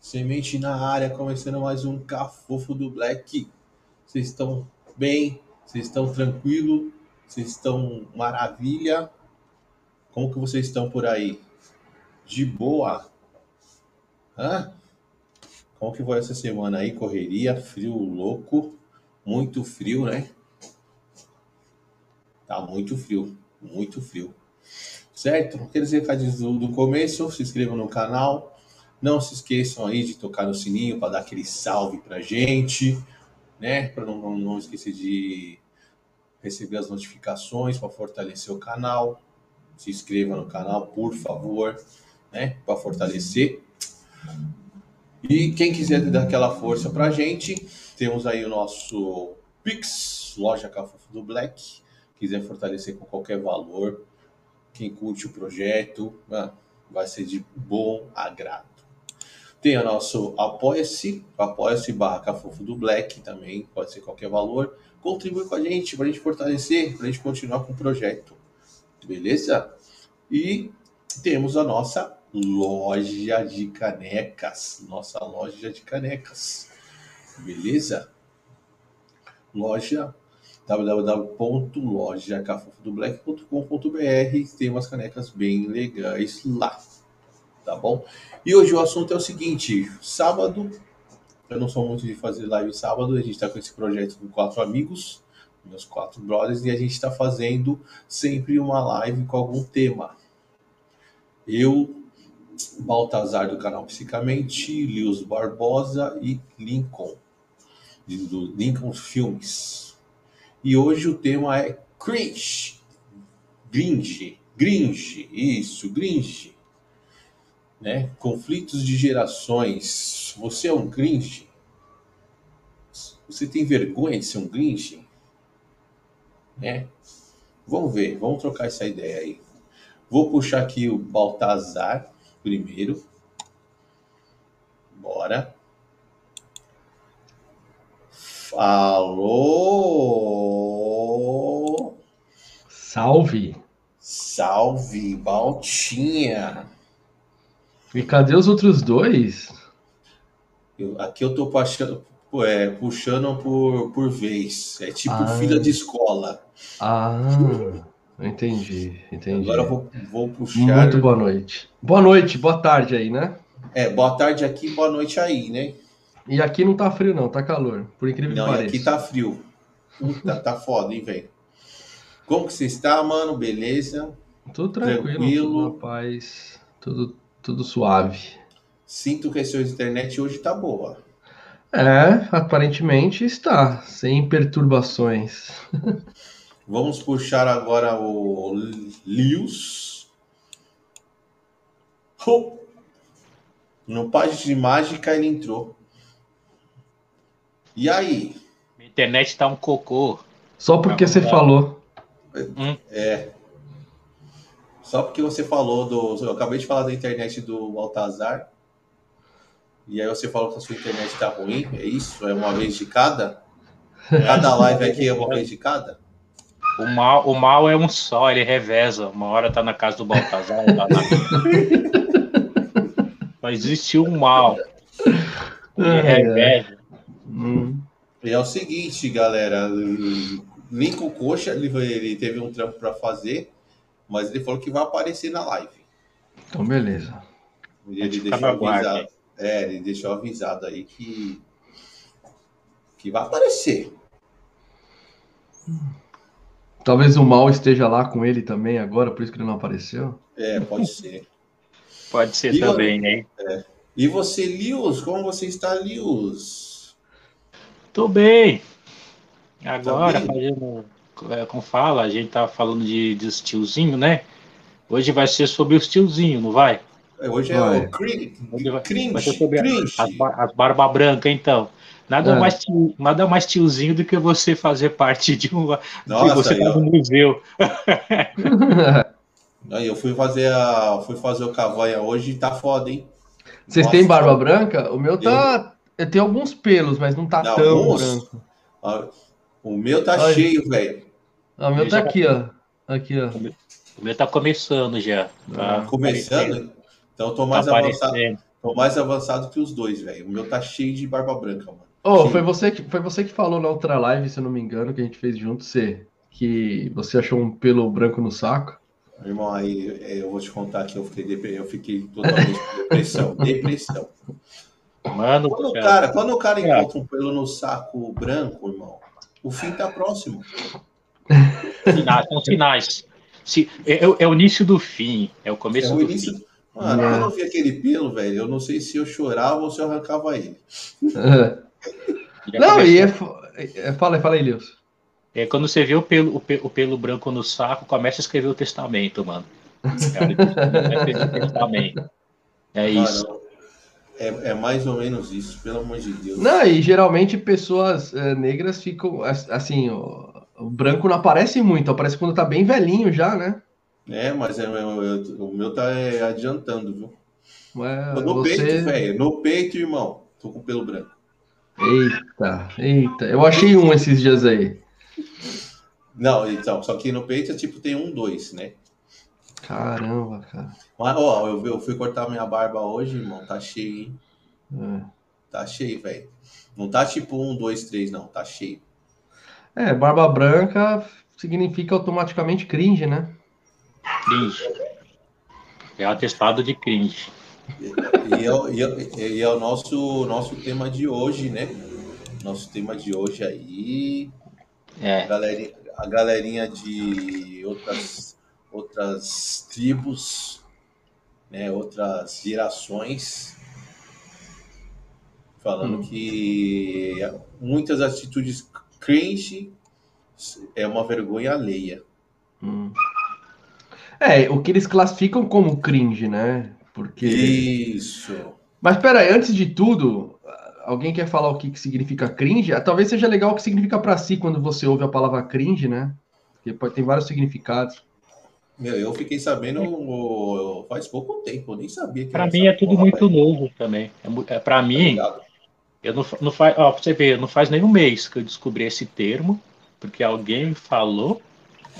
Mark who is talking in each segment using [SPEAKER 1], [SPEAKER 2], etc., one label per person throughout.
[SPEAKER 1] Semente na área, começando mais um Cafofo do Black. Vocês estão bem? Vocês estão tranquilo? Vocês estão maravilha? Como que vocês estão por aí? De boa? Hã? Como que foi essa semana aí? Correria, frio louco, muito frio, né? Tá muito frio, muito frio. Certo? Aqueles recadinhos do, do começo, se inscrevam no canal. Não se esqueçam aí de tocar no sininho para dar aquele salve pra gente, né? Para não, não, não esquecer de receber as notificações para fortalecer o canal. Se inscreva no canal, por favor, né? Para fortalecer. E quem quiser dar aquela força pra gente, temos aí o nosso Pix, loja Cafofo do Black. Quiser fortalecer com qualquer valor, quem curte o projeto, ah, vai ser de bom agrado. Tem o nosso Apoia-se, Apoia-se barra Cafofo do Black também, pode ser qualquer valor. Contribui com a gente para a gente fortalecer, para a gente continuar com o projeto. Beleza? E temos a nossa loja de canecas. Nossa loja de canecas. Beleza? Loja www.lojacafofodoblack.com.br tem umas canecas bem legais lá, tá bom? E hoje o assunto é o seguinte, sábado, eu não sou muito de fazer live sábado, a gente está com esse projeto com quatro amigos, meus quatro brothers, e a gente está fazendo sempre uma live com algum tema. Eu, Baltazar do canal Psicamente, Lios Barbosa e Lincoln, do Lincoln Filmes. E hoje o tema é cringe. Gringe. Gringe. Isso, gringe. Né? Conflitos de gerações. Você é um cringe? Você tem vergonha de ser um cringe? Né? Vamos ver, vamos trocar essa ideia aí. Vou puxar aqui o Baltazar primeiro. Bora. Falou!
[SPEAKER 2] Salve!
[SPEAKER 1] Salve, Baltinha!
[SPEAKER 2] E cadê os outros dois?
[SPEAKER 1] Eu- aqui eu tô puxando, é, puxando por, por vez. É tipo
[SPEAKER 2] Ah.
[SPEAKER 1] fila de escola.
[SPEAKER 2] Ah, entendi, entendi.
[SPEAKER 1] Agora eu vou, vou puxar.
[SPEAKER 2] Muito boa noite. Boa noite, boa tarde aí, né?
[SPEAKER 1] É, boa tarde aqui, boa noite aí, né?
[SPEAKER 2] E aqui não tá frio, não, tá calor. Por incrível
[SPEAKER 1] Não,
[SPEAKER 2] que pareça.
[SPEAKER 1] aqui tá frio. Tá, tá foda, hein, velho? Como que você está, mano? Beleza?
[SPEAKER 2] Tudo tranquilo,
[SPEAKER 1] Tranquilo.
[SPEAKER 2] tudo na paz, tudo, tudo suave.
[SPEAKER 1] Sinto que a sua internet hoje tá boa.
[SPEAKER 2] É, aparentemente está, sem perturbações.
[SPEAKER 1] Vamos puxar agora o Lius. No página de mágica ele entrou. E aí?
[SPEAKER 3] Minha internet tá um cocô.
[SPEAKER 2] Só porque
[SPEAKER 3] Tá
[SPEAKER 2] você falou.
[SPEAKER 1] É. Só porque você falou do. Eu acabei de falar da internet do Baltazar. E aí você falou que a sua internet tá ruim. É isso? É uma vez de cada? Cada live aqui é uma vez de cada?
[SPEAKER 3] O mal, o mal é um só, ele reveza. Uma hora tá na casa do Baltazar, tá na. Só existe um mal. Ele reveza.
[SPEAKER 2] Hum,
[SPEAKER 1] E é o seguinte, galera. Lincoln Coxa, ele, ele teve um trampo para fazer, mas ele falou que vai aparecer na live.
[SPEAKER 2] então, beleza.
[SPEAKER 1] Ele,
[SPEAKER 3] Pode ficar
[SPEAKER 1] deixou
[SPEAKER 3] aguardo,
[SPEAKER 1] avisado. É, ele deixou avisado aí que que vai aparecer.
[SPEAKER 2] Talvez o mal esteja lá com ele também agora, por isso que ele não apareceu.
[SPEAKER 1] É, pode ser.
[SPEAKER 3] Pode ser
[SPEAKER 1] E
[SPEAKER 3] também, né?
[SPEAKER 1] E você, Lius, como você está, Lius?
[SPEAKER 3] Tô bem. Agora,
[SPEAKER 1] Tá bem?
[SPEAKER 3] fazendo, é, como fala, a gente tá falando de, dos tiozinhos, né? Hoje vai ser sobre os tiozinhos, não vai?
[SPEAKER 1] É, Hoje é
[SPEAKER 2] Vai.
[SPEAKER 1] o crin-
[SPEAKER 3] Hoje vai- vai
[SPEAKER 1] cringe,
[SPEAKER 3] ser sobre
[SPEAKER 1] cringe.
[SPEAKER 3] As, as barba branca, então. Nada,
[SPEAKER 2] É.
[SPEAKER 3] mais tio- nada mais tiozinho do que você fazer parte de uma.
[SPEAKER 1] Nossa,
[SPEAKER 3] você tá no museu.
[SPEAKER 1] Aí eu fui fazer a, fui fazer o cavanha hoje e tá foda, hein?
[SPEAKER 2] Vocês têm barba branca? O meu tá. Eu tenho alguns pelos, mas não tá
[SPEAKER 1] Não,
[SPEAKER 2] tão
[SPEAKER 1] alguns?
[SPEAKER 2] branco.
[SPEAKER 1] O meu tá
[SPEAKER 2] Olha.
[SPEAKER 1] cheio, velho.
[SPEAKER 2] Ah, O meu
[SPEAKER 3] Eu
[SPEAKER 2] tá aqui, ó. Aqui, ó.
[SPEAKER 3] O meu tá começando já. Tá
[SPEAKER 1] Começando?
[SPEAKER 3] aparecendo.
[SPEAKER 1] Então eu tô
[SPEAKER 3] Tá
[SPEAKER 1] mais avançado.
[SPEAKER 3] aparecendo.
[SPEAKER 1] Tô mais avançado que os dois, velho. O meu tá cheio de barba branca, mano.
[SPEAKER 2] Oh, foi você que foi você que falou na outra live, se eu não me engano, que a gente fez junto, C, que você achou um pelo branco no saco.
[SPEAKER 1] Irmão, aí é, eu vou te contar que eu fiquei, depre- eu fiquei totalmente com depressão. Depressão.
[SPEAKER 3] Mano,
[SPEAKER 1] Quando o
[SPEAKER 3] cara,
[SPEAKER 1] cara, quando o cara encontra um pelo no saco branco, irmão, o fim tá próximo.
[SPEAKER 3] Sinais, são sinais. Se, é, é o- é o início do fim, é o começo
[SPEAKER 1] É o
[SPEAKER 3] do
[SPEAKER 1] início.
[SPEAKER 3] fim.
[SPEAKER 1] Mano,
[SPEAKER 2] É.
[SPEAKER 1] quando eu vi aquele pelo, velho, eu não sei se eu chorava ou se eu arrancava ele.
[SPEAKER 2] Não, e é,
[SPEAKER 3] começou-
[SPEAKER 2] fo- é- Fala aí, fala aí, Lios.
[SPEAKER 3] é quando você vê o pelo, o, pe- o pelo branco no saco, começa a escrever o testamento, mano. Ter o testamento. É isso.
[SPEAKER 1] Mano, é, é mais ou menos isso, pelo amor de Deus.
[SPEAKER 2] Não, e geralmente pessoas eh, negras ficam as- assim, o, o branco não aparece muito, aparece quando tá bem velhinho já, né?
[SPEAKER 1] É, mas é, é- é- o meu tá é, adiantando, viu?
[SPEAKER 2] É,
[SPEAKER 1] no
[SPEAKER 2] você-
[SPEAKER 1] peito, velho. No peito, irmão. Tô com pelo branco.
[SPEAKER 2] Eita, eita. Eu achei um esses dias aí.
[SPEAKER 1] Não, então, só que no peito, tipo, tem um, dois, né?
[SPEAKER 2] Caramba, cara.
[SPEAKER 1] Mas, ó, eu, eu fui cortar minha barba hoje, irmão. Tá cheio, hein?
[SPEAKER 2] É.
[SPEAKER 1] Tá cheio, velho. Não tá tipo um, dois, três, não. Tá cheio.
[SPEAKER 2] É, barba branca significa automaticamente cringe, né?
[SPEAKER 3] Cringe. É o atestado de cringe.
[SPEAKER 1] E é, o- e é- e é o nosso, nosso tema de hoje, né? Nosso tema de hoje aí. A
[SPEAKER 3] É.
[SPEAKER 1] galerinha, a galerinha de outras, outras tribos, né? Outras gerações. Falando
[SPEAKER 2] Hum.
[SPEAKER 1] que muitas atitudes cringe é uma vergonha alheia.
[SPEAKER 2] Hum. É, o que eles classificam como cringe, né? Porque.
[SPEAKER 1] Isso.
[SPEAKER 2] Mas peraí, antes de tudo, alguém quer falar o que, que significa cringe? Ah, Talvez seja legal o que significa pra si quando você ouve a palavra cringe, né? Porque pode, tem vários significados.
[SPEAKER 1] Meu, eu fiquei sabendo faz pouco tempo, eu nem sabia que
[SPEAKER 3] Pra
[SPEAKER 1] era
[SPEAKER 3] mim é tudo muito
[SPEAKER 1] velho.
[SPEAKER 3] novo também. É, é, pra
[SPEAKER 1] Tá
[SPEAKER 3] mim,
[SPEAKER 1] ligado?
[SPEAKER 3] Eu não, não faz, ó, pra você ver, não faz nem um mês que eu descobri esse termo, porque alguém me falou,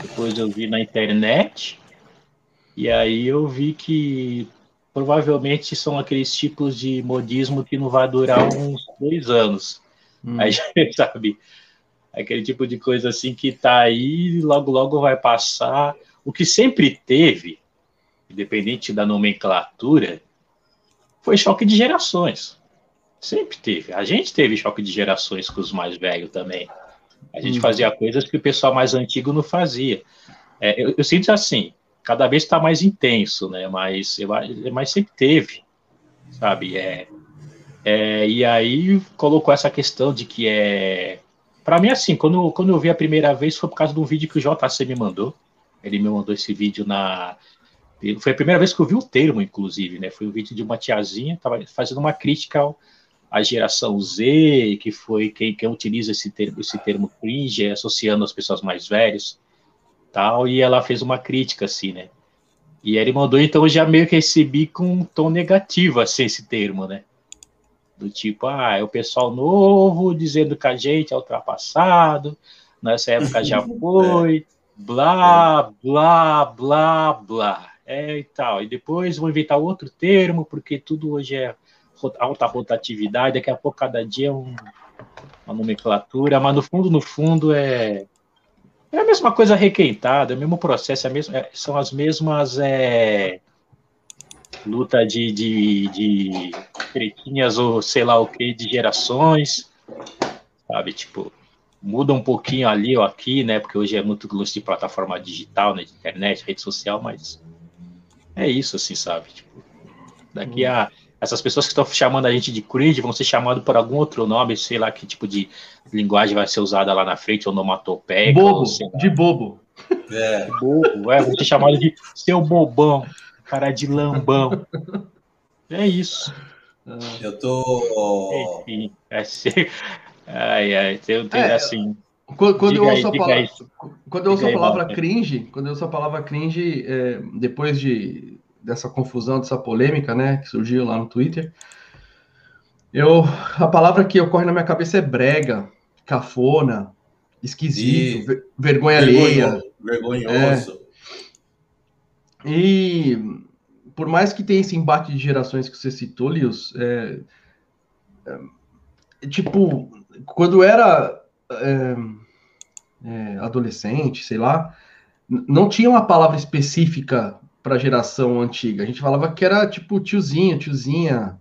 [SPEAKER 3] depois eu vi na internet, e aí eu vi que provavelmente são aqueles tipos de modismo que não vai durar uns dois anos.
[SPEAKER 2] Hum.
[SPEAKER 3] Aí, sabe, aquele tipo de coisa assim que tá aí, logo logo vai passar. O que sempre teve, independente da nomenclatura, foi choque de gerações. Sempre teve. A gente teve choque de gerações com os mais velhos também. A gente
[SPEAKER 2] Uhum.
[SPEAKER 3] fazia coisas que o pessoal mais antigo não fazia. É, eu, eu sinto assim, cada vez está mais intenso, né? Mas, eu, mas sempre teve, sabe? É, é, e aí colocou essa questão de que é. Para mim, assim, quando, quando eu vi a primeira vez foi por causa de um vídeo que o JC me mandou. Ele me mandou esse vídeo na. Foi a primeira vez que eu vi o termo, inclusive, né? Foi um vídeo de uma tiazinha, tava fazendo uma crítica ao, à geração Z, que foi quem, quem utiliza esse termo, esse termo cringe, associando as pessoas mais velhas, tal, e ela fez uma crítica, assim, né? E ele mandou, então eu já meio que recebi com um tom negativo, assim, esse termo, né? Do tipo, ah, é o pessoal novo dizendo que a gente é ultrapassado, nessa época já foi, blá, blá, blá, blá, é e tal. E depois vou inventar outro termo, porque tudo hoje é alta rotatividade, daqui a pouco cada dia é um, uma nomenclatura, mas no fundo, no fundo, é, é a mesma coisa requentada, é o mesmo processo, é mesma, é, são as mesmas é, luta de, de, de tretinhas ou sei lá o que, de gerações, sabe, tipo, muda um pouquinho ali ou aqui, né, porque hoje é muito lance de plataforma digital, né, de internet, rede social, mas é isso, assim, sabe, tipo, daqui a essas pessoas que estão chamando a gente de cringe vão ser chamadas por algum outro nome, sei lá que tipo de linguagem vai ser usada lá na frente, onomatopeia.
[SPEAKER 2] Bobo, de bobo.
[SPEAKER 1] É,
[SPEAKER 3] bobo, é, vão ser chamados de seu bobão, cara de lambão. É isso.
[SPEAKER 1] Eu tô.
[SPEAKER 3] Enfim, é ser... Ai, ai, tem, tem
[SPEAKER 2] É,
[SPEAKER 3] assim.
[SPEAKER 2] Quando, quando eu
[SPEAKER 3] aí,
[SPEAKER 2] ouço a
[SPEAKER 3] diga
[SPEAKER 2] palavra, quando eu ouço a palavra cringe, quando eu ouço a palavra cringe, é, depois de dessa confusão, dessa polêmica, né, que surgiu lá no Twitter, eu a palavra que ocorre na minha cabeça é brega, cafona, esquisito,
[SPEAKER 1] E-
[SPEAKER 2] ver- vergonha alheia.
[SPEAKER 1] Vergonhoso. vergonhoso.
[SPEAKER 2] E por mais que tenha esse embate de gerações que você citou, Lios, é, é, tipo, quando era é, é adolescente, sei lá, não tinha uma palavra específica para a geração antiga. A gente falava que era tipo tiozinho, tiozinha.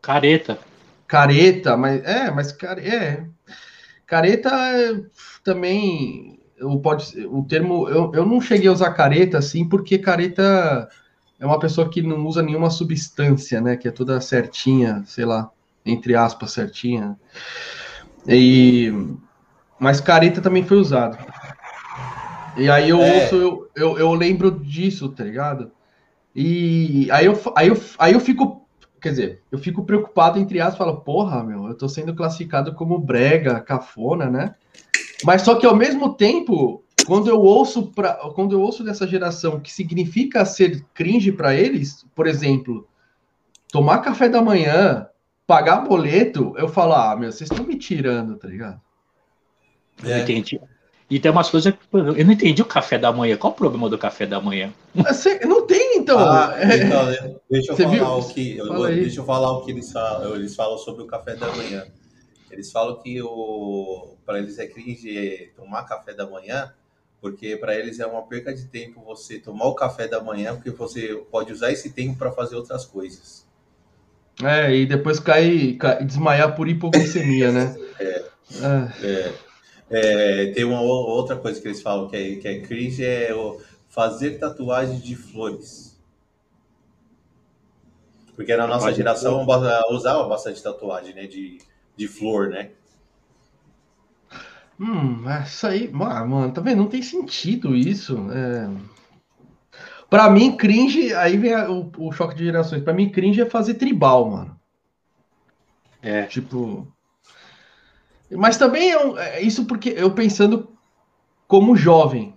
[SPEAKER 3] Careta.
[SPEAKER 2] Careta, mas é, mas é. Careta também o, pode, o termo. Eu, eu não cheguei a usar careta assim, porque careta é uma pessoa que não usa nenhuma substância, né? Que é toda certinha, sei lá, entre aspas, certinha. E, mas careta também foi usado. E aí eu é. ouço, eu, eu, eu, lembro disso, tá ligado? E aí eu, aí, eu, aí eu fico, quer dizer, eu fico preocupado, entre aspas, falo, porra, meu, eu tô sendo classificado como brega, cafona, né? Mas só que ao mesmo tempo, quando eu ouço pra, quando eu ouço dessa geração que significa ser cringe para eles, por exemplo, tomar café da manhã, pagar boleto, eu falo, ah, meu, vocês estão me tirando, tá ligado?
[SPEAKER 3] É. E tem umas coisas que eu não entendi o café da manhã. Qual o problema do café da manhã?
[SPEAKER 2] Você, não tem, então.
[SPEAKER 1] Ah, então né? deixa eu falar o que. Fala deixa eu falar o que eles falam, eles falam sobre o café da manhã. Eles falam que o para eles é cringe tomar café da manhã, porque para eles é uma perca de tempo você tomar o café da manhã, porque você pode usar esse tempo para fazer outras coisas.
[SPEAKER 2] É, e depois cair, cair desmaiar por hipoglicemia, né?
[SPEAKER 1] É. Ah. é. É, tem uma outra coisa que eles falam que é, que é cringe, é o fazer tatuagem de flores. Porque na nossa geração usava bastante tatuagem, né? De, de flor, né?
[SPEAKER 2] Hum, isso aí, mano, tá vendo? Não tem sentido isso. É... Pra mim, cringe, aí vem o, o choque de gerações. Pra mim, cringe é fazer tribal, mano. É. Tipo, mas também é, um, é, isso porque eu pensando como jovem.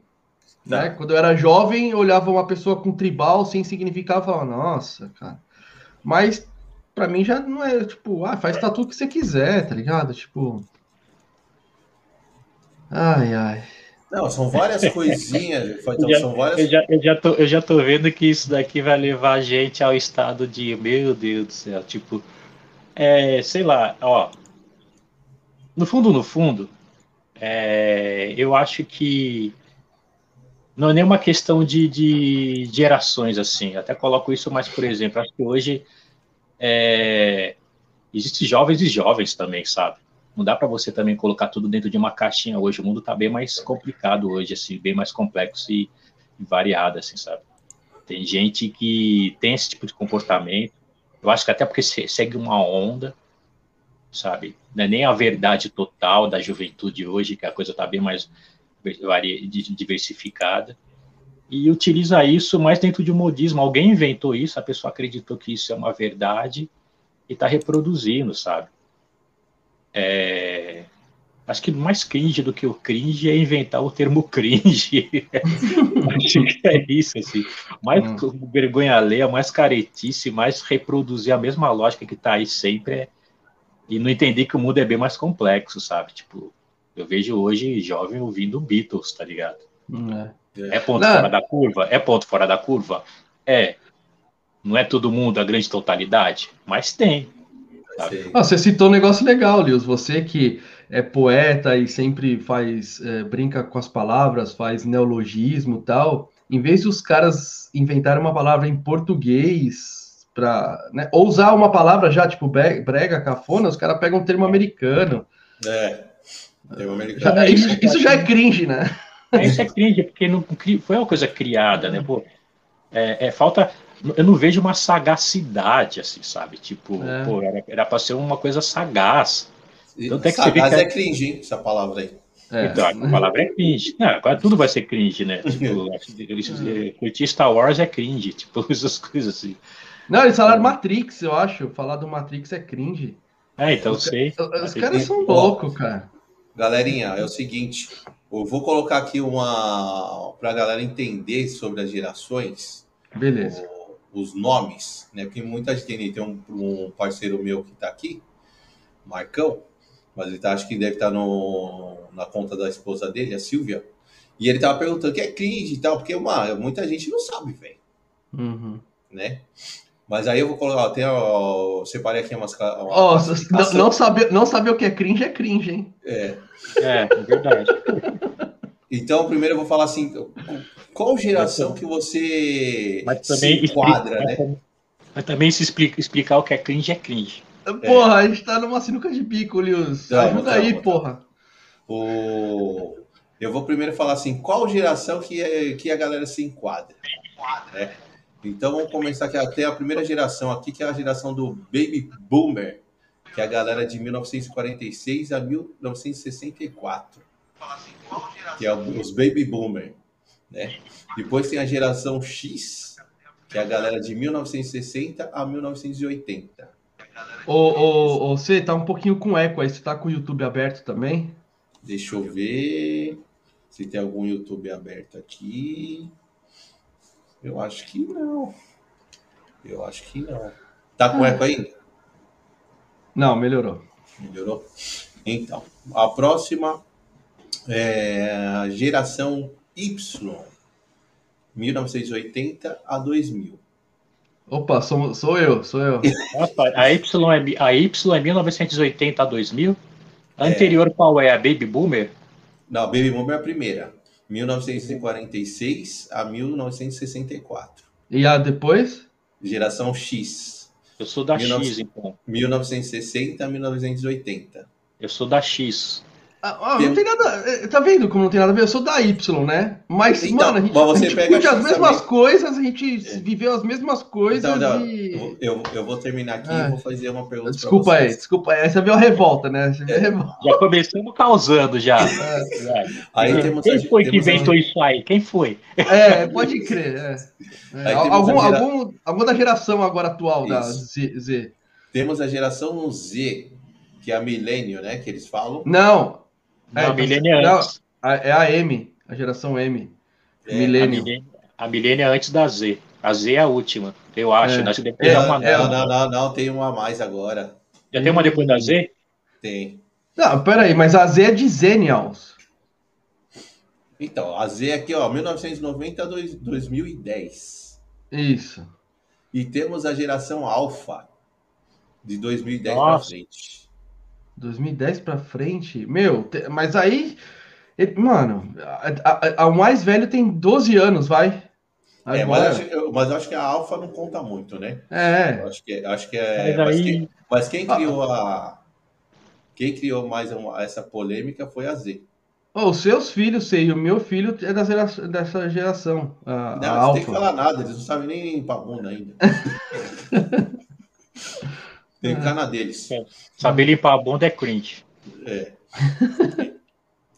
[SPEAKER 2] Né? Quando eu era jovem, eu olhava uma pessoa com tribal sem significado e falava, nossa, cara. Mas para mim já não é tipo, ah, faz tatu que você quiser, tá ligado? Tipo. Ai, ai.
[SPEAKER 1] Não, são várias coisinhas. Então, já, são várias...
[SPEAKER 3] eu, já, eu, já tô, eu já tô vendo que isso daqui vai levar a gente ao estado de, meu Deus do céu, tipo, é, sei lá, ó, no fundo, no fundo, é, eu acho que não é nenhuma questão de, de gerações assim. Até coloco isso mais, por exemplo, acho que hoje é, existem jovens e jovens também, sabe? Não dá para você também colocar tudo dentro de uma caixinha hoje. O mundo está bem mais complicado hoje, assim, bem mais complexo e, e variado, assim, sabe? Tem gente que tem esse tipo de comportamento. Eu acho que até porque segue uma onda, sabe? Não é nem a verdade total da juventude hoje, que a coisa está bem mais diversificada. E utiliza isso mais dentro de um modismo. Alguém inventou isso, a pessoa acreditou que isso é uma verdade e está reproduzindo, sabe? É... Acho que mais cringe do que o cringe é inventar o termo cringe. Acho que é isso, assim. Mais hum. vergonha alheia, mais caretice, mais reproduzir a mesma lógica que está aí sempre é, e não entendi que o mundo é bem mais complexo, sabe? Tipo, eu vejo hoje jovem ouvindo Beatles, tá ligado? É, é ponto não. fora da curva? É ponto fora da curva? É. Não é todo mundo a grande totalidade, mas tem.
[SPEAKER 2] Ah, você citou um negócio legal, Lios. Você que é poeta e sempre faz é, brinca com as palavras, faz neologismo e tal. Em vez de os caras inventarem uma palavra em português para né, ou usar uma palavra já tipo brega, cafona, os caras pegam um termo americano.
[SPEAKER 1] É. Termo
[SPEAKER 2] americano. Já, isso, isso, já é cringe, né?
[SPEAKER 3] É, isso é cringe, porque não foi uma coisa criada, né? Pô, é, é, falta. Eu não vejo uma sagacidade, assim, sabe? Tipo, é. pô, era para ser uma coisa sagaz.
[SPEAKER 1] Então, tem que sagaz é cringe, hein, essa palavra aí.
[SPEAKER 3] É. Então, a palavra é cringe. Não, agora tudo vai ser cringe, né? Tipo, curtir Star Wars é cringe, tipo, essas coisas assim.
[SPEAKER 2] Não, eles falaram Matrix, eu acho. Falar do Matrix é cringe.
[SPEAKER 3] É, então os, sei.
[SPEAKER 2] Os, caras são loucos, cara.
[SPEAKER 1] Galerinha, é o seguinte. Eu vou colocar aqui uma. para a galera entender sobre as gerações.
[SPEAKER 2] Beleza.
[SPEAKER 1] O, os nomes, né? Porque muita gente tem um, um parceiro meu que está aqui, Marcão, mas ele tá, acho que deve estar tá no, na conta da esposa dele, a Silvia. E ele tava perguntando que é cringe e tal, porque uma, muita gente não sabe, velho.
[SPEAKER 2] Uhum.
[SPEAKER 1] né? Mas aí eu vou colocar, ó, tem, ó, separei aqui umas. uma
[SPEAKER 2] Ó, não, não saber, não saber o que é cringe é cringe, hein?
[SPEAKER 1] É.
[SPEAKER 3] É, é verdade.
[SPEAKER 1] Então, primeiro eu vou falar assim, qual geração que você
[SPEAKER 3] Mas
[SPEAKER 1] se
[SPEAKER 3] também,
[SPEAKER 1] enquadra,
[SPEAKER 3] explica-
[SPEAKER 1] né?
[SPEAKER 3] mas também- mas também se explica, explicar o que é cringe é cringe.
[SPEAKER 2] Porra, a gente tá numa sinuca de bico, Lius.
[SPEAKER 1] Tamo,
[SPEAKER 2] Ajuda
[SPEAKER 1] tamo,
[SPEAKER 2] aí,
[SPEAKER 1] tamo.
[SPEAKER 2] porra.
[SPEAKER 1] O... Eu vou primeiro falar assim, qual geração que, é, que a galera se enquadra, né? Então vamos começar aqui, até a primeira geração aqui, que é a geração do Baby Boomer, que é a galera de 1946 a 1964, que é os Baby Boomer, né? Depois tem a geração X, que é a galera de 1960 a 1980.
[SPEAKER 2] Ô, ô, ô, você tá um pouquinho com eco aí. Você tá com o YouTube aberto também?
[SPEAKER 1] Deixa eu ver se tem algum YouTube aberto aqui. Eu acho que não. Eu acho que não. Tá com eco ainda?
[SPEAKER 2] Não, melhorou.
[SPEAKER 1] Melhorou? Então, a próxima é a geração Y, 1980 a 2000.
[SPEAKER 2] Opa, sou, sou eu, sou eu.
[SPEAKER 3] Nossa, a Y é, a y é 1980 a 2000? A anterior qual é? A Baby Boomer?
[SPEAKER 1] Não, Baby Boomer é a primeira, 1946 a 1964.
[SPEAKER 2] E a depois?
[SPEAKER 1] Geração X,
[SPEAKER 3] Eu sou da
[SPEAKER 1] 1900.
[SPEAKER 3] X, então.
[SPEAKER 1] 1960 a 1980.
[SPEAKER 3] Eu sou da X.
[SPEAKER 2] Ah, ah, não tem nada. eh, Tá vendo como não tem nada a ver? Eu sou da Y, né? Mas,
[SPEAKER 1] Então,
[SPEAKER 2] mano, a gente,
[SPEAKER 1] mas você
[SPEAKER 2] a gente
[SPEAKER 1] pega
[SPEAKER 2] curte
[SPEAKER 1] a
[SPEAKER 2] as mesmas
[SPEAKER 1] também.
[SPEAKER 2] coisas, a gente
[SPEAKER 1] É.
[SPEAKER 2] viveu as mesmas coisas
[SPEAKER 1] Então, não,
[SPEAKER 2] e.
[SPEAKER 1] eu, vou- eu, vou terminar aqui
[SPEAKER 2] Ah.
[SPEAKER 1] e vou fazer uma pergunta
[SPEAKER 2] Desculpa
[SPEAKER 1] pra
[SPEAKER 2] aí, desculpa aí. Essa veio a revolta, né? Essa
[SPEAKER 1] É.
[SPEAKER 2] a revolta.
[SPEAKER 3] Já começamos causando já.
[SPEAKER 1] Aí temos
[SPEAKER 3] Quem
[SPEAKER 1] a-
[SPEAKER 3] foi que
[SPEAKER 1] temos a-
[SPEAKER 3] inventou isso aí? Quem foi?
[SPEAKER 2] É, pode crer. É. É, algum,
[SPEAKER 1] gera-
[SPEAKER 2] algum, algum da geração agora atual da
[SPEAKER 1] Isso.
[SPEAKER 2] Z, Z.
[SPEAKER 1] Temos a geração Z, que é a milênio, né? Que eles falam.
[SPEAKER 2] Não,
[SPEAKER 3] Não,
[SPEAKER 2] É,
[SPEAKER 3] a milênio é
[SPEAKER 2] não.
[SPEAKER 3] antes.
[SPEAKER 2] a- é a M, a geração M.
[SPEAKER 1] É,
[SPEAKER 3] A
[SPEAKER 2] Milênio.
[SPEAKER 3] a milênio é antes da Z. A Z é a última, eu acho.
[SPEAKER 2] É.
[SPEAKER 3] né?
[SPEAKER 2] É,
[SPEAKER 3] uma
[SPEAKER 1] não,
[SPEAKER 2] é,
[SPEAKER 1] não, não, não, não, tem uma a mais agora.
[SPEAKER 3] Já tem uma depois da Z?
[SPEAKER 1] Tem.
[SPEAKER 2] Não, peraí, mas a Z é de Zenials.
[SPEAKER 1] Então, a Z aqui, ó, 1990 a dois- 2010.
[SPEAKER 2] Isso.
[SPEAKER 1] E temos a geração Alpha, de 2010 para frente.
[SPEAKER 2] 2010 pra frente. Meu, te- mas aí. ele- Mano, a, a- a- o mais velho tem 12 anos, vai.
[SPEAKER 1] É, mas,
[SPEAKER 2] Agora.
[SPEAKER 1] acho, eu- mas eu acho que a Alpha não conta muito, né?
[SPEAKER 2] É.
[SPEAKER 1] Eu acho que, acho que é.
[SPEAKER 3] Mas
[SPEAKER 1] Mas,
[SPEAKER 3] aí-
[SPEAKER 1] quem, mas quem
[SPEAKER 2] Ah.
[SPEAKER 1] criou a. Quem criou mais uma- essa polêmica foi a Z.
[SPEAKER 2] Ô, os seus filhos, sei, o meu filho é da gera- dessa geração. A,
[SPEAKER 1] Não,
[SPEAKER 2] a
[SPEAKER 1] você tem que falar nada, eles não sabem nem limpar a bunda ainda. ficar na deles.
[SPEAKER 3] Saber limpar a bunda é cringe.
[SPEAKER 1] É.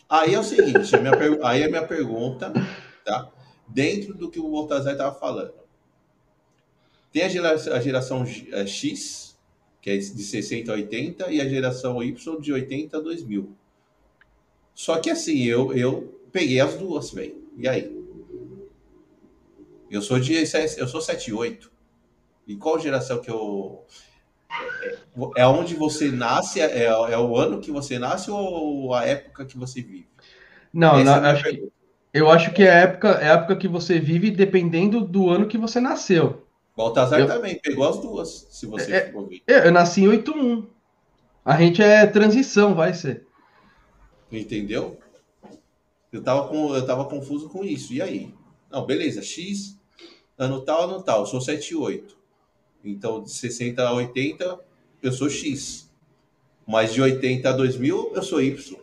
[SPEAKER 1] Aí é o seguinte, per- aí é a minha pergunta, tá? Dentro do que o Baltazar estava falando. Tem a geração, a geração eh, X, que é de 60 a 80, e a geração Y de 80 a 2000. Só que assim, eu, eu peguei as duas, velho. E aí? Eu sou de eu sou 78. E qual geração que eu é onde você nasce, é, é o ano que você nasce ou a época que você vive?
[SPEAKER 2] Não, não,
[SPEAKER 1] é
[SPEAKER 2] acho que- eu acho que é a época, é a época que você vive dependendo do ano que você nasceu.
[SPEAKER 1] Baltazar
[SPEAKER 2] Eu-
[SPEAKER 1] também pegou as duas, se você
[SPEAKER 2] É-
[SPEAKER 1] for ver.
[SPEAKER 2] Eu, eu nasci em 81. A gente é transição, vai ser.
[SPEAKER 1] Entendeu? Eu tava, com, eu tava confuso com isso. E aí? Não, beleza. X, ano tal, ano tal. Eu sou 78. Então, de 60 a 80, eu sou X. Mas de 80 a 2000, eu sou Y.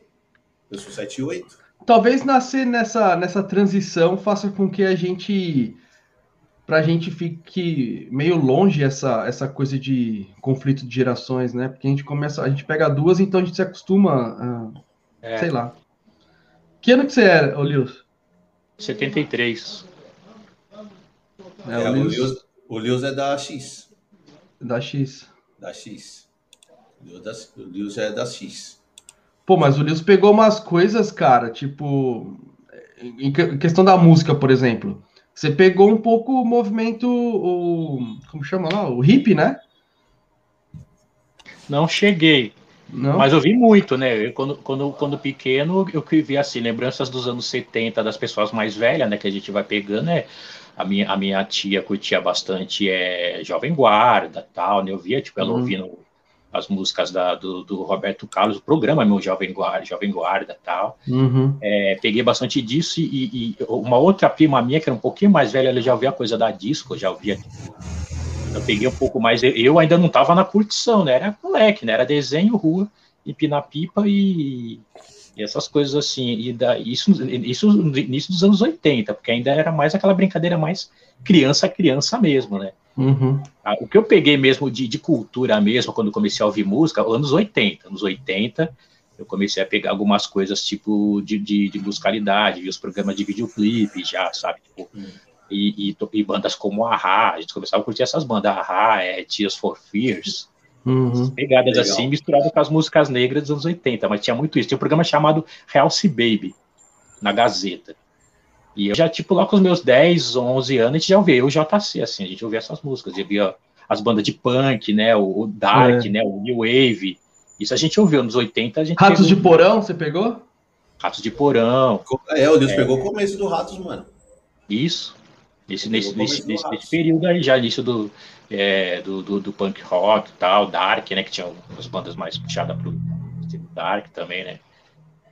[SPEAKER 1] Eu sou 78.
[SPEAKER 2] Talvez nascer nessa, nessa transição faça com que a gente. Pra gente fique meio longe essa, essa coisa de conflito de gerações, né? Porque a gente começa. A gente pega duas, então a gente se acostuma a.
[SPEAKER 3] É,
[SPEAKER 2] Sei lá. Que ano que você era, ô Lewis?
[SPEAKER 3] 73.
[SPEAKER 2] É,
[SPEAKER 1] É,
[SPEAKER 2] o
[SPEAKER 1] o,
[SPEAKER 2] Lewis
[SPEAKER 1] Lewis, o Lewis é da X.
[SPEAKER 2] da X.
[SPEAKER 1] Da X. O Lewis, da- o Lewis é da X.
[SPEAKER 2] Pô, mas o Lewis pegou umas coisas, cara, tipo. Em questão da música, por exemplo. Você pegou um pouco o movimento. O, como chama lá? O hip, né?
[SPEAKER 3] Não cheguei. Não? Mas eu vi muito, né? Eu, quando, quando, quando pequeno, eu vi assim, lembranças dos anos 70 das pessoas mais velhas, né? Que a gente vai pegando, né? A minha, a minha tia curtia bastante é, Jovem Guarda tal, né? Eu via, tipo, ela uhum. ouvindo as músicas da, do, do, Roberto Carlos, o programa meu Jovem Guarda, Jovem Guarda tal. Uhum. É, peguei bastante disso e, e, uma outra prima minha, que era um pouquinho mais velha, ela já ouvia coisa da disco, já ouvia. Eu peguei um pouco mais. Eu ainda não estava na curtição, né? Era moleque, né? Era desenho, rua, empinar pipa e, e essas coisas assim. E da, isso, isso no início dos anos 80, porque ainda era mais aquela brincadeira mais criança criança mesmo, né? Uhum. Ah, o que eu peguei mesmo de, de, cultura mesmo, quando comecei a ouvir música, anos 80. Anos 80, eu comecei a pegar algumas coisas tipo de, de, de musicalidade, vi os programas de videoclipe já, sabe? Tipo, uhum. e, e, e, bandas como Ahá, a gente começava a curtir essas bandas, Ahá, é, Tears for Fears, uhum. pegadas Legal. assim, misturadas com as músicas negras dos anos 80, mas tinha muito isso. Tinha um programa chamado Realce Baby, na Gazeta. E eu já, tipo, lá com os meus 10, 11 anos, a gente já ouvia o JC, assim, a gente ouvia essas músicas, já via as bandas de punk, né, o, o Dark, é. né, o New Wave, isso a gente ouviu, nos 80 a gente
[SPEAKER 2] Ratos pegou... de Porão, você pegou?
[SPEAKER 3] Ratos de Porão.
[SPEAKER 1] É, o Deus é. pegou o começo do Ratos, mano.
[SPEAKER 3] Isso, nesse, nesse, nesse, nesse, nesse, período aí, já início do, é, do, do, do, punk rock e tal, Dark, né, que tinha as bandas mais puxadas pro Dark também, né,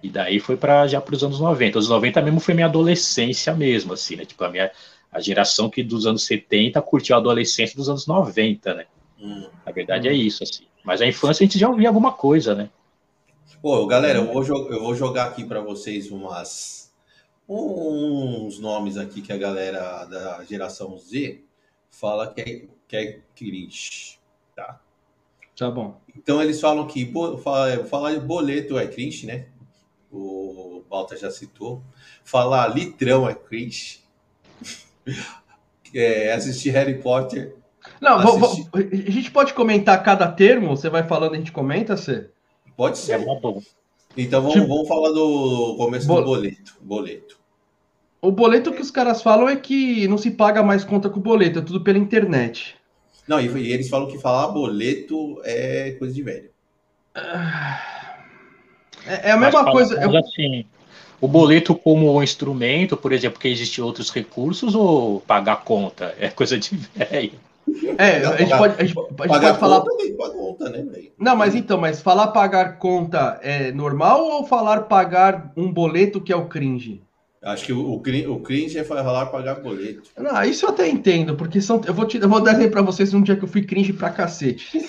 [SPEAKER 3] e daí foi para já para os anos 90. Os 90 mesmo foi minha adolescência mesmo, assim, né? Tipo, a minha a geração que dos anos 70 curtiu a adolescência dos anos 90, né? Hum. Na verdade hum. é isso, assim. Mas a infância a gente já ouvia alguma coisa, né?
[SPEAKER 1] Pô, galera, eu vou, eu vou jogar aqui para vocês umas uns nomes aqui que a galera da geração Z fala que é, que é cringe, tá?
[SPEAKER 2] Tá bom.
[SPEAKER 1] Então eles falam que fala, fala boleto é cringe, né? o Balta já citou. Falar litrão é cringe. é, assistir Harry Potter.
[SPEAKER 2] Não, assistir... a gente pode comentar cada termo, você vai falando, a gente comenta, você?
[SPEAKER 1] Pode ser. É bom. Então vamos, tipo... vamos falar do começo Bo... do boleto. Boleto.
[SPEAKER 2] O boleto que os caras falam é que não se paga mais conta com boleto, é tudo pela internet.
[SPEAKER 1] Não, e, e eles falam que falar boleto é coisa de velho.
[SPEAKER 2] Ah... É, é a mesma mas, coisa.
[SPEAKER 3] Mas, assim, o boleto como instrumento, por exemplo, que existem outros recursos, ou pagar conta? É coisa de velho.
[SPEAKER 2] É, a gente pode, a gente, a gente pode falar. Conta, né, não, mas então, mas falar pagar conta é normal ou falar pagar um boleto que é o cringe?
[SPEAKER 1] Acho que o, o, cringe é falar pagar boleto.
[SPEAKER 2] Não, isso eu até entendo, porque são, eu vou te, eu vou dar exemplo para vocês um dia que eu fui cringe pra cacete.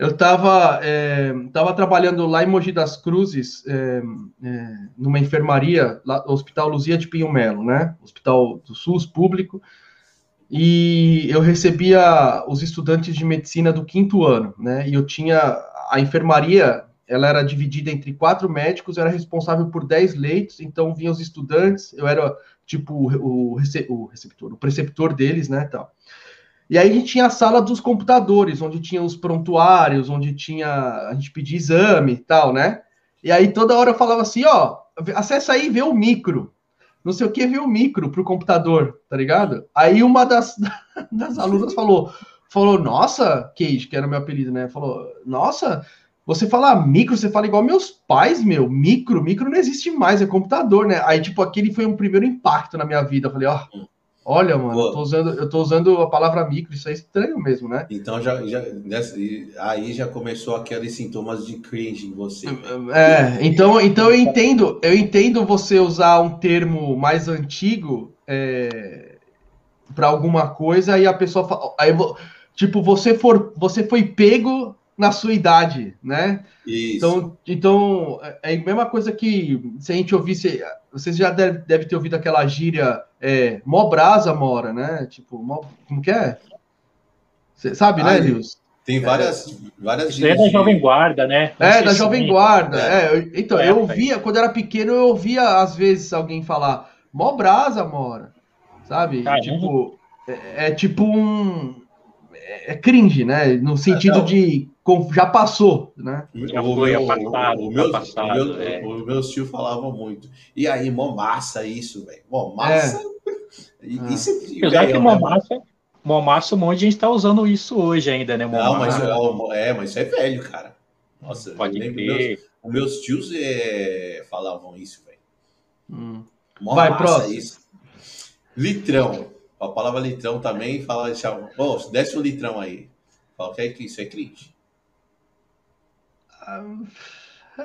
[SPEAKER 2] Eu estava é, tava trabalhando lá em Mogi das Cruzes, é, é, numa enfermaria, lá, Hospital Luzia de Pinho Melo, né? Hospital do SUS público. E eu recebia os estudantes de medicina do quinto ano, né? E eu tinha a enfermaria, ela era dividida entre quatro médicos, eu era responsável por dez leitos, então vinham os estudantes, eu era tipo o, o, o receptor, o preceptor deles, né? Tal. E aí a gente tinha a sala dos computadores, onde tinha os prontuários, onde tinha a gente pedia exame e tal, né? E aí toda hora eu falava assim, ó, acessa aí e vê o micro. Não sei o que, vê o micro pro computador, tá ligado? Aí uma das, das alunas falou, falou, nossa, Kate, que era meu apelido, né? Falou, nossa, você fala micro, você fala igual meus pais, meu. Micro, micro não existe mais, é computador, né? Aí, tipo, aquele foi um primeiro impacto na minha vida. Eu falei, ó, oh, Olha, mano, eu tô, usando, eu tô usando a palavra micro, isso é estranho mesmo, né?
[SPEAKER 1] Então já, já aí já começou aqueles sintomas de cringe em você.
[SPEAKER 2] É, então, então eu entendo, eu entendo você usar um termo mais antigo é, para alguma coisa e a pessoa fala, aí, tipo, você for, você foi pego na sua idade, né? Isso. Então, então é a mesma coisa que se a gente ouvisse, vocês já devem deve ter ouvido aquela gíria é, mó brasa mora, né? Tipo, mó, como que é? Você sabe, né, Nils?
[SPEAKER 1] Tem várias, é, várias
[SPEAKER 3] gírias. É da Jovem Guarda, né?
[SPEAKER 2] Não é, da Jovem Guarda. É. é então, é, eu ouvia, quando era pequeno, eu ouvia às vezes alguém falar mó brasa mora, sabe? Caramba. Tipo, é, é, tipo um. É cringe, né? No sentido de já passou, né?
[SPEAKER 1] Já foi, o, passado, o, meu, passado, o meu, é. Os meus tios falavam muito. E aí, mó massa isso, velho. Mó massa.
[SPEAKER 3] É. Isso, ah. Apesar que mó massa, mó massa, um monte de gente tá usando isso hoje ainda, né?
[SPEAKER 1] Mó Não, mas é, é, mas isso é velho, cara. Nossa,
[SPEAKER 3] Pode
[SPEAKER 1] eu lembro meus, os meus tios é, falavam isso, velho.
[SPEAKER 2] Hum.
[SPEAKER 1] Mó
[SPEAKER 2] Vai,
[SPEAKER 1] massa
[SPEAKER 2] próximo.
[SPEAKER 1] isso. Litrão. A palavra litrão também fala, chama, oh, desce um litrão aí. Fala que é que isso é cringe.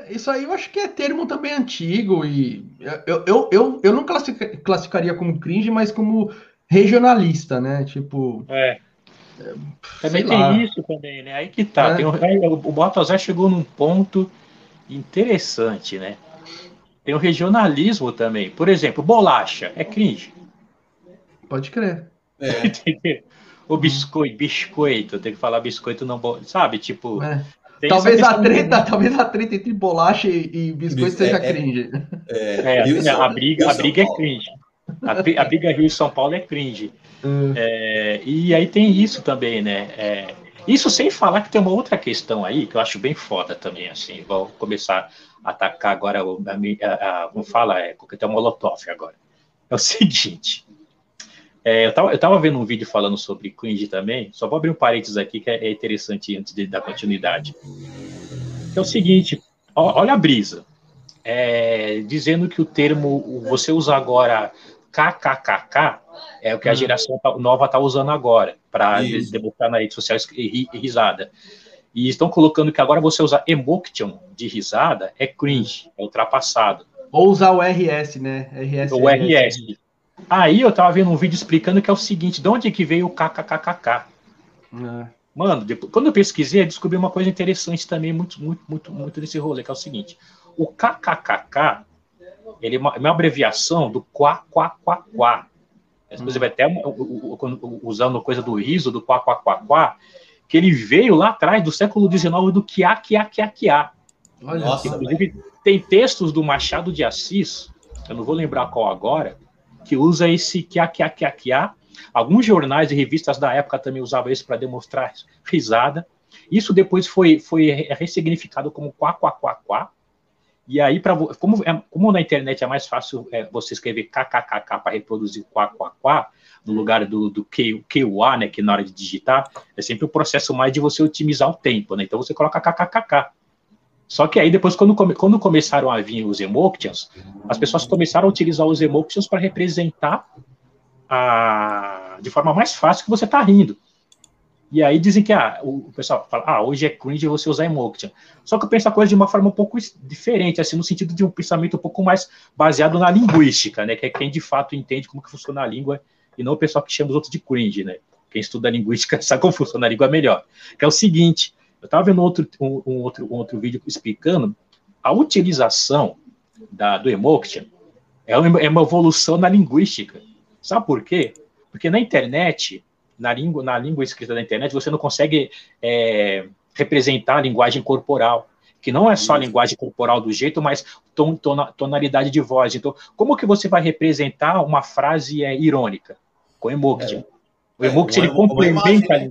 [SPEAKER 2] Isso aí eu acho que é termo também antigo e eu, eu, eu, eu não classifica- classificaria como cringe, mas como regionalista, né? Tipo,
[SPEAKER 3] É. Também tem
[SPEAKER 2] lá.
[SPEAKER 3] isso também, né? Aí que tá.
[SPEAKER 2] É.
[SPEAKER 3] Um- o o Baltazar chegou num ponto interessante, né? Tem o regionalismo também. Por exemplo, bolacha é cringe.
[SPEAKER 2] Pode crer.
[SPEAKER 1] É?
[SPEAKER 3] O biscoito, biscoito, tem que falar biscoito não, sabe? Tipo,
[SPEAKER 2] É.
[SPEAKER 3] tem
[SPEAKER 2] Talvez a treta, talvez a treta entre bolacha e, e biscoito
[SPEAKER 1] Bis-
[SPEAKER 2] seja
[SPEAKER 1] é- é-
[SPEAKER 2] cringe.
[SPEAKER 1] é,
[SPEAKER 3] É,
[SPEAKER 1] São-
[SPEAKER 3] a briga, a briga é cringe. A, a briga Rio e São Paulo é cringe.
[SPEAKER 2] Hum.
[SPEAKER 3] É, e aí tem isso também, né? É, isso sem falar que tem uma outra questão aí que eu acho bem foda também, assim. Vou começar a atacar agora, o- a, mi- a, a, como fala, é, porque tem um molotov agora. É o seguinte. É, eu, tava, eu tava vendo um vídeo falando sobre cringe também, só vou abrir um parênteses aqui que é, é interessante antes de dar continuidade. É o seguinte, ó- olha a brisa. É, dizendo que o termo, você usa agora kkkk, é o que a
[SPEAKER 2] Hum.
[SPEAKER 3] geração tá- nova está usando agora, para
[SPEAKER 1] Isso.
[SPEAKER 3] demonstrar nas redes sociais e, ri- e risada. E estão colocando que agora você usar emotion de risada é cringe, é ultrapassado.
[SPEAKER 2] Ou usar o RS, né? RS.
[SPEAKER 3] O RS. Aí eu tava vendo um vídeo explicando que é o seguinte, de onde é que veio o kkkk?
[SPEAKER 2] É.
[SPEAKER 3] Mano, depois- quando eu pesquisei, eu descobri uma coisa interessante também, muito, muito, muito, muito desse rolê, que é o seguinte: o kkkk, ele é uma, é uma abreviação do quá, quá, quá, quá. Até o- o- quando- usando coisa do riso, do quá, quá, quá, quá, que ele veio lá atrás do século XIX do quiá, quiá, quiá, quiá.
[SPEAKER 2] Olha
[SPEAKER 1] Nossa.
[SPEAKER 3] Inclusive, tem textos do Machado de Assis, eu não vou lembrar qual agora, que usa esse quiá, quiá, quiá, quiá. Alguns jornais e revistas da época também usavam isso para demonstrar risada. Isso depois foi, foi ressignificado como quá, quá, quá, quá. E aí, vo- como, é- como na internet é mais fácil é, você escrever kkkk para reproduzir quá, quá, quá, no lugar do, do Q, QA, né, que na hora de digitar, é sempre o processo mais de você otimizar o tempo, né? Então você coloca kkkk. Só que aí depois, quando, quando começaram a vir os emotions, as pessoas começaram a utilizar os emotions para representar a, de forma mais fácil que você está rindo. E aí dizem que ah, o, pessoal fala, ah, hoje é cringe você usar emotion. Só que eu penso a coisa de uma forma um pouco diferente, assim, no sentido de um pensamento um pouco mais baseado na linguística, né? Que é quem de fato entende como que funciona a língua e não o pessoal que chama os outros de cringe, né? Quem estuda linguística sabe como funciona a língua melhor. Que é o seguinte, eu estava vendo outro, um, um outro, um outro vídeo explicando a utilização da, do emotion é uma, é uma evolução na linguística. Sabe por quê? Porque na internet, na língua, na língua escrita da internet, você não consegue é, representar a linguagem corporal, que não é só a linguagem corporal do jeito, mas ton, tona- tonalidade de voz. Então, como que você vai representar uma frase é, irônica? Com emotion. O
[SPEAKER 1] É,
[SPEAKER 3] emotion
[SPEAKER 1] uma-
[SPEAKER 3] ele
[SPEAKER 1] uma
[SPEAKER 3] complementa a
[SPEAKER 1] né?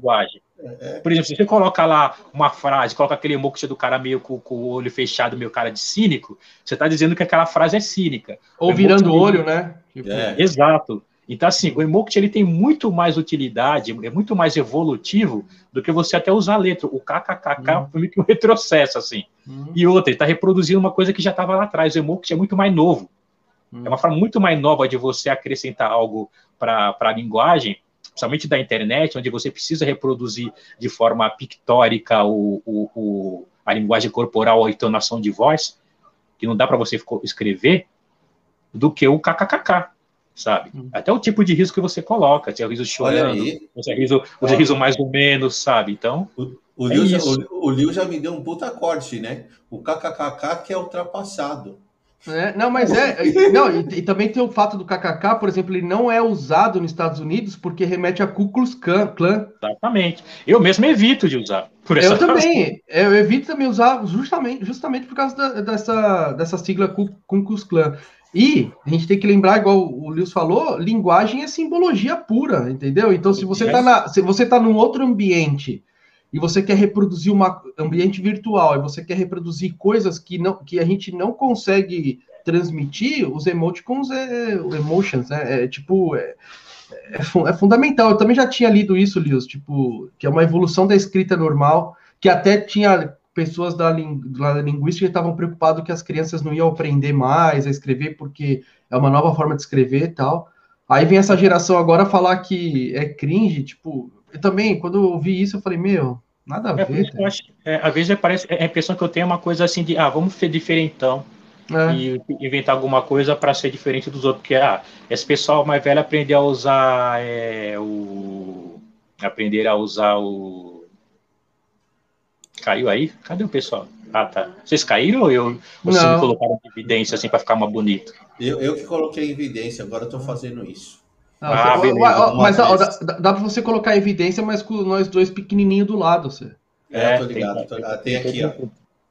[SPEAKER 3] Linguagem. Por exemplo, se você coloca lá uma frase, coloca aquele emoji do cara meio com, com o olho fechado, meio cara de cínico, você está dizendo que aquela frase é cínica.
[SPEAKER 2] Ou
[SPEAKER 3] O
[SPEAKER 2] virando o olho, né? Tipo,
[SPEAKER 1] É.
[SPEAKER 3] Exato. Então, assim, o emoji ele tem muito mais utilidade, é muito mais evolutivo do que você até usar a letra. O kkkk
[SPEAKER 2] Hum.
[SPEAKER 3] foi meio que um retrocesso, assim.
[SPEAKER 2] hum,
[SPEAKER 3] E outra, ele está reproduzindo uma coisa que já estava lá atrás. O emoji é muito mais novo.
[SPEAKER 2] hum.
[SPEAKER 3] É uma forma muito mais nova de você acrescentar algo para a linguagem, principalmente da internet, onde você precisa reproduzir de forma pictórica o, o, o- a linguagem corporal, a entonação de voz, que não dá para você escrever, do que o kkkk, sabe?
[SPEAKER 2] Hum.
[SPEAKER 3] Até o tipo de riso que você coloca, se é o riso chorando, se é riso, se é riso mais ou menos, sabe? Então,
[SPEAKER 1] o
[SPEAKER 3] É
[SPEAKER 1] Liu, já, o, o Liu já me deu um puta corte, né? O kkkk que é ultrapassado.
[SPEAKER 2] É, não, mas é. Não, e, e também tem o fato do KKK, por exemplo, ele não é usado nos Estados Unidos porque remete a Ku Klux Klan.
[SPEAKER 3] Exatamente. Eu mesmo evito de usar. Por essa
[SPEAKER 2] Eu também. Eu evito também usar justamente, justamente por causa da- dessa, dessa sigla Ku Ku Klux Klan. E a gente tem que lembrar, igual o Lewis falou, linguagem é simbologia pura, entendeu? Então, se você está se você tá num outro ambiente e você quer reproduzir um ambiente virtual e você quer reproduzir coisas que, não, que a gente não consegue transmitir, os emoticons, é, emotions, né? é tipo, é, é, é fundamental. Eu também já tinha lido isso, Lewis, tipo, que é uma evolução da escrita normal, que até tinha pessoas da, da linguística estavam preocupados que as crianças não iam aprender mais a escrever porque é uma nova forma de escrever e tal. Aí vem essa geração agora falar que é cringe, tipo, eu também, quando eu ouvi isso, eu falei, meu, nada a
[SPEAKER 3] é,
[SPEAKER 2] ver.
[SPEAKER 3] Eu acho, é, às vezes parece, é, a impressão que eu tenho é uma coisa assim de, ah, vamos ser diferentão. É. E inventar alguma coisa para ser diferente dos outros, porque ah, esse pessoal mais velho aprender a usar é, o. aprender a usar o. Caiu aí? Cadê o pessoal? Ah, tá. Vocês caíram ou eu, vocês me colocaram em evidência assim para ficar mais bonito?
[SPEAKER 1] Eu, eu que coloquei em evidência, agora estou fazendo isso.
[SPEAKER 2] Ah, beleza, mas dá, dá, dá para você colocar evidência, mas com nós dois pequenininhos do lado, você.
[SPEAKER 1] É, é tô ligado. Tem, tô, ligado. tem aqui, ó.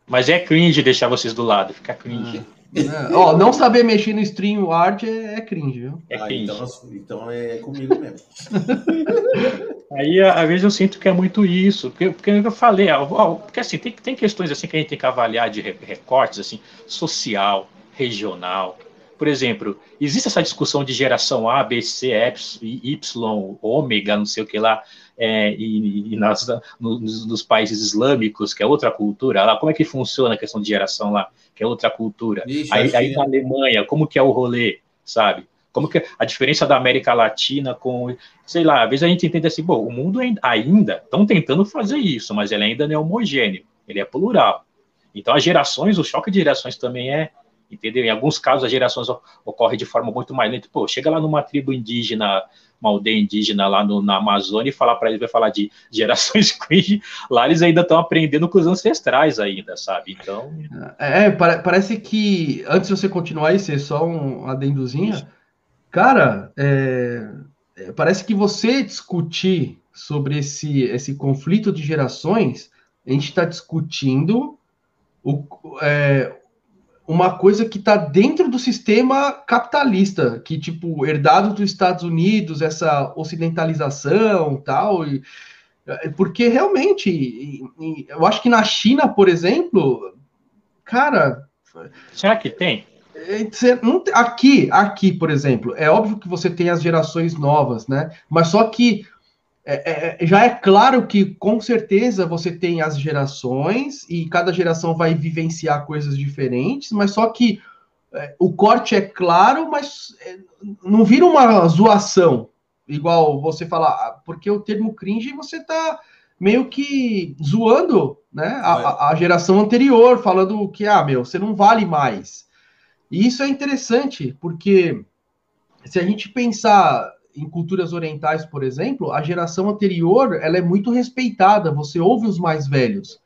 [SPEAKER 3] Mas é cringe deixar vocês do lado, fica cringe.
[SPEAKER 2] É. Ó, não saber mexer no stream art é, é cringe, viu?
[SPEAKER 1] É ah, cringe. Então, então é comigo mesmo.
[SPEAKER 3] Aí, às vezes, eu sinto que é muito isso, porque, porque eu falei, ó, porque assim, tem, tem questões assim que a gente tem que avaliar de recortes, assim, social, regional, por exemplo, existe essa discussão de geração A, B, C, Y, ômega, não sei o que lá, é, e, e nas, nos, nos, países islâmicos, que é outra cultura, lá, como é que funciona a questão de geração lá, que é outra cultura? Ixi, aí, aí na Alemanha, como que é o rolê, sabe? Como que é a diferença da América Latina com, sei lá, às vezes a gente entende assim, bom, o mundo ainda estão tentando fazer isso, mas ele ainda não é homogêneo, ele é plural. Então as gerações, o choque de gerações também é, entendeu? Em alguns casos, as gerações ocorrem de forma muito mais lenta. Pô, chega lá numa tribo indígena, uma aldeia indígena lá no, na Amazônia e falar para eles, vai falar de gerações cringe, lá eles ainda estão aprendendo com os ancestrais ainda, sabe? Então...
[SPEAKER 2] É, parece que, antes de você continuar aí, ser só um adendozinho, cara, é, é, parece que você discutir sobre esse, esse conflito de gerações, a gente está discutindo o, é, uma coisa que está dentro do sistema capitalista, que, tipo, herdado dos Estados Unidos, essa ocidentalização tal, e, é, porque realmente, e, e, eu acho que na China, por exemplo, cara...
[SPEAKER 3] Será que tem?
[SPEAKER 2] É, aqui, aqui, por exemplo, é óbvio que você tem as gerações novas, né? Mas só que é, é, é, já é claro que com certeza você tem as gerações e cada geração vai vivenciar coisas diferentes, mas só que é, o corte é claro, mas é, não vira uma zoação, igual você falar, ah, porque o termo cringe você está meio que zoando né, a, a, geração anterior, falando que, ah, meu, você não vale mais. E isso é interessante, porque se a gente pensar em culturas orientais, por exemplo, a geração anterior ela é muito respeitada, você ouve os mais velhos.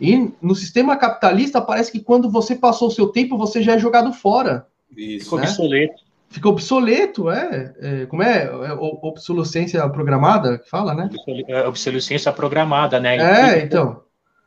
[SPEAKER 2] E no sistema capitalista parece que quando você passou o seu tempo, você já é jogado fora.
[SPEAKER 3] Isso. Ficou né? obsoleto.
[SPEAKER 2] Ficou obsoleto, é, é. Como é? é obsolescência programada que fala, né?
[SPEAKER 3] É, obsolescência programada, né?
[SPEAKER 2] É, e, então.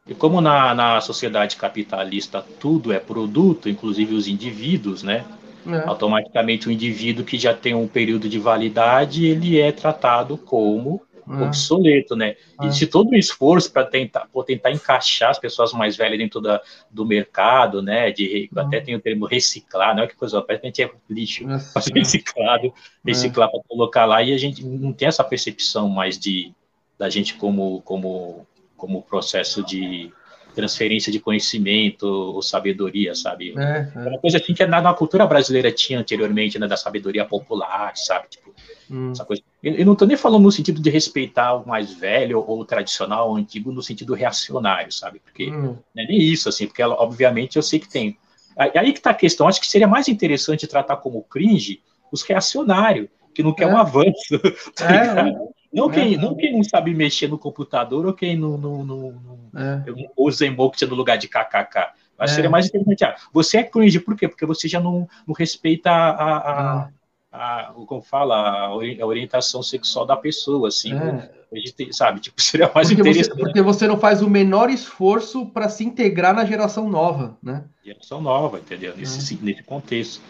[SPEAKER 3] E como na, na sociedade capitalista tudo é produto, inclusive os indivíduos, né? É. Automaticamente o indivíduo que já tem um período de validade, ele é tratado como é. obsoleto, né? É. E se todo o esforço para tentar, tentar encaixar as pessoas mais velhas dentro da, do mercado, né? De, é. Até tem o termo reciclar, não é que coisa, parece que a gente é lixo, mas reciclado, reciclar para colocar lá, e a gente não tem essa percepção mais de da gente como, como, como processo de transferência de conhecimento ou sabedoria, sabe? É, é. Uma coisa assim que na, na, cultura brasileira tinha anteriormente, né, da sabedoria popular, sabe? Tipo, hum. essa coisa. Eu, eu não estou nem falando no sentido de respeitar o mais velho ou tradicional ou antigo, no sentido reacionário, sabe? Porque hum. não é nem isso, assim, porque ela, obviamente eu sei que tem. Aí que está a questão, acho que seria mais interessante tratar como cringe os reacionários, que não quer é. um avanço, tá é, ligado? Não quem, é. não quem não sabe mexer no computador ou quem não, não, não, não é. usa emoji no lugar de kkk. Acho que seria é. mais interessante. Ah, você é cringe, por quê? Porque você já não, não respeita a, a, a, a como fala, a orientação sexual da pessoa, assim. É. A gente, sabe, tipo, seria mais
[SPEAKER 2] porque
[SPEAKER 3] interessante.
[SPEAKER 2] Você, porque você não faz o menor esforço para se integrar na geração nova, né?
[SPEAKER 3] Geração nova, entendeu? Nesse, é. nesse contexto.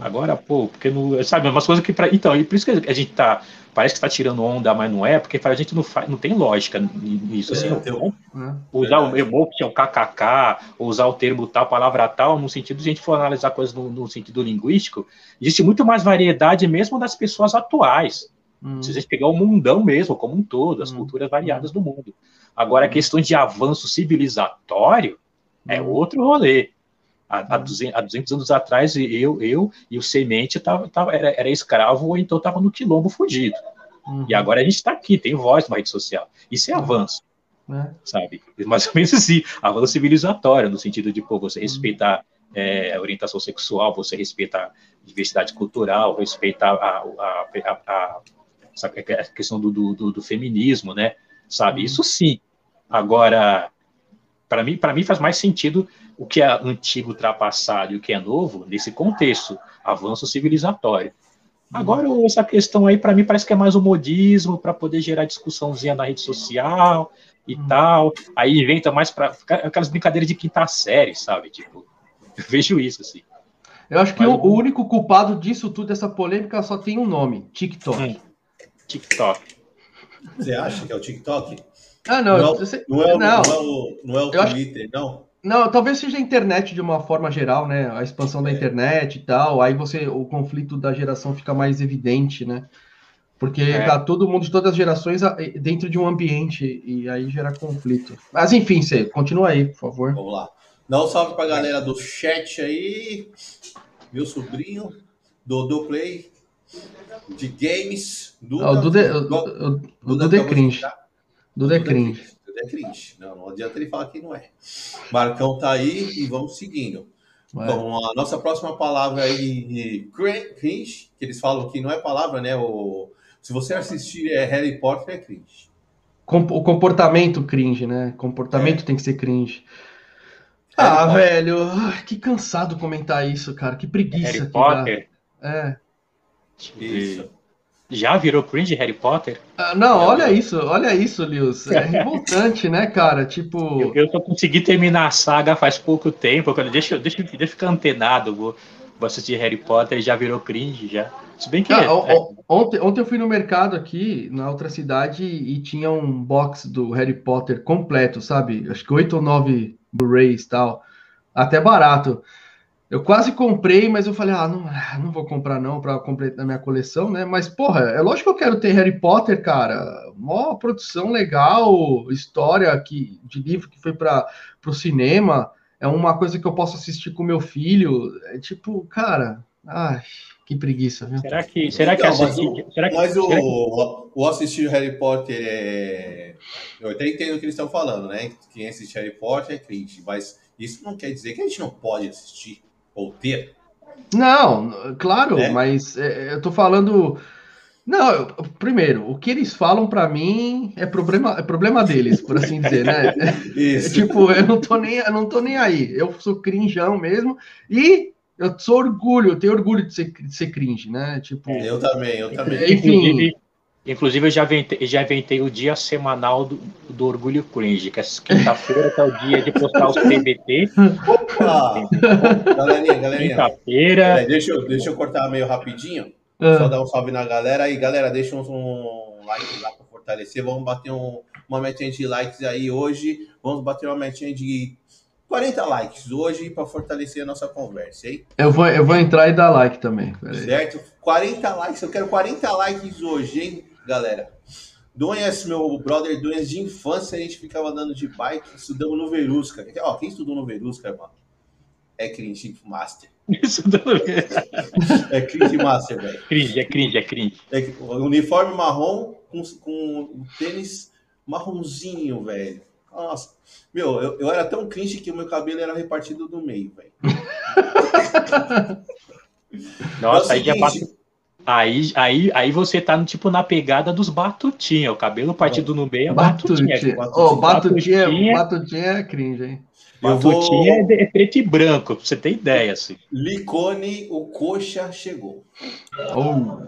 [SPEAKER 3] Agora, pô, porque não. Sabe, umas coisas que. Pra, então, e por isso que a gente tá parece que está tirando onda, mas não é, porque a gente não, faz, não tem lógica nisso. Assim, é, eu, né? usar o emoji, o kkk, usar o termo tal, palavra tal, no sentido de a gente for analisar coisas no, no, sentido linguístico, existe muito mais variedade mesmo das pessoas atuais. Hum. Se a gente pegar o mundão mesmo, como um todo, as hum. culturas variadas do mundo. Agora, a questão de avanço civilizatório é hum. outro rolê. Há, há, 200, há 200 anos atrás, eu, eu e o Semente tava, tava, era, era escravo ou então estava no quilombo fugido. Uhum. E agora a gente está aqui, tem voz na rede social. Isso é uhum. avanço. É. Sabe? Mais ou menos assim, avanço civilizatório, no sentido de pô, você uhum. respeitar é, a orientação sexual, você respeitar a diversidade cultural, respeitar a, a, a, a questão do, do, do, feminismo, né? Sabe? Uhum. Isso sim. Agora, para mim, para mim faz mais sentido o que é antigo, ultrapassado e o que é novo nesse contexto, avanço civilizatório. Agora, essa questão aí, para mim, parece que é mais um modismo para poder gerar discussãozinha na rede social e hum. tal. Aí inventa mais para aquelas brincadeiras de quinta série, sabe? Tipo, eu vejo isso, assim.
[SPEAKER 2] Eu acho que o, o, único culpado disso tudo, dessa polêmica, só tem um nome: TikTok. Hum.
[SPEAKER 3] TikTok.
[SPEAKER 1] Você acha que é o TikTok?
[SPEAKER 2] Ah, não.
[SPEAKER 1] Não, é, não, é, o, não. não é o, não é o Twitter, acho... não?
[SPEAKER 2] Não, talvez seja a internet de uma forma geral, né? A expansão da é. internet e tal. Aí você, o conflito da geração fica mais evidente, né? Porque é. tá todo mundo de todas as gerações dentro de um ambiente e aí gera conflito. Mas enfim, você continua aí, por favor.
[SPEAKER 1] Vamos lá. Dá um salve pra galera do chat aí. Meu sobrinho, Dodô Play, de games.
[SPEAKER 2] Duda, ah, o Duda, Duda, Duda é cringe. Duda é cringe
[SPEAKER 1] é cringe. Não, não adianta ele falar que não é. Marcão tá aí e vamos seguindo. Então, a nossa próxima palavra aí, cringe, que eles falam que não é palavra, né? O, se você assistir é Harry Potter, é cringe.
[SPEAKER 2] O comportamento cringe, né? Comportamento é. tem que ser cringe. Harry ah, Potter. velho, que cansado comentar isso, cara. Que preguiça.
[SPEAKER 3] Harry Potter?
[SPEAKER 2] Dá. É.
[SPEAKER 3] Isso. Já virou cringe Harry Potter?
[SPEAKER 2] Ah, não, olha isso, olha isso, Lewis. É revoltante, né, cara? Tipo.
[SPEAKER 3] Eu, eu consegui terminar a saga faz pouco tempo. Quando, deixa, deixa, deixa eu ficar antenado. Vou, vou assistir Harry Potter e já virou cringe já. Se bem que. Ah,
[SPEAKER 2] é, ontem, ontem eu fui no mercado aqui, na outra cidade, e tinha um box do Harry Potter completo, sabe? Acho que oito ou nove Blu-rays e tal. Até barato. Eu quase comprei, mas eu falei, ah, não, ah, não vou comprar não para completar minha coleção, né? Mas, porra, é lógico que eu quero ter Harry Potter, cara. Mó produção legal, história que, de livro que foi para o cinema. É uma coisa que eu posso assistir com meu filho. É tipo, cara, ai, que preguiça, viu?
[SPEAKER 3] Será que, será então, que assistir... Mas, o, será que,
[SPEAKER 1] mas será que... o, o assistir Harry Potter é... Eu até entendo o que eles estão falando, né? Quem assiste Harry Potter é cringe, mas isso não quer dizer que a gente não pode assistir ou ter?
[SPEAKER 2] Não, claro, né? mas é, eu tô falando. Não, eu, primeiro, o que eles falam para mim é problema, é problema deles, por assim dizer, né? Isso. É, tipo, eu não tô nem, eu não tô nem aí. Eu sou crinjão mesmo e eu sou orgulho, eu tenho orgulho de ser, de ser cringe, né? Tipo,
[SPEAKER 1] eu também, eu também.
[SPEAKER 3] Enfim, Inclusive, eu já inventei, já inventei o dia semanal do, do Orgulho Cringe, que é quinta-feira, que é o dia de postar os PBT.
[SPEAKER 1] Opa! galerinha, galerinha. Quinta-feira. Deixa, eu, deixa eu cortar meio rapidinho. É. Só dar um salve na galera. Aí, galera, deixa um, um like lá para fortalecer. Vamos bater um, uma metinha de likes aí hoje. Vamos bater uma metinha de 40 likes hoje para fortalecer a nossa conversa, hein?
[SPEAKER 2] Eu vou, eu vou entrar e dar like também.
[SPEAKER 1] Certo? 40 likes, eu quero 40 likes hoje, hein? Galera. Donhas, meu brother Donhas de infância, a gente ficava andando de bike, estudamos no Verusca. Ó, quem estudou no Verusca, mano? É cringe master. é cringe master, velho.
[SPEAKER 3] Cringe, é cringe, é cringe. É,
[SPEAKER 1] uniforme marrom com, com tênis marronzinho, velho. Nossa, meu, eu, eu, era tão cringe que o meu cabelo era repartido no meio, velho.
[SPEAKER 3] Nossa, é aí já passa Aí, aí, aí você tá tipo na pegada dos batutinha, o cabelo partido no meio é
[SPEAKER 2] batutinha. Batutinha, oh, batutinha, batutinha, batutinha é cringe, hein?
[SPEAKER 3] Batutinha vou... é preto e branco, pra você ter ideia, assim.
[SPEAKER 1] Licone, o coxa chegou.
[SPEAKER 3] Oh.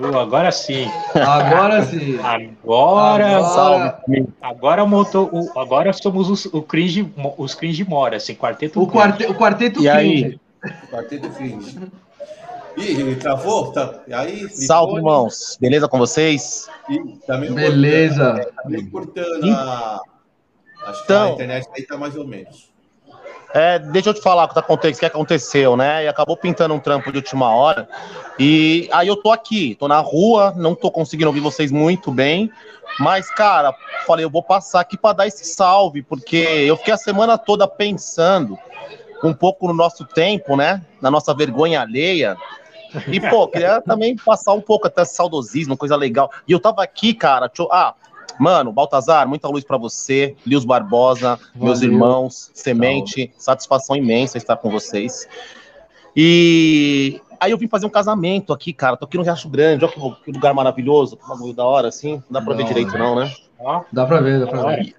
[SPEAKER 3] oh agora sim.
[SPEAKER 2] Agora sim.
[SPEAKER 3] Agora, agora, agora montou, o, agora somos os, o cringe, os cringe mora, assim, quarteto.
[SPEAKER 2] O, quarte, o quarteto
[SPEAKER 1] e cringe. Aí? Quarteto cringe. Ih, travou? Tá... Aí,
[SPEAKER 4] Salve, irmãos. Beleza com vocês?
[SPEAKER 2] Tá Beleza.
[SPEAKER 1] Cortando, tá meio cortando a... Acho que então, a internet aí tá mais ou menos.
[SPEAKER 4] É, deixa eu te falar o que, tá, o que aconteceu, né? E acabou pintando um trampo de última hora. E aí eu tô aqui, tô na rua, não tô conseguindo ouvir vocês muito bem. Mas, cara, falei, eu vou passar aqui para dar esse salve, porque eu fiquei a semana toda pensando um pouco no nosso tempo, né? Na nossa vergonha alheia. E, pô, queria também passar um pouco até saudosismo, coisa legal. E eu tava aqui, cara, eu, ah, mano, Baltazar, muita luz para você, Lios Barbosa, Valeu. meus irmãos, Semente, Tchau. satisfação imensa estar com vocês. E aí eu vim fazer um casamento aqui, cara, tô aqui no Riacho Grande, olha que lugar maravilhoso, que bagulho da hora, assim, não dá pra ver direito não, né?
[SPEAKER 2] Dá pra ver, dá pra ver.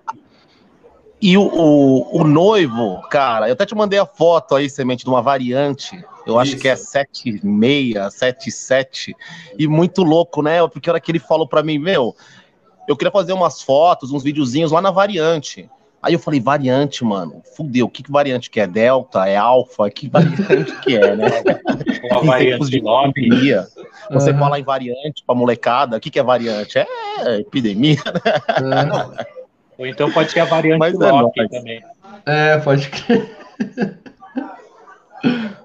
[SPEAKER 4] E o, o, o, noivo, cara, eu até te mandei a foto aí, semente, de uma variante. Eu Isso. acho que é 76, 77. E muito louco, né? Porque a hora que ele falou pra mim, meu, eu queria fazer umas fotos, uns videozinhos lá na variante. Aí eu falei, variante, mano, fudeu, o que, que variante que é? Delta, é alfa? Que variante que é, né?
[SPEAKER 3] Uma variante de nome.
[SPEAKER 4] Você uhum. fala em variante pra molecada, o que, que é variante? É epidemia, né?
[SPEAKER 3] Uhum. Ou então pode ser a variante Mas do é também.
[SPEAKER 2] É, pode crer.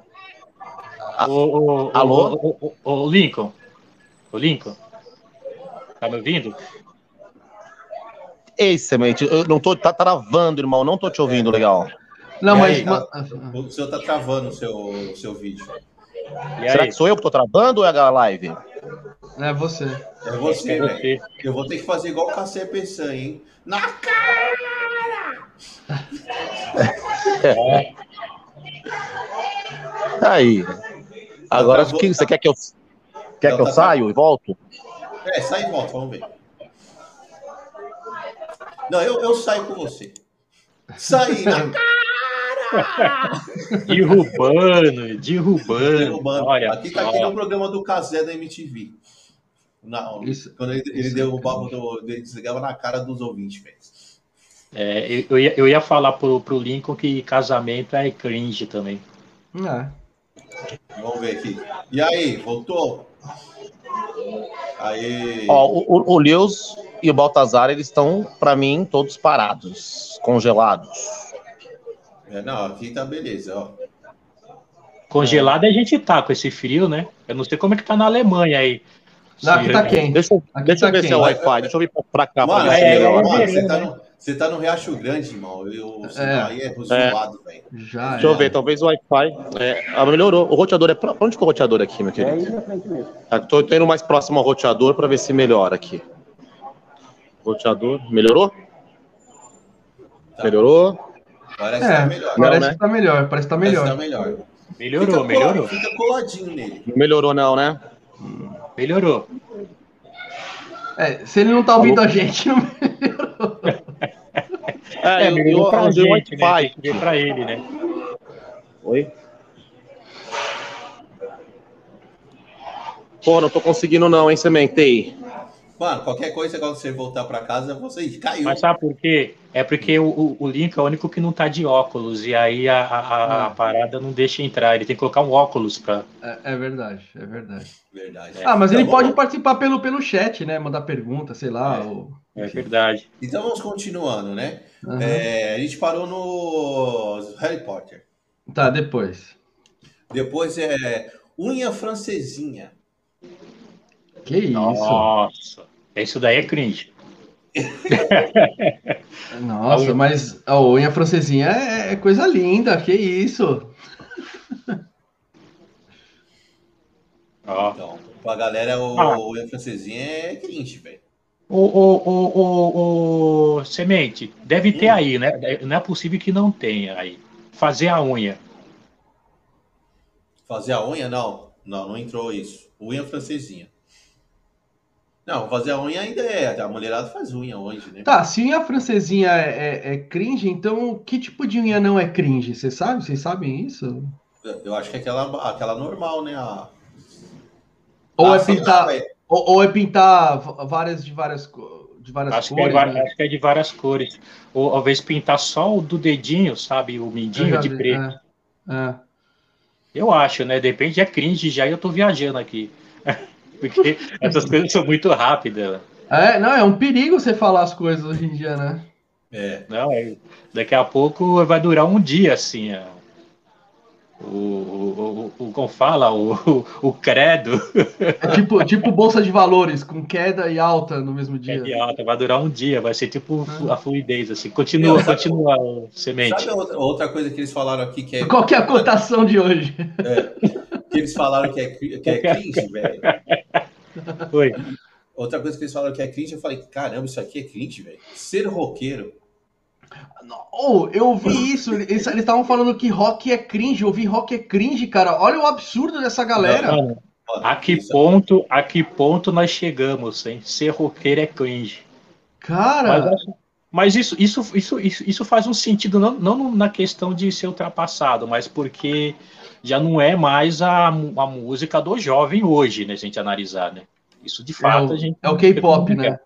[SPEAKER 3] o, o, Alô? O, o, o, Lincoln. O Lincoln. Tá me ouvindo?
[SPEAKER 4] Ei, Semente, eu não tô. Tá travando, irmão. Não tô te ouvindo legal.
[SPEAKER 2] Não, mas. Tá,
[SPEAKER 1] o senhor tá travando o seu, o seu vídeo.
[SPEAKER 4] E Será aí? que sou eu que tô travando ou é a live?
[SPEAKER 2] É você.
[SPEAKER 1] É você, é velho. Eu vou ter que fazer igual o Cacé Pessan, hein? Na cara!
[SPEAKER 4] É. Aí. Agora, o que você quer que eu. Quer não, que eu tá saio e volto?
[SPEAKER 1] É, sai e volta, vamos ver. Não, eu, eu saio com você. Saí na cara!
[SPEAKER 3] derrubando, derrubando. derrubando. Olha
[SPEAKER 1] aqui tá aqui no programa do Casé da MTV. Não, Isso. quando ele, ele derrubava, do, ele desligava na cara dos ouvintes, velho.
[SPEAKER 3] É, eu, ia, eu ia falar pro, pro Lincoln que casamento é cringe também.
[SPEAKER 2] É.
[SPEAKER 1] Vamos ver aqui. E aí, voltou? Aí.
[SPEAKER 4] Ó, o, o Leus e o Baltazar, eles estão, para mim, todos parados, congelados.
[SPEAKER 1] É, não, aqui tá beleza, ó.
[SPEAKER 3] Congelado é. a gente tá com esse frio, né? Eu não sei como é que tá na Alemanha aí.
[SPEAKER 2] Não, aqui tá quente.
[SPEAKER 4] Deixa,
[SPEAKER 2] aqui
[SPEAKER 4] deixa tá eu ver quente. seu Wi-Fi, deixa eu vir pra cá.
[SPEAKER 1] Mano, pra é, mano, você, tá no, você tá no Riacho Grande, irmão. Eu, é. aí é zoado, velho.
[SPEAKER 4] Já deixa é. eu ver, talvez o Wi-Fi. É, melhorou. O roteador é. Pra, onde ficou o roteador aqui, meu querido? É aí na frente mesmo. Ah, tô, tô indo mais próximo ao roteador pra ver se melhora aqui. Roteador. Melhorou? Tá. Melhorou?
[SPEAKER 2] Parece é, que tá melhor. Parece não, né? que tá melhor. Parece que tá melhor. Parece
[SPEAKER 1] que tá melhor.
[SPEAKER 3] Melhorou, fica melhorou.
[SPEAKER 1] Fica coladinho nele.
[SPEAKER 4] Não melhorou, não, né?
[SPEAKER 3] Melhorou.
[SPEAKER 2] É, se ele não tá ouvindo Alô? a gente, não melhorou.
[SPEAKER 3] É, é melhorou eu, pra gente, né? Tem que pra ele, né?
[SPEAKER 4] Oi? Pô, não tô conseguindo não, hein, Sementei.
[SPEAKER 1] Mano, qualquer coisa quando você voltar para casa, você caiu.
[SPEAKER 3] Mas sabe por quê? É porque o, o Link é o único que não tá de óculos, e aí a, a, a, a parada não deixa entrar. Ele tem que colocar um óculos para.
[SPEAKER 2] É, é, verdade, é verdade.
[SPEAKER 1] Verdade.
[SPEAKER 2] Ah, mas então, ele pode participar pelo, pelo chat, né? Mandar pergunta, sei lá.
[SPEAKER 3] É,
[SPEAKER 2] ou...
[SPEAKER 3] é verdade.
[SPEAKER 1] Então vamos continuando, né? Uhum. É, a gente parou no Harry Potter.
[SPEAKER 2] Tá, depois.
[SPEAKER 1] Depois é Unha Francesinha.
[SPEAKER 2] Que isso?
[SPEAKER 3] Nossa, isso daí é cringe.
[SPEAKER 2] Nossa, mas a unha francesinha é, é coisa linda, que isso?
[SPEAKER 1] Oh. Então, pra galera, o, ah. unha francesinha é cringe, velho.
[SPEAKER 3] O, o, o, o, o, Semente, deve ter hum. aí, né? Não é possível que não tenha aí. Fazer a unha.
[SPEAKER 1] Fazer a unha? Não. Não, não entrou isso. Unha francesinha. Não, fazer a unha ainda é. A mulherada faz unha hoje, né?
[SPEAKER 2] Tá, se unha francesinha é, é, é cringe, então que tipo de unha não é cringe? Você sabe? Vocês sabem isso?
[SPEAKER 1] Eu acho que é aquela, aquela normal, né? A...
[SPEAKER 2] Ou, ah, é pintar, ou, ou, é pintar várias de várias, de várias
[SPEAKER 3] acho
[SPEAKER 2] cores.
[SPEAKER 3] Que é, né? Acho que é de várias cores. Ou talvez pintar só o do dedinho, sabe? O mindinho de preto. É, é. Eu acho, né? Depende, é cringe já e eu tô viajando aqui. Porque essas coisas são muito rápidas.
[SPEAKER 2] É, não, é um perigo você falar as coisas hoje em dia, né?
[SPEAKER 3] É. Não, é, daqui a pouco vai durar um dia, assim, o, o, o, o, como fala, o, o, o credo.
[SPEAKER 2] É tipo, tipo bolsa de valores, com queda e alta no mesmo dia. Queda
[SPEAKER 3] e alta, vai durar um dia, vai ser tipo ah. a fluidez, assim. Continua, continua o semente.
[SPEAKER 1] Sabe outra, outra coisa que eles falaram aqui que é.
[SPEAKER 2] Qual que é a cotação de hoje?
[SPEAKER 1] É, que eles falaram que é, que é cringe, velho.
[SPEAKER 3] Foi.
[SPEAKER 1] Outra coisa que eles falaram que é cringe, eu falei, caramba, isso aqui é cringe, velho. Ser roqueiro.
[SPEAKER 2] Oh, eu vi isso. Eles estavam falando que rock é cringe. Eu vi rock é cringe, cara. Olha o absurdo dessa galera. Não,
[SPEAKER 3] a que ponto, a que ponto nós chegamos, hein? Ser roqueiro é cringe.
[SPEAKER 2] Cara.
[SPEAKER 3] Mas, mas isso, isso, isso, isso, isso faz um sentido não, não na questão de ser ultrapassado, mas porque já não é mais a, a música do jovem hoje, né? A gente analisar, né? Isso de fato
[SPEAKER 2] é o,
[SPEAKER 3] a gente.
[SPEAKER 2] É o K-pop, né?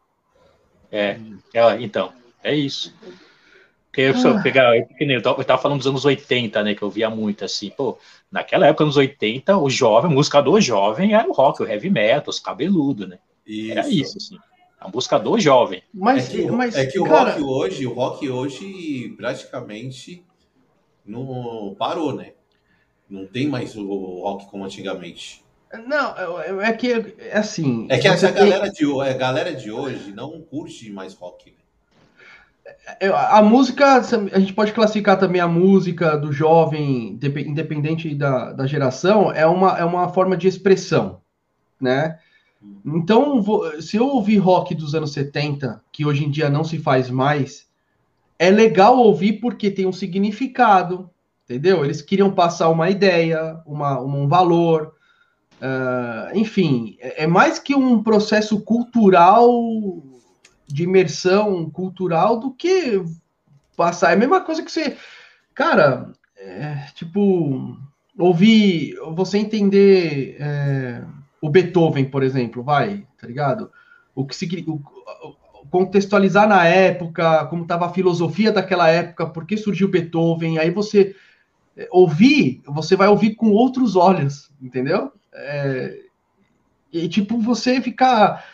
[SPEAKER 3] É, é, então, é isso. Porque eu, ah. pegar, eu, eu tava falando dos anos 80, né? Que eu via muito assim, pô, naquela época, anos 80, o jovem, a música do jovem era o rock, o heavy metal, os cabeludos, né? Isso. Era isso, assim. A música do jovem.
[SPEAKER 1] Mas, é que, mas, é que o cara... rock hoje, o rock hoje praticamente não parou, né? Não tem mais o rock como antigamente.
[SPEAKER 2] Não, é, é que é assim.
[SPEAKER 1] É que tem... galera, de, a galera de hoje não curte mais rock. Né?
[SPEAKER 2] É, a música, a gente pode classificar também a música do jovem, independente da, da geração, é uma, é uma forma de expressão, né? Então, se eu ouvir rock dos anos 70, que hoje em dia não se faz mais, é legal ouvir porque tem um significado, entendeu? Eles queriam passar uma ideia, uma, um valor, Uh, enfim, é, é mais que um processo cultural de imersão cultural do que passar. É a mesma coisa que você. Cara, é, tipo, ouvir. Você entender é, o Beethoven, por exemplo, vai, tá ligado? O que significa. Contextualizar na época, como estava a filosofia daquela época, por que surgiu Beethoven, aí você ouvir, você vai ouvir com outros olhos, entendeu? É, e tipo, você ficar.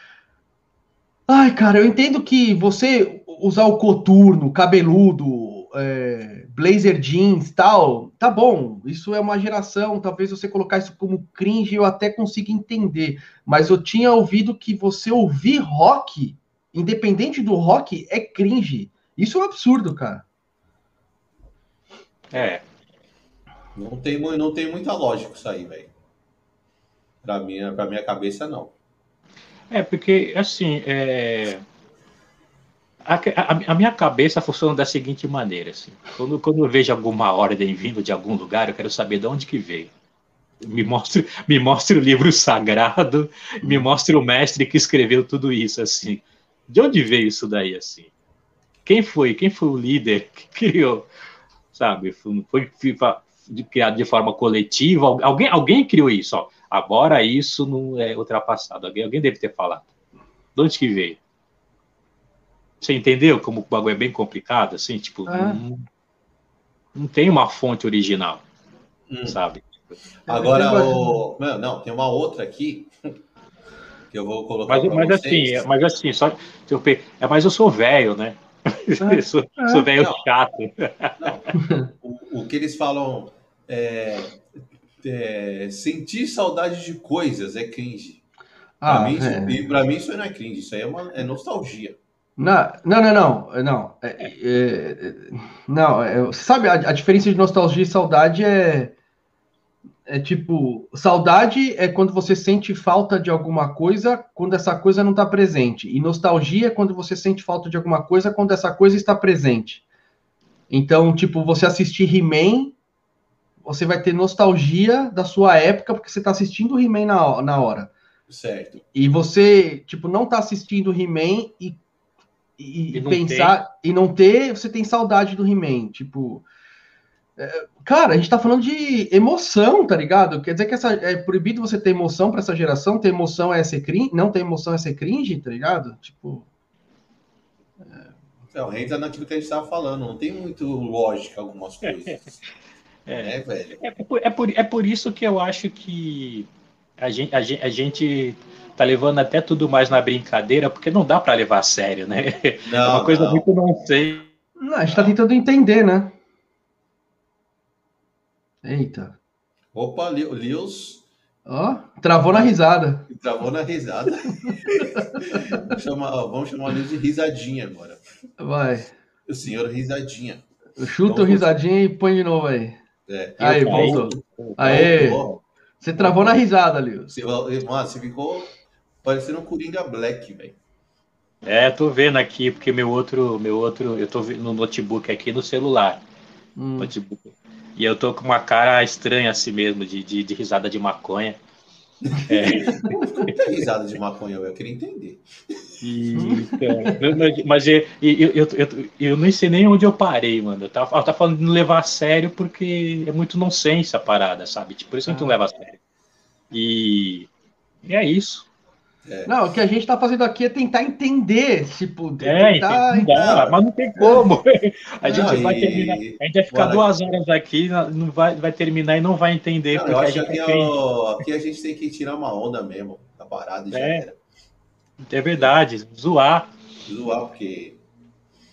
[SPEAKER 2] Ai, cara, eu entendo que você usar o coturno, cabeludo, é, blazer jeans tal, tá bom, isso é uma geração, talvez você colocar isso como cringe eu até consiga entender, mas eu tinha ouvido que você ouvir rock, independente do rock, é cringe. Isso é um absurdo, cara.
[SPEAKER 3] É.
[SPEAKER 1] Não tem, não tem muita lógica isso aí, velho. Para minha, para minha cabeça, não.
[SPEAKER 3] É, porque, assim, é... A, a, a, minha cabeça funciona da seguinte maneira, assim. Quando, quando eu vejo alguma ordem vindo de algum lugar, eu quero saber de onde que veio. Me mostre, me mostre o livro sagrado, me mostre o mestre que escreveu tudo isso, assim. De onde veio isso daí, assim? Quem foi? Quem foi o líder que criou? Sabe? Foi, foi criado de forma coletiva? Alguém, alguém criou isso, ó. Agora isso não é ultrapassado. Alguém, alguém deve ter falado. De onde que veio? Você entendeu como o bagulho é bem complicado, assim? Tipo, ah. não, não, tem uma fonte original, hum. sabe?
[SPEAKER 1] Agora, o... não, não, tem uma outra aqui que eu vou colocar.
[SPEAKER 3] Mas, mas assim, mas assim, só eu, é, mas eu sou velho, né? Ah, sou, sou velho chato.
[SPEAKER 1] Não, o, o, que eles falam é, é, sentir saudade de coisas é cringe. Ah, para mim, é. mim, isso não é cringe, isso aí é, uma, é nostalgia.
[SPEAKER 2] Não, não, não, não. Não, é, é, não é, sabe, a, a, diferença de nostalgia e saudade é, é tipo, saudade é quando você sente falta de alguma coisa quando essa coisa não está presente. E nostalgia é quando você sente falta de alguma coisa quando essa coisa está presente. Então, tipo, você assistir He-Man você vai ter nostalgia da sua época, porque você está assistindo o He-Man na, na hora.
[SPEAKER 1] Certo.
[SPEAKER 2] E você, tipo, não está assistindo o He-Man e, e, e pensar. Tem. E não ter, você tem saudade do He-Man. Tipo. É, cara, a gente tá falando de emoção, tá ligado? Quer dizer que essa, é proibido você ter emoção para essa geração? Ter emoção é ser cringe? Não ter emoção é ser cringe, tá ligado? Tipo.
[SPEAKER 1] É... Então, entra naquilo que a gente tava falando, não tem muito lógica algumas coisas.
[SPEAKER 3] É, é, velho. É, por, é, por, é por isso que eu acho que a gente, a gente, a gente tá levando até tudo mais na brincadeira, porque não dá para levar a sério, né? Não, é uma coisa não. muito nonsense,
[SPEAKER 2] Ah, a gente tá tentando entender, né? Eita.
[SPEAKER 1] Opa, Li- Lios
[SPEAKER 2] Ó, travou na risada.
[SPEAKER 1] travou na risada. Vamos chamar, ó, vamos chamar o Lios de risadinha agora.
[SPEAKER 2] Vai.
[SPEAKER 1] O senhor risadinha.
[SPEAKER 2] Chuta o risadinha e põe de novo aí.
[SPEAKER 1] É.
[SPEAKER 2] Aí, voltou.
[SPEAKER 1] Voltou.
[SPEAKER 2] Você travou na risada, Lios.
[SPEAKER 1] Você, mano, você ficou parecendo um Coringa Black, velho.
[SPEAKER 3] É, tô vendo aqui, porque meu outro, meu outro, eu tô no notebook aqui no celular.
[SPEAKER 2] Hum.
[SPEAKER 3] Notebook. E eu tô com uma cara estranha assim mesmo, de, de, de risada de maconha.
[SPEAKER 1] Por que risada de maconha? Eu queria entender.
[SPEAKER 3] E, então, mas- eu, eu, eu, eu, eu nem sei nem onde eu parei, mano. Eu tava, eu tava falando de não levar a sério porque é muito nonsense a parada, sabe? Tipo, por isso a gente não leva a sério. E, e é isso.
[SPEAKER 2] Não, o que a gente tá fazendo aqui é tentar entender, tipo,
[SPEAKER 3] É,
[SPEAKER 2] tentar...
[SPEAKER 3] mas não tem como. A gente
[SPEAKER 1] Não,
[SPEAKER 3] vai
[SPEAKER 1] e-
[SPEAKER 3] terminar, a gente vai ficar
[SPEAKER 1] Bora.
[SPEAKER 3] duas horas aqui, não vai, vai terminar e não vai entender,
[SPEAKER 1] Não, eu
[SPEAKER 3] a
[SPEAKER 1] acho que
[SPEAKER 3] tem-
[SPEAKER 1] ó, aqui a gente tem que tirar uma onda mesmo da parada e já
[SPEAKER 3] É.
[SPEAKER 1] era.
[SPEAKER 3] é verdade, zoar.
[SPEAKER 1] Zoar, porque.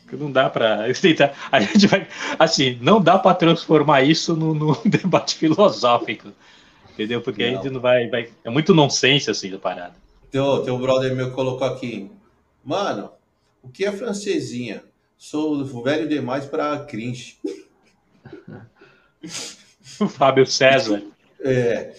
[SPEAKER 3] que não dá para a gente vai assim não dá para transformar isso no, no debate filosófico entendeu porque a
[SPEAKER 1] Não.
[SPEAKER 3] gente não vai, vai é muito nonsense assim da parada
[SPEAKER 1] Teu, teu brother meu colocou aqui. Mano, o que é francesinha? Sou velho demais pra cringe.
[SPEAKER 3] o Fábio César
[SPEAKER 1] É,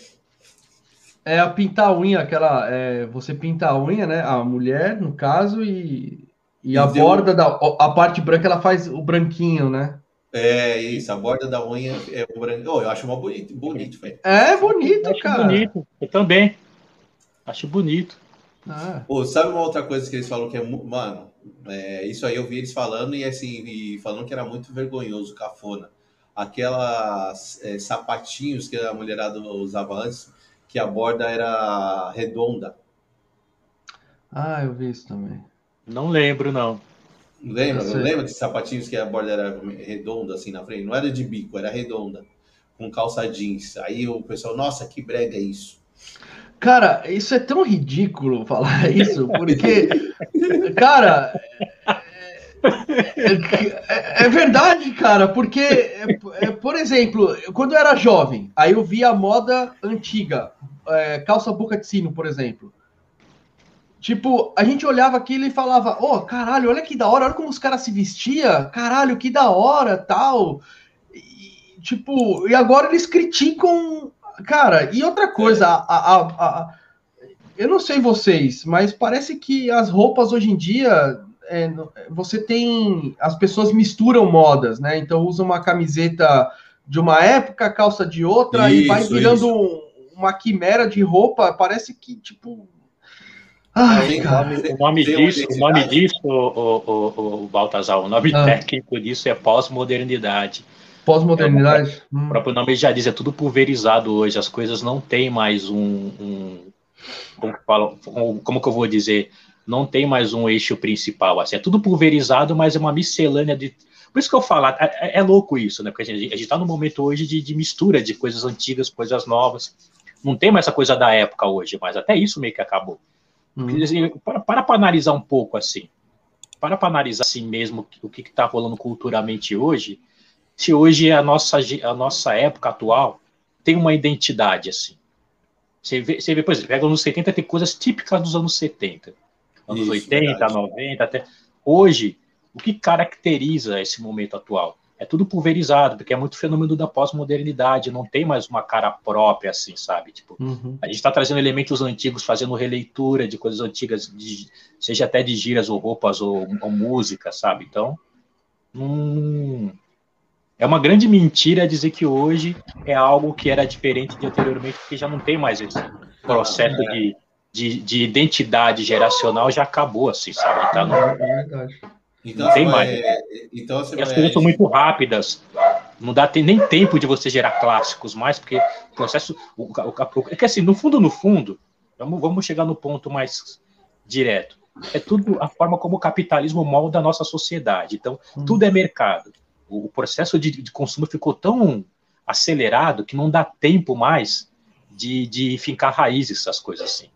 [SPEAKER 2] É a pintar a unha, aquela. é, você pinta a unha, né? A mulher, no caso, e, e a
[SPEAKER 1] E deu-
[SPEAKER 2] borda da. A parte branca ela faz o branquinho, né?
[SPEAKER 1] é isso, a borda da unha é o branco. Oh, eu acho mó bonito, bonito, velho.
[SPEAKER 2] É bonito,
[SPEAKER 3] acho
[SPEAKER 2] cara.
[SPEAKER 3] bonito eu também acho bonito
[SPEAKER 2] Ah,
[SPEAKER 1] Pô, sabe uma outra coisa que eles falam que é. Mano, é, isso aí eu vi eles falando e assim, e falando que era muito vergonhoso, cafona. Aquelas é, sapatinhos que a mulherada usava antes, que a borda era redonda.
[SPEAKER 2] ah, eu vi isso também.
[SPEAKER 3] não lembro não
[SPEAKER 1] Lembra?
[SPEAKER 2] Sei.
[SPEAKER 1] Lembra de sapatinhos que a borda era redonda assim na frente? Não era de bico, era redonda. Com calça jeans. Aí o pessoal, nossa, que brega isso.
[SPEAKER 2] Cara, isso é tão ridículo falar isso, porque, cara, é, é- é verdade, cara, porque, é, é, por exemplo, quando eu era jovem, aí eu via a moda antiga, é, calça boca de sino, por exemplo. Tipo, a gente olhava aquilo e falava, ô, caralho, olha que da hora, olha como os caras se vestia, caralho, que da hora, tal. E, tipo, e agora eles criticam Cara, e outra coisa, a, a- a- a- eu não sei vocês, mas parece que as roupas hoje em dia, é, você tem. As pessoas misturam modas, né? Então usa uma camiseta de uma época, calça de outra, e vai
[SPEAKER 1] Isso,
[SPEAKER 2] virando
[SPEAKER 1] isso.
[SPEAKER 2] um- uma quimera de roupa. Parece que, tipo. Ai, cara.
[SPEAKER 3] o nome disso o nome disso o, o, o, o Baltazar o nome
[SPEAKER 2] Ah.
[SPEAKER 3] técnico disso é pós-modernidade
[SPEAKER 2] Pós-modernidade.
[SPEAKER 3] O
[SPEAKER 2] Hum.
[SPEAKER 3] próprio nome já diz, é tudo pulverizado hoje, as coisas não têm mais um. um- como, que fala- como- que eu vou dizer? Não tem mais um eixo principal. Assim, é tudo pulverizado, mas é uma miscelânea de. Por isso que eu falo, é, é- é louco isso, né? Porque a gente está no momento hoje de, de mistura de coisas antigas, coisas novas. Não tem mais essa coisa da época hoje, mas até isso meio que acabou.
[SPEAKER 2] Hum.
[SPEAKER 3] Para para pra analisar um pouco assim. Para para analisar assim mesmo o que está rolando culturalmente hoje. Se hoje a nossa, a nossa época atual tem uma identidade assim. Você vê, você vê, por exemplo, pega anos 70, tem coisas típicas dos anos 70. Anos
[SPEAKER 1] Isso,
[SPEAKER 3] 80,
[SPEAKER 1] verdade.
[SPEAKER 3] 90, até. Hoje, o que caracteriza esse momento atual? É tudo pulverizado, porque é muito fenômeno da pós-modernidade, não tem mais uma cara própria, assim, sabe? Tipo,
[SPEAKER 2] Uhum.
[SPEAKER 3] a gente está trazendo elementos antigos, fazendo releitura de coisas antigas, de- seja até de gírias ou roupas ou, ou música, sabe? Então, hum, é uma grande mentira dizer que hoje é algo que era diferente de anteriormente, porque já não tem mais esse processo
[SPEAKER 1] é.
[SPEAKER 3] de, de, de identidade geracional, já acabou, assim, sabe? Tá no-
[SPEAKER 2] É verdade.
[SPEAKER 1] Então,
[SPEAKER 3] Não tem
[SPEAKER 1] você
[SPEAKER 3] mais.
[SPEAKER 1] vai- então você
[SPEAKER 3] e as
[SPEAKER 1] vai-
[SPEAKER 3] coisas são muito rápidas. Não dá tem nem tempo de você gerar clássicos mais, porque o processo. O, o, o- é que assim, no fundo, no fundo, vamos, vamos chegar no ponto mais direto. É tudo a forma como o capitalismo molda a nossa sociedade. Então,
[SPEAKER 2] Hum.
[SPEAKER 3] tudo é mercado. O, processo de, de consumo ficou tão acelerado que não dá tempo mais de, de fincar raízes, essas coisas assim.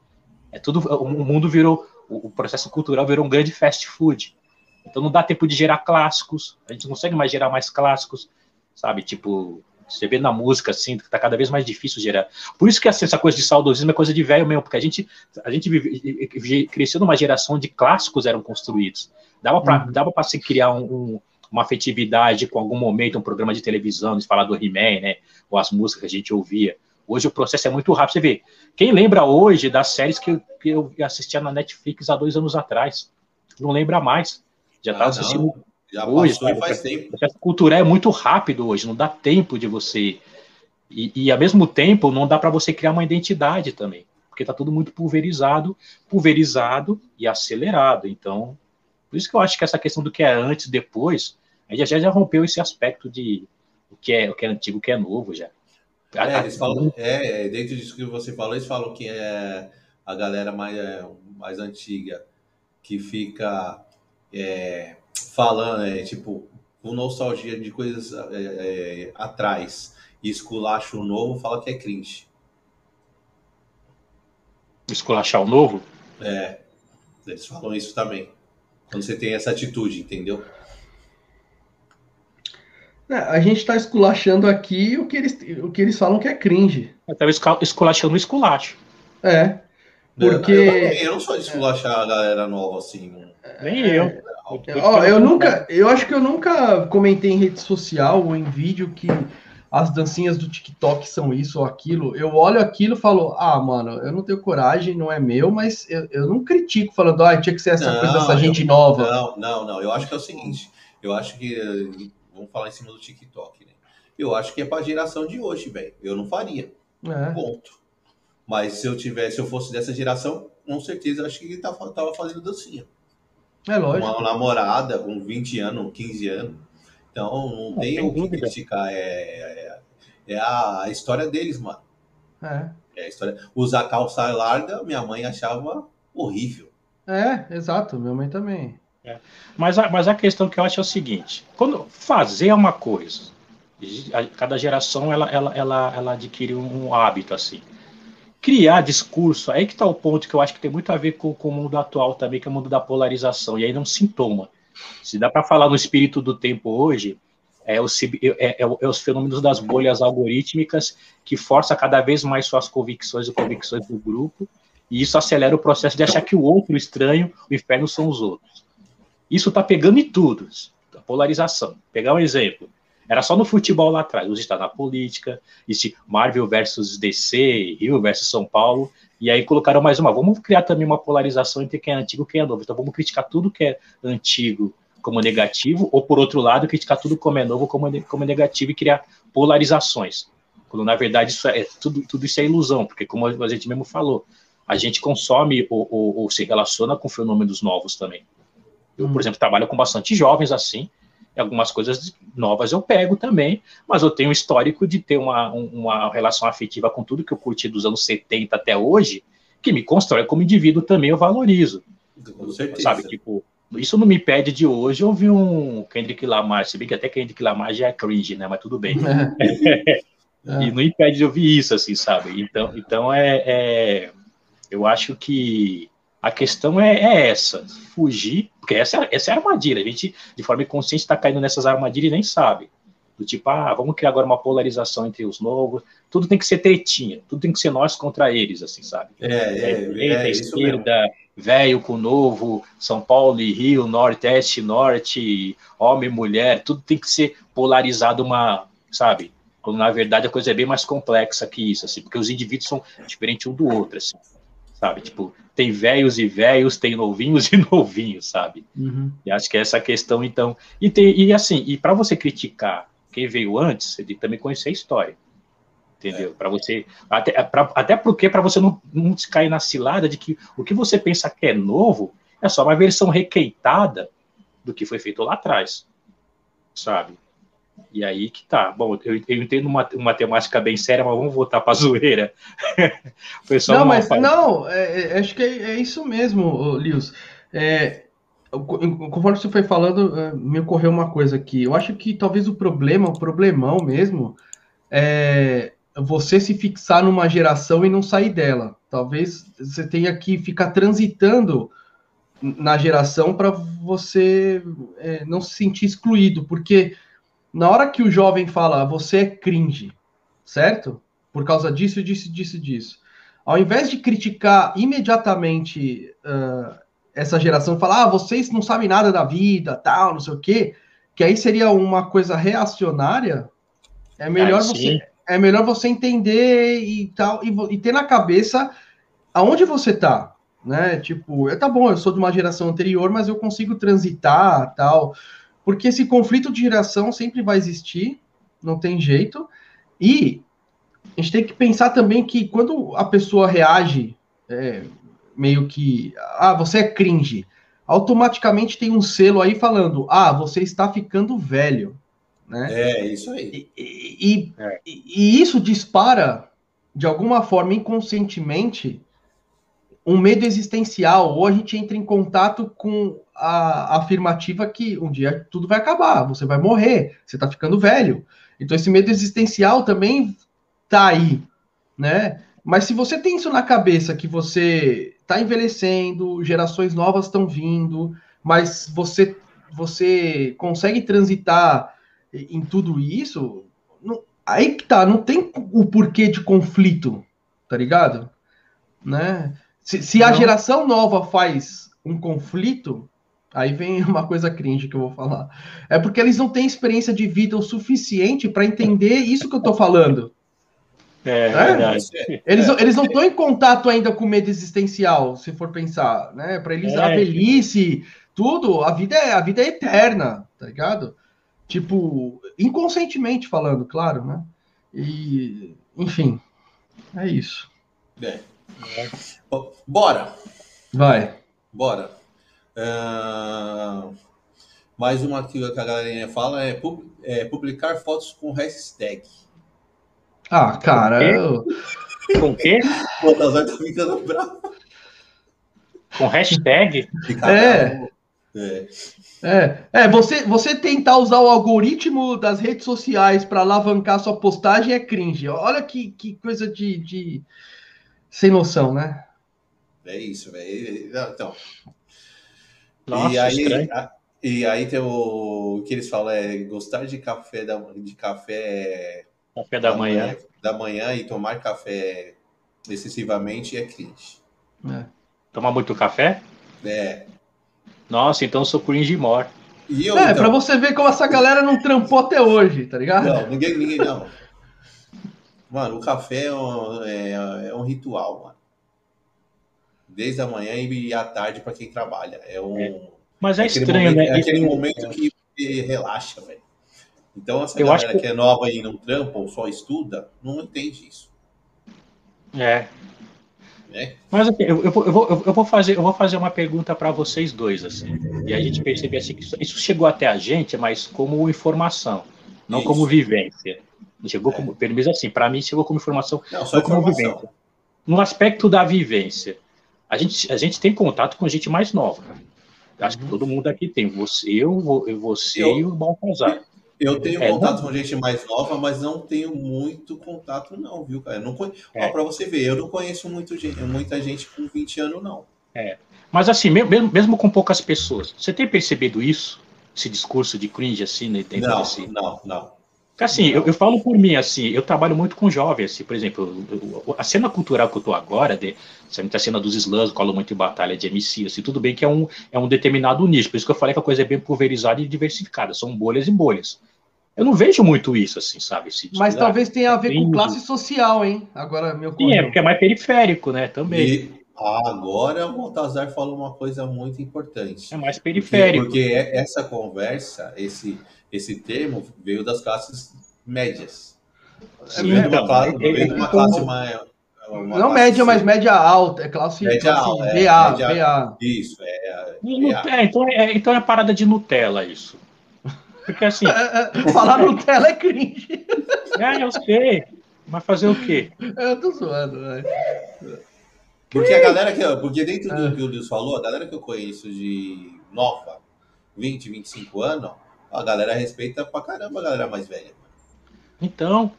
[SPEAKER 3] É tudo. O, mundo virou. O, o processo cultural virou um grande fast food. Então não dá tempo de gerar clássicos, a gente não consegue mais gerar mais clássicos, sabe? Tipo, você vê na música, assim, que tá cada vez mais difícil gerar. Por isso que assim, essa coisa de saudosismo é coisa de velho mesmo, porque a gente, a gente vive, cresceu numa geração de clássicos eram construídos. Dava para uhum. dava se criar um, um, uma afetividade com algum momento, um programa de televisão, de falar do He-Man, né? Ou as músicas que a gente ouvia. Hoje o processo é muito rápido. Você vê, quem lembra hoje das séries que eu, que eu assistia na Netflix há dois anos atrás? Não lembra mais. Já estava ah, assistindo
[SPEAKER 1] já hoje, passou faz tempo. O
[SPEAKER 3] processo cultural é muito rápido hoje, não dá tempo de você. E, e ao mesmo tempo, não dá para você criar uma identidade também, porque está tudo muito pulverizado, pulverizado e acelerado. Então, por isso que eu acho que essa questão do que é antes e depois, a gente já, já rompeu esse aspecto de o que é o que é antigo, o que é novo já.
[SPEAKER 1] É, eles falam, é, dentro disso que você falou, eles falam que é a galera mais, é, mais antiga que fica é, falando, é, tipo, com nostalgia de coisas é, é, atrás e esculacha o novo, fala que é cringe.
[SPEAKER 3] Esculachar o novo?
[SPEAKER 1] É, eles falam isso também. Quando você tem essa atitude, entendeu?
[SPEAKER 2] É, a gente está esculachando aqui o que, eles, o que eles falam que é cringe.
[SPEAKER 3] Eu estava esculachando o esculacho.
[SPEAKER 2] É. Porque. Eu,
[SPEAKER 1] eu, eu não sou de esculachar a galera nova assim.
[SPEAKER 3] Nem eu.
[SPEAKER 2] Ó, eu nunca, eu acho que eu nunca comentei em rede social ou em vídeo que as dancinhas do TikTok são isso ou aquilo. Eu olho aquilo e falo, ah, mano, eu não tenho coragem, não é meu, mas eu, eu não critico falando, ah, tinha que ser essa não, coisa dessa gente nova.
[SPEAKER 1] Não, não, não. Eu acho que é o seguinte, eu acho que vamos falar em cima do TikTok, né? Eu acho que é para a geração de hoje, velho. Eu não faria. É. Ponto. Mas se eu tivesse, se eu fosse dessa geração, com certeza eu acho que ele tava, tava fazendo dancinha.
[SPEAKER 2] É lógico.
[SPEAKER 1] Uma namorada com 20 anos, 15 anos. Então, não, não tem o que criticar. É, é, é, a história deles, mano.
[SPEAKER 2] É.
[SPEAKER 1] é a história. Usar calça larga, minha mãe achava horrível.
[SPEAKER 2] É, exato. Minha mãe também.
[SPEAKER 3] É. Mas, a, mas a questão que eu acho é o seguinte: quando fazer uma coisa, cada geração ela, ela, ela, ela adquire um hábito assim criar discurso, aí que está o ponto que eu acho que tem muito a ver com, com, o mundo atual também, que é o mundo da polarização, e aí é um sintoma. Se dá para falar no espírito do tempo hoje, é, o, é, é, é, os fenômenos das bolhas algorítmicas que força cada vez mais suas convicções e convicções do grupo, e isso acelera o processo de achar que o outro, o estranho, o inferno são os outros. Isso está pegando em tudo, a polarização. Pegar um exemplo, era só no futebol lá atrás. Hoje está na política, existe Marvel versus DC, Rio versus São Paulo. E aí colocaram mais uma. Vamos criar também uma polarização entre quem é antigo e quem é novo. Então vamos criticar tudo que é antigo como negativo, ou por outro lado, criticar tudo como é novo como, como negativo e criar polarizações. Quando na verdade isso é tudo, tudo isso é ilusão, porque como a gente mesmo falou, a gente consome ou, ou, ou se relaciona com fenômenos novos também. Eu, por hum. exemplo, trabalho com bastante jovens assim, algumas coisas novas eu pego também, mas eu tenho um histórico de ter uma, uma relação afetiva com tudo que eu curti dos anos 70 até hoje, que me constrói como indivíduo também, eu valorizo.
[SPEAKER 1] Com certeza.
[SPEAKER 3] Sabe, tipo, isso não me impede de hoje ouvir um Kendrick Lamar, se bem que até Kendrick Lamar já é cringe, né, mas tudo bem. É. e não impede de ouvir isso, assim, sabe? Então, então é, é eu acho que a questão é, é, essa, fugir, porque essa, essa é a armadilha, a gente, de forma inconsciente, está caindo nessas armadilhas e nem sabe. Do tipo, ah, vamos criar agora uma polarização entre os novos, tudo tem que ser tretinha, tudo tem que ser nós contra eles, assim, sabe?
[SPEAKER 1] É, é, é
[SPEAKER 3] é, esquerda, velho com novo, São Paulo e Rio, Nordeste, Norte, homem, mulher, tudo tem que ser polarizado uma, sabe? Quando na verdade a coisa é bem mais complexa que isso, assim, porque os indivíduos são diferentes um do outro, assim sabe? Tipo, tem velhos e velhos, tem novinhos e novinhos, sabe?
[SPEAKER 2] Uhum.
[SPEAKER 3] E acho que é essa questão, então. E, tem, e assim, e para você criticar quem veio antes, você tem que também conhecer a história. Entendeu? É. Para você. Até, pra, até porque para você não, não cair na cilada de que o que você pensa que é novo é só uma versão requeitada do que foi feito lá atrás. Sabe? E aí que tá. Bom, eu, eu entendo uma, uma temática bem séria, mas vamos voltar para a zoeira.
[SPEAKER 2] não, mas não, é, é, acho que é, é, isso mesmo, Lius. É, conforme você foi falando, é, me ocorreu uma coisa aqui. Eu acho que talvez o problema, o problemão mesmo, é você se fixar numa geração e não sair dela. Talvez você tenha que ficar transitando na geração para você é, não se sentir excluído, porque na hora que o jovem fala você é cringe, certo? Por causa disso, disso, disso, disso. Ao invés de criticar imediatamente uh, essa geração, falar, ah, vocês não sabem nada da vida, tal, não sei o quê, que aí seria uma coisa reacionária, é melhor, você, é melhor você entender e tal, e, e ter na cabeça aonde você tá, né? Tipo, tá bom, eu sou de uma geração anterior, mas eu consigo transitar, tal, porque esse conflito de geração sempre vai existir, não tem jeito, e a gente tem que pensar também que quando a pessoa reage é, meio que, ah, você é cringe, automaticamente tem um selo aí falando, ah, você está ficando velho, né?
[SPEAKER 1] É, isso aí.
[SPEAKER 2] E, e, é. e isso dispara, de alguma forma, inconscientemente, um medo existencial, ou a gente entra em contato com a afirmativa que um dia tudo vai acabar, você vai morrer, você está ficando velho. Então esse medo existencial também tá aí, né? Mas se você tem isso na cabeça que você está envelhecendo, gerações novas estão vindo, mas você você consegue transitar em tudo isso, não, aí que tá, não tem o porquê de conflito, tá ligado? Né? Se, se a geração nova faz um conflito, aí vem uma coisa cringe que eu vou falar. É porque eles não têm experiência de vida o suficiente para entender isso que eu tô falando.
[SPEAKER 3] É, é verdade.
[SPEAKER 2] Eles, eles não estão em contato ainda com o medo existencial, se for pensar, né? Para eles, é. a velhice, tudo, a vida, é, a vida é eterna, tá ligado? Tipo, inconscientemente falando, claro, né? E, enfim, é isso.
[SPEAKER 1] É. Bora.
[SPEAKER 2] Vai.
[SPEAKER 1] Bora. Uh, mais uma que a galerinha fala é, pub, é, publicar fotos com hashtag.
[SPEAKER 2] Ah, cara. Eu...
[SPEAKER 3] Com o quê?
[SPEAKER 1] O tá ficando bravo.
[SPEAKER 3] Com hashtag?
[SPEAKER 2] É. É. É, é você, você tentar usar o algoritmo das redes sociais para alavancar sua postagem é cringe. Olha que, que coisa de, de, sem noção, né?
[SPEAKER 1] É isso, velho. Então.
[SPEAKER 3] Nossa,
[SPEAKER 1] e aí, a, e aí tem o, o que eles falam é gostar de café da, de café
[SPEAKER 3] café da, da manhã. manhã.
[SPEAKER 1] da manhã e tomar café excessivamente é cringe.
[SPEAKER 3] É. Tomar muito café?
[SPEAKER 1] É.
[SPEAKER 3] Nossa, então eu sou cringe more.
[SPEAKER 2] E eu, é, então... pra você ver como essa galera não trampou até hoje, tá ligado?
[SPEAKER 1] Não, ninguém, ninguém não. Mano, o café é um, é, é um ritual, mano. Desde a manhã e à tarde para quem trabalha. É um. É.
[SPEAKER 3] Mas é, estranho,
[SPEAKER 1] momento,
[SPEAKER 3] né?
[SPEAKER 1] É aquele momento que relaxa, velho. Então, essa eu galera que... que... é nova e não trampa ou só estuda, não entende isso.
[SPEAKER 3] É. é. Mas assim, eu, eu, vou, eu, vou, eu, vou fazer, eu vou fazer uma pergunta para vocês dois, assim. E a gente percebe assim, que isso chegou até a gente, mas como informação, não isso. como vivência. Chegou é. como, pelo menos assim, para mim chegou como informação,
[SPEAKER 1] não, só como vivência.
[SPEAKER 3] No aspecto da vivência, a gente, a gente tem contato com gente mais nova. Acho uhum. que todo mundo aqui tem. Você, eu, você eu, e o Baltazar.
[SPEAKER 1] Eu tenho é, contato não... com gente mais nova, mas não tenho muito contato, não, viu, cara? Não conhe... é. Para você ver, eu não conheço muito, muita gente com 20 anos, não.
[SPEAKER 3] É. Mas assim, mesmo, mesmo com poucas pessoas, você tem percebido isso? Esse discurso de cringe, assim, né?
[SPEAKER 1] Não, assim? não, não.
[SPEAKER 3] Assim, eu, eu, falo por mim, assim, eu trabalho muito com jovens, assim, por exemplo, a cena cultural que eu tô agora, de, a cena dos slams, colo muito em batalha de MC, assim, tudo bem que é um, é um determinado nicho, por isso que eu falei que a coisa é bem pulverizada e diversificada, são bolhas e bolhas. Eu não vejo muito isso, assim, sabe?
[SPEAKER 2] Mas talvez tenha a ver com classe social, hein? Agora, meu
[SPEAKER 3] Sim, é porque é mais periférico, né? Também.
[SPEAKER 1] E agora o Baltazar falou uma coisa muito importante.
[SPEAKER 3] É mais periférico.
[SPEAKER 1] Porque, porque essa conversa, esse esse termo veio das classes médias.
[SPEAKER 2] É veio de uma classe, veio de uma classe mais. Uma não média, mas média alta. É classe,
[SPEAKER 1] média classe alta.
[SPEAKER 2] É, BA, média, BA.
[SPEAKER 1] Isso, é,
[SPEAKER 3] é, então é. Então é parada de Nutella, isso. Porque assim.
[SPEAKER 2] É, falar Nutella é cringe.
[SPEAKER 3] É, eu sei. Mas fazer o quê?
[SPEAKER 2] Eu tô zoando, velho.
[SPEAKER 1] Porque a galera que. Porque dentro do que o Deus falou, a galera que eu conheço de nova, 20, 25 anos a galera respeita pra caramba a galera mais velha.
[SPEAKER 3] Então.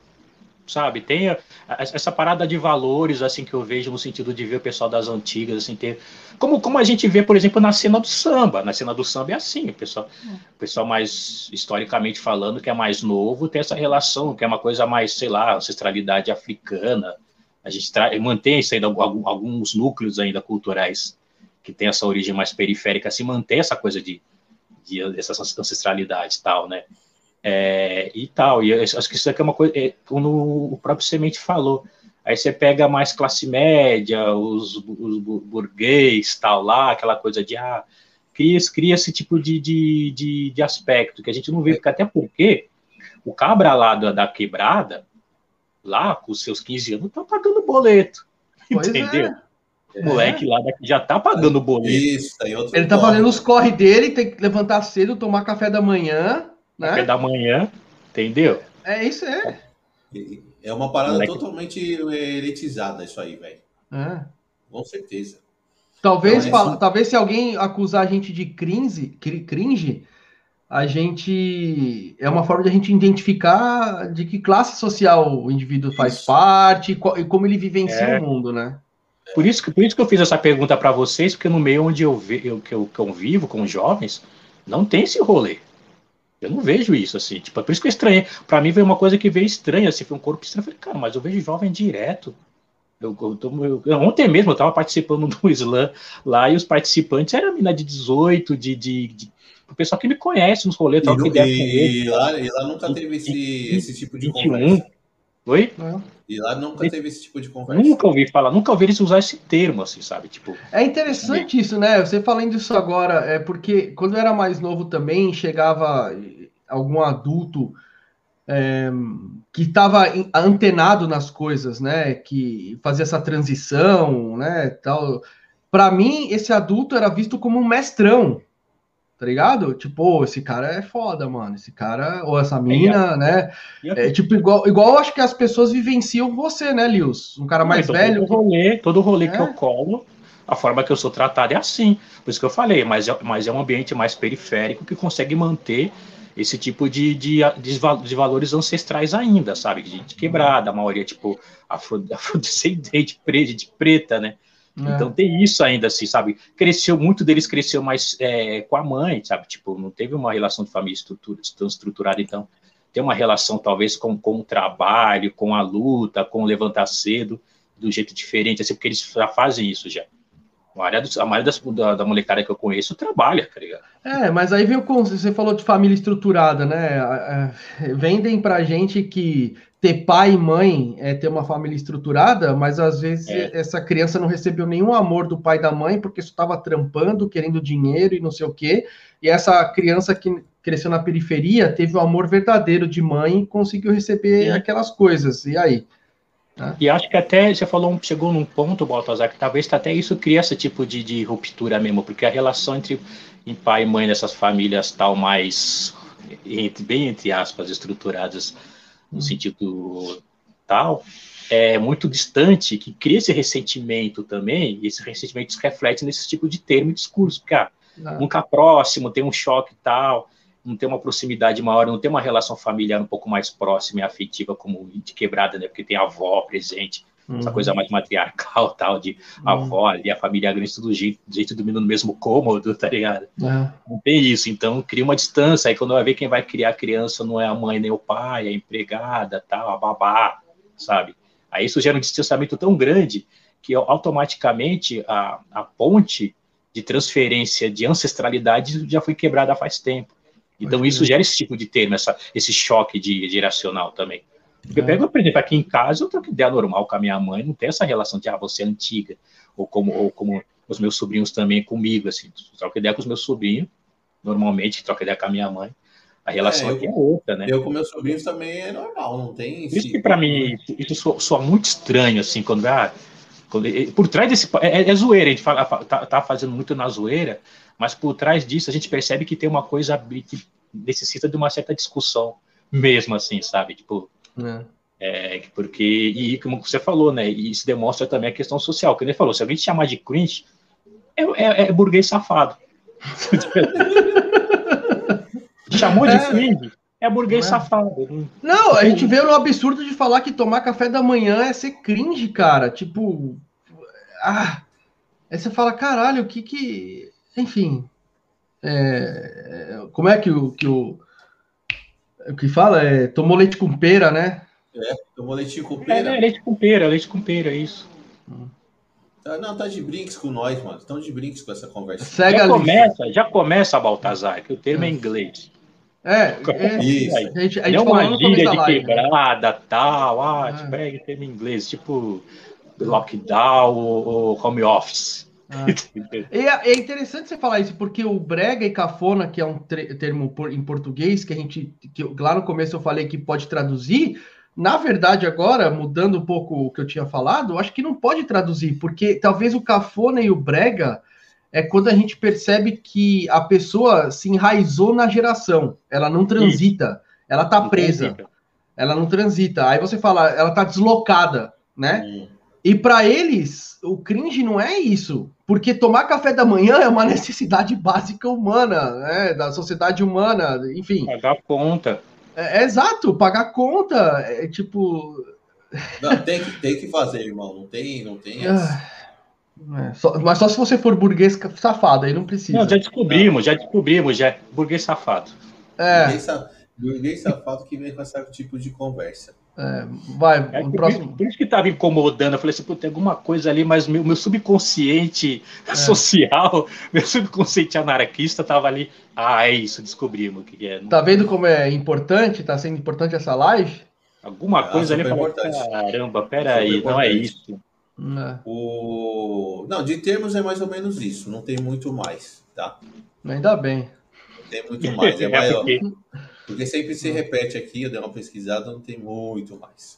[SPEAKER 3] sabe? Tem essa parada de valores, assim, que eu vejo no sentido de ver o pessoal das antigas, assim, ter... Como, como a gente vê, por exemplo, na cena do samba. Na cena do samba é assim, o pessoal, o pessoal mais, historicamente falando, que é mais novo, tem essa relação, que é uma coisa mais, sei lá, ancestralidade africana. A gente mantém isso ainda, alguns núcleos ainda culturais que tem essa origem mais periférica, se mantém essa coisa de, de essa ancestralidade e tal, né? É, e tal, e acho que isso aqui é uma coisa, é, como o próprio Semente falou, aí você pega mais classe média, os, os burguês, tal, lá, aquela coisa de, ah, cria, cria esse tipo de, de, de, de aspecto, que a gente não vê, até porque o cabra lá da, da quebrada, lá, com os seus 15 anos, tá pagando boleto, pois é. entendeu? É. O moleque lá já tá pagando o boleto. Isso,
[SPEAKER 2] aí outro Ele tá fazendo os corre dele, tem que levantar cedo, tomar café da manhã,
[SPEAKER 3] né? Café da manhã, entendeu?
[SPEAKER 2] É isso, é.
[SPEAKER 1] É uma parada Moleque. totalmente elitizada isso aí, velho. É. Com certeza.
[SPEAKER 2] Talvez, então, fala, talvez se alguém acusar a gente de cringe, cringe, a gente é uma forma de a gente identificar de que classe social o indivíduo faz isso. parte e, como ele vivencia é. o mundo, né?
[SPEAKER 3] Por isso, que, por isso que eu fiz essa pergunta para vocês, porque no meio onde eu, vi, eu, que, eu, que eu vivo com jovens, não tem esse rolê. Eu não vejo isso, assim. Tipo, é por isso que eu estranhei. Pra mim veio uma coisa que veio estranha, assim, foi um corpo estranho. Eu falei, cara, mas eu vejo jovem direto. Eu, eu, tô, eu, ontem mesmo eu estava participando do slam lá e os participantes eram mina de 18, de, de, de o pessoal que me conhece nos rolês,
[SPEAKER 1] troca ideia com ele. E lá, e lá nunca teve esse, e, esse tipo de 21. conversa.
[SPEAKER 3] Oi?
[SPEAKER 1] E lá nunca teve esse tipo de conversa.
[SPEAKER 3] Nunca ouvi falar, nunca ouvi eles usar esse termo, assim, sabe? Tipo.
[SPEAKER 2] É interessante isso, né? Você falando isso agora, é porque quando eu era mais novo também, chegava algum adulto é, que estava antenado nas coisas, né? Que fazia essa transição, né? Tal. Para mim, esse adulto era visto como um mestrão, tá ligado? Tipo, esse cara é foda, mano. Esse cara, ou essa mina, é, né? É, tipo, igual, igual acho que as pessoas vivenciam você, né, Lius? Um cara mais velho.
[SPEAKER 3] Todo rolê, todo rolê é. que eu colo, a forma que eu sou tratado é assim. Por isso que eu falei, mas é, mas é um ambiente mais periférico que consegue manter esse tipo de, de, de, valores ancestrais ainda, sabe? De, de quebrada, a maioria, tipo, afro, afrodescendente, de preta, né? É. Então tem isso ainda, assim, sabe? Cresceu, muito deles cresceu mais é, com a mãe, sabe? Tipo, não teve uma relação de família estrutura, tão estruturada, então tem uma relação talvez com, com o trabalho, com a luta, com levantar cedo, do jeito diferente, assim, porque eles já fazem isso já. A maioria, dos, a maioria das, da, da molecada que eu conheço trabalha, tá ligado?
[SPEAKER 2] É, mas aí vem o você falou de família estruturada, né? Vendem pra gente que ter pai e mãe é ter uma família estruturada, mas às vezes é. essa criança não recebeu nenhum amor do pai e da mãe porque estava trampando, querendo dinheiro e não sei o quê. E essa criança que cresceu na periferia teve o amor verdadeiro de mãe e conseguiu receber é. aquelas coisas. E aí?
[SPEAKER 3] Né? E acho que até você falou, chegou num ponto, Baltazar, que talvez até isso cria esse tipo de, de ruptura mesmo, porque a relação entre pai e mãe dessas famílias tal mais entre, bem entre aspas estruturadas no hum. sentido tal, é muito distante, que cria esse ressentimento também, e esse ressentimento se reflete nesse tipo de termo e discurso, porque ah, nunca próximo, tem um choque tal, não tem uma proximidade maior, não tem uma relação familiar um pouco mais próxima e afetiva como de quebrada, né? Porque tem a avó presente, uhum. essa coisa mais matriarcal, tal, de uhum. avó ali, a família grande, tudo jeito, jeito dormindo no mesmo cômodo, tá ligado? É. Não tem isso, então cria uma distância, aí quando vai ver quem vai criar a criança não é a mãe nem o pai, é a empregada, tal, a babá, sabe? Aí isso gera um distanciamento tão grande que automaticamente a, a ponte de transferência de ancestralidade já foi quebrada faz tempo. Então isso gera esse tipo de termo, essa, esse choque de geracional também. Porque eu pego, por exemplo, aqui em casa, eu troco ideia normal com a minha mãe, não tem essa relação de, ah, você é antiga, ou como, ou como os meus sobrinhos também comigo, assim, troco ideia com os meus sobrinhos, normalmente troco ideia com a minha mãe, a relação é, aqui é outra, né?
[SPEAKER 1] Eu com meus sobrinhos também é normal, não tem...
[SPEAKER 3] Isso que para mim, isso soa, soa, muito estranho, assim, quando, ah, quando por trás desse... É, é, é zoeira, a gente fala, tá, tá fazendo muito na zoeira, mas por trás disso a gente percebe que tem uma coisa que necessita de uma certa discussão mesmo, assim, sabe? Tipo, é. É, porque, e como você falou, né? E isso demonstra também a questão social. Que ele falou: se alguém te chamar de cringe, é, é, é burguês safado. Chamou de é. cringe, É burguês
[SPEAKER 2] é?
[SPEAKER 3] safado.
[SPEAKER 2] Não, a gente vê no absurdo de falar que tomar café da manhã é ser cringe, cara. Tipo. Ah. Aí você fala, caralho, o que que. Enfim. é, como é que o. Que o, o que fala? É, tomou leite com pera, né?
[SPEAKER 1] Tomou leitinho com
[SPEAKER 3] É,
[SPEAKER 1] pera.
[SPEAKER 3] é, leite com pera, leite com pera, isso.
[SPEAKER 1] Tá- não, tá de brinks com nós, mano. Estão de brinks com essa conversa.
[SPEAKER 2] Segue
[SPEAKER 3] Já
[SPEAKER 2] a lista.
[SPEAKER 3] começa, já começa, Baltazar, que o termo é inglês.
[SPEAKER 2] É, é,
[SPEAKER 1] Isso.
[SPEAKER 2] a gente, a gente
[SPEAKER 3] Não uma gíria de
[SPEAKER 2] live. né?
[SPEAKER 3] quebrada, tal, ah,
[SPEAKER 2] Ah.
[SPEAKER 3] tipo, pega termo em inglês, tipo lockdown ou, ou home office.
[SPEAKER 2] Ah. É, é interessante você falar isso, porque o brega e cafona, que é um termo por- em português, que a gente, que eu- lá no começo eu falei que pode traduzir, na verdade agora, mudando um pouco o que eu tinha falado, eu acho que não pode traduzir, porque talvez o cafona e o brega é quando a gente percebe que a pessoa se enraizou na geração, ela não transita, ela tá presa, ela não transita. Aí você fala, ela tá deslocada, né?
[SPEAKER 1] Hum.
[SPEAKER 2] E para eles, o cringe não é isso, porque tomar café da manhã é uma necessidade básica humana, né, da sociedade humana, enfim.
[SPEAKER 3] Pagar conta.
[SPEAKER 2] É, é exato, pagar conta, é tipo.
[SPEAKER 1] Não, tem que, tem que fazer, irmão. Não tem, não tem. essa.
[SPEAKER 2] ah, é, só- mas só se você for burguês safado, aí não precisa.
[SPEAKER 3] Não, já descobrimos, já descobrimos, já. Burguês safado.
[SPEAKER 2] É,
[SPEAKER 1] sa- ninguém safado que vem com esse tipo de conversa.
[SPEAKER 2] É, vai,
[SPEAKER 3] É, por,
[SPEAKER 2] próximo.
[SPEAKER 3] por isso que estava incomodando. Eu falei assim, pô, tem alguma coisa ali, mas meu, meu subconsciente
[SPEAKER 2] É.
[SPEAKER 3] social, meu subconsciente anarquista estava ali. Ah, é isso, descobrimos o que é.
[SPEAKER 2] Tá vendo como é importante? Tá sendo importante essa live?
[SPEAKER 3] Alguma
[SPEAKER 1] Ah,
[SPEAKER 3] coisa ali. eu falei,
[SPEAKER 1] importante.
[SPEAKER 3] Caramba, peraí, não é isso.
[SPEAKER 2] É,
[SPEAKER 1] O... Não, de termos é mais ou menos isso. Não tem muito mais, tá?
[SPEAKER 2] ainda bem.
[SPEAKER 1] Não tem muito mais. É
[SPEAKER 3] É
[SPEAKER 1] maior.
[SPEAKER 3] Porque-
[SPEAKER 1] sempre se repete aqui, eu dei uma pesquisada, não tem muito mais.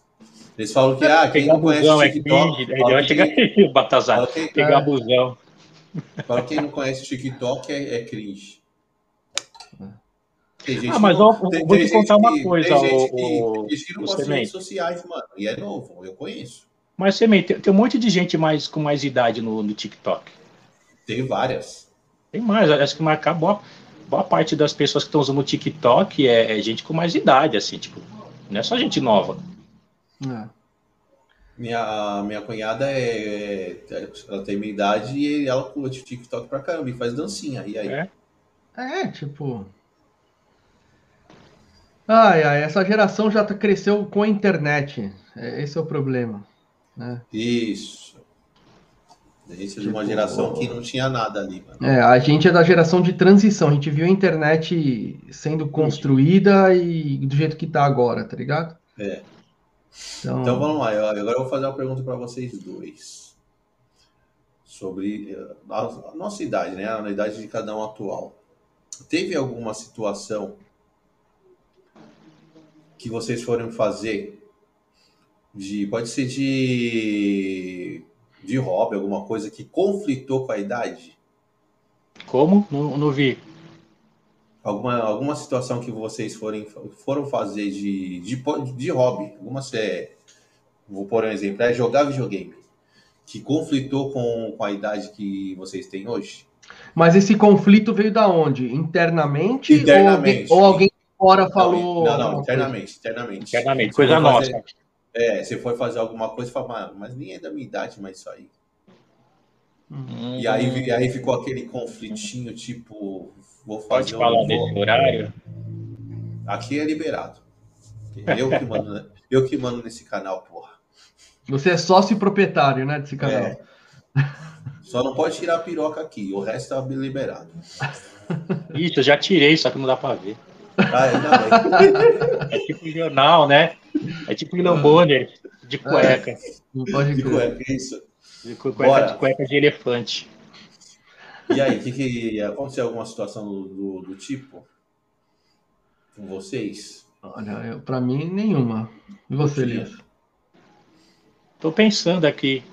[SPEAKER 1] Eles falam que, ah, quem
[SPEAKER 3] pegar
[SPEAKER 1] não conhece
[SPEAKER 3] busão
[SPEAKER 1] o
[SPEAKER 3] é
[SPEAKER 1] TikTok. fala
[SPEAKER 3] vai
[SPEAKER 1] que-
[SPEAKER 3] chegar aí, Batazar.
[SPEAKER 1] fala que-
[SPEAKER 3] Pegar
[SPEAKER 2] É.
[SPEAKER 3] busão.
[SPEAKER 1] fala que quem não conhece o TikTok é, é cringe.
[SPEAKER 3] Ah, mas
[SPEAKER 1] que
[SPEAKER 3] ó,
[SPEAKER 1] não- tem-
[SPEAKER 3] vou
[SPEAKER 1] tem
[SPEAKER 3] te contar uma
[SPEAKER 1] que-
[SPEAKER 3] coisa,
[SPEAKER 1] Tem gente
[SPEAKER 3] o-
[SPEAKER 1] que, gente que não gosta de
[SPEAKER 3] Semente.
[SPEAKER 1] redes sociais, mano. E é novo, eu conheço.
[SPEAKER 3] Mas tem, tem um monte de gente mais com mais idade no, no TikTok.
[SPEAKER 1] Tem várias.
[SPEAKER 3] Tem mais, acho que marcar boa, boa parte das pessoas que estão usando o TikTok é, é gente com mais idade, assim, tipo, não é só gente nova.
[SPEAKER 2] É.
[SPEAKER 1] Minha, minha cunhada é, é- Ela tem minha idade e ela curte TikTok pra caramba e faz dancinha. E aí?
[SPEAKER 3] É.
[SPEAKER 2] É, tipo. Ai, ai, essa geração já cresceu com a internet. É, esse é o problema. Né?
[SPEAKER 1] Isso. Isso é de uma
[SPEAKER 2] Tipo,
[SPEAKER 1] geração que não tinha nada ali, mano.
[SPEAKER 2] É, a gente é da geração de transição. A gente viu a internet sendo construída e do jeito que tá agora, tá ligado?
[SPEAKER 1] É.
[SPEAKER 2] Então,
[SPEAKER 1] Então vamos lá, eu- agora eu vou fazer uma pergunta para vocês dois. Sobre eh, a a nossa idade, né? A idade de cada um atual. Teve alguma situação que vocês foram fazer de. Pode ser de. De hobby, alguma coisa que conflitou com a idade?
[SPEAKER 3] Como? Não, não vi.
[SPEAKER 1] Alguma, alguma situação que vocês forem, foram fazer de, de, de hobby? Alguma é, vou pôr um exemplo, é jogar videogame. Que conflitou com, com a idade que vocês têm hoje?
[SPEAKER 2] Mas esse conflito veio da onde? Internamente?
[SPEAKER 1] Internamente.
[SPEAKER 2] Ou alguém, ou alguém fora falou.
[SPEAKER 1] Não, não, internamente, internamente.
[SPEAKER 3] Internamente, coisa
[SPEAKER 1] for fazer-
[SPEAKER 3] nossa.
[SPEAKER 1] É, você foi fazer alguma coisa e fala, "Mano, mas nem é da minha idade, mas isso aí.
[SPEAKER 2] Hum.
[SPEAKER 1] E aí, e aí ficou aquele conflitinho, tipo, vou fazer
[SPEAKER 3] Pode
[SPEAKER 1] um-
[SPEAKER 3] falar nesse horário?
[SPEAKER 1] Aqui é liberado. Eu que mando, né? eu que mando nesse canal, porra.
[SPEAKER 2] Você é sócio e proprietário, né, desse canal.
[SPEAKER 1] É. Só não pode tirar a piroca aqui, o resto tá liberado.
[SPEAKER 3] Isso, eu já tirei, só que não dá pra ver.
[SPEAKER 1] Ah, bem.
[SPEAKER 3] É tipo jornal, né? É tipo Lambone, de cueca.
[SPEAKER 2] Não pode
[SPEAKER 1] De cueca, isso.
[SPEAKER 3] De cu-
[SPEAKER 1] Bora.
[SPEAKER 3] cueca, de cueca de elefante.
[SPEAKER 1] E aí, que que aconteceu alguma situação do, do, do tipo com vocês?
[SPEAKER 2] Olha, eu, pra mim, nenhuma. E você. Elias?
[SPEAKER 3] Tô pensando aqui.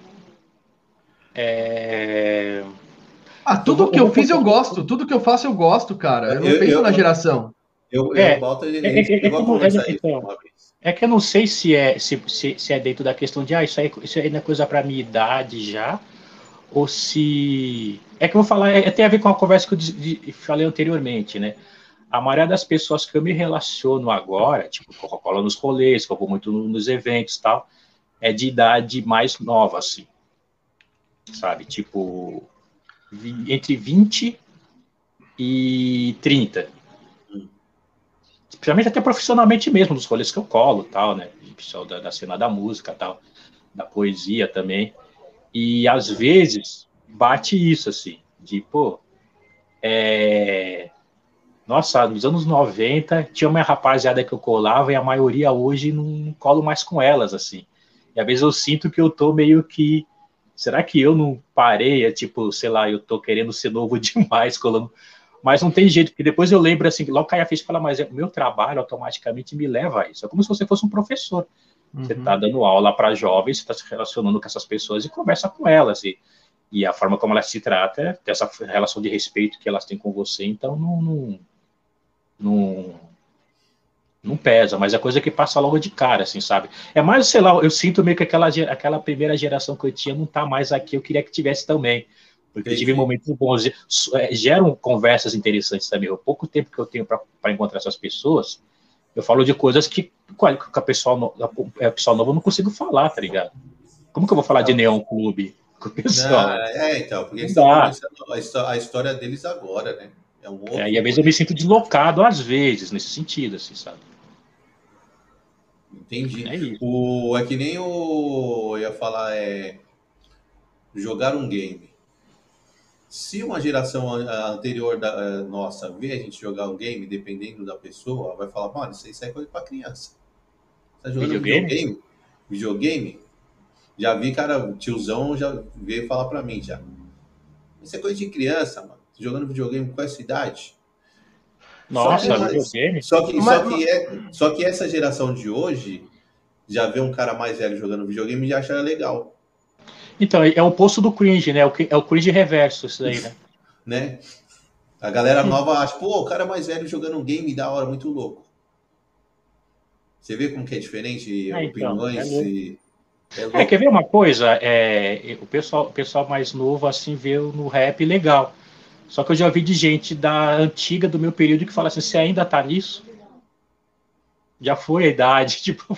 [SPEAKER 3] É...
[SPEAKER 2] Ah, tudo
[SPEAKER 3] vou-
[SPEAKER 2] que
[SPEAKER 3] eu
[SPEAKER 2] eu fiz eu gosto. Tudo que eu faço eu gosto, cara. Eu não
[SPEAKER 1] Eu-
[SPEAKER 2] penso
[SPEAKER 1] eu-
[SPEAKER 2] na geração.
[SPEAKER 1] Eu,
[SPEAKER 3] É,
[SPEAKER 1] eu boto ele,
[SPEAKER 3] é- é- é
[SPEAKER 1] a
[SPEAKER 3] como- é- então. é que eu não sei se é, se, se, se é dentro da questão de ah, isso aí, isso aí não é coisa pra minha idade já, ou se. É que eu vou falar, é, tem a ver com a conversa que eu de- de- falei anteriormente, né? a maioria das pessoas que eu me relaciono agora, tipo, Coca-Cola nos rolês, que eu vou muito nos eventos e tal, é de idade mais nova, assim. Sabe? Tipo, entre 20 e 30. Principalmente até profissionalmente mesmo, nos rolês que eu colo, tal, né? Pessoal da, da cena da música, tal, da poesia também. E às vezes bate isso, assim, de, pô, é... Nossa, nos anos 90 tinha uma rapaziada que eu colava e a maioria hoje não colo mais com elas, assim. E às vezes eu sinto que eu tô meio que. Será que eu não parei? É tipo, sei lá, eu tô querendo ser novo demais colando. Mas não tem jeito, porque depois eu lembro assim, logo cai a ficha e fala, mas o meu trabalho automaticamente me leva a isso. É como se você fosse um professor. Uhum. Você está dando aula para jovens, você está se relacionando com essas pessoas e conversa com elas. E, e a forma como elas se tratam, é essa relação de respeito que elas têm com você, então não, não, não, não pesa, mas é coisa que passa logo de cara, assim, sabe? É mais, sei lá, eu sinto meio que aquela, aquela primeira geração que eu tinha não está mais aqui, eu queria que tivesse também. Porque eu tive momentos bons, é, geram conversas interessantes também. O pouco tempo que eu tenho para encontrar essas pessoas, eu falo de coisas que, com a pessoal, a pessoal novo eu não consigo falar, tá ligado? Como que eu vou falar de Neon Clube com o pessoal? Não,
[SPEAKER 1] é, então, porque eles estão a história deles agora, né?
[SPEAKER 3] É, um outro é, e às vezes eu me sinto deslocado, às vezes, nesse sentido, assim, sabe?
[SPEAKER 1] Entendi. É, o, é que nem o. Eu ia falar, é. Jogar um game. Se uma geração anterior da eh, nossa vê a gente jogar um game, dependendo da pessoa, vai falar, mano, isso aí é coisa pra criança. Você tá jogando videogame? videogame? Videogame? Já vi, cara, tiozão já veio falar pra mim já. Isso é coisa de criança, mano. Jogando videogame com essa idade.
[SPEAKER 3] Nossa, só que, videogame?
[SPEAKER 1] Só que, mas, só, que é, só que essa geração de hoje já vê um cara mais velho jogando videogame e já acha legal.
[SPEAKER 3] Então, é o poço do cringe, né? É o cringe reverso, isso daí, né?
[SPEAKER 1] né? A galera nova acha, pô, o cara mais velho jogando um game da hora, muito louco. Você vê como que é diferente é, então, opiniões é e...
[SPEAKER 3] É, é, quer ver uma coisa? É, o, pessoal, o pessoal mais novo assim vê no rap legal. Só que eu já ouvi de gente da antiga do meu período que fala assim: você ainda tá nisso? Já foi a idade, tipo,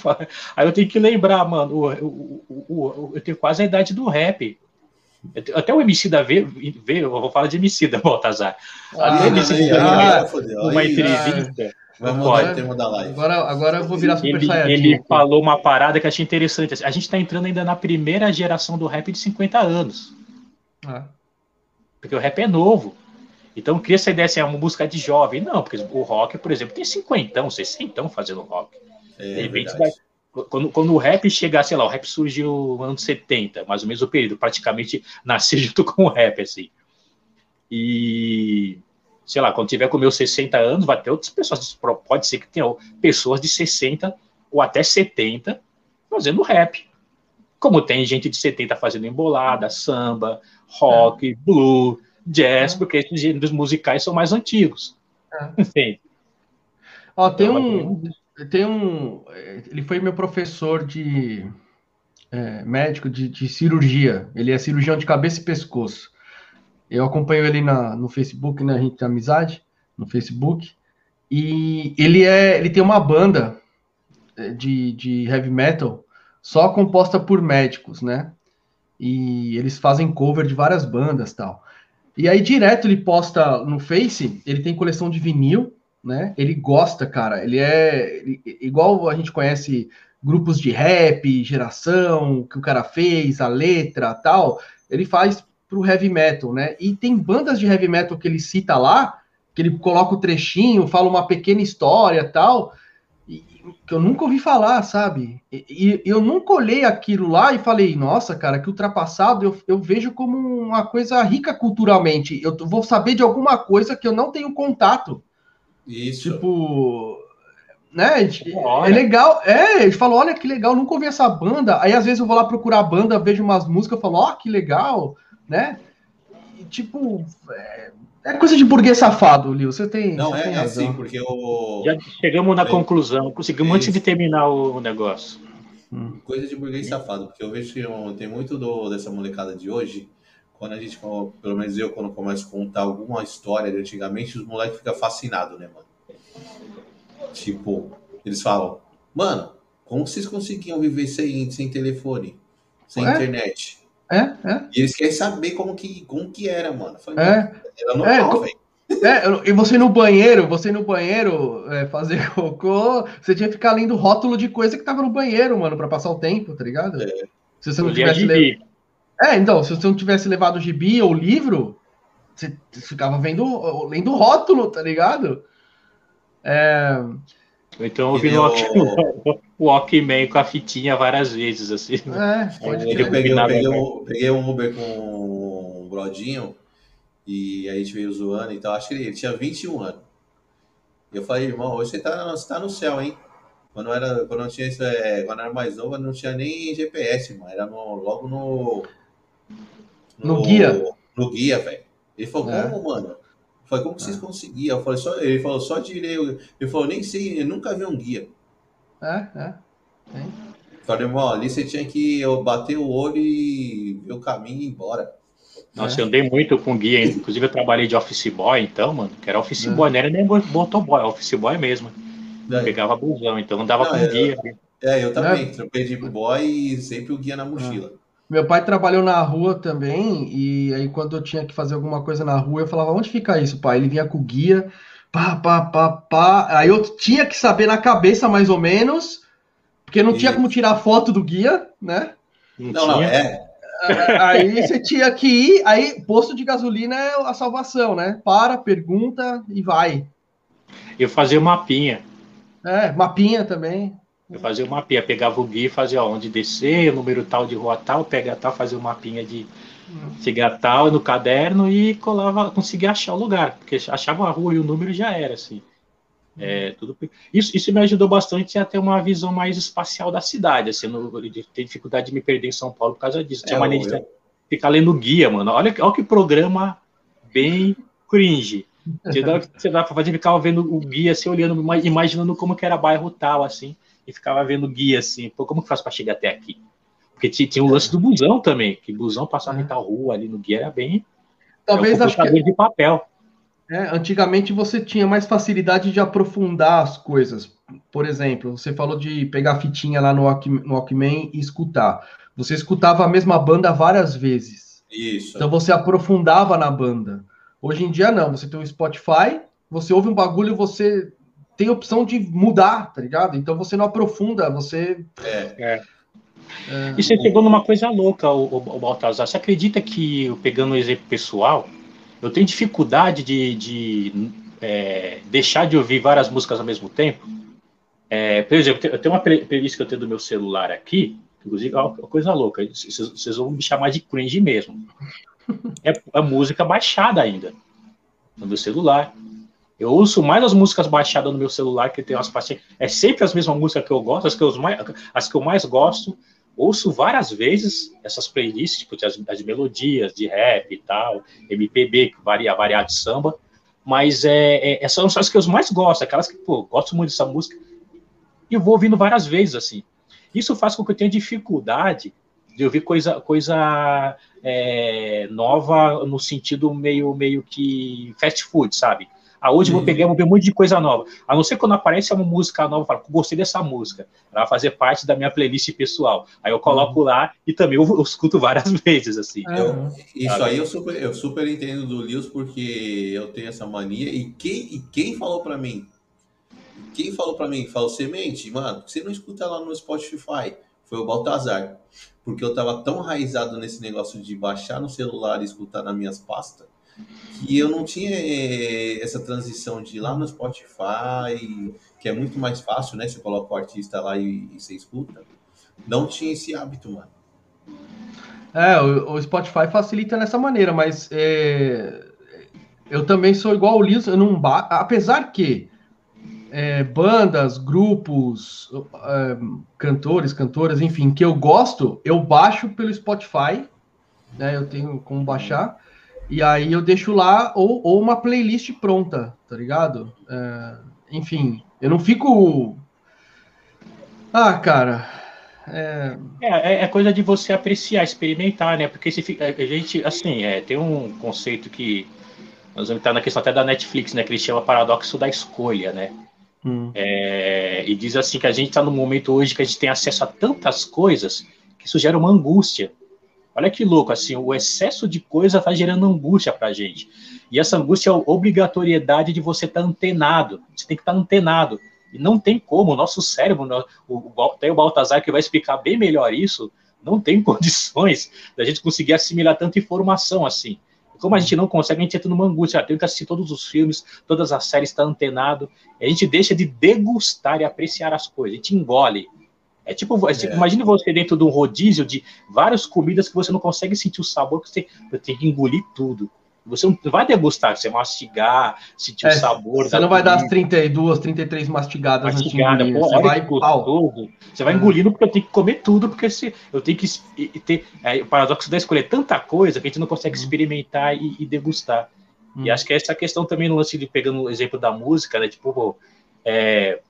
[SPEAKER 3] aí eu tenho que lembrar, mano, o, o, o, eu tenho quase a idade do rap. Até o MC da V, v eu vou falar de MC da Baltazar. Ah, Até MC aí,
[SPEAKER 1] ah,
[SPEAKER 3] uma entrevista.
[SPEAKER 1] Vamos lá, tema da live.
[SPEAKER 2] Agora, agora eu vou virar Super
[SPEAKER 3] ele, Saiyajin. Ele falou uma parada que eu achei interessante. A gente está entrando ainda na primeira geração do rap de 50 anos. Ah. Porque o rap é novo. Então cria essa ideia assim, é uma música de jovem. Não, porque o rock, por exemplo, tem cinquentão, sessentão fazendo rock. É, de repente, vai, quando, quando o rap chegar, sei lá, o rap surgiu no ano 70, mais ou menos o período, praticamente nasceu junto com o rap, assim. E, sei lá, quando tiver com meus 60 anos, vai ter outras pessoas, pode ser que tenha pessoas de 60 ou até 70 fazendo rap. Como tem gente de 70 fazendo embolada, samba, rock, é. blues, jazz, porque esses gêneros musicais são mais antigos.
[SPEAKER 2] É. Ó, tem um, tem um. Ele foi meu professor de é, médico de, de, cirurgia. Ele é cirurgião de cabeça e pescoço. Eu acompanho ele na, no Facebook, né? A gente tem amizade no Facebook. E ele é, ele tem uma banda é, de, de heavy metal só composta por médicos, né? E eles fazem cover de várias bandas, tal. E aí, direto, ele posta no Face, ele tem coleção de vinil, né? Ele gosta, cara. Ele é igual a gente conhece grupos de rap, geração, que o cara fez, a letra, tal. Ele faz pro heavy metal, né? E tem bandas de heavy metal que ele cita lá, que ele coloca o trechinho, fala uma pequena história, tal que eu nunca ouvi falar, sabe? E, e, eu nunca olhei aquilo lá e falei, nossa, cara, que ultrapassado eu, eu vejo como uma coisa rica culturalmente. Eu vou saber de alguma coisa que eu não tenho contato.
[SPEAKER 1] Isso.
[SPEAKER 2] Tipo, né? É legal. É, ele falou, olha que legal, nunca ouvi essa banda. Aí às vezes eu vou lá procurar a banda, vejo umas músicas, eu falo, ó, oh, que legal, né? E, tipo, é, é coisa de burguês safado, Lio. Você tem.
[SPEAKER 1] Não,
[SPEAKER 2] você
[SPEAKER 1] é,
[SPEAKER 2] tem
[SPEAKER 1] é assim, porque o.
[SPEAKER 3] Já chegamos na é. conclusão, conseguimos antes de terminar o negócio.
[SPEAKER 1] Hum. Coisa de burguês Sim. porque eu vejo que tem muito do, dessa molecada de hoje. Quando a gente, pelo menos eu, quando começo a contar alguma história de antigamente, os moleques ficam fascinados, né, mano? Tipo, eles falam, mano, como vocês conseguiam viver sem, sem telefone, sem
[SPEAKER 2] É?
[SPEAKER 1] internet?
[SPEAKER 2] É, é.
[SPEAKER 1] E eles querem saber como que, como que era, mano. Falei,
[SPEAKER 2] É.
[SPEAKER 1] "Mano, Era
[SPEAKER 2] É,
[SPEAKER 1] normal,
[SPEAKER 2] co-
[SPEAKER 1] velho.
[SPEAKER 2] É, e você no banheiro, você no banheiro é, fazer cocô, você tinha que ficar lendo rótulo de coisa que tava no banheiro, mano, pra passar o tempo, tá ligado?
[SPEAKER 1] É.
[SPEAKER 2] Se você não tivesse le...
[SPEAKER 3] gibi.
[SPEAKER 2] É, então, se você não tivesse levado o gibi ou livro, você ficava vendo, lendo rótulo, tá ligado? É,
[SPEAKER 3] Então ouvindo
[SPEAKER 1] Eu-
[SPEAKER 3] o o Walkman com a fitinha várias vezes, assim.
[SPEAKER 2] é, pode
[SPEAKER 3] Ele
[SPEAKER 1] Eu peguei, eu peguei, um, peguei um Uber com um brodinho e aí a gente veio zoando e tal. Acho que ele, ele tinha 21 anos. E eu falei, irmão, hoje você tá, você tá no céu, hein? Quando eu era, quando eu tinha isso, é, quando era mais novo, não tinha nem GPS, mano. Era no- logo no.
[SPEAKER 2] No guia.
[SPEAKER 1] No guia, velho. Ele falou,
[SPEAKER 2] É.
[SPEAKER 1] como, mano? Eu falei, como que vocês conseguiam? Eu falei, só, ele falou, só direi. Ele falou, nem sei, eu nunca vi um guia.
[SPEAKER 2] É, é.
[SPEAKER 1] Falei, irmão, ali você tinha que eu bater o olho e ver o caminho e ir embora.
[SPEAKER 3] Nossa, eu andei muito com guia, inclusive eu trabalhei de office boy, então, mano, que era office
[SPEAKER 2] É.
[SPEAKER 3] boy, não era nem motoboy, office boy mesmo.
[SPEAKER 1] Daí-
[SPEAKER 3] Pegava busão, então andava
[SPEAKER 1] Não,
[SPEAKER 3] com
[SPEAKER 1] é,
[SPEAKER 3] guia.
[SPEAKER 1] É, eu também. Trampei de boy e sempre o guia na mochila.
[SPEAKER 2] Meu pai trabalhou na rua também, e aí quando eu tinha que fazer alguma coisa na rua, eu falava, onde fica isso, pai? Ele vinha com o guia, pá, pá, pá, pá. Aí eu tinha que saber na cabeça, mais ou menos, porque não tinha
[SPEAKER 1] Isso.
[SPEAKER 2] como tirar foto do guia, né?
[SPEAKER 3] Não,
[SPEAKER 1] Não, não,
[SPEAKER 3] tinha.
[SPEAKER 1] é.
[SPEAKER 2] Aí você tinha que ir, aí posto de gasolina é a salvação, né? Para, pergunta e vai.
[SPEAKER 3] Eu fazia o mapinha.
[SPEAKER 2] É, mapinha também.
[SPEAKER 3] Eu fazia o mapinha, pegava o guia e fazia onde descer, o número tal de rua tal, pega tal, fazia o mapinha de chegar tal no caderno e colava, conseguia achar o lugar, porque achava a rua e o número já era assim. É, tudo isso, isso me ajudou bastante a ter uma visão mais espacial da cidade, assim, no, de ter dificuldade de me perder em São Paulo por causa disso. Tinha
[SPEAKER 1] É,
[SPEAKER 3] mania de
[SPEAKER 1] eu-
[SPEAKER 3] ficar lendo guia, mano. Olha, olha que programa bem cringe. Você dá, você dá pra fazer, ficava vendo o guia, assim, olhando, ima- imaginando como que era bairro tal, assim, e ficava vendo o guia, assim, pô, como que faz pra chegar até aqui? Porque tinha, tinha o lance do busão também, que busão passava em tal rua ali no guia, era bem...
[SPEAKER 2] Talvez
[SPEAKER 3] é um
[SPEAKER 2] acho que
[SPEAKER 3] de papel.
[SPEAKER 2] É, antigamente você tinha mais facilidade de aprofundar as coisas. Por exemplo, você falou de pegar a fitinha lá no, Walk- no Walkman e escutar. Você escutava a mesma banda várias vezes.
[SPEAKER 1] Isso.
[SPEAKER 2] Então você aprofundava na banda. Hoje em dia não, você tem o Spotify, você ouve um bagulho, você tem a opção de mudar, tá ligado? Então você não aprofunda, você.
[SPEAKER 1] É.
[SPEAKER 3] E você chegou numa coisa louca, o, o, o Baltazar. Você acredita que, pegando um exemplo pessoal, eu tenho dificuldade de, de, é, deixar de ouvir várias músicas ao mesmo tempo? É, por exemplo, eu tenho uma play- playlist que eu tenho do meu celular aqui, inclusive, é uma coisa louca, vocês vocês vão me chamar de cringe mesmo. É a música baixada ainda, no meu celular. Eu ouço mais as músicas baixadas no meu celular, que tem umas pastinhas. É sempre as mesmas músicas que eu gosto, as que eu mais, as que eu mais gosto. Ouço várias vezes essas playlists, tipo, as, as melodias de rap e tal, MPB, que varia, variar de samba. Mas é, é, são as que eu mais gosto, aquelas que, pô, gosto muito dessa música. E vou ouvindo várias vezes, assim. Isso faz com que eu tenha dificuldade de ouvir coisa, coisa é, nova no sentido meio, meio que fast food, sabe? Ah, hoje eu vou pegar, vou ver um monte de coisa nova. A não ser quando aparece uma música nova, eu falo, gostei dessa música. Ela vai fazer parte da minha playlist pessoal. Aí eu coloco lá e também eu, eu escuto várias vezes, assim.
[SPEAKER 1] Eu- isso
[SPEAKER 3] Sabe?
[SPEAKER 1] aí eu super, eu super entendo do Lewis porque eu tenho essa mania. E quem, e quem falou pra mim? Quem falou pra mim? Falou, Semente, mano, você não escuta lá no Spotify? Foi o Baltazar. Porque eu tava tão enraizado nesse negócio de baixar no celular e escutar nas minhas pastas que eu não tinha eh, essa transição de ir lá no Spotify, que é muito mais fácil, né? Você coloca o artista lá e, e você escuta. Não tinha esse hábito, mano.
[SPEAKER 2] É, o, o Spotify facilita nessa maneira, mas é, eu também sou igual o Liz, eu não ba... apesar que é, bandas, grupos, é, cantores, cantoras, enfim, que eu gosto, eu baixo pelo Spotify, né? Eu tenho como baixar, e aí eu deixo lá ou, ou uma playlist pronta, tá ligado? É, enfim, eu não fico. Ah, cara. É,
[SPEAKER 3] É, é- é coisa de você apreciar, experimentar, né? Porque se fica, a gente, assim, é, tem um conceito que nós vamos estar na questão até da Netflix, né? Que ele chama paradoxo da escolha, né? Hum. É, e diz assim que a gente está num momento hoje que a gente tem acesso a tantas coisas que isso gera uma angústia. Olha que louco, assim, o excesso de coisa está gerando angústia para a gente. E essa angústia é a obrigatoriedade de você estar tá antenado. Você tem que estar tá antenado. E não tem como, o nosso cérebro, o, tem o Baltazar que vai explicar bem melhor isso, não tem condições da gente conseguir assimilar tanta informação assim. Como a gente não consegue, a gente entra numa angústia. Tem que assistir todos os filmes, todas as séries, está antenado. a gente deixa de degustar e apreciar as coisas. A gente engole. É tipo, é. tipo imagine você dentro de um rodízio de várias comidas que você não consegue sentir o sabor, que você tem que engolir tudo. Você não vai degustar, você mastigar, sentir é, o sabor.
[SPEAKER 2] Você não vai dar as 32, 33 mastigadas
[SPEAKER 3] Mastigada, pô, você vai gostoso. Você vai engolindo porque eu tenho que comer tudo, porque se, eu tenho que ter. É, o paradoxo da escolher tanta coisa que a gente não consegue uhum. experimentar e, e degustar. Hum. E uhum. acho que essa questão também no lance de pegando o exemplo da música, né? Tipo, pô, é,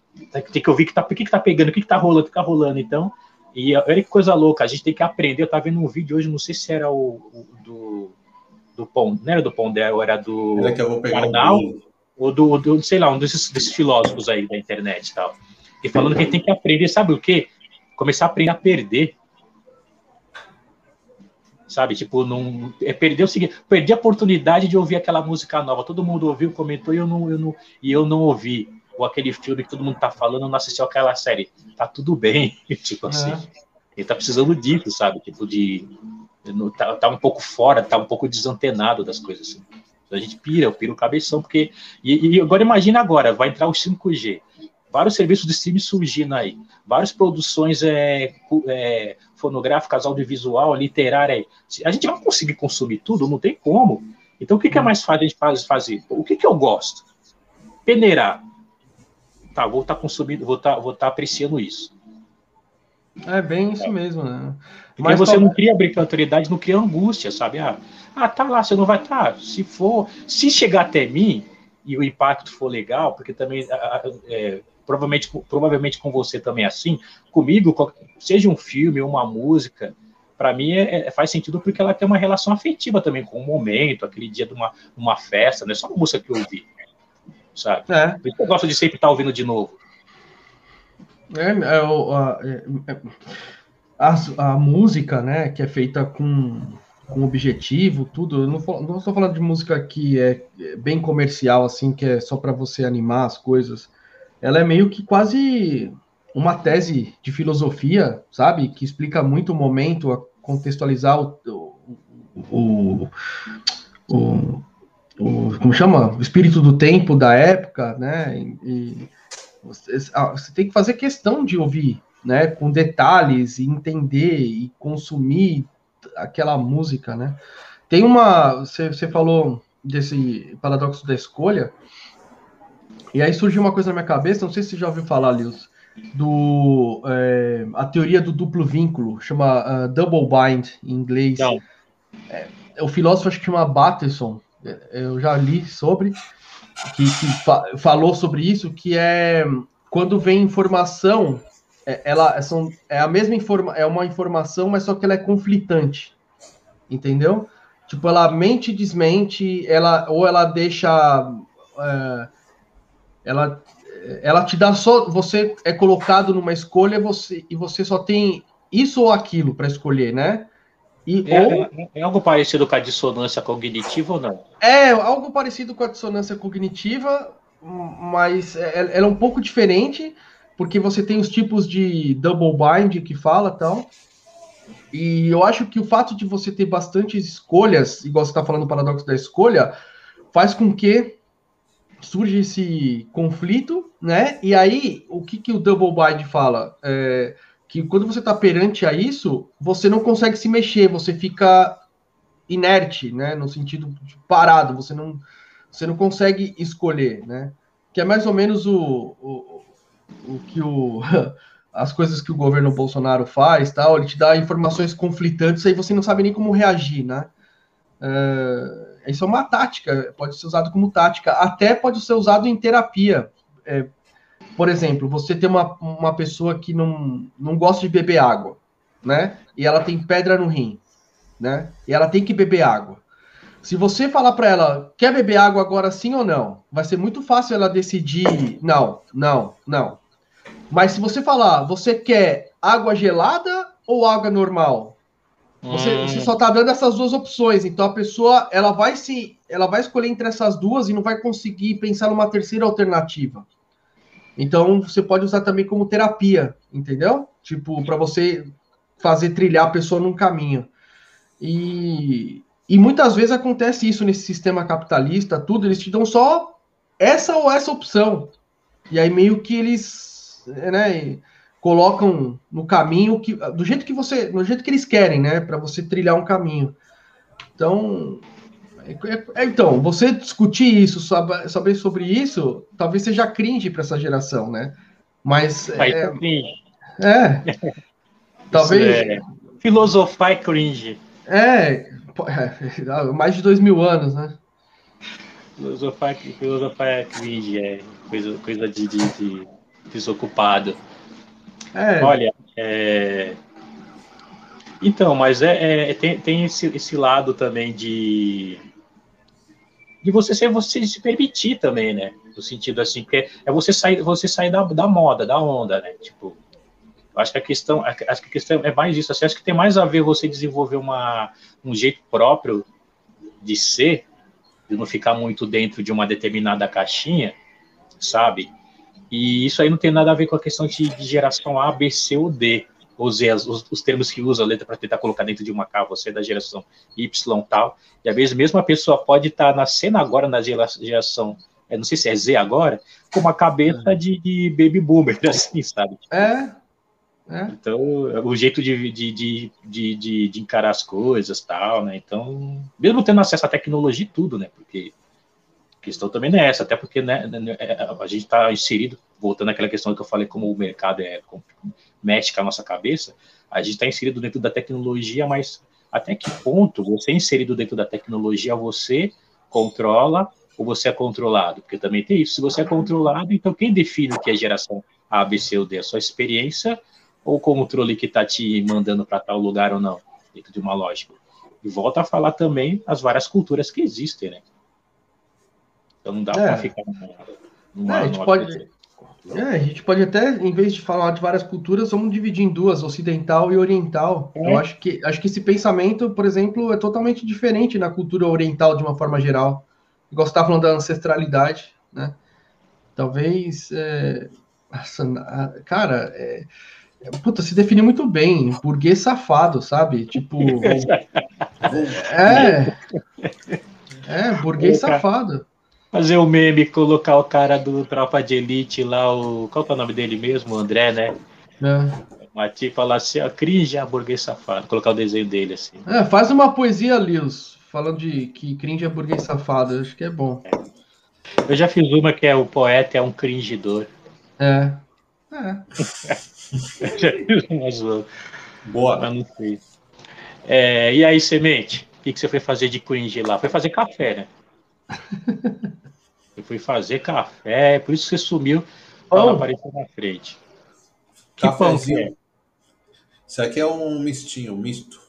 [SPEAKER 3] tem que ouvir que tá, o que, que tá pegando, o que, que tá rolando, o que tá rolando. Então, e olha que coisa louca, a gente tem que aprender. Eu tava vendo um vídeo hoje, não sei se era o, o do do Pond, não era do Pondé, era do
[SPEAKER 1] era vou pegar
[SPEAKER 3] um... ou do, do, sei lá, um desses, desses filósofos aí da internet e tal. E falando que a gente tem que aprender, sabe o quê? Começar a aprender a perder. Sabe, tipo, não, é perder o seguinte, perder a oportunidade de ouvir aquela música nova. Todo mundo ouviu, comentou e eu não, eu não, e eu não ouvi. Ou aquele filme que todo mundo tá falando, não assistiu aquela série. Tá tudo bem, tipo assim. É. Ele tá precisando disso, sabe? Tipo, de tá, tá, um pouco fora, tá um pouco desantenado das coisas. Assim. A gente pira, eu piro o cabeção, porque. E, e, agora imagina agora, vai entrar o 5G. Vários serviços de streaming surgindo aí, várias produções é, é, fonográficas, audiovisual, literária aí. A gente vai conseguir consumir tudo, não tem como. Então o que, que é mais fácil a gente fazer? O que, que eu gosto? Peneirar. Tá, vou estar tá consumindo, vou estar tá, vou tá apreciando isso.
[SPEAKER 2] É bem isso é. mesmo, né?
[SPEAKER 3] Porque Mas você não cria obrigatoriedade, não cria angústia, sabe? Ah, ah, tá lá, você não vai estar. Tá. Se for, se chegar até mim e o impacto for legal, porque também é, provavelmente, provavelmente com você também é assim, comigo, seja um filme ou uma música, para mim é, é, faz sentido porque ela tem uma relação afetiva também com o momento, aquele dia de uma, uma festa, não é só uma música que eu ouvi, sabe? É. Por isso eu gosto de sempre estar ouvindo de novo.
[SPEAKER 2] É, é, é, a, a música, né, que é feita com, com objetivo, tudo. Eu não, não estou falando de música que é bem comercial, assim, que é só para você animar as coisas. Ela é meio que quase uma tese de filosofia, sabe? Que explica muito o momento, a contextualizar o, o, o, o, o como chama? O espírito do tempo da época, né? E, você, ah, você tem que fazer questão de ouvir né, com detalhes e entender e consumir aquela música, né? Tem uma, você, você falou desse paradoxo da escolha, e aí surgiu uma coisa na minha cabeça, não sei se você já ouviu falar, Lewis, do é, a teoria do duplo vínculo, chama uh, double bind em inglês. Não. É, o filósofo acho que chama Bateson, eu já li sobre, que, que fa falou sobre isso, que é quando vem informação é, ela são, é a mesma informa, é uma informação, mas só que ela é conflitante, entendeu? Tipo, ela mente, desmente, ela ou ela deixa, é, ela, ela te dá só, você é colocado numa escolha, você e você só tem isso ou aquilo para escolher, né?
[SPEAKER 3] E, é, ou, é, é, algo parecido com a dissonância cognitiva ou não?
[SPEAKER 2] É algo parecido com a dissonância cognitiva, mas é, ela é um pouco diferente porque você tem os tipos de double bind que fala tal. E eu acho que o fato de você ter bastantes escolhas, igual você está falando do paradoxo da escolha, faz com que surja esse conflito, né? E aí, o que, que o double bind fala? É que quando você está perante a isso, você não consegue se mexer, você fica inerte, né? No sentido parado, você não, você não consegue escolher, né? Que é mais ou menos o, o o que o as coisas que o governo Bolsonaro faz, tal, ele te dá informações conflitantes, aí você não sabe nem como reagir, né? Uh, isso é uma tática, pode ser usado como tática, até pode ser usado em terapia. É, por exemplo, você tem uma, uma pessoa que não, não gosta de beber água, né? E ela tem pedra no rim, né? E ela tem que beber água. Se você falar para ela, quer beber água agora sim ou não, vai ser muito fácil ela decidir não, não, não. Mas se você falar, você quer água gelada ou água normal? Você, hum. você só está dando essas duas opções. Então a pessoa ela vai se ela vai escolher entre essas duas e não vai conseguir pensar numa terceira alternativa. Então você pode usar também como terapia, entendeu? Tipo, para você fazer trilhar a pessoa num caminho. E, e muitas vezes acontece isso nesse sistema capitalista, tudo, eles te dão só essa ou essa opção. E aí meio que eles, né, colocam no caminho que do jeito que você, do jeito que eles querem, né, para você trilhar um caminho. Então, então, você discutir isso, saber, sobre isso, talvez seja cringe para essa geração, né? Mas
[SPEAKER 3] é, é cringe.
[SPEAKER 2] É. talvez é,
[SPEAKER 3] filosofar é cringe.
[SPEAKER 2] É, é, mais de dois mil anos, né?
[SPEAKER 3] Filosofar, filosofar é cringe, é coisa, coisa de, de, de desocupado. É. Olha, é... então, mas é, é, tem, tem esse, esse lado também de de você ser você se permitir também, né? No sentido assim, que é você sair, você sair da, da moda, da onda, né? Tipo, Acho que a questão, acho que a questão é mais isso. Assim, acho que tem mais a ver você desenvolver uma, um jeito próprio de ser, de não ficar muito dentro de uma determinada caixinha, sabe? E isso aí não tem nada a ver com a questão de, de geração A, B, C ou D, Z, os, os termos que usa a letra para tentar colocar dentro de uma K, você é da geração Y tal. E às vezes mesmo a pessoa pode estar tá nascendo agora na geração, é, não sei se é Z agora, com uma cabeça de, de baby boomer, assim, sabe?
[SPEAKER 2] É,
[SPEAKER 3] é. Então, o jeito de, de, de, de, de encarar as coisas tal, né? Então, mesmo tendo acesso à tecnologia e tudo, né? Porque a questão também não é essa, até porque né, né, né é, a gente está inserido, voltando àquela questão que eu falei, como o mercado é mexe com a nossa cabeça, a gente está inserido dentro da tecnologia, mas até que ponto você é inserido dentro da tecnologia, você controla ou você é controlado? Porque também tem isso. Se você é controlado, então quem define o que é geração A, B, C ou D? A sua experiência ou o controle que está te mandando para tal lugar ou não, dentro de uma lógica. E volta a falar também as várias culturas que existem, né? Então não dá é. para ficar
[SPEAKER 2] numa, é, a gente pode é, a gente pode até, em vez de falar de várias culturas, vamos dividir em duas, ocidental e oriental. É. Eu acho que, acho que esse pensamento, por exemplo, é totalmente diferente na cultura oriental de uma forma geral. Igual você estava falando da ancestralidade, né? Talvez, é, cara, é, Puta, se define muito bem. Burguês safado, sabe? Tipo. é. É, burguês safado.
[SPEAKER 3] Fazer o um meme, colocar o cara do Tropa de Elite lá, o. Qual que é o nome dele mesmo? O André, né? É. Mati falar assim, ó, cringe é burguês safado. Colocar o desenho dele assim.
[SPEAKER 2] É, faz uma poesia, Lils, falando de que cringe é burguês safado. Acho que é bom. É.
[SPEAKER 3] Eu já fiz uma que é o poeta é um cringidor.
[SPEAKER 2] É. É.
[SPEAKER 3] mais Boa. Mas não sei. É, e aí, Semente? O que, que você foi fazer de cringe lá? Foi fazer café, né? Eu fui fazer café, por isso que você sumiu para aparecer na frente.
[SPEAKER 1] Que Cafézinho. pão que é? Isso aqui é um mistinho, misto.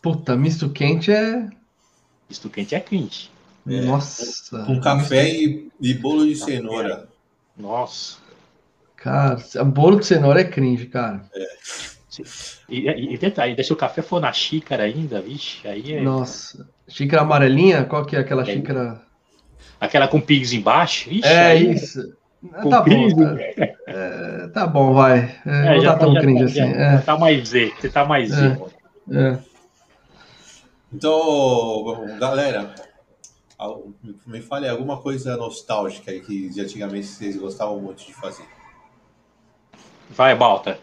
[SPEAKER 2] Puta, misto quente é.
[SPEAKER 3] Misto quente é quente.
[SPEAKER 2] É, Nossa.
[SPEAKER 1] Com café e, e bolo de cenoura.
[SPEAKER 3] Nossa.
[SPEAKER 2] Cara, bolo de cenoura é cringe, cara. É.
[SPEAKER 3] E, e, e deixa o café for na xícara ainda, vixe, aí é...
[SPEAKER 2] Nossa, xícara amarelinha? Qual que é aquela é. xícara?
[SPEAKER 3] Aquela com pigs embaixo?
[SPEAKER 2] Ixi, é aí... isso. Com tá bom, tá, é, tá bom, vai. É, é, não tá tão cringe assim.
[SPEAKER 3] É. Tá mais Z, você tá mais Z.
[SPEAKER 2] É.
[SPEAKER 1] Então, galera, me fale alguma coisa nostálgica aí que de antigamente vocês gostavam muito de fazer.
[SPEAKER 3] Vai, Balta.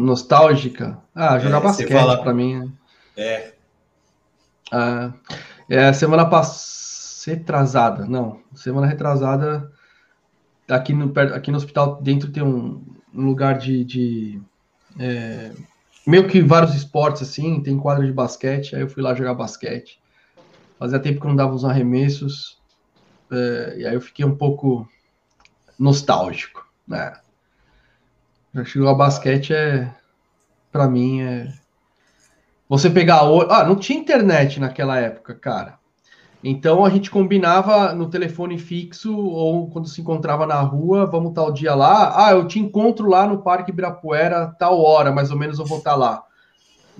[SPEAKER 2] Nostálgica? Ah, jogar é, basquete fala... pra mim. Né?
[SPEAKER 1] É.
[SPEAKER 2] Ah, é semana passada. Retrasada, não. Semana retrasada. Aqui no, aqui no hospital dentro tem um, um lugar de. de é, meio que vários esportes assim, tem quadra de basquete. Aí eu fui lá jogar basquete. Fazia tempo que não dava uns arremessos. É, e aí eu fiquei um pouco nostálgico, né? Acho que o basquete é, para mim, é, você pegar o. Ah, não tinha internet naquela época, cara. Então a gente combinava no telefone fixo ou quando se encontrava na rua, vamos tal dia lá. Ah, eu te encontro lá no Parque Ibirapuera, tal hora, mais ou menos eu vou estar lá.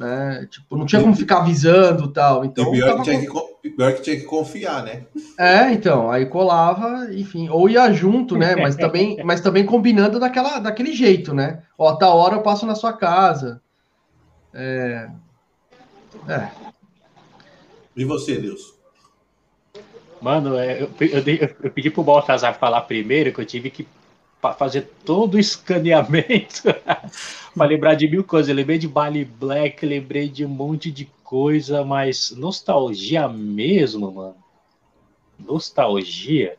[SPEAKER 2] Né? Tipo, não tinha como ficar avisando tal. Então,
[SPEAKER 1] e pior, que tinha que, pior que tinha que confiar, né?
[SPEAKER 2] É, então, aí colava, enfim, ou ia junto, né? Mas também, mas também combinando daquela, daquele jeito, né? Ó, tal hora eu passo na sua casa. É.
[SPEAKER 1] É. E você, Deus?
[SPEAKER 3] Mano, é, eu, eu, eu pedi pro Baltazar falar primeiro, que eu tive que fazer todo o escaneamento para lembrar de mil coisas. Eu lembrei de Bali Black, lembrei de um monte de coisa, mas nostalgia mesmo, mano. Nostalgia.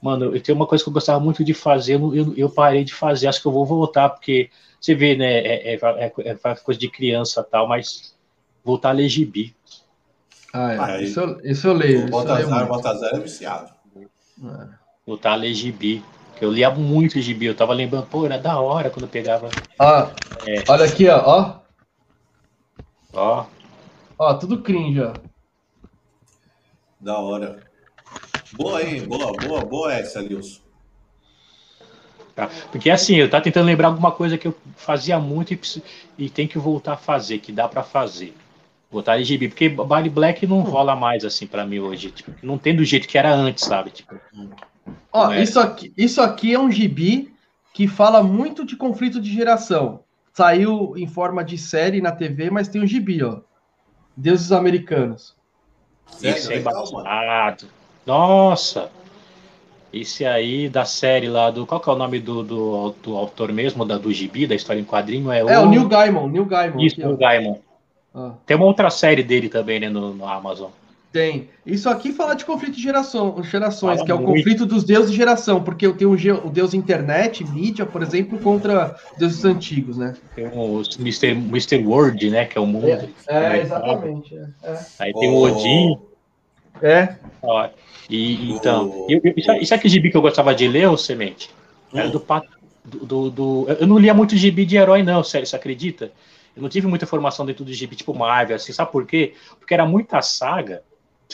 [SPEAKER 3] Mano, eu tenho uma coisa que eu gostava muito de fazer, eu, eu parei de fazer, acho que eu vou voltar, porque você vê, né, é, é, é, é coisa de criança tal, mas voltar a ler gibi.
[SPEAKER 2] Ah, é. Isso, eu, isso eu leio.
[SPEAKER 1] O Baltazar, Baltazar é viciado.
[SPEAKER 3] É. Voltar a ler gibi. Eu lia muito gibi, eu tava lembrando, pô, era da hora quando eu pegava.
[SPEAKER 2] Ah, é. Olha aqui, ó. Ó.
[SPEAKER 3] Ó,
[SPEAKER 2] ó tudo cringe, ó.
[SPEAKER 1] Da hora. Boa aí, boa, boa, boa essa, Nilson.
[SPEAKER 3] Tá. Porque assim, eu tava tentando lembrar alguma coisa que eu fazia muito e, e tem que voltar a fazer, que dá para fazer. Botar em gibi, porque Bali Black não rola mais assim para mim hoje. Tipo, não tem do jeito que era antes, sabe? Tipo,
[SPEAKER 2] Ó, é. isso, aqui, isso aqui é um gibi que fala muito de conflito de geração. Saiu em forma de série na TV, mas tem um gibi, ó. Deuses Americanos.
[SPEAKER 3] Isso é embaçado. Nossa! Esse aí da série lá do. Qual que é o nome do, do, do autor mesmo, da, do gibi, da história em quadrinho? É o,
[SPEAKER 2] é, o Neil Gaiman. Neil Gaiman
[SPEAKER 3] Isso, aqui, Neil Gaiman. Ah. Tem uma outra série dele também, né, no, no Amazon.
[SPEAKER 2] Tem. Isso aqui fala de conflito de geração, gerações, fala que é o conflito dos deuses de geração, porque eu tenho o, deus internet, mídia, por exemplo, contra deuses antigos, né?
[SPEAKER 3] Tem o Mr. Mr. World, né? Que é o mundo. É,
[SPEAKER 2] é exatamente. É, é.
[SPEAKER 3] Aí tem o Odin.
[SPEAKER 2] É.
[SPEAKER 3] Ó, e, então, eu, eu, isso, isso aqui gibi que eu gostava de ler, o Semente? Era do, do, do, do, Eu não lia muito gibi de herói, não, sério, você acredita? Eu não tive muita formação dentro do gibi, tipo Marvel, assim, sabe por quê? Porque era muita saga,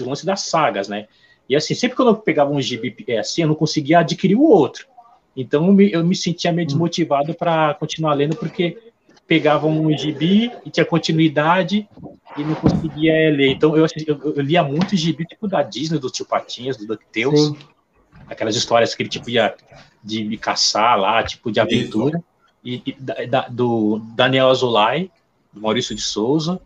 [SPEAKER 3] de lance das sagas, né? E assim, sempre que eu pegava um gibi é, assim, eu não conseguia adquirir o outro. Então eu me, eu me sentia meio desmotivado para continuar lendo, porque pegava um gibi e tinha continuidade e não conseguia ler. Então eu, eu, eu lia muito gibi tipo da Disney, do Tio Patinhas, do DuckTales, aquelas histórias que ele tipo ia de me caçar lá, tipo de aventura e, e da, do Daniel Azulay, do Maurício de Souza,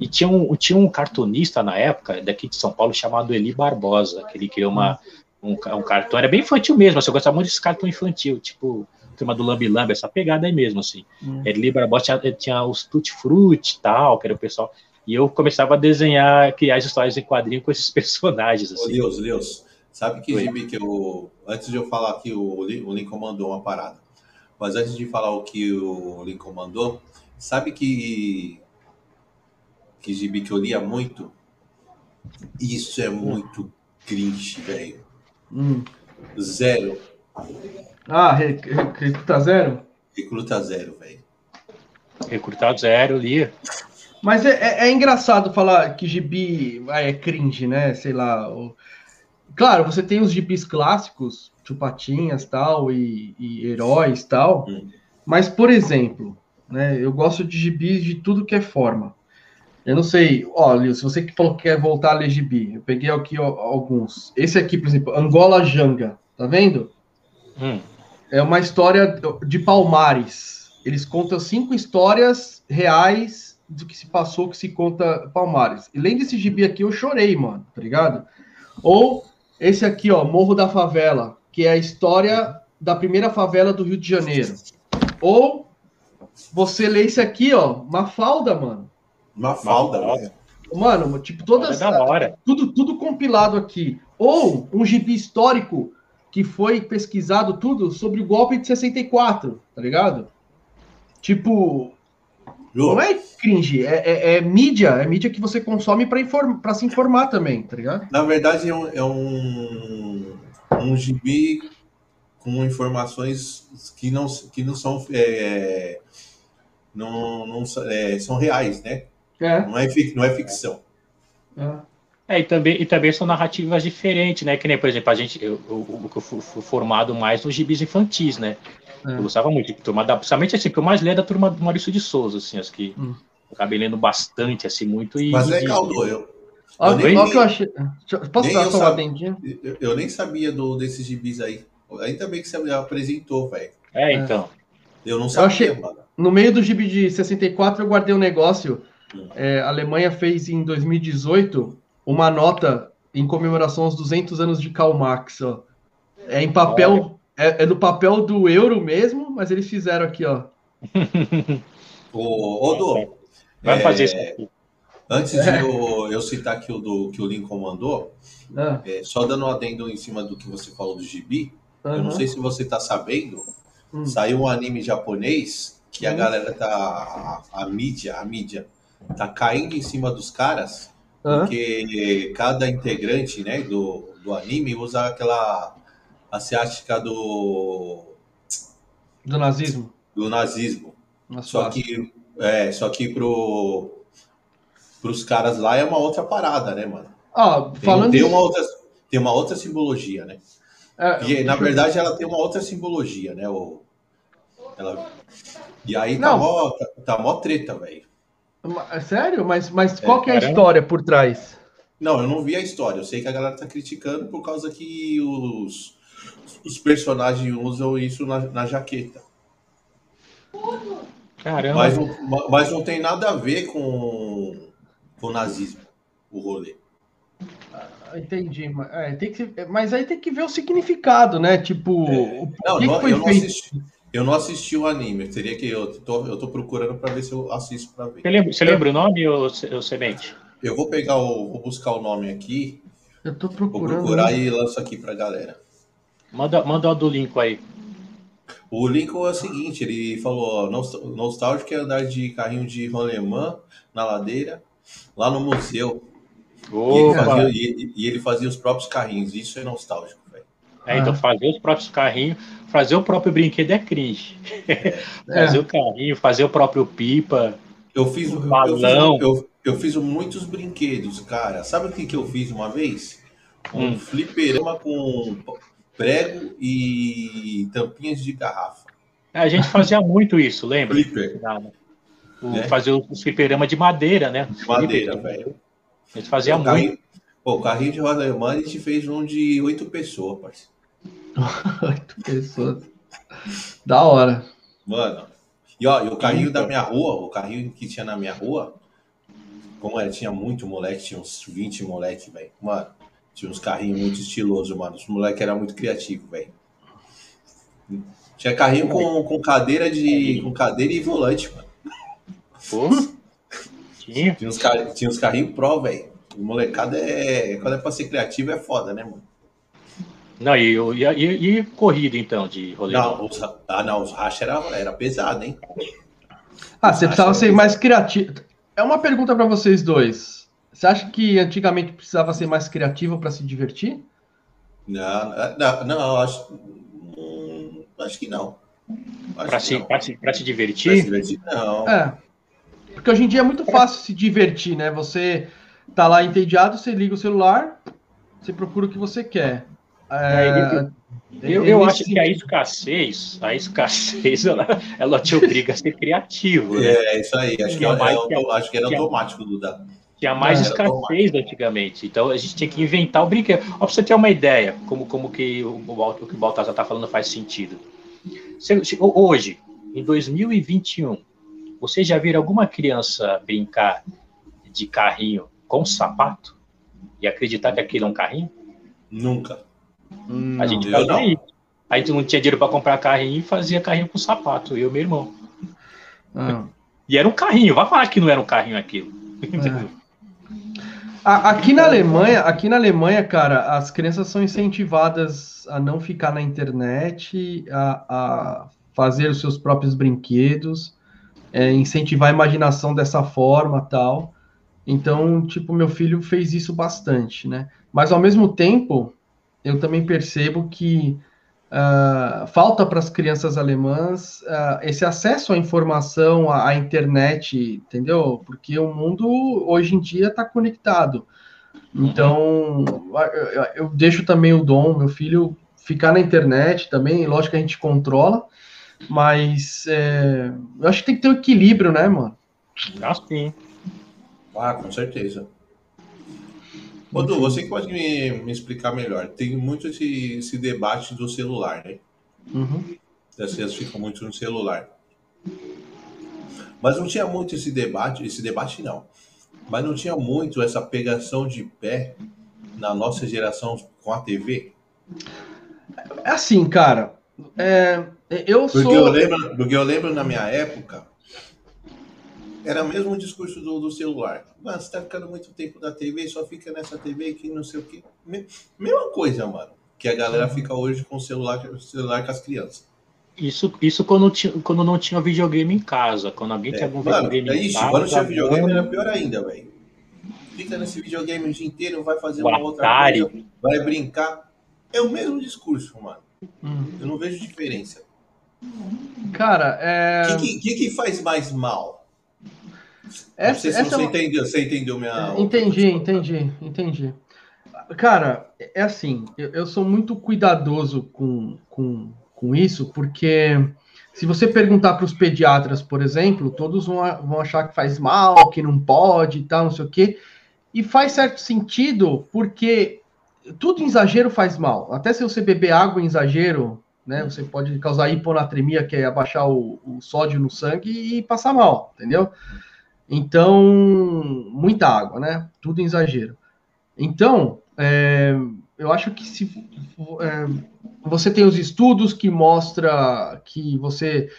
[SPEAKER 3] e tinha um, tinha um cartunista na época, daqui de São Paulo, chamado Eli Barbosa, que ele criou uma, um, um cartão, era bem infantil mesmo, assim, eu gostava muito desse cartão infantil, tipo, turma do Lambi Lambi, essa pegada aí mesmo, assim. Hum. Eli Barbosa tinha, tinha os Tutti Frutti e tal, que era o pessoal, e eu começava a desenhar, criar as histórias em quadrinho com esses personagens, assim. Ô,
[SPEAKER 1] Deus, Deus, sabe que gibi que eu, antes de eu falar aqui, o, o Lincoln mandou uma parada, mas antes de falar o que o Lincoln mandou, sabe que que gibi que eu lia muito? Isso é muito cringe, velho.
[SPEAKER 2] Hum.
[SPEAKER 1] Zero.
[SPEAKER 2] Ah, Recruta Zero?
[SPEAKER 1] Recruta Zero, velho.
[SPEAKER 3] Recruta Zero, lia.
[SPEAKER 2] Mas é, é, é, engraçado falar que gibi é cringe, né? Sei lá. O... Claro, você tem os gibis clássicos, chupatinhas tal, e, e heróis tal. Hum. Mas, por exemplo, né, eu gosto de gibis de tudo que é forma. Eu não sei, olha, se você que falou que quer voltar a ler gibi, eu peguei aqui ó, alguns. Esse aqui, por exemplo, Angola Janga, tá vendo?
[SPEAKER 3] Hum.
[SPEAKER 2] É uma história de Palmares. Eles contam cinco histórias reais do que se passou, que se conta Palmares. E além desse gibi aqui, eu chorei, mano, tá ligado? Ou esse aqui, ó, Morro da Favela, que é a história da primeira favela do Rio de Janeiro. Ou você lê esse aqui, ó, Mafalda, mano.
[SPEAKER 1] Mafalda, velho.
[SPEAKER 2] Mano, tipo, todas.
[SPEAKER 3] É
[SPEAKER 2] tudo, tudo compilado aqui. Ou um gibi histórico que foi pesquisado tudo sobre o golpe de 64, tá ligado? Tipo. Não é cringe, é, é, é, mídia, é mídia que você consome para inform se informar também, tá ligado?
[SPEAKER 1] Na verdade, é um, é um, um gibi com informações que não, que não são. É, não, não é, são reais, né? É. Não, é, não é ficção.
[SPEAKER 3] É. É, e também, e também são narrativas diferentes, né? Que nem, por exemplo, a gente, eu, eu, eu fui, fui formado mais nos gibis infantis, né? É. Eu gostava muito de turma da, principalmente assim, que eu mais leio da turma do Maurício de Souza, assim, acho que hum. eu acabei lendo bastante, assim, muito. E,
[SPEAKER 1] Mas é legal, eu.
[SPEAKER 2] eu Olha nem, que eu achei. Posso dar só uma
[SPEAKER 1] eu, eu nem sabia do, desses gibis aí. Ainda bem que você apresentou, velho.
[SPEAKER 3] É, então.
[SPEAKER 1] Eu não sabia, eu achei,
[SPEAKER 2] mano. No meio do gibi de 64, eu guardei um negócio. É, a Alemanha fez em 2018 uma nota em comemoração aos 200 anos de Karl Marx, ó. É em papel, é, é no papel do euro mesmo, mas eles fizeram aqui, ó.
[SPEAKER 1] ô, Dô,
[SPEAKER 3] vai é, fazer isso aqui.
[SPEAKER 1] Antes de eu, eu, citar aqui o do que o Lincoln mandou, ah. é, só dando um adendo em cima do que você falou do gibi, uhum. eu não sei se você tá sabendo, hum. saiu um anime japonês que a hum. galera tá. A, a mídia, a mídia, tá caindo em cima dos caras porque cada integrante né, do, do anime usa aquela asiática do.
[SPEAKER 2] Do nazismo.
[SPEAKER 1] Do nazismo. só que, é, só que pro, pros caras lá é uma outra parada, né, mano?
[SPEAKER 2] Ah, falando
[SPEAKER 1] tem, tem, uma outra, tem uma outra simbologia, né? É, e, na verdade, ela tem uma outra simbologia, né? O, ela, e aí tá mó, tá, tá mó treta, velho.
[SPEAKER 2] É sério? Mas, mas é, qual que é a história por trás?
[SPEAKER 1] Não, eu não vi a história. Eu sei que a galera tá criticando por causa que os, os personagens usam isso na, na jaqueta.
[SPEAKER 3] Caramba.
[SPEAKER 1] Mas não, mas não tem nada a ver com, com o nazismo, o rolê.
[SPEAKER 2] Ah, entendi. É, tem que, mas aí tem que ver o significado, né? Tipo,
[SPEAKER 1] é. não, que não, que eu não assisti. Eu não assisti o anime, teria que eu tô, eu tô procurando para ver se eu assisto para ver.
[SPEAKER 3] Você lembra, você lembra o nome ou, ou semente?
[SPEAKER 1] Eu vou pegar o, vou buscar o nome aqui.
[SPEAKER 2] Eu tô procurando.
[SPEAKER 1] Vou procurar e lanço aqui pra galera.
[SPEAKER 3] Manda, manda o do Lincoln aí.
[SPEAKER 1] O Lincoln é o seguinte, ele falou, nostálgico é andar de carrinho de rolemã na ladeira, lá no museu. E ele, fazia, e, e ele fazia os próprios carrinhos, isso é nostálgico, velho.
[SPEAKER 3] É, então fazer os próprios carrinhos fazer o próprio brinquedo é cringe. fazer é. o carrinho, fazer o próprio pipa.
[SPEAKER 1] Eu fiz o balão. Eu, eu, eu, fiz muitos brinquedos, cara. Sabe o que, que eu fiz uma vez? Um hum. fliperama com prego e tampinhas de garrafa.
[SPEAKER 3] A gente fazia muito isso, lembra? Flipper. O, é. Fazer o fliperama de madeira, né?
[SPEAKER 1] De madeira, velho.
[SPEAKER 3] A gente fazia o muito.
[SPEAKER 1] Carrinho, pô, o carrinho de roda alemã a gente fez um de oito pessoas, parceiro.
[SPEAKER 2] Oito pessoas. Da hora.
[SPEAKER 1] Mano. E ó, e o carrinho da minha rua, o carrinho que tinha na minha rua, como é, tinha muito moleque, tinha uns 20 moleque, velho. Mano, tinha uns carrinhos muito estilosos, mano. Os moleques eram muito criativos, velho. Tinha carrinho com, com cadeira de. com cadeira e volante, mano. Pô. Tinha. Tinha uns, car... tinha uns carrinhos pro, velho. O molecada é. Quando é pra ser criativo é foda, né, mano?
[SPEAKER 3] Não, e, e, e, e corrida, então, de rolê?
[SPEAKER 1] Não, os, ah, não, os racha era, era pesado, hein?
[SPEAKER 2] Ah, você precisava ser mais criativo. É uma pergunta para vocês dois. Você acha que antigamente precisava ser mais criativo para se divertir?
[SPEAKER 1] Não, não, não acho, hum, acho que não.
[SPEAKER 3] Para se, se, se divertir? se divertir?
[SPEAKER 1] Não.
[SPEAKER 2] É. Porque hoje em dia é muito fácil se divertir, né? Você tá lá entediado, você liga o celular, você procura o que você quer.
[SPEAKER 3] É, eu, eu acho que a escassez, a escassez, ela, ela te obriga a ser criativo.
[SPEAKER 1] Né? É, isso aí. Acho que, é, mais, é, acho que era automático, Duda.
[SPEAKER 3] Tinha mais é, escassez antigamente. Então a gente tinha que inventar o brinquedo. Ó, pra você ter uma ideia, como, como que o, o que o Baltazar está falando faz sentido. Hoje, em 2021, vocês já viram alguma criança brincar de carrinho com sapato e acreditar que aquilo é um carrinho?
[SPEAKER 1] Nunca.
[SPEAKER 3] Hum, a gente fazia não. isso. A gente não tinha dinheiro para comprar carrinho e fazia carrinho com sapato, eu e meu irmão. Ah. E era um carrinho, vai falar que não era um carrinho aquilo. É.
[SPEAKER 2] Aqui na Alemanha, aqui na Alemanha, cara, as crianças são incentivadas a não ficar na internet, a, a fazer os seus próprios brinquedos, é, incentivar a imaginação dessa forma, tal. Então, tipo, meu filho fez isso bastante, né? Mas ao mesmo tempo, eu também percebo que Uh, falta para as crianças alemãs uh, esse acesso à informação, à, à, internet, entendeu? Porque o mundo hoje em dia está conectado. Então, eu, eu, deixo também o Dom, meu filho, ficar na internet também. Lógico que a gente controla, mas é, eu acho que tem que ter um equilíbrio, né, mano?
[SPEAKER 3] Acho sim.
[SPEAKER 1] Ah, com certeza. Odu, você que pode me, me, explicar melhor. Tem muito esse, esse debate do celular, né?
[SPEAKER 2] Uhum.
[SPEAKER 1] As crianças ficam muito no celular. Mas não tinha muito esse debate, esse debate não. Mas não tinha muito essa pegação de pé na nossa geração com a TV?
[SPEAKER 2] É assim, cara. É, eu
[SPEAKER 1] porque
[SPEAKER 2] sou.
[SPEAKER 1] Eu lembro, porque eu lembro na minha época, era mesmo o discurso do, do celular. Mano, você tá ficando muito tempo na TV, só fica nessa TV que não sei o quê. Mesma coisa, mano. Que a galera uhum. fica hoje com o celular, celular com as crianças.
[SPEAKER 3] Isso, isso quando, tinha, quando não tinha videogame em casa. Quando alguém é, tinha algum
[SPEAKER 1] mano,
[SPEAKER 3] videogame
[SPEAKER 1] é isso,
[SPEAKER 3] em casa.
[SPEAKER 1] Quando tinha videogame era pior ainda, velho. Fica nesse videogame o dia inteiro, vai fazer
[SPEAKER 3] o
[SPEAKER 1] uma Atari. outra coisa, vai brincar. É o mesmo discurso, mano. Hum. Eu não vejo diferença.
[SPEAKER 2] Cara, é.
[SPEAKER 1] O que, que, que, faz mais mal? Essa, não sei se você, é entendeu, você entendeu minha.
[SPEAKER 2] Entendi, entendi, entendi. Cara, é assim, eu, eu sou muito cuidadoso com, com, com isso, porque se você perguntar para os pediatras, por exemplo, todos vão, vão achar que faz mal, que não pode e tal, não sei o quê. E faz certo sentido, porque tudo em exagero faz mal. Até se você beber água em exagero, né? Você pode causar hiponatremia, que é abaixar o, o sódio no sangue e passar mal, entendeu? Então, muita água, né? Tudo em exagero. Então, é, eu acho que se é, você tem os estudos que mostra que você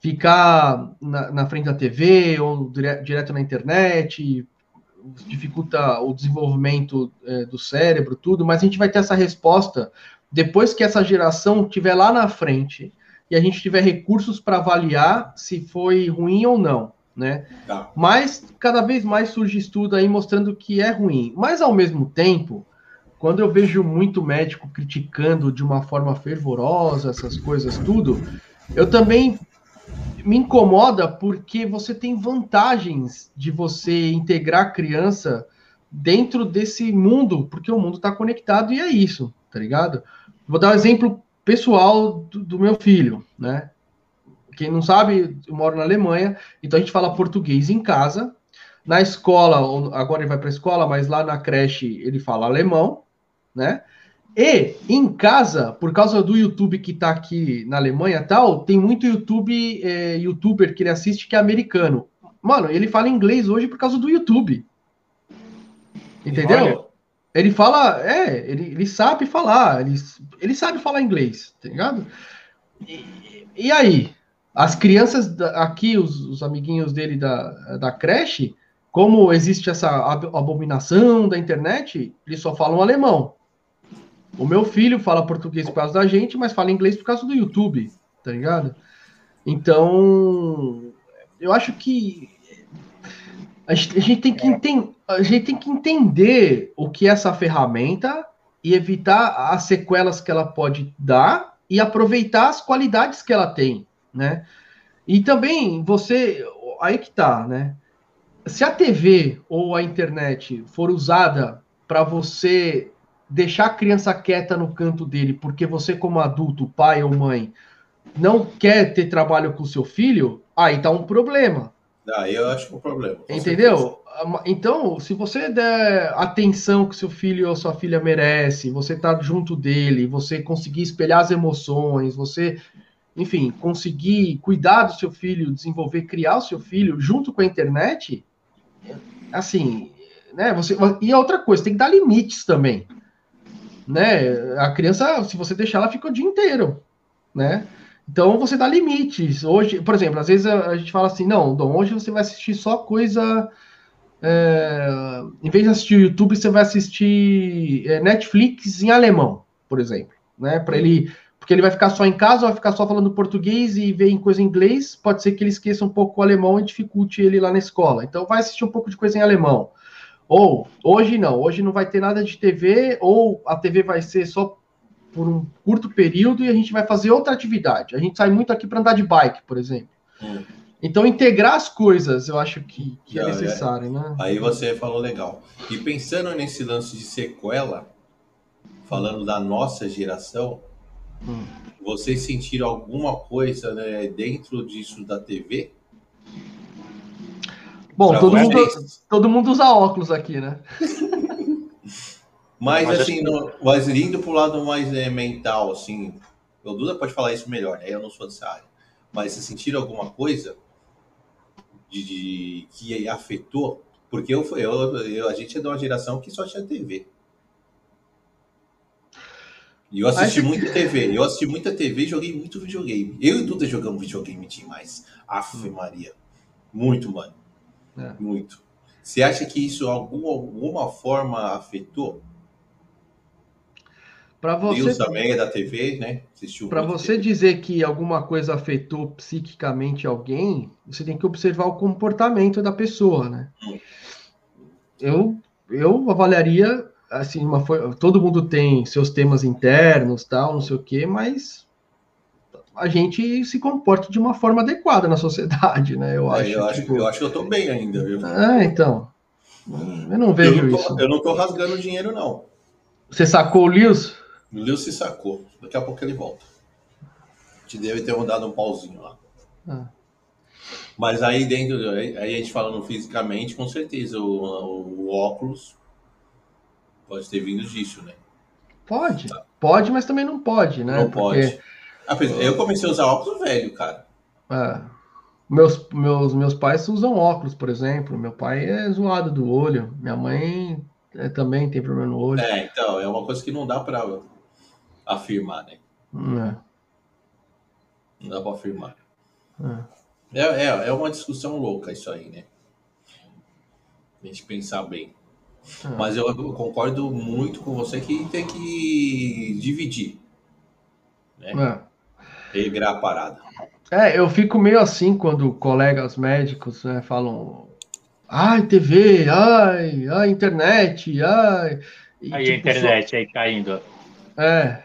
[SPEAKER 2] ficar na, na frente da TV ou dire, direto na internet dificulta o desenvolvimento é, do cérebro, tudo, mas a gente vai ter essa resposta depois que essa geração estiver lá na frente e a gente tiver recursos para avaliar se foi ruim ou não, né? Tá. Mas cada vez mais surge estudo aí mostrando que é ruim. Mas ao mesmo tempo, quando eu vejo muito médico criticando de uma forma fervorosa essas coisas tudo, eu também me incomoda porque você tem vantagens de você integrar a criança dentro desse mundo, porque o mundo está conectado e é isso, tá ligado? Vou dar um exemplo pessoal do, do, meu filho, né? Quem não sabe, eu moro na Alemanha, então a gente fala português em casa. Na escola, agora ele vai para a escola, mas lá na creche ele fala alemão, né? E em casa, por causa do YouTube que está aqui na Alemanha tal, tem muito YouTube, é, youtuber que ele assiste que é americano. Mano, ele fala inglês hoje por causa do YouTube. Entendeu? Olha. Ele fala, é, ele, ele sabe falar, ele, ele sabe falar inglês, tá ligado? E, e aí? As crianças aqui, os, os amiguinhos dele da, da creche, como existe essa abominação da internet, eles só falam alemão. O meu filho fala português por causa da gente, mas fala inglês por causa do YouTube, tá ligado? Então, eu acho que a gente, a gente tem que entender, a gente tem que entender o que é essa ferramenta e evitar as sequelas que ela pode dar e aproveitar as qualidades que ela tem, né? E também você, aí que tá, né? Se a TV ou a internet for usada para você deixar a criança quieta no canto dele, porque você, como adulto, pai ou mãe, não quer ter trabalho com o seu filho, aí tá um problema.
[SPEAKER 1] Aí eu acho que é um problema.
[SPEAKER 2] Entendeu? Certeza. Então, se você der atenção que seu filho ou sua filha merece, você tá junto dele, você conseguir espelhar as emoções, você, enfim, conseguir cuidar do seu filho, desenvolver, criar o seu filho junto com a internet, assim, né? Você, e outra coisa, tem que dar limites também né? A criança, se você deixar, ela fica o dia inteiro, né? Então você dá limites. Hoje, por exemplo, às vezes a, a gente fala assim, não, Dom, hoje você vai assistir só coisa. É, em vez de assistir o YouTube, você vai assistir é, Netflix em alemão, por exemplo, né? Para ele, porque ele vai ficar só em casa, vai ficar só falando português e ver em coisa em inglês, pode ser que ele esqueça um pouco o alemão e dificulte ele lá na escola. Então vai assistir um pouco de coisa em alemão. Ou hoje não, hoje não vai ter nada de TV, ou a TV vai ser só por um curto período e a gente vai fazer outra atividade. A gente sai muito aqui para andar de bike, por exemplo. Hum. Então, integrar as coisas, eu acho que, que é, é necessário, é. né?
[SPEAKER 1] Aí você falou legal. E pensando nesse lance de sequela, falando da nossa geração, hum. vocês sentiram alguma coisa né, dentro disso da TV?
[SPEAKER 2] Bom, todo mundo, todo mundo usa óculos aqui, né?
[SPEAKER 1] mas, mas assim, no, mas indo para o lado mais é, mental, assim, o Duda pode falar isso melhor, né? Eu não sou dessa área. Mas vocês sentiram alguma coisa de, de que afetou? Porque eu, eu, eu, a gente é de uma geração que só tinha TV. E eu assisti muita TV. Eu assisti muita TV e joguei muito videogame. Eu e Duda jogamos videogame demais. Aff, hum. Maria. Muito, mano. É. Muito. Você acha que isso algum, alguma forma afetou?
[SPEAKER 2] Para você Deus
[SPEAKER 1] também é da TV, né?
[SPEAKER 2] Para você TV. dizer que alguma coisa afetou psiquicamente alguém, você tem que observar o comportamento da pessoa, né? Hum. Eu eu avaliaria assim, uma, todo mundo tem seus temas internos, tal, não sei o quê, mas a gente se comporta de uma forma adequada na sociedade, né?
[SPEAKER 1] Eu,
[SPEAKER 2] é,
[SPEAKER 1] acho, eu, acho, tipo... eu acho que eu tô bem ainda, viu?
[SPEAKER 2] É, então. Eu não vejo
[SPEAKER 1] eu
[SPEAKER 2] não tô, isso.
[SPEAKER 1] Eu não tô rasgando dinheiro, não.
[SPEAKER 2] Você sacou o Lewis?
[SPEAKER 1] O Lewis se sacou. Daqui a pouco ele volta. Te deve ter rodado um pauzinho lá. Ah. Mas aí dentro, aí a gente falando fisicamente, com certeza, o, o óculos pode ter vindo disso, né?
[SPEAKER 2] Pode, tá. pode, mas também não pode, né?
[SPEAKER 1] Não Porque... pode. Ah, eu comecei a usar óculos velho, cara.
[SPEAKER 2] É. Meus, meus, meus pais usam óculos, por exemplo. Meu pai é zoado do olho. Minha mãe é, também tem problema no olho.
[SPEAKER 1] É, então, é uma coisa que não dá para afirmar, né? É. Não dá para afirmar. É. É, é, é uma discussão louca isso aí, né? A gente pensar bem. Mas eu, concordo muito com você que tem que dividir. Né? É regrar a parada.
[SPEAKER 2] É, eu fico meio assim quando colegas médicos né, falam ai, TV, ai, ai, internet, ai.
[SPEAKER 3] E, aí tipo, a internet só... aí caindo.
[SPEAKER 2] É,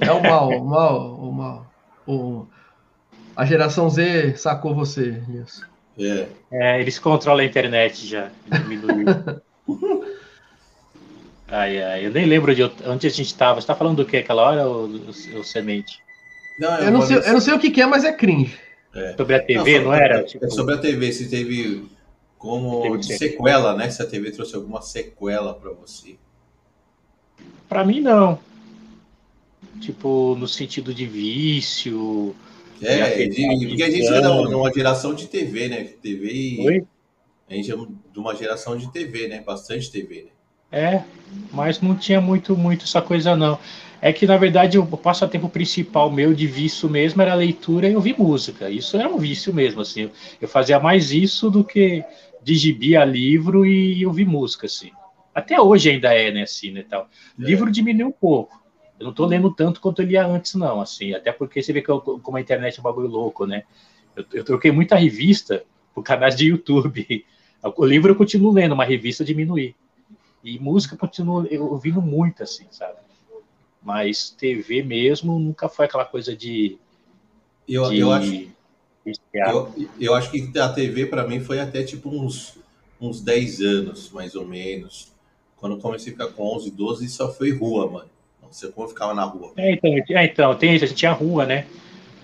[SPEAKER 2] é o mal, o mal, o mal. O... A geração Z sacou você, isso.
[SPEAKER 3] É. é, eles controlam a internet já, ai, ai, eu nem lembro de onde a gente estava. Você está falando do que aquela hora, o, o, o Semente?
[SPEAKER 2] Não, eu, não sei, eu não sei o que, é, mas é cringe.
[SPEAKER 3] É. Sobre a TV, não, não era? É
[SPEAKER 1] tipo... É sobre a TV, se teve como teve sequela, né? Se a TV trouxe alguma sequela para você.
[SPEAKER 3] Para mim, não. Tipo, no sentido de vício.
[SPEAKER 1] É, de, porque a gente é de uma geração de TV, né? TV e. Oi? A gente é de uma geração de TV, né? Bastante TV, né?
[SPEAKER 3] É, mas não tinha muito, muito essa coisa, não é que, na verdade, o passatempo principal meu de vício mesmo era leitura e ouvir música. Isso era um vício mesmo, assim. Eu fazia mais isso do que digibia livro e ouvir música, assim. Até hoje ainda é, né, assim, né, tal. É. Livro diminuiu um pouco. Eu não tô lendo tanto quanto eu lia antes, não, assim. Até porque você vê que eu, como a internet é um bagulho louco, né? Eu, eu troquei muita revista por canais de YouTube. O livro eu continuo lendo, mas revista diminui. E música eu continuo ouvindo muito, assim, sabe? Mas TV mesmo nunca foi aquela coisa de.
[SPEAKER 1] Eu, de eu, acho, eu, eu acho que a TV para mim foi até tipo uns, uns 10 anos, mais ou menos. Quando eu comecei a ficar com 11, 12, só foi rua, mano. Você como ficava na rua.
[SPEAKER 3] É, então, é, então tem, a gente tinha rua, né?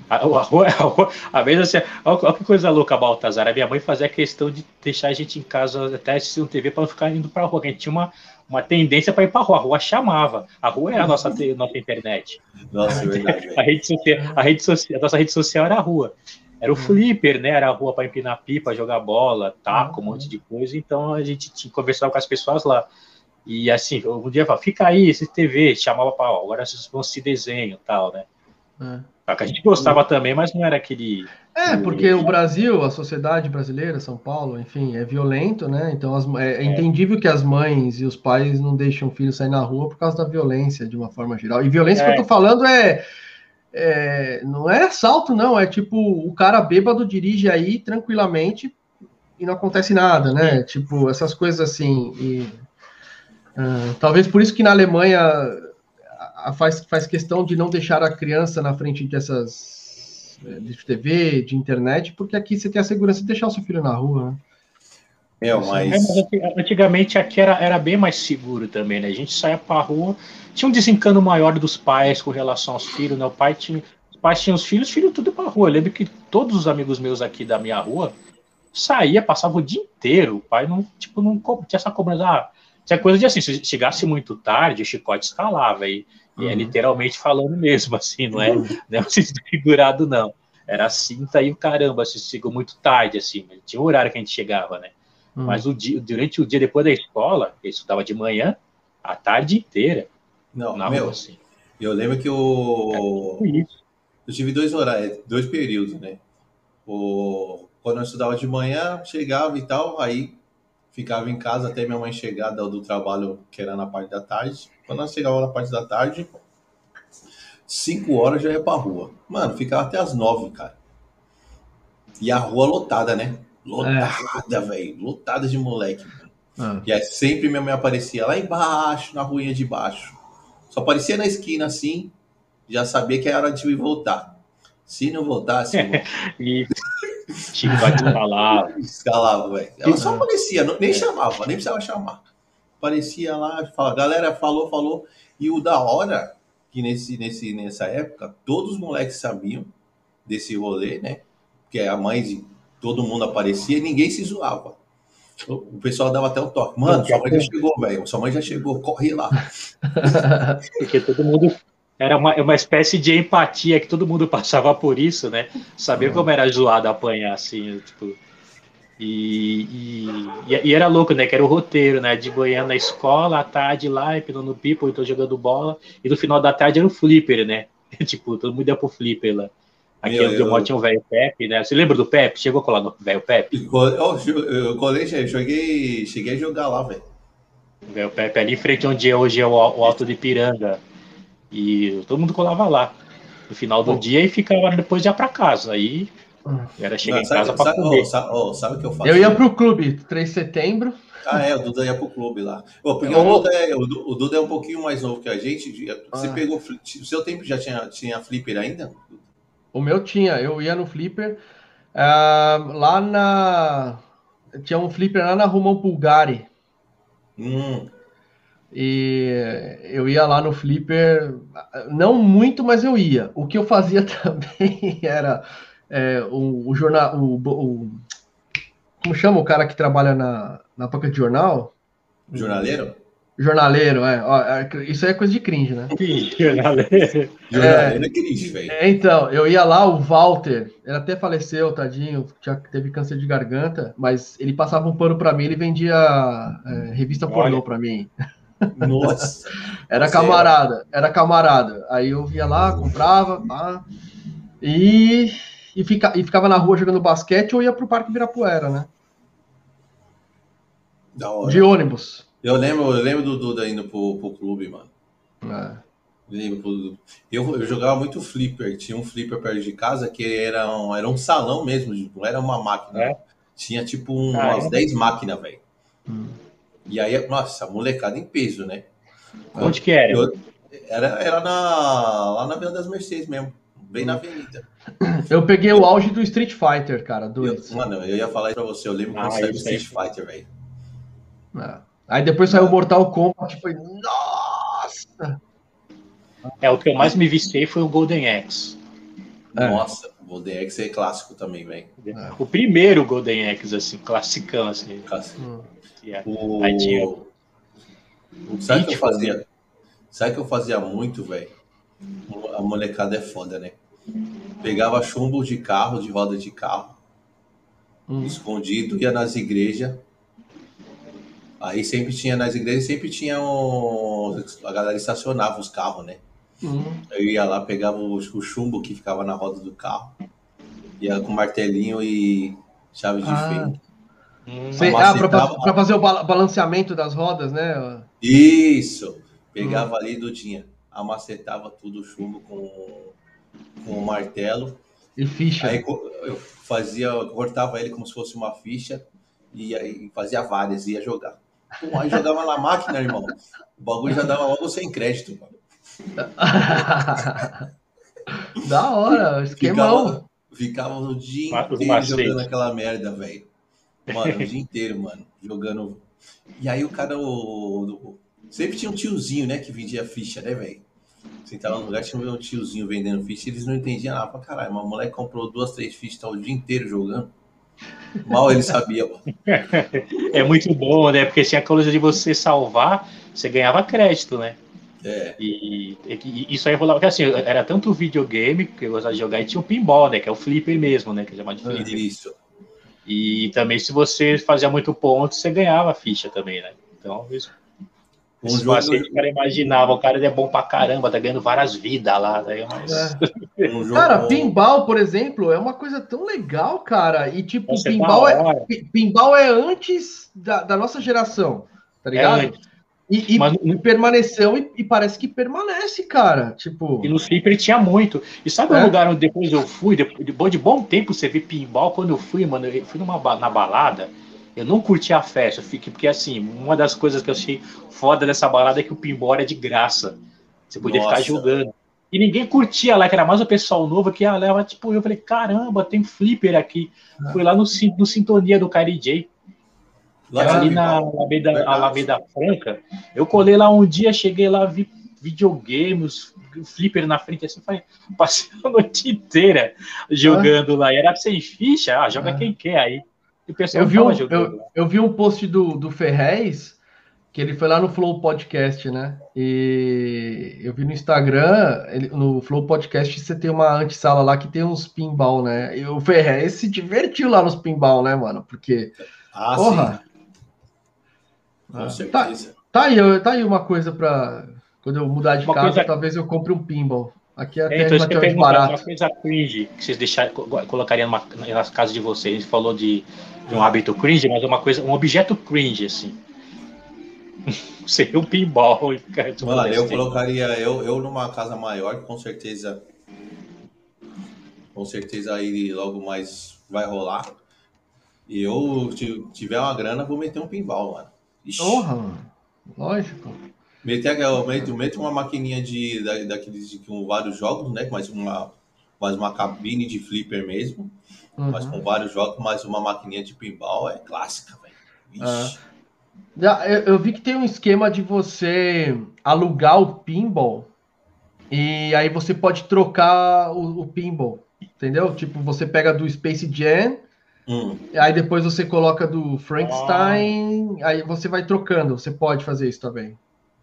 [SPEAKER 3] A, a, rua, a, rua, a vez assim, olha, que coisa louca, Baltazar. A minha mãe fazia questão de deixar a gente em casa até assistir um TV para não ficar indo pra rua. A gente tinha uma, uma tendência para ir para a rua. A rua chamava. A rua era a nossa, nossa internet.
[SPEAKER 1] Nossa, é verdade.
[SPEAKER 3] a, rede social, a, rede social, a nossa rede social era a rua. Era o hum. flipper, né? Era a rua para empinar pipa, jogar bola, taco, um monte de coisa. Então a gente tinha, conversava com as pessoas lá. E assim, um dia falava, fica aí, esse TV, chamava para, agora vocês vão assistir desenho tal, né? É. A gente gostava também, mas não era aquele.
[SPEAKER 2] É, porque o Brasil, a sociedade brasileira, São Paulo, enfim, é violento, né? Então as, é, é, entendível que as mães e os pais não deixam o filho sair na rua por causa da violência, de uma forma geral. E violência é. que eu tô falando é, é, Não é assalto, não. É tipo, o cara bêbado dirige aí tranquilamente e não acontece nada, né? Tipo, essas coisas assim. E, uh, talvez por isso que na Alemanha faz, faz questão de não deixar a criança na frente dessas de TV, de internet, porque aqui você tem a segurança de deixar o seu filho na rua, né?
[SPEAKER 1] É, mas...
[SPEAKER 3] É, mas antigamente aqui era, era bem mais seguro também, né? A gente saía pra rua, tinha um desencano maior dos pais com relação aos filhos, né? O pai tinha, os pais tinham os filhos, filho tudo pra rua. Eu lembro que todos os amigos meus aqui da minha rua saía, passava o dia inteiro. O pai não, tipo, não tinha essa cobrança. Ah, tinha coisa de assim, se chegasse muito tarde, o chicote escalava. E, uhum. e é uhum. literalmente falando mesmo, assim, não é, não é figurado, não. Era assim, tá aí o caramba, se chegou muito tarde, assim. Tinha um horário que a gente chegava, né? Hum. Mas o dia, durante o dia depois da escola, eu estudava de manhã, a tarde inteira.
[SPEAKER 1] Não, na meu, rua, assim. eu lembro que o. É, eu tive dois horários, dois períodos, né? O... Quando eu estudava de manhã, chegava e tal, aí ficava em casa até minha mãe chegar do, do trabalho, que era na parte da tarde. Quando ela chegava na parte da tarde, cinco horas já ia pra rua. Mano, ficava até as nove, cara. E a rua lotada, né? Lotada, é. velho. Lotada de moleque. Ah. E aí sempre minha mãe aparecia lá embaixo, na ruinha de baixo. Só aparecia na esquina assim, já sabia que era hora de voltar. Se não voltasse.
[SPEAKER 3] e Chico vai te falar.
[SPEAKER 1] Escalava, velho. Ela só aparecia, nem chamava, nem precisava chamar. Aparecia lá, fala, galera, falou, falou. E o da hora, que nesse, nesse, nessa época, todos os moleques sabiam desse rolê, né? Porque a mãe todo mundo aparecia e ninguém se zoava. O pessoal dava até o toque. Mano, sua mãe já chegou, velho. Sua mãe já chegou, corre lá.
[SPEAKER 3] Porque todo mundo. Era uma, uma espécie de empatia que todo mundo passava por isso, né? Saber como era zoado apanhar, assim, tipo. E, e, e, era louco, né? Que era o roteiro, né? De manhã na escola, à tarde lá, empinando pipo, então jogando bola. E no final da tarde era o flipper, né? tipo, todo mundo ia pro flipper lá. Aqui Meu, onde eu moro tinha o velho Pepe, né? Você lembra do Pepe? Chegou a colar no velho Pepe?
[SPEAKER 1] Eu colei, joguei, cheguei a jogar lá, velho.
[SPEAKER 3] O velho Pepe ali em frente onde é hoje é o, o Alto de Piranga. E todo mundo colava lá no final do dia e ficava depois ia para casa. Aí era chegar Não, em casa para comer.
[SPEAKER 1] sabe, oh, sabe o que eu faço?
[SPEAKER 2] Eu ia pro clube, 3 de setembro.
[SPEAKER 1] Ah, é, o Duda ia pro clube lá. Oh, porque o, Duda é, o, Duda é um pouquinho mais novo que a gente. Você ah. pegou. O seu tempo já tinha, tinha flipper ainda?
[SPEAKER 2] O meu tinha, eu ia no flipper. Uh, lá na. Tinha um flipper lá na Romão Pulgari.
[SPEAKER 1] Hum.
[SPEAKER 2] E eu ia lá no flipper, não muito, mas eu ia. O que eu fazia também era é, o, o, jornal. O, o, como chama o cara que trabalha na, na banca de jornal?
[SPEAKER 1] Jornaleiro?
[SPEAKER 2] Jornaleiro, é. Ó, é, isso aí é coisa de cringe, né?
[SPEAKER 3] Jornaleiro.
[SPEAKER 1] Jornaleiro é, cringe, velho.
[SPEAKER 2] É, então, eu ia lá, o Walter, ele até faleceu, tadinho, já teve câncer de garganta, mas ele passava um pano pra mim, ele vendia é, revista Olha. pornô pra mim.
[SPEAKER 1] Nossa.
[SPEAKER 2] era camarada, era camarada. Aí eu ia lá, comprava, pá, e, e, fica, e ficava na rua jogando basquete ou ia pro Parque Virapuera, né? De ônibus.
[SPEAKER 1] Eu lembro, eu lembro do Duda indo pro, pro clube, mano. É. Lembro, eu, eu jogava muito flipper. Tinha um flipper perto de casa que era um, era um salão mesmo, não era uma máquina. É? Tinha tipo um, ah, umas é? 10 máquinas, velho. Hum. E aí, nossa, molecada em peso, né?
[SPEAKER 3] Onde que era? Eu,
[SPEAKER 1] era era na, lá na Vila das Mercedes mesmo, bem na avenida.
[SPEAKER 2] Eu peguei o auge do Street Fighter, cara.
[SPEAKER 1] Dois. Eu, mano, eu ia falar isso pra você. Eu lembro quando ah, saiu o Street Fighter, velho.
[SPEAKER 2] É. Aí depois saiu o Mortal Kombat, foi nossa!
[SPEAKER 3] É, o que eu mais me vistei foi o Golden Axe.
[SPEAKER 1] É. Nossa, o Golden Axe é clássico também, velho. É.
[SPEAKER 3] O primeiro Golden Axe, assim, classicão, assim.
[SPEAKER 1] Clássico. Hum. O... Aí tinha... O Sabe o que eu fazia? Sabe que eu fazia muito, velho? A molecada é foda, né? Pegava chumbo de carro, de roda de carro, hum. escondido, ia nas igrejas, Aí sempre tinha, nas igrejas, sempre tinha um, a galera estacionava os carros, né? Uhum. Eu ia lá, pegava o, chumbo que ficava na roda do carro, ia com martelinho e chave de ah. fenda.
[SPEAKER 2] Hum. ah, para fazer o balanceamento das rodas, né?
[SPEAKER 1] Isso! Pegava hum. ali do tinha, amacetava tudo o chumbo com, com o martelo.
[SPEAKER 2] E ficha.
[SPEAKER 1] Aí eu fazia, cortava ele como se fosse uma ficha e aí fazia várias, ia jogar. Pô, aí jogava na máquina, irmão. O bagulho já dava logo sem crédito, mano.
[SPEAKER 2] da hora, esquemão.
[SPEAKER 1] Ficava, ficava o dia inteiro jogando aquela merda, velho. Mano, o dia inteiro, mano, jogando. E aí o cara, o, o, sempre tinha um tiozinho, né, que vendia ficha, né, velho? Sentava no lugar, tinha um tiozinho vendendo ficha, eles não entendiam nada. Pra caralho, uma moleque comprou duas, três fichas, tá o dia inteiro jogando. Mal ele sabia.
[SPEAKER 3] É muito bom, né? Porque tinha a coisa de você salvar, você ganhava crédito, né?
[SPEAKER 1] É.
[SPEAKER 3] E, e, isso aí rolava, porque assim, era tanto videogame que eu gostava de jogar, e tinha o pinball, né? Que é o flipper mesmo, né? Que é chamado de flipper.
[SPEAKER 1] Isso.
[SPEAKER 3] E também, se você fazia muito ponto, você ganhava ficha também, né? Então, isso. Um jogo... assim, o cara imaginava, o cara é bom pra caramba, tá ganhando várias vidas lá. Daí, mas...
[SPEAKER 2] é. um cara, pinball, por exemplo, é uma coisa tão legal, cara. E tipo, pinball é, pinball é antes da, da nossa geração, tá ligado? É e, e, Mas, e permaneceu e, e, parece que permanece, cara. Tipo.
[SPEAKER 3] E no Flipper tinha muito. E sabe é. o lugar onde depois eu fui, depois de bom tempo você vê pinball, quando eu fui, mano, eu fui numa, na balada, eu não curti a festa, fiquei, porque assim, uma das coisas que eu achei foda dessa balada é que o pinball era de graça. Você podia Nossa. ficar jogando. E ninguém curtia lá, que era mais o pessoal novo que ia leva, tipo, eu falei, caramba, tem flipper aqui. É. Fui lá no, no Sintonia do Kyrie J. Lá ali na Alameda, Alameda Franca. Eu colei lá um dia, cheguei lá, vi videogames, flipper na frente, assim, falei, passei a noite inteira jogando ah. lá. E era sem ficha, ah, joga ah. quem quer aí.
[SPEAKER 2] E o pessoal eu vi, um, eu, eu, vi um post do, do Ferrez, que ele foi lá no Flow Podcast, né? E eu vi no Instagram, ele, no Flow Podcast, você tem uma antessala lá que tem uns pinball, né? E o Ferrez se divertiu lá nos pinball, né, mano? Porque.
[SPEAKER 1] Ah, porra, sim. Com
[SPEAKER 2] ah, certeza. Tá, tá, aí, tá aí uma coisa para quando eu mudar de uma casa, coisa... talvez eu compre um pinball. Aqui é até é, então, relativamente barato.
[SPEAKER 3] Uma coisa cringe que vocês deixar, colocariam numa, nas casas de vocês. falou de, de um hábito cringe, mas uma coisa, um objeto cringe, assim. Seria um pinball.
[SPEAKER 1] Mano, eu colocaria eu, eu numa casa maior, com certeza. Com certeza aí logo mais vai rolar. E eu tiver uma grana, vou meter um pinball, mano.
[SPEAKER 2] Porra, mano. Lógico.
[SPEAKER 1] Meter, eu meto, meto uma maquininha de, da, daqueles de, com vários jogos, né? Mais uma, mais uma cabine de flipper mesmo. Uhum. Mas com vários jogos, mais uma maquininha de pinball é clássica, velho.
[SPEAKER 2] É. Eu, eu vi que tem um esquema de você alugar o pinball e aí você pode trocar o, o pinball, entendeu? Tipo, você pega do Space Jam Hum. Aí depois você coloca do Frankenstein, ah. aí você vai trocando. Você pode fazer isso também.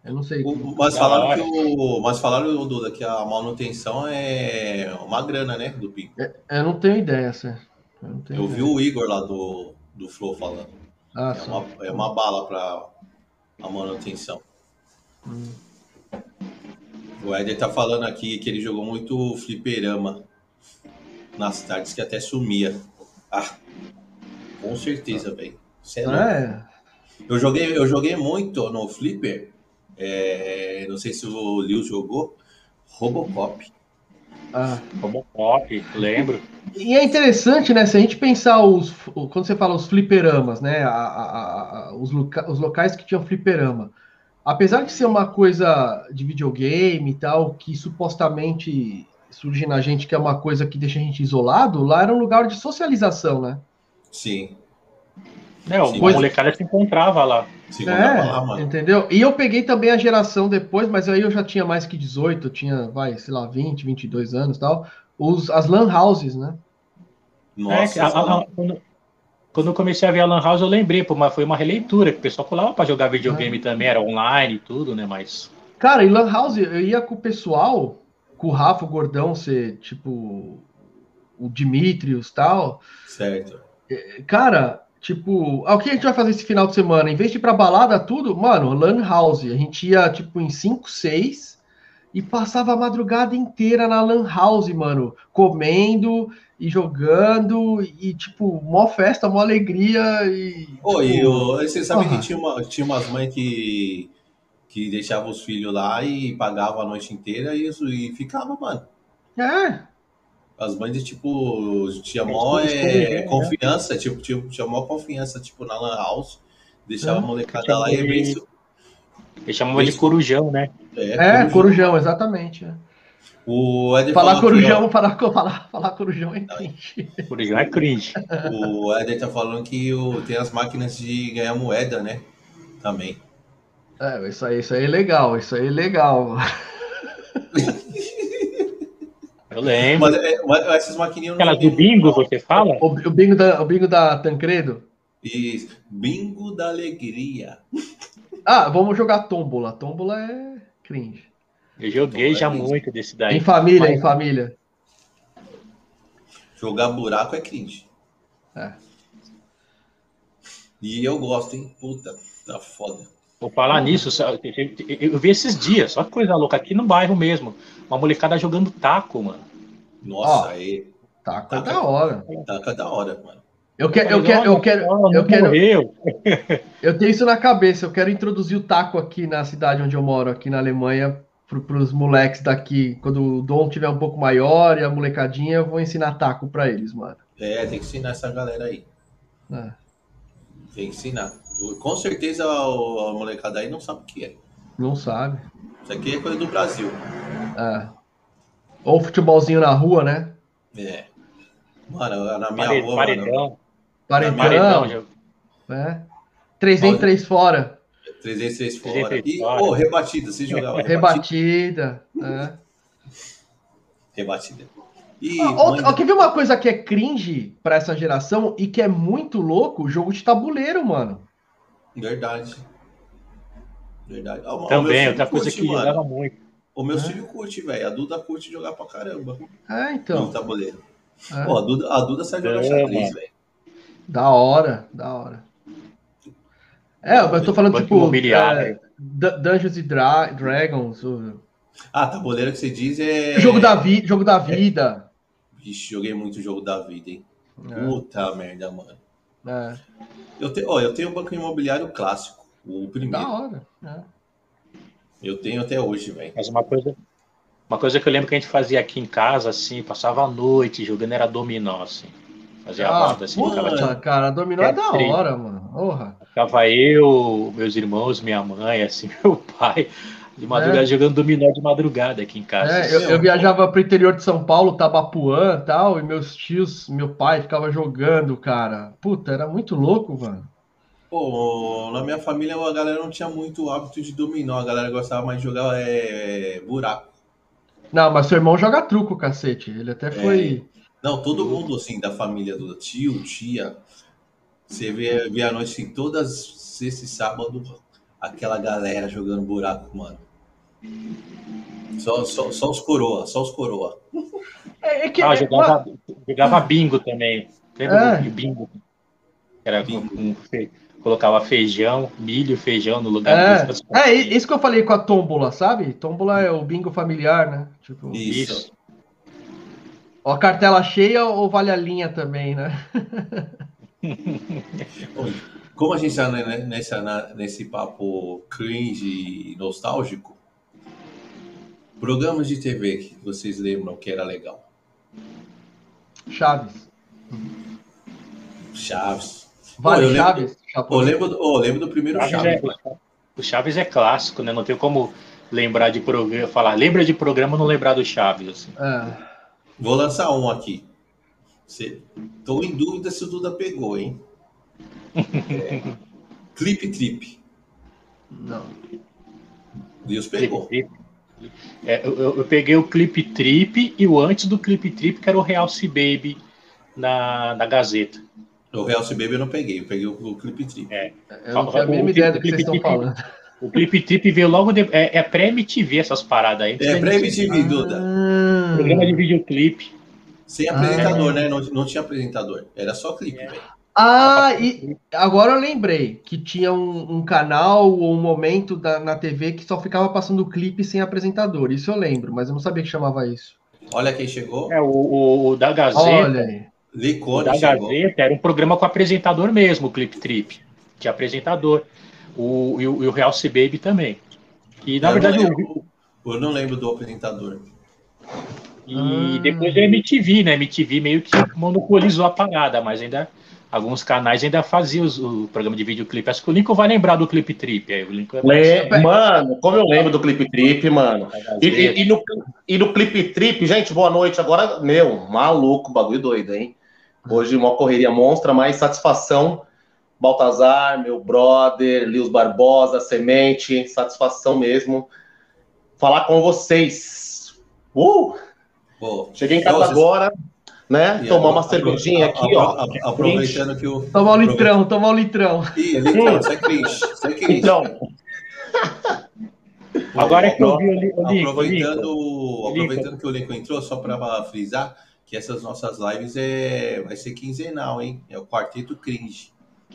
[SPEAKER 2] Eu não sei.
[SPEAKER 1] O, mas, falaram que o, mas falaram, Duda, que a manutenção é uma grana, né? Do PIN.
[SPEAKER 2] É, eu não tenho ideia, certo?
[SPEAKER 1] Eu, eu ideia. vi o Igor lá do, do Flow falando. Ah, é, uma, é uma bala para a manutenção. Hum. O Éder tá falando aqui que ele jogou muito fliperama nas tardes que até sumia. Ah, com certeza, velho. É, é. Eu joguei, eu joguei muito no Flipper. É, não sei se o Liu jogou. Robocop.
[SPEAKER 3] Ah. Robocop, lembro.
[SPEAKER 2] E é interessante, né? Se a gente pensar os. Quando você fala os fliperamas, né? A, a, a, os, loca, os locais que tinham fliperama. Apesar de ser uma coisa de videogame e tal, que supostamente surge na gente que é uma coisa que deixa a gente isolado, lá era um lugar de socialização, né?
[SPEAKER 1] Sim.
[SPEAKER 3] É, o molecada se encontrava lá.
[SPEAKER 2] Se encontrava é, lá, mano. Entendeu? E eu peguei também a geração depois, mas aí eu já tinha mais que 18, eu tinha, vai, sei lá, 20, 22 anos e tal. Os, as lan houses, né?
[SPEAKER 3] Nossa. É, a, a, a, quando, quando eu comecei a ver a lan house, eu lembrei, pô, mas foi uma releitura, que o pessoal colava para jogar videogame é. também, era online e tudo, né? Mas.
[SPEAKER 2] Cara, em lan house, eu ia com o pessoal, com o Rafa, o Gordão, ser tipo o Dimitrios tal.
[SPEAKER 1] Certo.
[SPEAKER 2] É, cara, tipo, ah, o que a gente vai fazer esse final de semana? Em vez de ir pra balada, tudo, mano, Lan House. A gente ia, tipo, em 5, 6 e passava a madrugada inteira na Lan House, mano, comendo e jogando e, tipo, mó festa, mó alegria e.
[SPEAKER 1] Tipo, e eu, você sabe que tinha, uma, tinha umas mães que que deixava os filhos lá e pagava a noite inteira e, isso, e ficava, mano.
[SPEAKER 2] É.
[SPEAKER 1] As mães, tipo, tinha mó é, confiança, né? tipo, tipo, tinha mó confiança, tipo, na Lan House. Deixava a molecada lá e é bem.
[SPEAKER 3] Ele chamava de corujão, né?
[SPEAKER 2] É, corujão, exatamente. é.
[SPEAKER 1] O Éder
[SPEAKER 2] Falar corujão, falar, falar, falar corujão é cringe.
[SPEAKER 3] Corujão é cringe.
[SPEAKER 1] o Éder tá falando que o, tem as máquinas de ganhar moeda, né? Também.
[SPEAKER 2] É, isso aí, isso aí é legal, isso aí é legal.
[SPEAKER 3] Eu lembro.
[SPEAKER 1] Mas, é, mas essas maquininhas
[SPEAKER 3] Aquela do bingo, você fala?
[SPEAKER 2] O, o bingo da, o bingo da Tancredo.
[SPEAKER 1] Isso. Bingo da alegria.
[SPEAKER 2] Ah, vamos jogar tombola. Tombola é cringe.
[SPEAKER 3] Eu joguei já
[SPEAKER 1] Então, é
[SPEAKER 3] muito desse daí.
[SPEAKER 2] Em família,
[SPEAKER 3] Mas-
[SPEAKER 2] em família.
[SPEAKER 1] Jogar buraco é cringe.
[SPEAKER 2] É.
[SPEAKER 1] E eu gosto, hein? Puta, tá foda.
[SPEAKER 3] Vou falar nisso, eu eu vi esses dias, só que coisa louca, aqui no bairro mesmo. Uma molecada jogando taco, mano.
[SPEAKER 1] Nossa,
[SPEAKER 2] Ó.
[SPEAKER 1] aí.
[SPEAKER 2] Tá,
[SPEAKER 1] Tá.
[SPEAKER 2] da hora.
[SPEAKER 1] Taca da hora, mano.
[SPEAKER 2] Eu quero, eu quero, eu quero, eu quero,
[SPEAKER 3] morreu.
[SPEAKER 2] eu tenho isso na cabeça. Eu quero introduzir o taco aqui na cidade onde eu moro, aqui na Alemanha, para os moleques daqui. Quando o Dom tiver um pouco maior e a molecadinha, eu vou ensinar taco para eles, mano.
[SPEAKER 1] É, tem que ensinar essa galera aí.
[SPEAKER 2] É.
[SPEAKER 1] Tem que ensinar. Com certeza a, a molecada aí não sabe o que é.
[SPEAKER 2] Não sabe.
[SPEAKER 1] Isso aqui é coisa do Brasil.
[SPEAKER 2] É. Ou futebolzinho na rua, né?
[SPEAKER 1] É. Mano, na minha
[SPEAKER 3] Pare-
[SPEAKER 1] rua, mano,
[SPEAKER 3] Paredão.
[SPEAKER 2] Paredão.
[SPEAKER 3] Paredão. já-
[SPEAKER 2] É. Três dentro, três fora.
[SPEAKER 1] 303 fora.
[SPEAKER 3] 303
[SPEAKER 1] E,
[SPEAKER 3] fora.
[SPEAKER 1] ô, rebatida, você jogava rebatida?
[SPEAKER 2] Rebatida. É.
[SPEAKER 1] Rebatida. E,
[SPEAKER 2] Ah, ó,
[SPEAKER 1] mãe-
[SPEAKER 2] ó, quer ver uma coisa que é cringe pra essa geração e que é muito louco? O jogo de tabuleiro, mano.
[SPEAKER 1] Verdade. Verdade. Ah,
[SPEAKER 3] Também, outra coisa
[SPEAKER 1] curte,
[SPEAKER 3] que
[SPEAKER 1] mano.
[SPEAKER 3] jogava muito.
[SPEAKER 1] O meu
[SPEAKER 2] É.
[SPEAKER 1] filho curte, velho. A Duda curte jogar pra caramba.
[SPEAKER 2] É,
[SPEAKER 1] No
[SPEAKER 2] então.
[SPEAKER 1] tabuleiro.
[SPEAKER 2] É.
[SPEAKER 1] Pô, a Duda, a Duda sabe jogar
[SPEAKER 3] É,
[SPEAKER 1] xadrez, velho.
[SPEAKER 2] Da hora, da hora. É, eu tô falando,
[SPEAKER 3] Banco
[SPEAKER 2] tipo,
[SPEAKER 3] imobiliário.
[SPEAKER 2] é, Dungeons e Dra- Dragons,
[SPEAKER 1] Ah, tabuleiro que você diz é.
[SPEAKER 2] jogo, da vi jogo da vida.
[SPEAKER 1] Vixe, joguei muito jogo da vida, hein?
[SPEAKER 2] É,
[SPEAKER 1] Puta merda, mano.
[SPEAKER 2] é,
[SPEAKER 1] Eu, te, ó, eu tenho o banco imobiliário clássico. O
[SPEAKER 2] da
[SPEAKER 1] primeiro.
[SPEAKER 2] hora. é.
[SPEAKER 1] Eu tenho até hoje, velho.
[SPEAKER 3] Mas uma coisa, uma coisa que eu lembro que a gente fazia aqui em casa, assim, passava a noite jogando, era dominó, assim. Fazia a
[SPEAKER 2] Ah,
[SPEAKER 3] roda, assim,
[SPEAKER 1] pô,
[SPEAKER 3] ficava,
[SPEAKER 2] Puta, cara, dominó é da hora, mano. Porra.
[SPEAKER 3] ficava eu, meus irmãos, minha mãe, assim, meu pai, de madrugada
[SPEAKER 2] É.
[SPEAKER 3] jogando dominó de madrugada aqui em casa.
[SPEAKER 2] É, eu, eu viajava pro interior de São Paulo, Tabapuã e tal, e meus tios, meu pai ficava jogando, cara. Puta, era muito louco, mano.
[SPEAKER 1] Pô, na minha família a galera não tinha muito hábito de dominó. A galera gostava mais de jogar é, buraco.
[SPEAKER 2] Não, mas seu irmão joga truco, cacete. Ele até foi.
[SPEAKER 1] Não, todo mundo assim da família do tio, tia. Você vê, vê à noite assim, todas sexta e sábado, aquela galera jogando buraco, mano. Só, só, só os coroa, só os coroa.
[SPEAKER 2] É, é que.
[SPEAKER 3] Ah,
[SPEAKER 2] é-
[SPEAKER 3] jogava, jogava bingo também. Lembra
[SPEAKER 2] É.
[SPEAKER 3] do bingo? Era com,
[SPEAKER 1] Bingo.
[SPEAKER 3] com fe- colocava feijão, milho, feijão no lugar
[SPEAKER 2] É,
[SPEAKER 3] dos-
[SPEAKER 2] é, isso que eu falei com a tómbola, sabe? Tómbola é o bingo familiar, né? Tipo,
[SPEAKER 1] Isso.
[SPEAKER 3] Isso.
[SPEAKER 2] ó, a cartela cheia ou vale a linha também, né?
[SPEAKER 1] Como a gente está nessa, nesse papo cringe e nostálgico, programas de TV que vocês lembram que era legal?
[SPEAKER 2] Chaves.
[SPEAKER 1] Chaves.
[SPEAKER 2] Vale
[SPEAKER 1] Pô,
[SPEAKER 2] Chaves?
[SPEAKER 1] Eu lembro, do- eu lembro do primeiro
[SPEAKER 3] Chaves
[SPEAKER 1] Chaves.
[SPEAKER 3] é-
[SPEAKER 1] mano.
[SPEAKER 3] o Chaves é clássico, né? Não tem como lembrar de programa, falar, lembra de programa não lembrar do Chaves, assim.
[SPEAKER 2] É.
[SPEAKER 1] Vou lançar um aqui. Cê... Tô em dúvida se o Duda pegou, hein? É... Clip Trip.
[SPEAKER 2] Não.
[SPEAKER 1] Deus
[SPEAKER 3] Clip
[SPEAKER 1] pegou.
[SPEAKER 3] Trip. É, eu, eu- eu peguei o Clip Trip e o antes do Clip Trip, que era o Realce Baby na, na Gazeta.
[SPEAKER 1] O Real C Baby eu não peguei, eu peguei o, o Clip Trip.
[SPEAKER 2] Eu não tenho a mínima
[SPEAKER 3] O
[SPEAKER 2] ideia do que vocês estão falando.
[SPEAKER 3] O Clip Trip veio logo de, é, é pré-MTV essas paradas aí.
[SPEAKER 1] É pré-MTV, Duda.
[SPEAKER 2] Ah,
[SPEAKER 3] Programa de videoclipe.
[SPEAKER 1] Sem
[SPEAKER 2] Ah.
[SPEAKER 1] apresentador, né? Não, não tinha apresentador. Era só clipe, velho.
[SPEAKER 2] Ah, e agora eu lembrei que tinha um, um canal ou um momento da- na TV que só ficava passando clipe sem apresentador. Isso eu lembro, mas eu não sabia que chamava isso.
[SPEAKER 1] Olha quem chegou.
[SPEAKER 3] É, o, o- o da Gazeta.
[SPEAKER 2] Olha aí.
[SPEAKER 3] O
[SPEAKER 1] Licone
[SPEAKER 3] da
[SPEAKER 1] chegou.
[SPEAKER 3] Gazeta era um programa com apresentador mesmo, o Clip Trip. Tinha apresentador. O, e, o, e o Realce Baby também. E na
[SPEAKER 1] Eu não
[SPEAKER 3] verdade, o,
[SPEAKER 1] lembro- eu não lembro do apresentador.
[SPEAKER 3] E
[SPEAKER 2] Ah.
[SPEAKER 3] depois a MTV, né? MTV meio que monopolizou a parada, mas ainda alguns canais ainda faziam os- o programa de videoclipe. Acho que o Lincoln vai lembrar do Clip Trip. Aí, o Lincoln é
[SPEAKER 4] Le- Mano, como eu lembro do Clip Trip, mano. E, e- e no, e no Clip Trip, gente, boa noite. Agora, meu, maluco, bagulho doido, hein? Hoje uma correria monstra, mas satisfação. Baltazar, meu brother, Lios Barbosa, Semente, satisfação mesmo. Falar com vocês. Uh!
[SPEAKER 1] Pô,
[SPEAKER 4] Cheguei em casa agora, né?
[SPEAKER 1] e
[SPEAKER 4] Tomar uma cervejinha aqui, ó.
[SPEAKER 1] apro- Aproveitando que o.
[SPEAKER 2] Tomar um litrão, tomar um litrão.
[SPEAKER 1] Ih, ele não, isso é cringe. Isso é cringe.
[SPEAKER 4] Então,
[SPEAKER 3] Agora que eu vi o.
[SPEAKER 1] Aproveitando, aproveitando que o Lincoln entrou, só para frisar que essas nossas lives é, vai ser quinzenal, hein? É o Quarteto Cringe.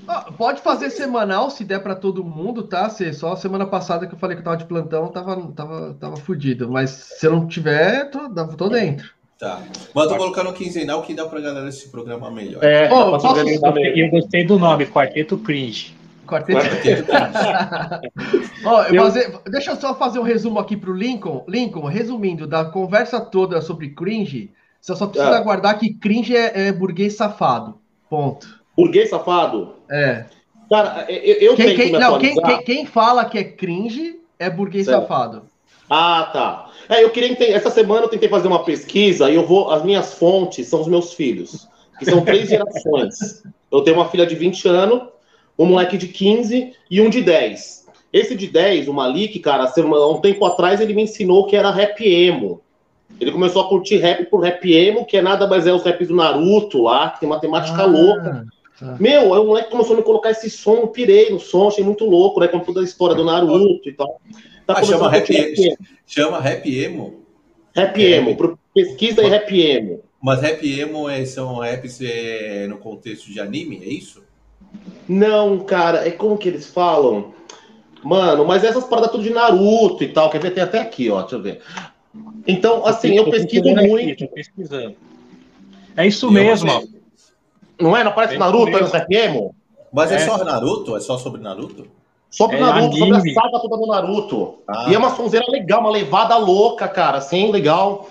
[SPEAKER 2] Ah, pode fazer semanal se der pra todo mundo, tá? Se só semana passada que eu falei que eu tava de plantão, tava, tava, tava fudido. Mas se eu não tiver, tô, tô dentro.
[SPEAKER 1] Tá. Mas eu tô colocando quinzenal que dá pra galera se programar melhor.
[SPEAKER 4] é, se
[SPEAKER 2] posso-
[SPEAKER 3] eu gostei do nome, Quarteto Cringe.
[SPEAKER 2] Quarteto.
[SPEAKER 1] Quarteto Cringe.
[SPEAKER 2] Ó, eu
[SPEAKER 3] Eu-
[SPEAKER 2] fazer- deixa eu só fazer um resumo aqui pro Lincoln. Lincoln, resumindo, da conversa toda sobre cringe, você só precisa
[SPEAKER 4] Ah.
[SPEAKER 2] guardar que cringe é, é burguês safado. Ponto.
[SPEAKER 4] Burguês safado?
[SPEAKER 2] É.
[SPEAKER 4] Cara, eu, eu
[SPEAKER 2] Quem,
[SPEAKER 4] tento
[SPEAKER 2] quem-
[SPEAKER 4] me
[SPEAKER 2] não, quem, quem- quem fala que é cringe é burguês
[SPEAKER 4] Certo.
[SPEAKER 2] safado.
[SPEAKER 4] Ah, tá. É, eu queria entender. Essa semana eu tentei fazer uma pesquisa e eu vou. As minhas fontes são os meus filhos, que são três gerações. Eu tenho uma filha de 20 anos, um moleque de 15 e um de 10. Esse de 10, o Malik, cara, semana- um tempo atrás ele me ensinou que era rap emo. Ele começou a curtir rap por rap emo, que é nada mais é os raps do Naruto lá, que tem uma temática
[SPEAKER 2] Ah,
[SPEAKER 4] louca.
[SPEAKER 2] tá.
[SPEAKER 4] Meu, aí o moleque começou a me colocar esse som, eu pirei no som, achei muito louco, né? Com toda a história do Naruto e tal. Tá
[SPEAKER 1] Ah, chama rap-
[SPEAKER 4] rap emo.
[SPEAKER 1] Chama Rap Emo.
[SPEAKER 4] Rap
[SPEAKER 1] É.
[SPEAKER 4] emo, pro- pesquisa em rap emo.
[SPEAKER 1] Mas Rap Emo é, são raps é, no contexto de anime, é isso?
[SPEAKER 4] Não, cara, é como que eles falam? Mano, mas essas paradas tudo de Naruto e tal, quer ver? Tem até aqui, ó, deixa eu ver. Então, assim, eu pesquiso
[SPEAKER 3] aqui,
[SPEAKER 4] muito.
[SPEAKER 3] pesquisando. É isso
[SPEAKER 1] Eu
[SPEAKER 3] mesmo,
[SPEAKER 1] não
[SPEAKER 4] é? Não parece
[SPEAKER 3] É
[SPEAKER 4] Naruto aí no rap emo?
[SPEAKER 1] Mas é.
[SPEAKER 3] É.
[SPEAKER 1] só Naruto? É só sobre Naruto?
[SPEAKER 4] Sobre
[SPEAKER 3] É
[SPEAKER 4] Naruto, sobre
[SPEAKER 3] anime.
[SPEAKER 4] a saga toda do Naruto.
[SPEAKER 1] Ah.
[SPEAKER 4] E é uma sonzeira legal, uma levada louca, cara, assim, legal.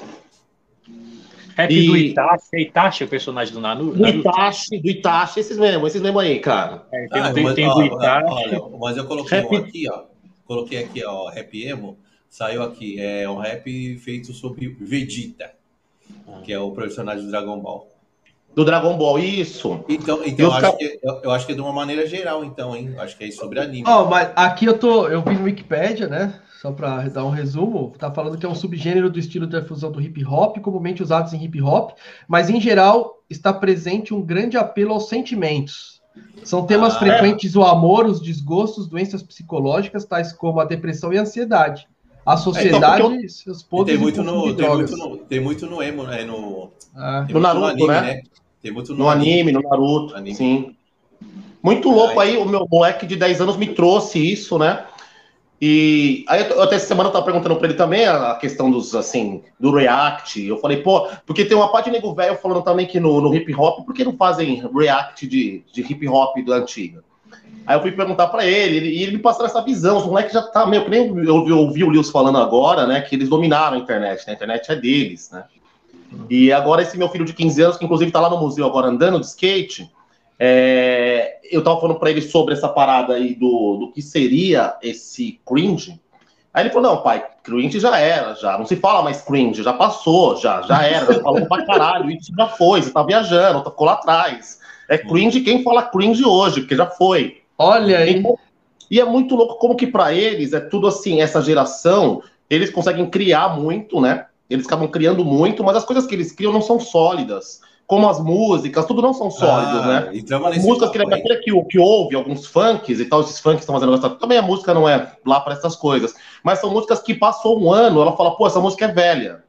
[SPEAKER 3] Rap
[SPEAKER 4] E-
[SPEAKER 3] do Itachi. É Itachi o personagem do Naruto?
[SPEAKER 4] Do Itachi, do Itachi, esses mesmo, esses mesmo aí, cara.
[SPEAKER 3] É, tem,
[SPEAKER 1] Ah,
[SPEAKER 3] tem,
[SPEAKER 1] mas,
[SPEAKER 3] tem
[SPEAKER 1] ó,
[SPEAKER 3] do Itachi.
[SPEAKER 1] olha, mas eu coloquei
[SPEAKER 3] Rap-
[SPEAKER 1] um aqui, ó. Coloquei aqui, ó, Rap Emo. Saiu aqui. É um rap feito sobre Vegeta, que é o personagem do Dragon Ball.
[SPEAKER 4] Do Dragon Ball, isso.
[SPEAKER 1] Então, então eu,
[SPEAKER 4] ca-
[SPEAKER 1] acho que, eu, eu acho que é de uma maneira geral, então, hein? Eu Acho que é sobre anime.
[SPEAKER 2] Ó, mas aqui eu tô, eu vi no Wikipedia, né? Só para dar um resumo, tá falando que é um subgênero do estilo da fusão do hip hop, comumente usados em hip hop, mas em geral está presente um grande apelo aos sentimentos. São temas
[SPEAKER 1] Ah,
[SPEAKER 2] frequentes o amor, os desgostos, doenças psicológicas, tais como a depressão e a ansiedade. A sociedade,
[SPEAKER 4] porque
[SPEAKER 2] seus
[SPEAKER 1] E
[SPEAKER 2] podres
[SPEAKER 1] tem muito, no, tem, muito no, tem muito no emo, né? No,
[SPEAKER 2] Ah,
[SPEAKER 1] tem
[SPEAKER 4] No
[SPEAKER 1] muito
[SPEAKER 4] Naruto, né?
[SPEAKER 1] Tem muito
[SPEAKER 4] No anime, no Naruto,
[SPEAKER 1] Anime.
[SPEAKER 4] sim. Muito louco aí, o meu moleque de 10 anos me trouxe isso, né? E aí eu até essa semana eu tava perguntando pra ele também a a questão dos, assim, do React. Eu falei, pô, porque tem uma parte de nego velho falando também que no, no hip hop, por que não fazem React de, de hip hop da antiga? Aí eu fui perguntar pra ele, ele- e ele me passou essa visão. Os moleques já tá meio que nem eu eu ouvi o Lewis falando agora, né? Que eles dominaram a internet, né? A internet é deles, né? E agora esse meu filho de 15 anos, que inclusive tá lá no museu agora andando de skate, é, eu tava falando pra ele sobre essa parada aí do, do que seria esse cringe. Aí ele falou, não, pai, cringe já era, já. Não se fala mais cringe, já passou, já, já era, já falou pra caralho, isso já foi, você tá viajando, ficou lá atrás. É cringe quem fala cringe hoje, porque já foi.
[SPEAKER 2] Olha aí.
[SPEAKER 4] Então, E é muito louco como que pra eles é tudo assim, essa geração, eles conseguem criar muito, né? Eles acabam criando muito, mas as coisas que eles criam não são sólidas. Como as músicas, tudo não são sólidos,
[SPEAKER 1] Ah,
[SPEAKER 4] né?
[SPEAKER 1] Nesse
[SPEAKER 4] músicas que, daquele que, que ouve, alguns funks e tal, esses funks estão fazendo essa- também a música não é lá para essas coisas. Mas são músicas que passou um ano, ela fala, pô, essa música é velha.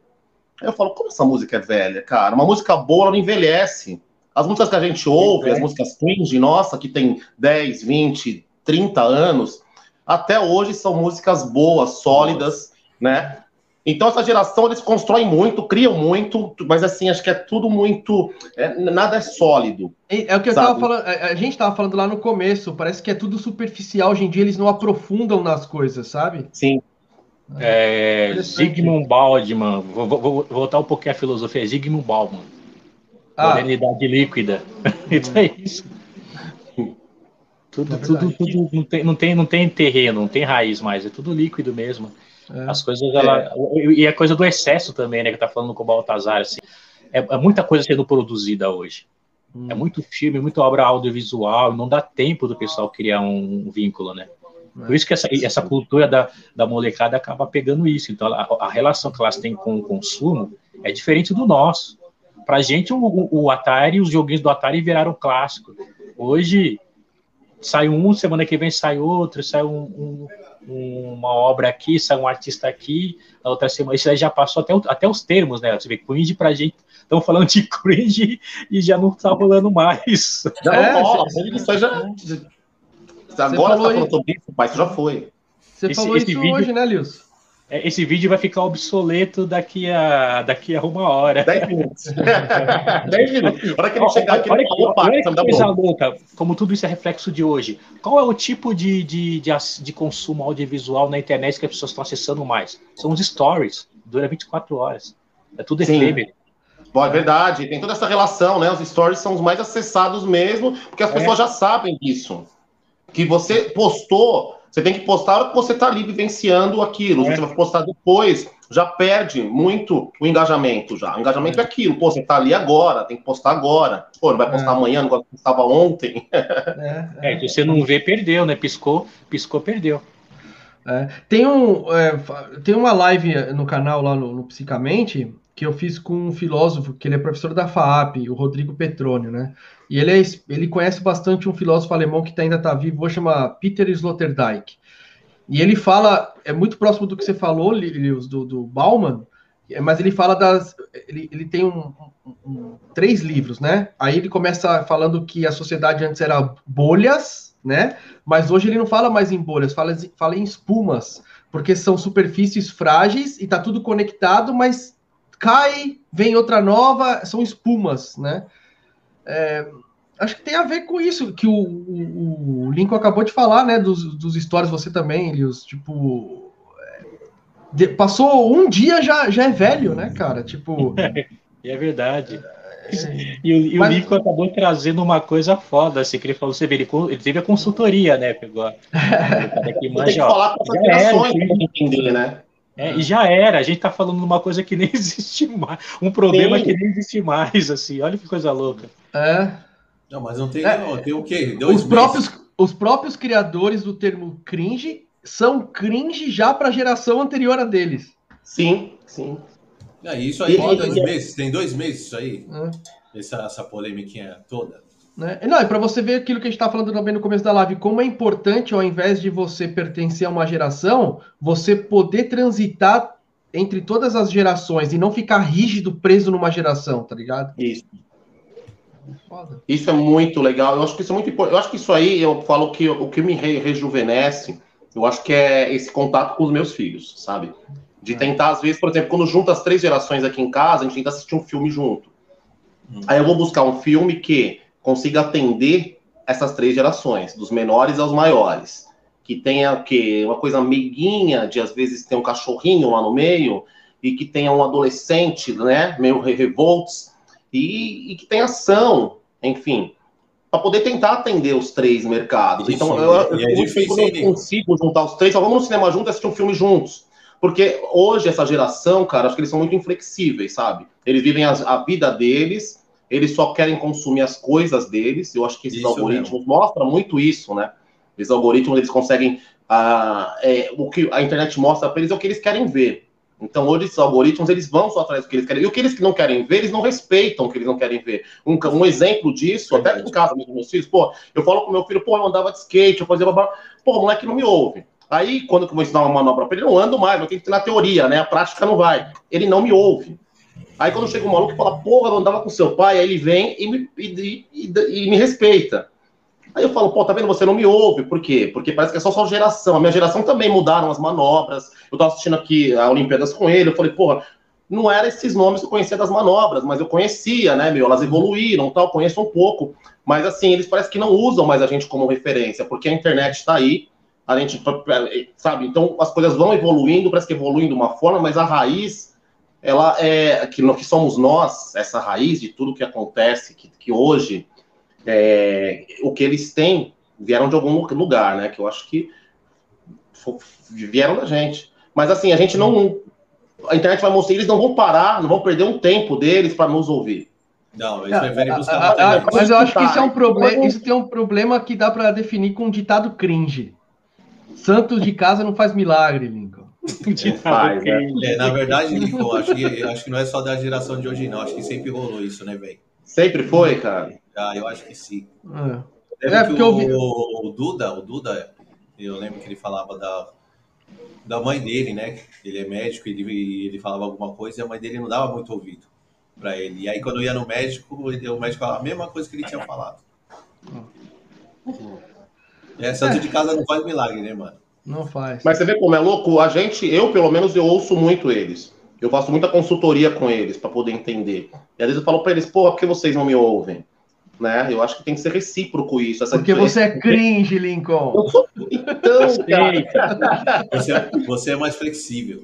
[SPEAKER 4] Aí eu falo, como essa música é velha, cara? Uma música boa, ela não envelhece. As músicas que a gente ouve,
[SPEAKER 3] é.
[SPEAKER 4] as músicas cringe, nossa, que tem 10, 20, 30 anos, até hoje são músicas boas, sólidas, né? Então essa geração, eles constroem muito, criam muito, mas assim, acho que é tudo muito... é, nada é sólido.
[SPEAKER 2] É o que eu
[SPEAKER 4] Sabe?
[SPEAKER 2] tava falando, a a gente tava falando lá no começo, parece que é tudo superficial, hoje em dia eles não aprofundam nas coisas, sabe?
[SPEAKER 4] Sim.
[SPEAKER 3] É,
[SPEAKER 2] Interessante.
[SPEAKER 3] Zygmunt Baldman, vou, vou- vou voltar um pouquinho à filosofia, Zygmunt Baldman,
[SPEAKER 2] Ah,
[SPEAKER 3] modernidade líquida. Então é isso. Tudo, é tudo, tudo não tem, não, tem, não tem terreno, não tem raiz mais, é tudo líquido mesmo. É. As coisas, ela, é. e a coisa do excesso também, né, que tá falando com o Baltazar, assim, é, é muita coisa sendo produzida hoje. Hum. É muito filme, muita obra audiovisual, não dá tempo do pessoal criar um, um vínculo, né? É. Por isso que essa, essa cultura da, da molecada acaba pegando isso. Então, a, a relação que elas têm com o consumo é diferente do nosso. Pra gente, o, o Atari, os joguinhos do Atari viraram clássico. Hoje, sai um, semana que vem sai outro, sai um, um, uma obra aqui, sai um artista aqui, a outra semana, isso aí já passou até, até os termos, né? Você vê, cringe pra gente, estão falando de cringe e já não tá rolando mais.
[SPEAKER 4] Já é, não rola, isso já... Agora tá falando sobre isso, mas já foi.
[SPEAKER 2] Você esse, falou esse isso vídeo... hoje, né, Lilson?
[SPEAKER 3] É, esse vídeo vai ficar obsoleto daqui a, daqui a uma hora.
[SPEAKER 4] Dez minutos. Dez minutos. Hora que ele chegar aqui,
[SPEAKER 3] olha, olha, olha, olha que coisa louca, como tudo isso é reflexo de hoje. Qual é o tipo de, de, de, de consumo audiovisual na internet que as pessoas estão acessando mais? São os stories. Dura 24 horas. É tudo efêmero.
[SPEAKER 4] Bom, é verdade, tem toda essa relação, né? Os stories são os mais acessados mesmo, porque as é. pessoas já sabem disso. Que você postou, você tem que postar hora que você está ali vivenciando aquilo. É. Você vai postar depois, já perde muito o engajamento já. O engajamento é, é aquilo. Pô, você está ali agora, tem que postar agora. Pô, não vai postar é. amanhã, não postava ontem.
[SPEAKER 3] É, é, é você não vê, perdeu, né? Piscou, piscou, perdeu.
[SPEAKER 2] É, tem, um, é, tem uma live no canal lá no, no, Psicamente que eu fiz com um filósofo que ele é professor da FAAP, o Rodrigo Petrônio, né? E ele, é, ele conhece bastante um filósofo alemão que tá, ainda está vivo, vou chamar Peter Sloterdijk. E ele fala, é muito próximo do que você falou, Lilius, do, do Bauman, mas ele fala das. Ele, ele tem um, um, um, três livros, né? Aí ele começa falando que a sociedade antes era bolhas, né? Mas hoje ele não fala mais em bolhas, fala, fala em espumas, porque são superfícies frágeis e tá tudo conectado, mas cai, vem outra nova, são espumas, né? É, acho que tem a ver com isso que o, o, o, Lincoln acabou de falar, né? Dos, dos stories, você também, Elios. Tipo, é, de, passou um dia já, já é velho, né, cara? Tipo.
[SPEAKER 3] é verdade. É, e, o, e Mas... o Lincoln acabou trazendo uma coisa foda, assim, que ele falou, você vê, ele, ele teve a consultoria, né? Pegou.
[SPEAKER 4] Ele tem que falar com as gerações para entender, né?
[SPEAKER 3] É, e já era, a gente está falando de uma coisa que nem existe mais, um problema Sim. que nem existe mais, assim, olha que coisa louca.
[SPEAKER 2] É.
[SPEAKER 1] Não, mas não tem, é, não, tem o quê? Dois
[SPEAKER 2] os, próprios, os próprios criadores do termo cringe são cringe já para a geração anterior a deles.
[SPEAKER 4] Sim, sim.
[SPEAKER 1] É, isso aí, e, dois e, meses, tem dois meses isso aí, é. essa, essa polêmica toda.
[SPEAKER 2] Né? Não, é para você ver aquilo que a gente está falando também no começo da live, como é importante, ao invés de você pertencer a uma geração, você poder transitar entre todas as gerações e não ficar rígido, preso numa geração, tá ligado?
[SPEAKER 4] Isso. Foda. Isso é muito legal. Eu acho que isso é muito importante. Eu acho que isso aí, eu falo que o que me rejuvenesce, eu acho que é esse contato com os meus filhos, sabe? De é. tentar, às vezes, por exemplo, quando junta as três gerações aqui em casa, a gente tenta assistir um filme junto. Hum. Aí eu vou buscar um filme que consiga atender essas três gerações, dos menores aos maiores. Que tenha o quê? Uma coisa meiguinha, de às vezes ter um cachorrinho lá no meio, e que tenha um adolescente, né, meio revoltos, e, e que tenha ação, enfim, para poder tentar atender os três mercados. Isso, então, eu, eu, é difícil, eu não consigo juntar os três, só vamos no cinema juntos e assistir um filme juntos. Porque hoje, essa geração, cara, acho que eles são muito inflexíveis, sabe? Eles vivem a, a vida deles, eles só querem consumir as coisas deles. Eu acho que esses isso algoritmos mesmo. mostram muito isso, né? Esses algoritmos eles conseguem ah, é, o que a internet mostra para eles é o que eles querem ver. Então hoje esses algoritmos eles vão só atrás do que eles querem. E o que eles não querem ver, eles não respeitam o que eles não querem ver. Um, um exemplo disso, até em casa mesmo, meus filhos, pô, eu falo com meu filho, pô, eu andava de skate, eu fazia babá. Pô, o moleque não me ouve. Aí, quando eu vou ensinar uma manobra para ele, eu não ando mais, eu tenho que ter na teoria, né? A prática não vai. Ele não me ouve. Aí quando chega um maluco e fala, porra, eu andava com seu pai, aí ele vem e me, e, e, e me respeita. Aí eu falo, pô, tá vendo? Você não me ouve. Por quê? Porque parece que é só sua geração. A minha geração também mudaram as manobras. Eu tava assistindo aqui a Olimpíadas com ele. Eu falei, porra, não eram esses nomes que eu conhecia das manobras, mas eu conhecia, né, meu? Elas evoluíram tal, conheço um pouco. Mas assim, eles parecem que não usam mais a gente como referência, porque a internet está aí. A gente, sabe? Então as coisas vão evoluindo, parece que evoluem de uma forma, mas a raiz ela é que, que somos nós, essa raiz de tudo que acontece, que, que hoje é, o que eles têm vieram de algum lugar, né? Que eu acho que vieram da gente. Mas assim, a gente não. A internet vai mostrar, eles não vão parar, não vão perder um tempo deles para nos ouvir.
[SPEAKER 1] Não, eles preferem buscar
[SPEAKER 2] Ah, ah, ah, Mas eu acho que isso é um problema. Isso tem um problema que dá para definir com um ditado cringe. Santo de casa não faz milagre, Lincoln.
[SPEAKER 4] Faz, né?
[SPEAKER 1] É, na verdade, Lincoln, acho que, acho que não é só da geração de hoje, não. Acho que sempre rolou isso, né, velho?
[SPEAKER 4] Sempre foi, cara.
[SPEAKER 1] Ah, eu acho que sim.
[SPEAKER 2] É. É,
[SPEAKER 1] que
[SPEAKER 2] porque
[SPEAKER 1] o,
[SPEAKER 2] eu vi-
[SPEAKER 1] o Duda, o Duda, eu lembro que ele falava da, da mãe dele, né? Ele é médico, ele, ele falava alguma coisa e a mãe dele não dava muito ouvido pra ele. E aí, quando ia no médico, ele- o médico falava a mesma coisa que ele tinha falado. É, santo de casa não faz milagre, né, mano?
[SPEAKER 2] Não faz.
[SPEAKER 4] Mas você vê como é louco? A gente, eu pelo menos, eu ouço muito eles. Eu faço muita consultoria com eles para poder entender. E às vezes eu falo para eles, porra, por que vocês não me ouvem? Né? Eu acho que tem que ser recíproco isso. Essa
[SPEAKER 2] Porque
[SPEAKER 4] diferença.
[SPEAKER 2] você é cringe, Lincoln.
[SPEAKER 4] Eu sou... Então, cara.
[SPEAKER 3] Eita,
[SPEAKER 1] Você, você é mais flexível.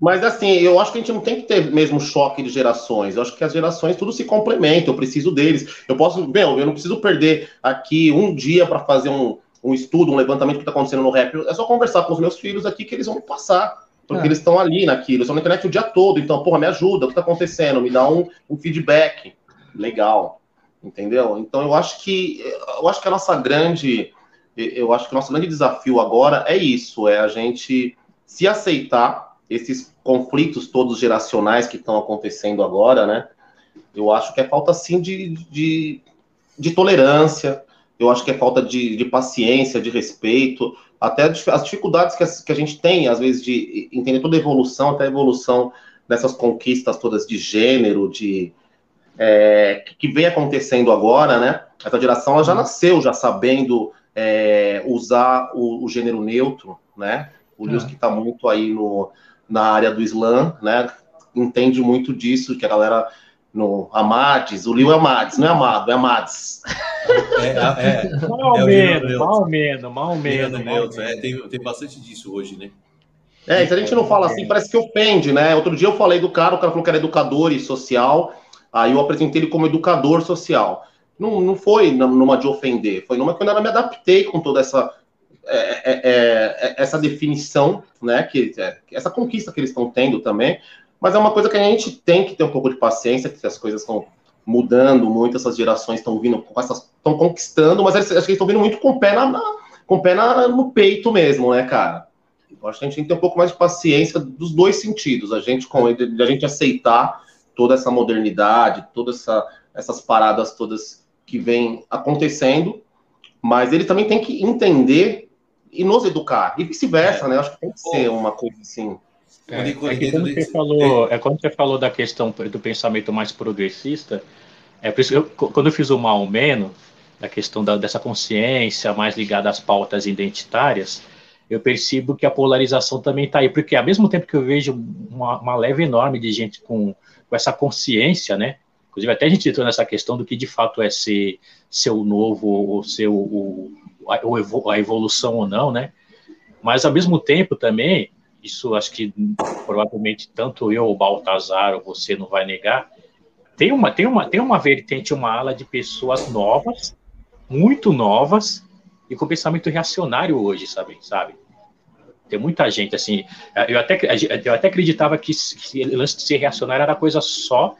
[SPEAKER 4] Mas assim, eu acho que a gente não tem que ter mesmo choque de gerações. Eu acho que as gerações tudo se complementa. Eu preciso deles. Eu posso, meu, eu não preciso perder aqui um dia para fazer um, um estudo, um levantamento do que está acontecendo no rap. É só conversar com os meus filhos aqui que eles vão passar. Porque
[SPEAKER 2] É.
[SPEAKER 4] eles estão ali naquilo, eles estão na internet o dia todo. Então, porra, me ajuda, o que está acontecendo? Me dá um, um feedback. Legal. Entendeu? Então eu acho que eu acho que a nossa grande eu acho que o nosso grande desafio agora é isso, é a gente se aceitar esses conflitos todos geracionais que estão acontecendo agora, né? Eu acho que é falta sim de, de, de tolerância, eu acho que é falta de, de paciência, de respeito, até as dificuldades que, as- que a gente tem, às vezes, de entender toda a evolução, até a evolução dessas conquistas todas de gênero, de é, que- vem acontecendo agora, né? Essa geração ela já nasceu já sabendo é, usar o, o gênero neutro, né? O Lewis
[SPEAKER 2] É.
[SPEAKER 4] que está muito aí no, na área do Islã, né? Entende muito disso, que a galera no Amades, o Liu é Amades, não é amado, é Amades.
[SPEAKER 1] É, é,
[SPEAKER 3] mal
[SPEAKER 1] É o
[SPEAKER 3] menos, mal menos, mal
[SPEAKER 1] menos,
[SPEAKER 3] mal
[SPEAKER 1] é,
[SPEAKER 3] menos.
[SPEAKER 1] tem, tem bastante disso hoje, né?
[SPEAKER 4] É, se a gente não fala assim, parece que ofende, né? Outro dia eu falei do cara, o cara falou que era educador e social, aí eu apresentei ele como educador social. Não, não foi numa de ofender, foi numa que eu ainda me adaptei com toda essa é, é, é, essa definição, né? Que, é, essa conquista que eles estão tendo também, mas é uma coisa que a gente tem que ter um pouco de paciência, que as coisas estão mudando muito, essas gerações estão vindo estão conquistando, mas acho que eles estão vindo muito com o pé, na, na- com o pé na- no peito mesmo, né, cara? Eu acho que a gente tem que ter um pouco mais de paciência dos dois sentidos. A gente, com a gente aceitar toda essa modernidade, todas essa, essas paradas todas que vêm acontecendo, mas ele também tem que entender e nos educar. E vice-versa,
[SPEAKER 1] É.
[SPEAKER 4] né? Eu acho que tem que ser uma coisa assim.
[SPEAKER 3] É, é quando você falou, é quando você falou da questão do pensamento mais progressista, é por isso que eu, quando eu fiz o mal menos, da questão da, dessa consciência mais ligada às pautas identitárias, eu percebo que a polarização também está aí, porque ao mesmo tempo que eu vejo uma, uma leve enorme de gente com, com essa consciência, né? Inclusive até a gente entrou nessa questão do que de fato é ser, ser o novo, ou ser o, o, a, a evolução ou não, né? Mas ao mesmo tempo também, isso acho que provavelmente tanto eu, o Baltazar, ou você não vai negar, tem uma, tem uma, tem uma vertente, uma ala de pessoas novas, muito novas, e com pensamento reacionário hoje, sabe? sabe? Tem muita gente, assim, eu até, eu até acreditava que o lance de ser reacionário era coisa só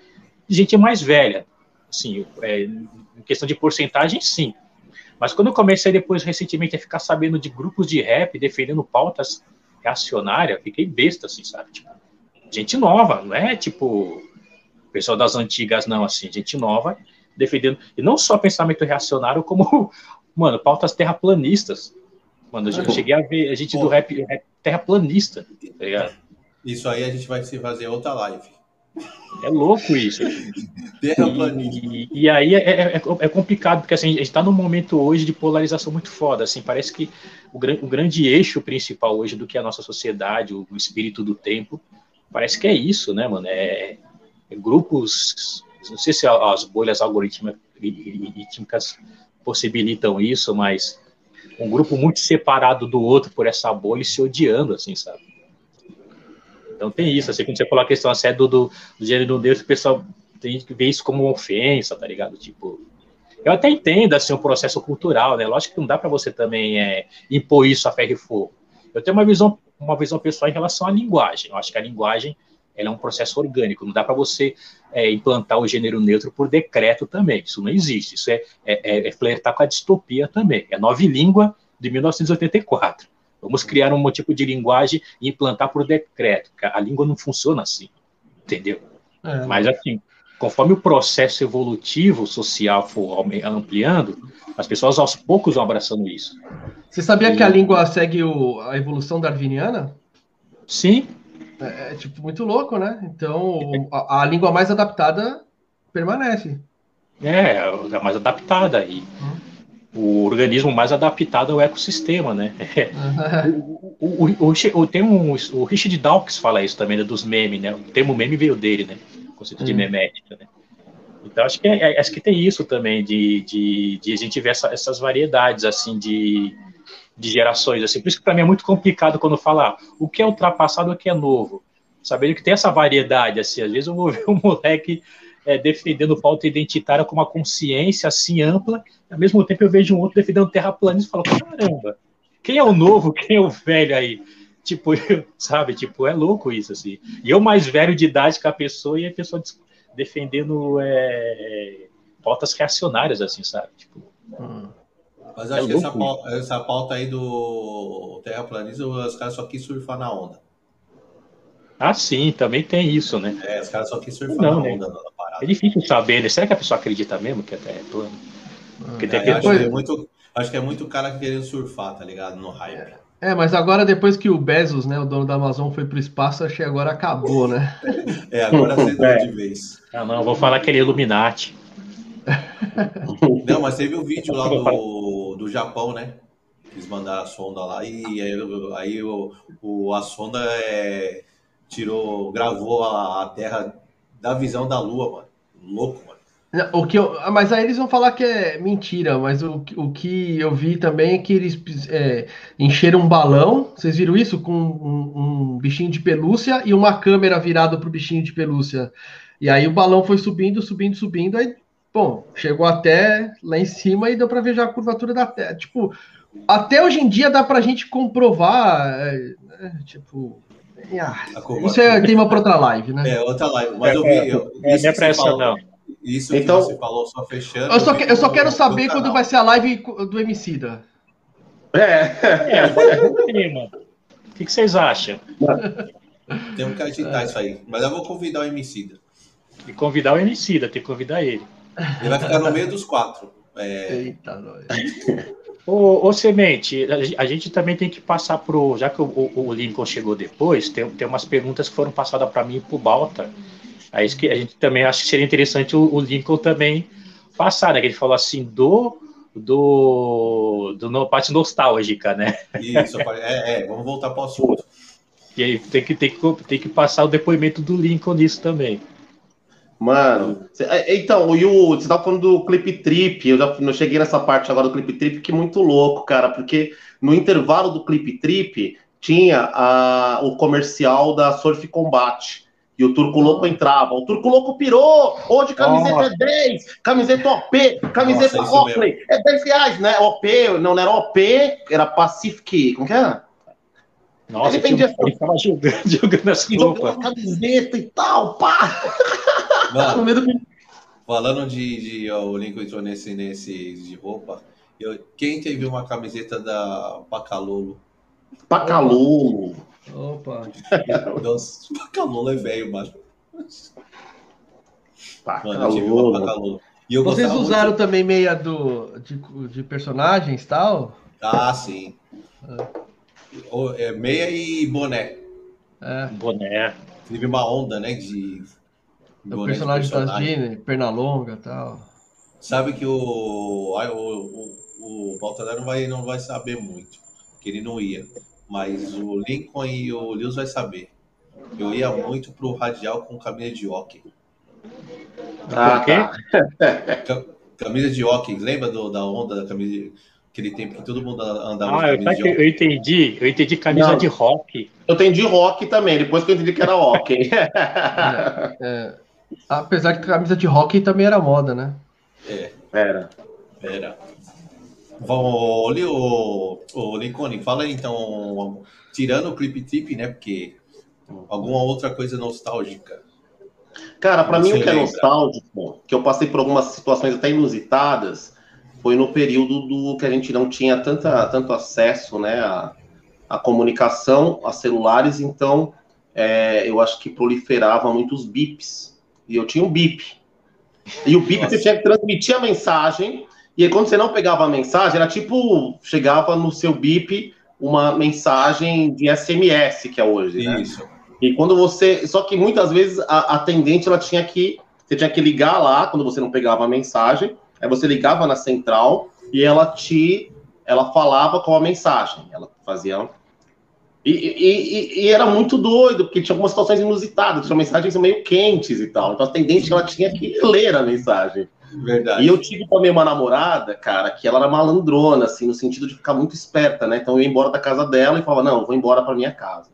[SPEAKER 3] de gente mais velha, assim, é, em questão de porcentagem, sim. Mas quando eu comecei depois, recentemente, a ficar sabendo de grupos de rap defendendo pautas reacionárias, fiquei besta, assim, sabe? Tipo, gente nova, não é tipo pessoal das antigas, não, assim, gente nova defendendo, e não só pensamento reacionário, como, mano, pautas terraplanistas. Mano, eu cheguei a ver a gente do rap, rap terraplanista, tá ligado?
[SPEAKER 1] Isso aí a gente vai se fazer outra live.
[SPEAKER 3] É louco isso. E, e aí é, é, é complicado, porque assim, a gente está num momento hoje de polarização muito foda. Assim, parece que o, gran- o grande eixo principal hoje do que é a nossa sociedade, o, o espírito do tempo, parece que é isso, né, mano? É, é grupos. Não sei se as bolhas algorítmicas possibilitam isso, mas um grupo muito separado do outro por essa bolha e se odiando, assim, sabe? Então tem isso, assim, quando você falou a questão assim, é do, do, do gênero neutro, o pessoal tem que vê isso como ofensa, tá ligado? Tipo, Eu até entendo assim, o processo cultural, né? Lógico que não dá para você também é, impor isso a ferro e fogo. Eu tenho uma visão, uma visão pessoal em relação à linguagem. Eu acho que a linguagem ela é um processo orgânico. Não dá para você é, implantar o gênero neutro por decreto também. Isso não existe. Isso é, é, é, é flertar com a distopia também. É nova língua de 1984. Vamos criar um tipo de linguagem e implantar por decreto. A língua não funciona assim, entendeu? É. Mas assim, conforme o processo evolutivo social for ampliando, as pessoas aos poucos vão abraçando isso.
[SPEAKER 2] Você sabia e... que a língua segue o, a evolução darwiniana?
[SPEAKER 3] Sim.
[SPEAKER 2] É, é, tipo muito louco, né? Então a, a, língua mais adaptada permanece.
[SPEAKER 3] É, a mais adaptada e hum o organismo mais adaptado ao ecossistema, né? O, o, o, tem um, o Richard Dawkins fala isso também, né, dos memes, né? O termo meme veio dele, né? O conceito de memética, né? Então, acho que, é, é, acho que tem isso também, de, de, de a gente ver essa, essas variedades, assim, de, de gerações, assim. Por isso que para mim é muito complicado quando falar o que é ultrapassado e o que é novo. Sabendo que tem essa variedade, assim, às vezes eu vou ver um moleque é, defendendo pauta identitária com uma consciência assim ampla, ao mesmo tempo eu vejo um outro defendendo terraplanismo e falo, caramba, quem é o novo, quem é o velho aí? Tipo, sabe, tipo, é louco isso, assim. E eu mais velho de idade que a pessoa e a pessoa defendendo é, pautas reacionárias, assim, sabe? Tipo,
[SPEAKER 1] hum. Mas eu é acho que essa pauta, essa pauta, aí do terraplanismo, os caras só quis surfar na onda.
[SPEAKER 3] Ah, sim, também tem isso, né?
[SPEAKER 1] É, os caras só quis surfar Não, na né? onda. Né?
[SPEAKER 3] É difícil saber, né? Será que a pessoa acredita mesmo que a Terra é plana?
[SPEAKER 1] Porque tem é, acho, que é muito, acho que é muito cara querendo surfar, tá ligado? No hype.
[SPEAKER 2] É, mas agora depois que o Bezos, né, o dono da Amazon, foi pro espaço, acho que agora acabou, né?
[SPEAKER 1] é, agora acendeu é. de vez.
[SPEAKER 3] Ah, não, vou falar que ele é Illuminati.
[SPEAKER 1] Não, mas teve um vídeo lá do, do Japão, né? Eles mandaram a sonda lá e aí, aí o, o, a sonda é, tirou, gravou a, a Terra da visão da Lua, mano. Louco, mano.
[SPEAKER 2] O que eu, mas aí eles vão falar que é mentira, mas o, o que eu vi também é que eles é, encheram um balão, vocês viram isso? Com um, um bichinho de pelúcia e uma câmera virada pro bichinho de pelúcia. E aí o balão foi subindo, subindo, subindo, aí, bom, chegou até lá em cima e deu para ver já a curvatura da Terra. Tipo, até hoje em dia dá pra gente comprovar, é, é, tipo, ah, isso é tema para outra live, né?
[SPEAKER 1] É, outra live. Mas eu vi. Eu,
[SPEAKER 3] é, isso é, é falou, não.
[SPEAKER 1] Isso então, que você falou, só fechando.
[SPEAKER 2] Eu só, que, eu só quero saber quando vai ser a live do Emicida.
[SPEAKER 3] É. é o que, que vocês acham?
[SPEAKER 1] Temos que agitar é. isso aí. Mas eu vou convidar o Emicida.
[SPEAKER 3] E convidar o Emicida, tem que convidar ele.
[SPEAKER 1] Ele vai ficar no meio dos quatro. É... Eita, nós.
[SPEAKER 3] Ô, ô, Semente, a, gente também tem que passar pro. Já que o, o, o Lincoln chegou depois, tem, tem umas perguntas que foram passadas para mim e para o Balta. Aí que a gente também acha que seria interessante o, o Lincoln também passar, né? Que ele falou assim do do, do no, parte nostálgica, né?
[SPEAKER 1] Isso, é, é vamos voltar para o assunto.
[SPEAKER 3] E aí tem que, tem, que, tem que passar o depoimento do Lincoln nisso também.
[SPEAKER 4] Mano, é, então, e o, você tava falando do Clip Trip, eu já não cheguei nessa parte agora do Clip Trip, que é muito louco, cara, porque no intervalo do Clip Trip tinha a, o comercial da Surf Combat. E o Turco Louco entrava. O Turco Louco pirou! Hoje camiseta Nossa. é 10, camiseta OP, camiseta Oakley, é 10 reais, né? OP, não, não era OP, era Pacific. Como que era?
[SPEAKER 3] Nossa, ele, vendia... ele tava jogando, jogando as roupas.
[SPEAKER 4] camiseta e tal, pá!
[SPEAKER 1] Mano, falando de, de ó, o Lincoln entrou nesse, nesse de roupa. Eu, quem teve uma camiseta da Pacalolo?
[SPEAKER 4] Pacalolo.
[SPEAKER 2] Opa.
[SPEAKER 1] Nossa, Pacalolo é velho, mano.
[SPEAKER 2] Pacalolo. Mano, e Vocês usaram muito... também meia do, de, de personagens tal?
[SPEAKER 1] Ah, sim. É. meia e boné.
[SPEAKER 3] É. Boné.
[SPEAKER 1] Teve uma onda, né? De
[SPEAKER 2] o personagem, personagem. das Disney, Pernalonga e tal.
[SPEAKER 1] Sabe que o, o, o, o Baltazar não vai, não vai saber muito, que ele não ia. Mas o Lincoln e o Lewis vai saber. Eu ia muito pro Radial com camisa de hockey.
[SPEAKER 3] Ah, tá.
[SPEAKER 1] camisa de hockey, lembra do, da onda da camisa aquele tempo que todo mundo andava
[SPEAKER 3] ah, de camisa eu, eu entendi, eu entendi camisa não. de rock.
[SPEAKER 4] Eu entendi rock também, depois que eu entendi que era hockey.
[SPEAKER 2] é, é. Apesar que camisa de hockey também era moda, né?
[SPEAKER 1] É.
[SPEAKER 4] Era.
[SPEAKER 1] Era. Vamos, o, o Lincoln, fala aí então, tirando o Clip Tip, né? Porque alguma outra coisa nostálgica.
[SPEAKER 4] Cara, para mim o que é nostálgico, que eu passei por algumas situações até inusitadas, foi no período do que a gente não tinha tanta, tanto acesso, né, à, à comunicação, a celulares, então é, eu acho que proliferava muitos bips. E eu tinha um bip. E o bip você tinha que transmitir a mensagem, e aí quando você não pegava a mensagem, era tipo, chegava no seu bip uma mensagem de SMS, que é hoje, né?
[SPEAKER 1] Isso.
[SPEAKER 4] E quando você. Só que muitas vezes a atendente ela tinha que. Você tinha que ligar lá quando você não pegava a mensagem. Aí você ligava na central e ela te. Ela falava com a mensagem. Ela fazia. E, e- e- e era muito doido, porque tinha algumas situações inusitadas, tinha mensagens meio quentes e tal. Então a atendente ela tinha que ler a mensagem.
[SPEAKER 1] Verdade.
[SPEAKER 4] E eu tive também uma namorada, cara, que ela era malandrona, assim, no sentido de ficar muito esperta, né? Então eu ia embora da casa dela e falava, não, eu vou embora pra minha casa.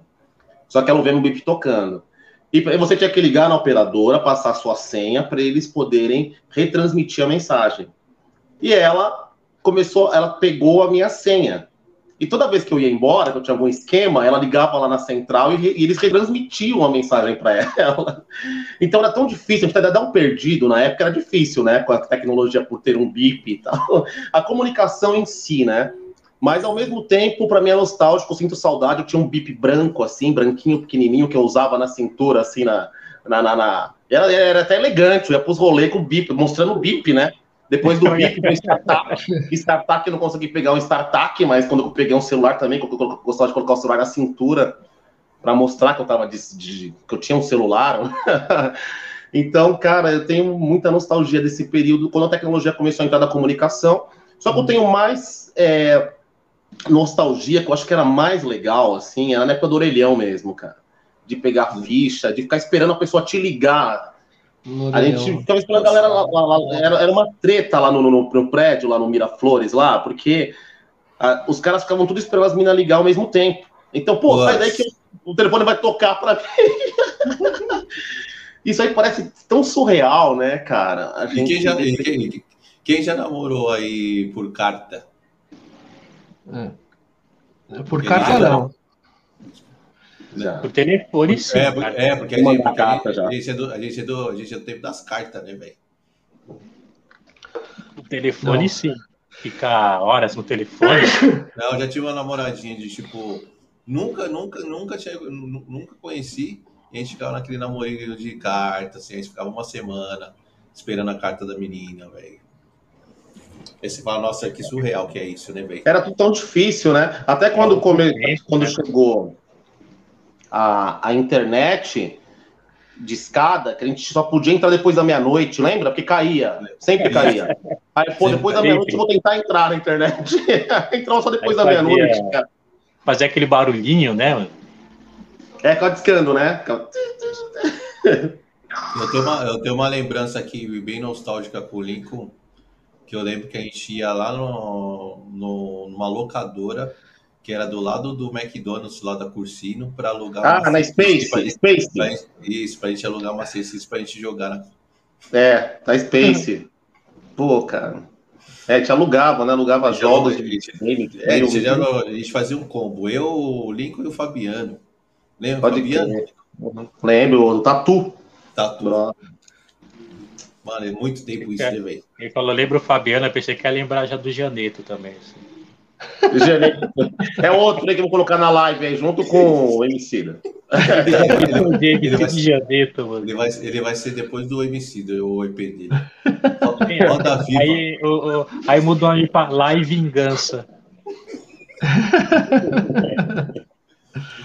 [SPEAKER 4] Só que ela ouvia meu bip tocando. E você tinha que ligar na operadora, passar sua senha para eles poderem retransmitir a mensagem. E ela começou, ela pegou a minha senha. E toda vez que eu ia embora, que eu tinha algum esquema, ela ligava lá na central e, e eles retransmitiam a mensagem para ela. Então era tão difícil, a gente até dar um perdido na época, era difícil, né? Com a tecnologia por ter um bip e tal. A comunicação em si, né? Mas ao mesmo tempo, para mim é nostálgico, eu sinto saudade. Eu tinha um bip branco, assim, branquinho, pequenininho, que eu usava na cintura, assim, na. na, na, na- Era, era até elegante, eu ia pros rolês com bip, mostrando o bip, né? Depois do bip, do startup. Startup, eu não consegui pegar um startup, mas quando eu peguei um celular também, que eu, eu gostava de colocar o celular na cintura para mostrar que eu tava de, de- que eu tinha um celular. então, cara, eu tenho muita nostalgia desse período, quando a tecnologia começou a entrar na comunicação. Só que eu tenho mais é, nostalgia, que eu acho que era mais legal, assim, era na época do orelhão mesmo, cara. De pegar ficha, de ficar esperando a pessoa te ligar. A gente ficava esperando a galera lá, lá- lá- era, era uma treta lá no, no- no prédio, lá no Miraflores, lá, porque ah, os caras ficavam tudo esperando as minas ligar ao mesmo tempo. Então, pô,
[SPEAKER 1] Nossa.
[SPEAKER 4] sai daí que o telefone vai tocar pra mim. Isso aí parece tão surreal, né, cara? A
[SPEAKER 1] E quem
[SPEAKER 4] gente-
[SPEAKER 1] já, e quem, quem já namorou aí por carta?
[SPEAKER 2] É. Por carta não.
[SPEAKER 4] Já.
[SPEAKER 3] Por telefone, sim.
[SPEAKER 1] É,
[SPEAKER 3] cara.
[SPEAKER 1] é, porque, a gente, porque a,
[SPEAKER 4] carta
[SPEAKER 1] gente,
[SPEAKER 4] já.
[SPEAKER 1] a gente é do, a gente é do, a gente é do tempo das cartas, né, velho?
[SPEAKER 3] Por telefone,
[SPEAKER 2] Não.
[SPEAKER 3] sim. Ficar horas no telefone.
[SPEAKER 1] Não, eu já tive uma namoradinha de tipo, nunca, nunca, nunca tinha, nu- nunca conheci. E a gente ficava naquele namorinho de carta, assim, a gente ficava uma semana esperando a carta da menina, velho. Aí você fala, nossa, que surreal que é isso, né, velho?
[SPEAKER 4] Era tudo tão difícil, né? Até quando, come...
[SPEAKER 3] Tempo,
[SPEAKER 4] quando
[SPEAKER 3] né?
[SPEAKER 4] chegou a, a internet de escada, que a gente só podia entrar depois da meia-noite, lembra? Porque caía, sempre caía. Aí, pô, depois da meia-noite eu vou tentar entrar na internet. Entrava só depois
[SPEAKER 3] Aí
[SPEAKER 4] da meia-noite. cara.
[SPEAKER 3] Fazer aquele barulhinho, né, mano?
[SPEAKER 4] É, ficava discando, né?
[SPEAKER 1] Eu tenho, uma, eu tenho uma lembrança aqui bem nostálgica com o Lincoln, que eu lembro que a gente ia lá no, no- numa locadora que era do lado do McDonald's, lá da Cursino, para alugar
[SPEAKER 4] Ah, na
[SPEAKER 1] Space,
[SPEAKER 4] Space,
[SPEAKER 1] pra gente-
[SPEAKER 4] Space.
[SPEAKER 1] pra gente- Isso, pra gente alugar uma C6 pra gente jogar na
[SPEAKER 4] É, na Space. Pô, cara. É, a gente alugava, né? Alugava jogos de videogame.
[SPEAKER 1] É, a gente, já- a gente fazia um combo. Eu, o Lincoln e o Fabiano. Lembra?
[SPEAKER 4] Pode
[SPEAKER 1] Fabiano?
[SPEAKER 4] crer. Lembro, o Tatu.
[SPEAKER 1] Tá tudo. Mano, é muito tempo isso, né, velho?
[SPEAKER 3] Ele falou, lembra o Fabiano, eu pensei que ia lembrar já do Janeto também. assim.
[SPEAKER 4] Janeiro. É outro né, que eu vou colocar na live aí, junto com o.
[SPEAKER 3] O James
[SPEAKER 1] ele vai-
[SPEAKER 3] Janeto, mano.
[SPEAKER 1] Ele vai, ele vai ser depois do MC, do EP dele. Roda viva.
[SPEAKER 3] Aí, o, o- aí mudou aí pra Live Vingança.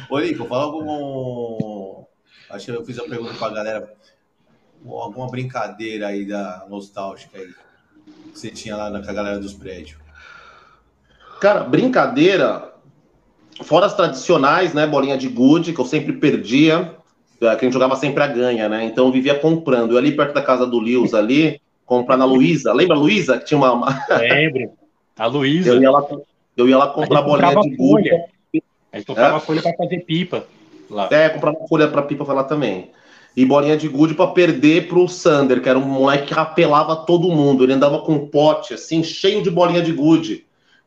[SPEAKER 1] Ô, Lincoln, fala algum. Acho que eu fiz a pergunta pra galera. Alguma brincadeira aí da nostálgica aí. Que você tinha lá na, com a galera dos prédios.
[SPEAKER 4] Cara, brincadeira, fora as tradicionais, né? Bolinha de gude, que eu sempre perdia, é, que a gente jogava sempre a ganha, né? Então eu vivia comprando. Eu ali perto da casa do Lewis ali, comprar na Luísa. Lembra a Luísa? Que tinha uma. uma-
[SPEAKER 3] Lembro. A Luísa.
[SPEAKER 4] Eu ia lá, eu ia lá
[SPEAKER 3] A
[SPEAKER 4] comprar bolinha
[SPEAKER 3] comprava
[SPEAKER 4] de gude.
[SPEAKER 3] A gente comprava folha pra fazer pipa. Lá.
[SPEAKER 4] É, comprar uma folha para pipa falar também. E bolinha de gude para perder pro Sander, que era um moleque que apelava todo mundo. Ele andava com um pote assim, cheio de bolinha de gude.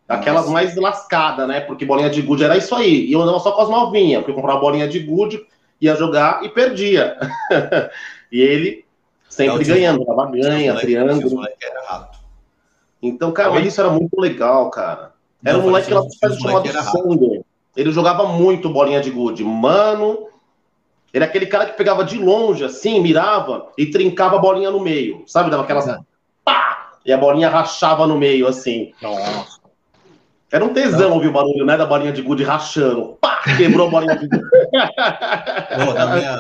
[SPEAKER 4] Aquelas Nossa. mais lascadas, né? Porque bolinha de gude era isso aí. E eu andava só com as novinhas, porque eu comprava bolinha de gude, ia jogar e perdia. e ele sempre ganhando, dava ganha, triângulo. Então, cara, mas isso era muito legal, cara. Era Não, um moleque lá chamado Sander. Ele jogava muito bolinha de gude. Mano, ele é aquele cara que pegava de longe, assim, mirava e trincava a bolinha no meio. Sabe? Dava aquelas. Pá! E a bolinha rachava no meio, assim. Nossa. Era um tesão ouvir o barulho, né? Da bolinha de gude rachando. Pá! Quebrou a bolinha de gude.
[SPEAKER 1] na, minha,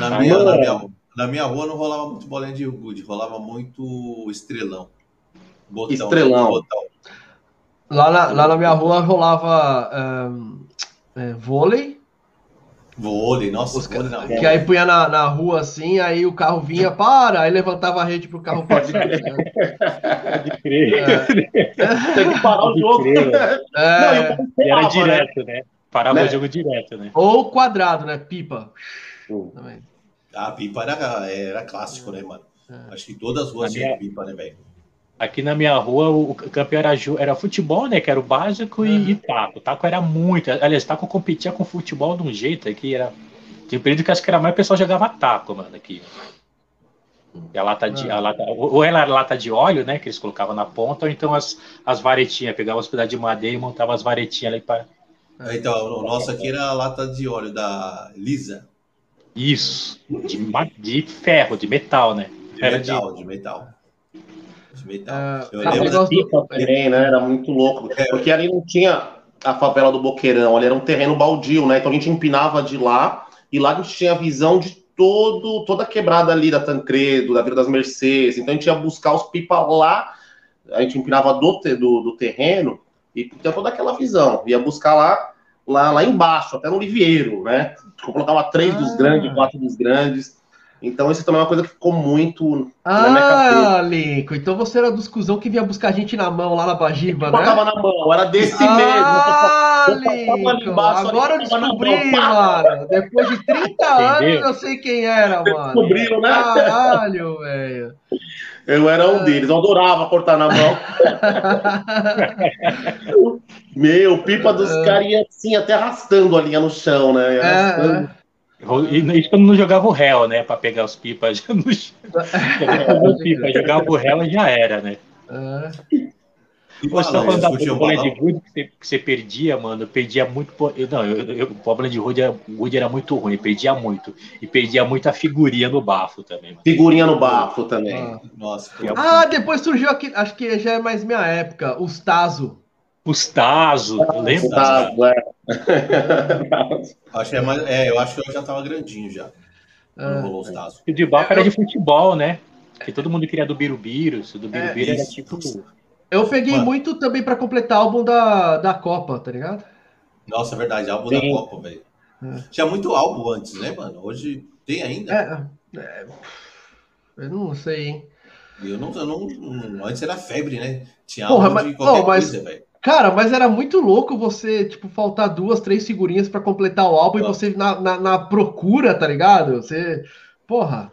[SPEAKER 1] na, minha, na, minha, na minha rua não rolava muito bolinha de gude, rolava muito estrelão.
[SPEAKER 4] Botão, estrelão.
[SPEAKER 2] Botão. Lá, na, lá na minha rua rolava um, é, vôlei
[SPEAKER 1] Vôlei, nossa, Os
[SPEAKER 2] vôlei na Que aí punha na, na rua assim, aí o carro vinha, para, aí levantava a rede pro carro passar. Pode crer.
[SPEAKER 3] É. Tem que parar o jogo. É. Não, era né? direto, né? Parava né? o jogo direto, né?
[SPEAKER 2] Ou quadrado, né? Pipa.
[SPEAKER 1] Uh. Ah, pipa era, era clássico, né, mano? É. Acho que todas as ruas tinham pipa, né, velho?
[SPEAKER 3] Aqui na minha rua, o campeão era, era futebol, né? Que era o básico, e, uhum. e taco. Taco era muito. Aliás, taco competia com futebol de um jeito que era. Tinha um período que acho que era mais o pessoal jogava taco, mano, aqui. E a lata de. A uhum. lata, ou era lata de óleo, né? Que eles colocavam na ponta, ou então as, as varetinhas, pegavam os pedaços de madeira e montavam as varetinhas ali para.
[SPEAKER 1] É, então, o nosso aqui era a lata de óleo da Lisa.
[SPEAKER 3] Isso, de, de ferro, de metal, né?
[SPEAKER 1] De era metal, de, de metal.
[SPEAKER 4] Uh, eu lembro da pipa também, né? Era muito louco. É. Porque ali não tinha a favela do Boqueirão, ali era um terreno baldio, né? Então a gente empinava de lá e lá a gente tinha a visão de todo, toda a quebrada ali da Tancredo, da Vila das Mercedes. Então a gente ia buscar os pipas lá, a gente empinava do, do, do terreno e tinha toda aquela visão. Ia buscar lá, lá, lá embaixo, até no Livieiro, né? Eu colocava três ah. dos grandes, quatro dos grandes. Então, isso também é uma coisa que ficou muito
[SPEAKER 2] ah, na minha cabeça. Ah, Lico, então você era dos cuzão que vinha buscar a gente na mão lá na Bajiba, né?
[SPEAKER 4] Botava na mão, era desse
[SPEAKER 2] ah, mesmo. Lico, agora eu descobri, mano. Depois de 30 anos eu sei quem era, mano.
[SPEAKER 4] Descobriu, né?
[SPEAKER 2] Caralho, velho.
[SPEAKER 4] Eu era um deles, eu adorava cortar na mão. Meu, pipa dos é. caras ia assim, até arrastando a linha no chão, né? Ia arrastando.
[SPEAKER 3] É, é. E isso quando não jogava o réu, né? Pra pegar os pipas. Já não... pipa, jogava o réu e já era, né? É. Você tá falando da gude que você, que você perdia, mano. Eu perdia muito. Eu, não, eu, eu, o problema de gude era, era muito ruim, perdia muito. E perdia muita figurinha no bafo também. Mano.
[SPEAKER 4] Figurinha no bafo também.
[SPEAKER 2] Ah, Nossa. Ah, depois surgiu aqui, acho que já é mais minha época, os Tazo.
[SPEAKER 3] Os Tazo, lembra?
[SPEAKER 1] Tazo, é. acho que é mais, é, eu acho que eu já tava grandinho já.
[SPEAKER 3] Ah, Tazo. O de Baco era de futebol, né? Que todo mundo queria do Birubiru. Do Birubiru é, era tipo.
[SPEAKER 2] Eu peguei Mano. muito também para completar o álbum da, da Copa, tá ligado?
[SPEAKER 1] Nossa, é verdade, álbum Sim. da Copa, velho. É. Tinha muito álbum antes, né, mano? Hoje tem ainda. É, é,
[SPEAKER 2] eu não sei, hein?
[SPEAKER 1] Eu não, eu não, antes era febre, né? Tinha
[SPEAKER 2] Porra, álbum mas, de qualquer mas, coisa, velho. Cara, mas era muito louco você, tipo, faltar duas, três figurinhas para completar o álbum e você na, na, na, procura, tá ligado? Você. Porra.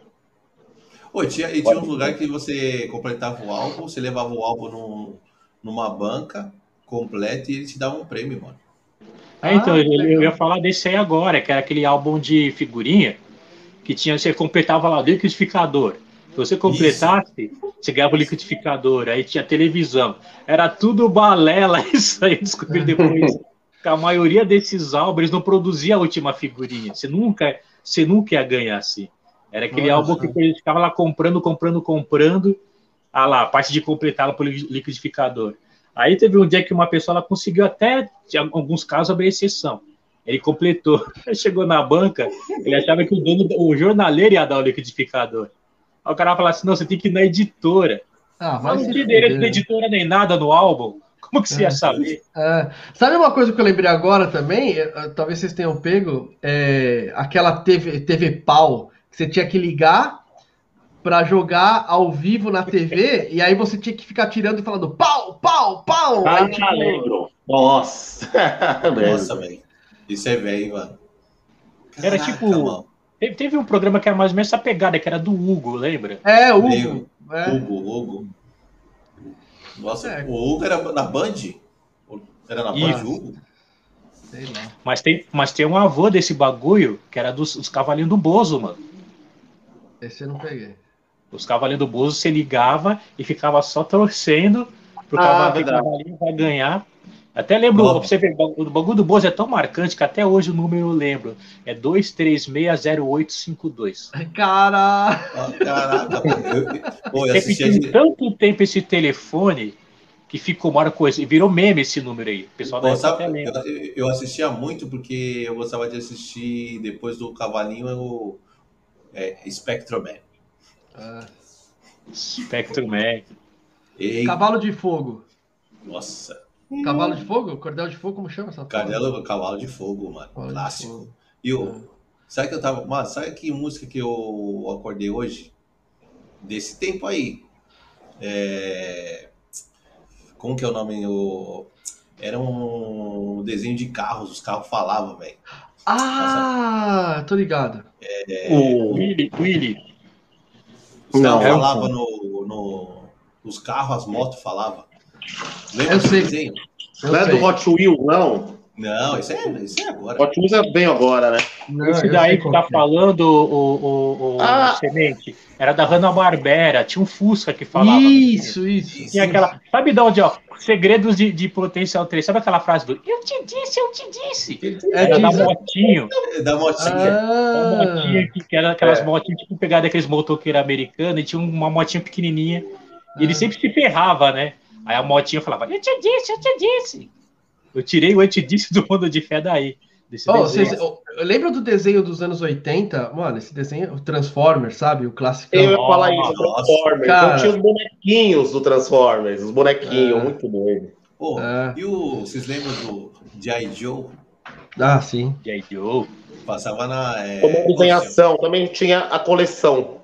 [SPEAKER 1] Oi, tinha, e tinha um lugar que você completava o álbum, você levava o álbum num, numa banca completa e ele te dava um prêmio, mano.
[SPEAKER 3] Ah, então, ah, eu, eu, ia falar desse aí agora, que era aquele álbum de figurinha que tinha, você completava lá o liquidificador. Se você completasse, Isso. você ganhava o liquidificador, aí tinha televisão. Era tudo balela, isso aí descobri depois. a maioria desses álbuns não produzia a última figurinha. Você nunca, você nunca ia ganhar assim. Era aquele álbum que a gente ficava lá comprando, comprando, comprando. Ah lá, a parte de completá-la pelo liquidificador. Aí teve um dia que uma pessoa ela conseguiu até, em alguns casos, abrir exceção. Ele completou. Chegou na banca, ele achava que o dono, o jornaleiro ia dar o liquidificador. Aí o cara fala assim: não, você tem que ir na editora. Ah, vai não tinha direito de editora nem nada no álbum. Como que você é, ia saber?
[SPEAKER 2] É. Sabe uma coisa que eu lembrei agora também? Talvez vocês tenham pego é, aquela TV, TV pau que você tinha que ligar para jogar ao vivo na TV e aí você tinha que ficar tirando e falando pau, pau, pau.
[SPEAKER 4] Ah,
[SPEAKER 2] aí,
[SPEAKER 4] tipo... lembro. Nossa.
[SPEAKER 1] Nossa, velho. Isso é velho, mano.
[SPEAKER 3] Era tipo. Mano. Teve, teve um programa que era mais ou menos essa pegada, que era do Hugo, lembra?
[SPEAKER 2] É, Hugo.
[SPEAKER 1] Lembro.
[SPEAKER 2] É.
[SPEAKER 1] Hugo, Hugo. Nossa,
[SPEAKER 2] É.
[SPEAKER 1] o Hugo era na Band? Era na Band,
[SPEAKER 3] Isso.
[SPEAKER 1] Hugo?
[SPEAKER 2] Sei lá.
[SPEAKER 3] Mas tem, mas tem um avô desse bagulho, que era dos, dos cavalinhos do Bozo, mano.
[SPEAKER 2] Esse eu não peguei.
[SPEAKER 3] Os cavalinhos do Bozo, você ligava e ficava só torcendo pro
[SPEAKER 4] Ah,
[SPEAKER 3] cavalinho, cavalinho vai ganhar. Até lembro,
[SPEAKER 1] Ó.
[SPEAKER 3] pra você ver, o bagulho do Bozo é tão marcante que até hoje o número eu lembro. É 2360852.
[SPEAKER 2] Cara!
[SPEAKER 1] Ah, caraca, pô, eu, eu de...
[SPEAKER 3] tanto tempo esse telefone que ficou uma coisa. E virou meme esse número aí. O pessoal
[SPEAKER 1] sabe,
[SPEAKER 3] até lembra.
[SPEAKER 1] eu, eu assistia muito porque eu gostava de assistir depois do Cavalinho o é, Spectrum Man.
[SPEAKER 2] Ah,
[SPEAKER 3] Spectrum Man.
[SPEAKER 1] Ei,
[SPEAKER 2] Cavalo de fogo.
[SPEAKER 1] nossa,
[SPEAKER 2] Cavalo de fogo? Cordel de fogo, como chama essa porra?
[SPEAKER 1] Cadelo Cavalo de Fogo, mano,
[SPEAKER 2] Cavalo
[SPEAKER 1] clássico.
[SPEAKER 2] fogo.
[SPEAKER 1] E o, sabe que eu tava, mano, sabe que música que eu acordei hoje? Desse tempo aí. É, como que é o nome? O, era um desenho de carros, os carros falavam, velho.
[SPEAKER 2] Ah, tô ligado.
[SPEAKER 4] O...
[SPEAKER 3] Willy, Willy.
[SPEAKER 1] Os
[SPEAKER 4] Não,
[SPEAKER 1] carros
[SPEAKER 4] é
[SPEAKER 1] falavam no, no. Os carros, as motos falavam. Lembra
[SPEAKER 2] Eu sei.
[SPEAKER 1] desenho?
[SPEAKER 2] Eu
[SPEAKER 4] Não é do Hot Wheels, não.
[SPEAKER 1] Não, isso é, isso é agora.
[SPEAKER 4] Hot Wheels é bem agora, né?
[SPEAKER 2] Não,
[SPEAKER 3] Esse daí que tá
[SPEAKER 2] é.
[SPEAKER 3] falando, o, o, o
[SPEAKER 4] Ah.
[SPEAKER 3] Semente, era da Hanna-Barbera. Tinha um Fusca que falava.
[SPEAKER 2] Isso, isso.
[SPEAKER 3] Tinha aquela. Sabe de onde, ó? Segredos de, de Potencial 3. Sabe aquela frase do Eu te disse, eu te disse?
[SPEAKER 2] É
[SPEAKER 3] Era da motinho.
[SPEAKER 1] Da motinha.
[SPEAKER 2] Ah,
[SPEAKER 3] motinha que, que era aquelas
[SPEAKER 1] É.
[SPEAKER 3] motinhas, tipo, pegada daqueles motoqueiros americanos, e tinha uma motinha pequenininha. E ele
[SPEAKER 2] Ah.
[SPEAKER 3] sempre se ferrava, né? Aí a motinha falava, eu te disse, eu te disse. Eu tirei o eu te disse do mundo de fé daí. Desse
[SPEAKER 2] Oh, vocês, oh, lembra do desenho dos anos 80? Mano, esse desenho, o Transformers, sabe? O clássico.
[SPEAKER 4] Eu ia falar isso. Transformers.
[SPEAKER 2] Cara.
[SPEAKER 4] Eu tinha os bonequinhos do Transformers, os bonequinhos,
[SPEAKER 2] É.
[SPEAKER 4] muito doido.
[SPEAKER 2] É.
[SPEAKER 1] e o, vocês lembram do G.I. Joe?
[SPEAKER 2] Ah, sim.
[SPEAKER 3] G.I. Joe.
[SPEAKER 1] Passava na. É,
[SPEAKER 4] Comandos em ação, também tinha a coleção.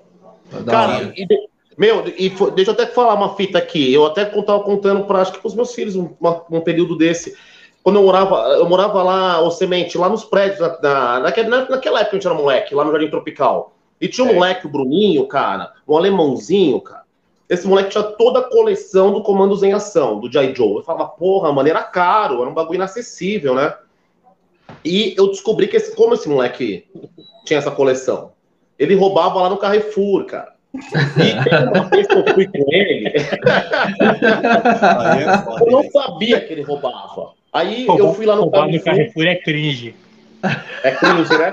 [SPEAKER 2] Da
[SPEAKER 4] Cara, e de- meu, e foi- deixa eu até falar uma fita aqui. Eu até tava contando para acho que pros meus filhos um, um período desse. Quando eu morava, eu morava lá, o semente, lá nos prédios, na, na- naquela, na- naquela época que a gente era moleque, lá no Jardim Tropical. E tinha um
[SPEAKER 1] É.
[SPEAKER 4] moleque, o Bruninho, cara, um alemãozinho, cara. Esse moleque tinha toda a coleção do Comandos em Ação, do J. Joe. Eu falava, porra, mano, era caro, era um bagulho inacessível, né? E eu descobri que esse, como esse moleque tinha essa coleção? Ele roubava lá no Carrefour, cara. E uma vez que eu fui com ele,
[SPEAKER 1] é
[SPEAKER 4] eu não sabia que ele roubava. Aí
[SPEAKER 3] Roubar-
[SPEAKER 4] eu fui lá no
[SPEAKER 3] roubar no
[SPEAKER 4] Carrefour.
[SPEAKER 3] Carrefour é cringe.
[SPEAKER 4] É cringe, né?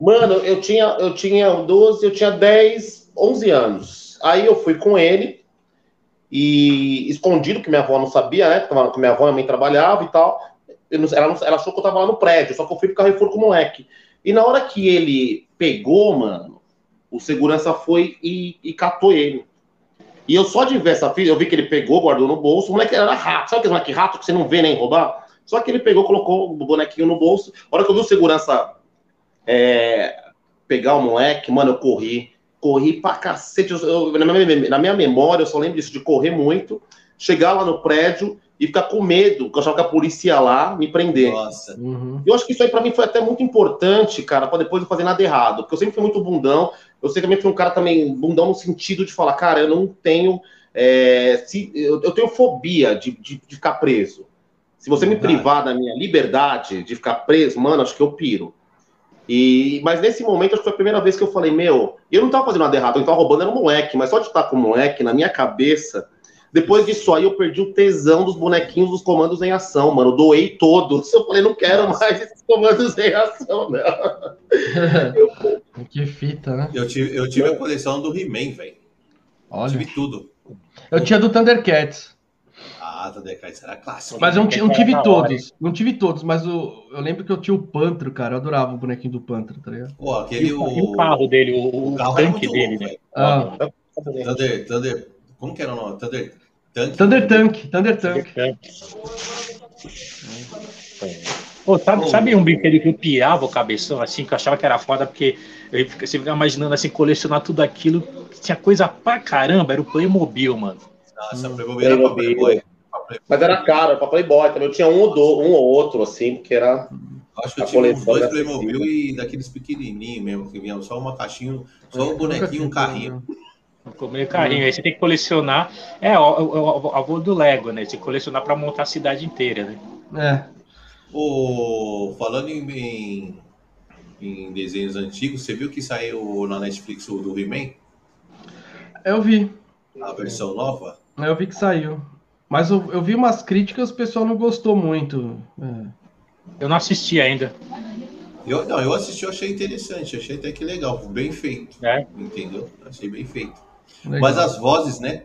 [SPEAKER 4] Mano, eu tinha, eu tinha 12, eu tinha 10, 11 anos. Aí eu fui com ele e escondido, que minha avó não sabia, né? Tava com minha avó, minha mãe trabalhava e tal. Eu não- ela, não- ela achou que eu tava lá no prédio, só que eu fui pro Carrefour com o moleque. E na hora que ele pegou, mano, o segurança foi e, e catou ele. E eu só de ver essa filha, eu vi que ele pegou, guardou no bolso. O moleque era rato. Sabe aquele moleque rato que você não vê nem roubar? Só que ele pegou, colocou o bonequinho no bolso. A hora que eu vi o segurança é, pegar o moleque, mano, eu corri. Corri pra cacete. Eu- na, minha, na minha memória, eu só lembro disso, de correr muito, chegar lá no prédio e ficar com medo, porque eu achava que a polícia ia lá me prender.
[SPEAKER 1] Nossa.
[SPEAKER 2] Uhum.
[SPEAKER 4] Eu acho que isso aí pra mim foi até muito importante, cara, pra depois não fazer nada errado. Porque eu sempre fui muito bundão. Eu sei também fui um cara também bundão no sentido de falar, cara, eu não tenho. é, se, eu, eu tenho fobia de, de, de ficar preso. Se você me
[SPEAKER 1] Verdade.
[SPEAKER 4] privar da minha liberdade de ficar preso, mano, acho que eu piro. E, mas nesse momento, acho que foi a primeira vez que eu falei, meu, eu não tava fazendo nada errado, eu tava roubando, era um moleque, mas só de estar com o moleque, na minha cabeça, depois disso aí eu perdi o tesão dos bonequinhos dos comandos em ação, mano. Eu doei todos. Eu falei, não quero mais esses comandos em ação, não.
[SPEAKER 2] que fita, né?
[SPEAKER 1] Eu tive, eu tive a coleção do He-Man, velho.
[SPEAKER 2] Olha.
[SPEAKER 1] Tive tudo.
[SPEAKER 2] Eu tinha do Thundercats.
[SPEAKER 1] Ah, Thundercats era clássico.
[SPEAKER 2] Mas eu não, não tive
[SPEAKER 3] da hora,
[SPEAKER 2] todos. Não tive todos, mas o, eu lembro que eu tinha o Pantro, cara. Eu adorava o bonequinho do Pantro, tá ligado?
[SPEAKER 1] Pô, aquele.
[SPEAKER 3] o, e o carro dele, o, o
[SPEAKER 1] carro
[SPEAKER 3] tanque
[SPEAKER 1] muito
[SPEAKER 3] dele,
[SPEAKER 1] louco,
[SPEAKER 3] né?
[SPEAKER 1] velho.
[SPEAKER 2] Ah,
[SPEAKER 1] Thunder, Thunder. Como que era o nome? Thunder. Tank?
[SPEAKER 2] Thunder Tank, Thunder Tank.
[SPEAKER 3] Pô, sabe, sabe um brinquedo que eu pirava o cabeção, assim, que eu achava que era foda, porque eu fica- você ficava imaginando, assim, colecionar tudo aquilo, tinha coisa pra caramba, era o Playmobil, mano.
[SPEAKER 1] Nossa,
[SPEAKER 2] Hum.
[SPEAKER 1] Playboy era pra
[SPEAKER 4] Playmobil.
[SPEAKER 1] Playboy. Pra Playboy.
[SPEAKER 4] Mas era caro, pra Playboy também. Eu tinha um ou, do, um ou outro, assim, porque era.
[SPEAKER 1] Acho que eu
[SPEAKER 4] A
[SPEAKER 1] tive uns dois Playmobil
[SPEAKER 4] Cecília.
[SPEAKER 1] e daqueles pequenininhos mesmo, que vinham só uma caixinha, só o
[SPEAKER 2] Nunca
[SPEAKER 1] bonequinho e um
[SPEAKER 2] tive
[SPEAKER 1] carrinho,
[SPEAKER 3] aí você tem que colecionar. É, o, avô do Lego, né? Você colecionar pra montar a cidade inteira, né?
[SPEAKER 2] É.
[SPEAKER 1] O, falando em, em, em desenhos antigos, você viu que saiu na Netflix o do He-Man?
[SPEAKER 2] Eu vi.
[SPEAKER 1] A versão nova?
[SPEAKER 2] Eu vi que saiu. Mas eu, eu vi umas críticas, o pessoal não gostou muito. É.
[SPEAKER 3] Eu não assisti ainda.
[SPEAKER 1] Eu, não, eu assisti, eu achei interessante, achei até que legal, bem feito.
[SPEAKER 3] É.
[SPEAKER 1] Entendeu? Achei bem feito.
[SPEAKER 2] Legal.
[SPEAKER 1] Mas as vozes, né?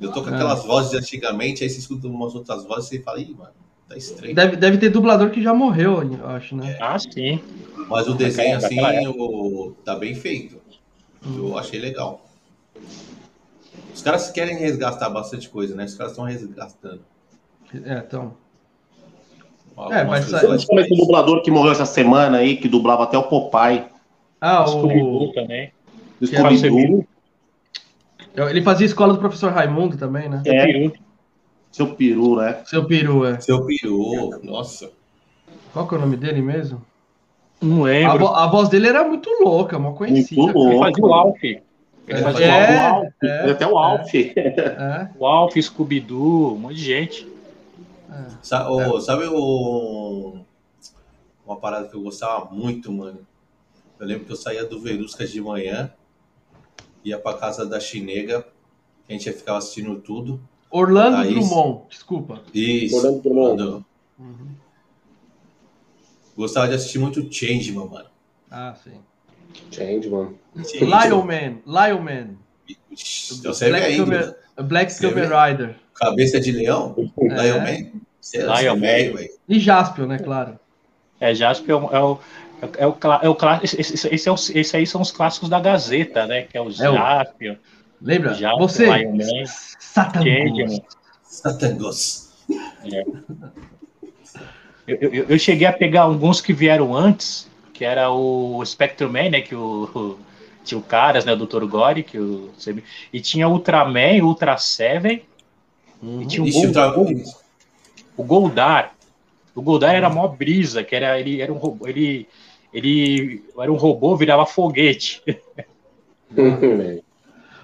[SPEAKER 1] Eu tô com
[SPEAKER 2] É.
[SPEAKER 1] aquelas vozes de antigamente, aí você escuta umas outras vozes e você fala, ih, mano, tá estranho.
[SPEAKER 2] Deve, deve ter dublador que já morreu, eu acho, né?
[SPEAKER 3] Ah, sim.
[SPEAKER 1] Mas o desenho, assim, o, tá bem feito. Eu achei legal. Os caras querem resgatar bastante coisa, né? Os caras estão resgatando.
[SPEAKER 2] É, então.
[SPEAKER 1] algumas
[SPEAKER 2] mas
[SPEAKER 5] Principalmente o dublador que morreu essa semana aí, que dublava até o Popeye.
[SPEAKER 2] Ah,
[SPEAKER 3] Scooby-Doo
[SPEAKER 2] o.
[SPEAKER 3] também.
[SPEAKER 5] Do
[SPEAKER 2] Que era o
[SPEAKER 5] Scooby-Doo.
[SPEAKER 2] Ele fazia escola do professor Raimundo também, né?
[SPEAKER 5] É.
[SPEAKER 3] Peru.
[SPEAKER 5] Seu peru, né?
[SPEAKER 2] Seu peru, é.
[SPEAKER 1] Seu peru, nossa.
[SPEAKER 2] Qual que é o nome dele mesmo?
[SPEAKER 3] Não
[SPEAKER 2] A,
[SPEAKER 3] lembro.
[SPEAKER 2] vo- a voz dele era muito louca, mó conhecida.
[SPEAKER 5] Muito
[SPEAKER 3] Ele
[SPEAKER 5] louco.
[SPEAKER 3] fazia o Alf. Ele
[SPEAKER 1] É,
[SPEAKER 3] fazia
[SPEAKER 5] o
[SPEAKER 2] é,
[SPEAKER 5] Alf.
[SPEAKER 2] é,
[SPEAKER 5] até o Alf.
[SPEAKER 2] É,
[SPEAKER 3] o Alf, Scooby-Doo, um monte de gente.
[SPEAKER 2] é.
[SPEAKER 1] Sa- Sabe o... uma parada que eu gostava muito, mano? Eu lembro que eu saía do Veruscas de manhã, ia pra casa da Chinega, a gente ia ficar assistindo tudo.
[SPEAKER 2] Orlando
[SPEAKER 1] Thaís.
[SPEAKER 2] Drummond, desculpa.
[SPEAKER 1] Isso.
[SPEAKER 4] Orlando Drummond.
[SPEAKER 2] Uhum.
[SPEAKER 1] Gostava de assistir muito Changeman, mano.
[SPEAKER 2] Ah, sim.
[SPEAKER 4] Changeman.
[SPEAKER 2] Lion Man, Lion Man.
[SPEAKER 1] Você é
[SPEAKER 2] Black
[SPEAKER 1] velho,
[SPEAKER 2] Kamen-
[SPEAKER 1] né?
[SPEAKER 2] Black
[SPEAKER 1] vê?
[SPEAKER 2] Rider.
[SPEAKER 1] Cabeça de leão?
[SPEAKER 2] É.
[SPEAKER 1] Lion Man?
[SPEAKER 3] Lion Man.
[SPEAKER 1] velho.
[SPEAKER 2] E Jaspion, né, claro.
[SPEAKER 3] É, Jasper é o. É o é o, é o esse, esse, é o- esse aí são os clássicos da Gazeta, né? Que é o
[SPEAKER 2] É o-
[SPEAKER 3] Jasper,
[SPEAKER 2] Lembra?
[SPEAKER 3] Jaspion,
[SPEAKER 2] Você,
[SPEAKER 3] Lion Man,
[SPEAKER 2] Satan
[SPEAKER 3] Changeman.
[SPEAKER 1] Satangos.
[SPEAKER 3] Eu, eu, eu cheguei a pegar alguns que vieram antes, que era o Spectrum Man, né? Que o, o- tinha o Caras, né? O Dr. Gore, que o, e tinha Ultraman, Ultra Seven, e tinha o,
[SPEAKER 1] Ixi,
[SPEAKER 3] Gol-
[SPEAKER 1] o
[SPEAKER 3] Goldar. O Goldar era mó brisa, que era ele era um robô, ele ele era um robô, virava foguete.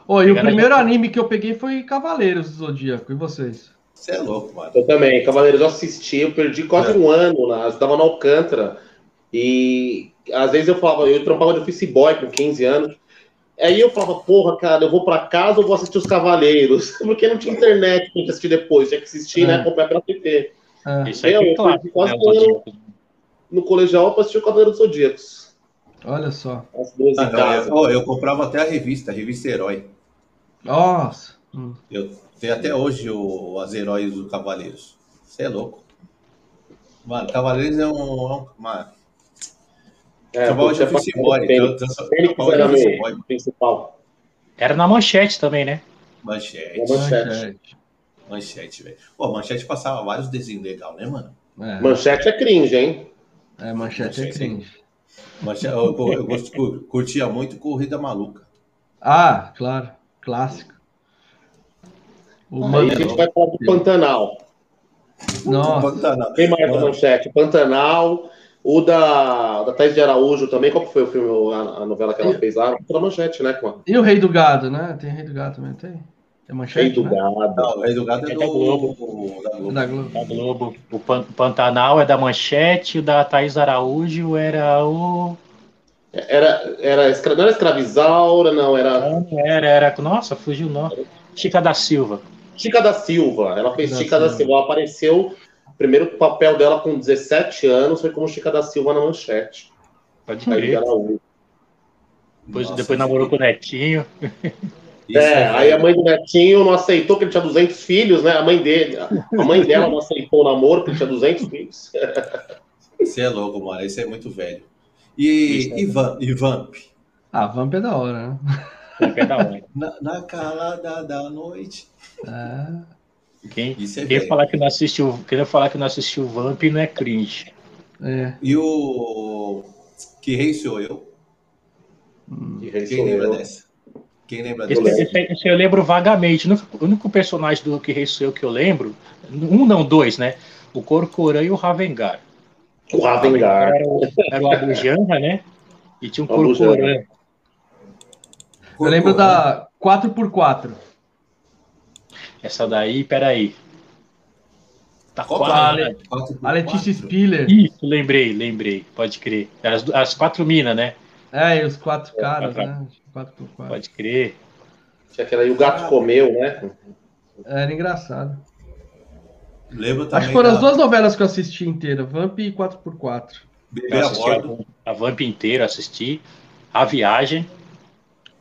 [SPEAKER 2] Ô, e o primeiro anime que eu peguei foi Cavaleiros do Zodíaco. E vocês?
[SPEAKER 1] Você é louco, mano.
[SPEAKER 4] Eu também, Cavaleiros, eu assisti, eu perdi quase
[SPEAKER 1] É.
[SPEAKER 4] um ano lá, eu estava no Alcântara. E às vezes eu falava, eu trampava de office boy com 15 anos. Aí eu falava, porra, cara, eu vou pra casa ou vou assistir os Cavaleiros? Porque não tinha internet pra gente assistir depois, tinha que assistir,
[SPEAKER 2] É.
[SPEAKER 4] né? Comprar pela TV.
[SPEAKER 2] É,
[SPEAKER 3] Isso aí
[SPEAKER 4] Eu, eu
[SPEAKER 3] claro.
[SPEAKER 4] perdi quase
[SPEAKER 3] né,
[SPEAKER 4] um ano. No colegial pra assistir o Cavaleiro dos Zodíacos.
[SPEAKER 2] olha só.
[SPEAKER 4] As duas
[SPEAKER 1] Ah,
[SPEAKER 4] em
[SPEAKER 1] não,
[SPEAKER 4] casa.
[SPEAKER 1] eu, eu comprava até a revista, a revista Herói.
[SPEAKER 2] Nossa. Hum.
[SPEAKER 1] Eu tenho até hoje o, as heróis do Cavaleiros. Você é louco. Mano, Cavaleiros é um. É um mano,
[SPEAKER 4] É, puxa,
[SPEAKER 1] de office
[SPEAKER 4] é
[SPEAKER 1] boy.
[SPEAKER 4] era
[SPEAKER 1] boy.
[SPEAKER 4] principal.
[SPEAKER 3] Era na manchete também, né?
[SPEAKER 1] Manchete.
[SPEAKER 4] Manchete.
[SPEAKER 2] Manchete.
[SPEAKER 1] Manchete, velho. Pô, manchete passava vários desenhos legais, né, mano?
[SPEAKER 2] É,
[SPEAKER 4] Manchete é cringe, hein?
[SPEAKER 2] É, manchete é
[SPEAKER 1] Manchete.
[SPEAKER 2] cringe.
[SPEAKER 1] Manchete, eu, eu, eu curtia muito Corrida Maluca.
[SPEAKER 2] Ah, claro. Clássico. O
[SPEAKER 4] Aí a gente vai falar do Pantanal.
[SPEAKER 2] Nossa.
[SPEAKER 1] Pantanal.
[SPEAKER 4] Quem mais da manchete? Pantanal. O da, da Thais de Araújo também. Qual que foi o filme, a, a novela que ela fez lá? Foi da manchete, né? Com a
[SPEAKER 2] E o Rei do Gado, né? Tem Rei do Gado também, tem? Tem manchete,
[SPEAKER 4] Rei do
[SPEAKER 2] né?
[SPEAKER 4] Gado.
[SPEAKER 1] Não, o Rei do Gado é
[SPEAKER 3] É
[SPEAKER 1] do,
[SPEAKER 3] da Globo.
[SPEAKER 1] da Globo.
[SPEAKER 2] Da Globo.
[SPEAKER 3] Da Globo. O Pan- Pantanal é da manchete, o da Thaís Araújo era o.
[SPEAKER 4] Era, era, escra- não era escravizaura, não, era
[SPEAKER 3] Não, Era, era. Nossa, fugiu o nome. Chica da Silva.
[SPEAKER 4] Chica da Silva. Ela fez Chica da
[SPEAKER 2] Silva.
[SPEAKER 4] Silva. Ela apareceu. O primeiro papel dela com 17 anos foi como Chica da Silva na manchete.
[SPEAKER 3] Pode crer.
[SPEAKER 4] Araújo.
[SPEAKER 3] Depois,
[SPEAKER 1] Nossa,
[SPEAKER 3] depois namorou com o Netinho.
[SPEAKER 1] Isso
[SPEAKER 4] É, aí a mãe do Netinho não aceitou, que ele tinha 200 filhos, né? A mãe dele, a mãe dela não aceitou o namoro, porque ele tinha 200 filhos.
[SPEAKER 1] Você é louco, mano. Esse é muito velho. E,
[SPEAKER 4] Isso, é.
[SPEAKER 1] e, Van, e Vamp?
[SPEAKER 2] Ah, Vamp é da hora, né?
[SPEAKER 3] Pé da hora.
[SPEAKER 1] Na, na calada da noite.
[SPEAKER 2] É.
[SPEAKER 3] Quem,
[SPEAKER 1] Isso é
[SPEAKER 3] quem
[SPEAKER 1] velho.
[SPEAKER 3] falar que não assistiu, quem falar que não assistiu Vamp não é cringe.
[SPEAKER 2] É.
[SPEAKER 1] E o Que Rei Sou Eu?
[SPEAKER 2] Hum.
[SPEAKER 4] Que rei
[SPEAKER 1] Quem
[SPEAKER 4] sou
[SPEAKER 1] lembra
[SPEAKER 4] eu.
[SPEAKER 1] dessa? Quem lembra
[SPEAKER 3] Esse,
[SPEAKER 1] dessa?
[SPEAKER 3] esse- esse eu lembro vagamente. O único, personagem do Que Rei Sou Eu que eu lembro, um não, dois, né? O Corcoran e o Ravengar.
[SPEAKER 4] O Ravengar.
[SPEAKER 3] Era o, era o Abu Janra, né? E tinha um. Corporã.
[SPEAKER 2] Eu lembro da 4x4.
[SPEAKER 3] Essa daí, peraí. Tá
[SPEAKER 1] Qual? Quatro por
[SPEAKER 2] A Letícia? Spiller.
[SPEAKER 3] Isso, lembrei, lembrei. Pode crer. As, as quatro minas, né?
[SPEAKER 2] É, e os quatro caras,
[SPEAKER 3] quatro.
[SPEAKER 2] né? 4x4.
[SPEAKER 3] Pode crer.
[SPEAKER 4] Tinha aquela aí, o gato comeu, né?
[SPEAKER 2] Era engraçado.
[SPEAKER 1] Lembro também
[SPEAKER 2] Acho que foram
[SPEAKER 1] da
[SPEAKER 2] as duas novelas que eu assisti inteira, Vamp e 4x4.
[SPEAKER 1] Bebê a
[SPEAKER 3] a,
[SPEAKER 1] bordo.
[SPEAKER 3] a Vamp inteira, assisti. A Viagem.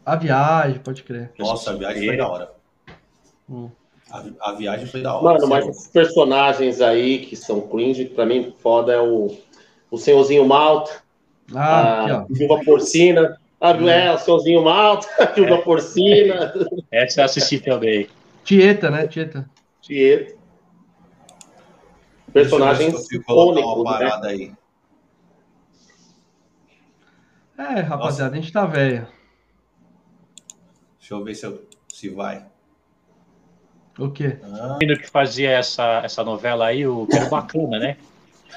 [SPEAKER 2] A viagem, pode crer.
[SPEAKER 1] Nossa, a viagem foi da hora.
[SPEAKER 2] Hum.
[SPEAKER 1] A, a viagem foi da hora.
[SPEAKER 4] Mano, mas
[SPEAKER 1] é
[SPEAKER 4] esses personagens aí que são cringe, pra mim, foda é o, o Senhorzinho Malta,
[SPEAKER 2] Ah, aqui,
[SPEAKER 4] a. Viúva Porcina. A, é, o Senhorzinho Malta, a Viúva Porcina,
[SPEAKER 3] Essa eu assisti também.
[SPEAKER 2] Tieta, né? Tieta.
[SPEAKER 1] Ver
[SPEAKER 4] Personagens icônicos,
[SPEAKER 1] uma
[SPEAKER 4] né?
[SPEAKER 1] parada aí.
[SPEAKER 2] É, rapaziada, a gente tá velho.
[SPEAKER 1] Deixa eu ver se, eu, se vai.
[SPEAKER 2] O quê?
[SPEAKER 1] Ah,
[SPEAKER 3] O menino que fazia essa, essa novela aí, o que era bacana, né?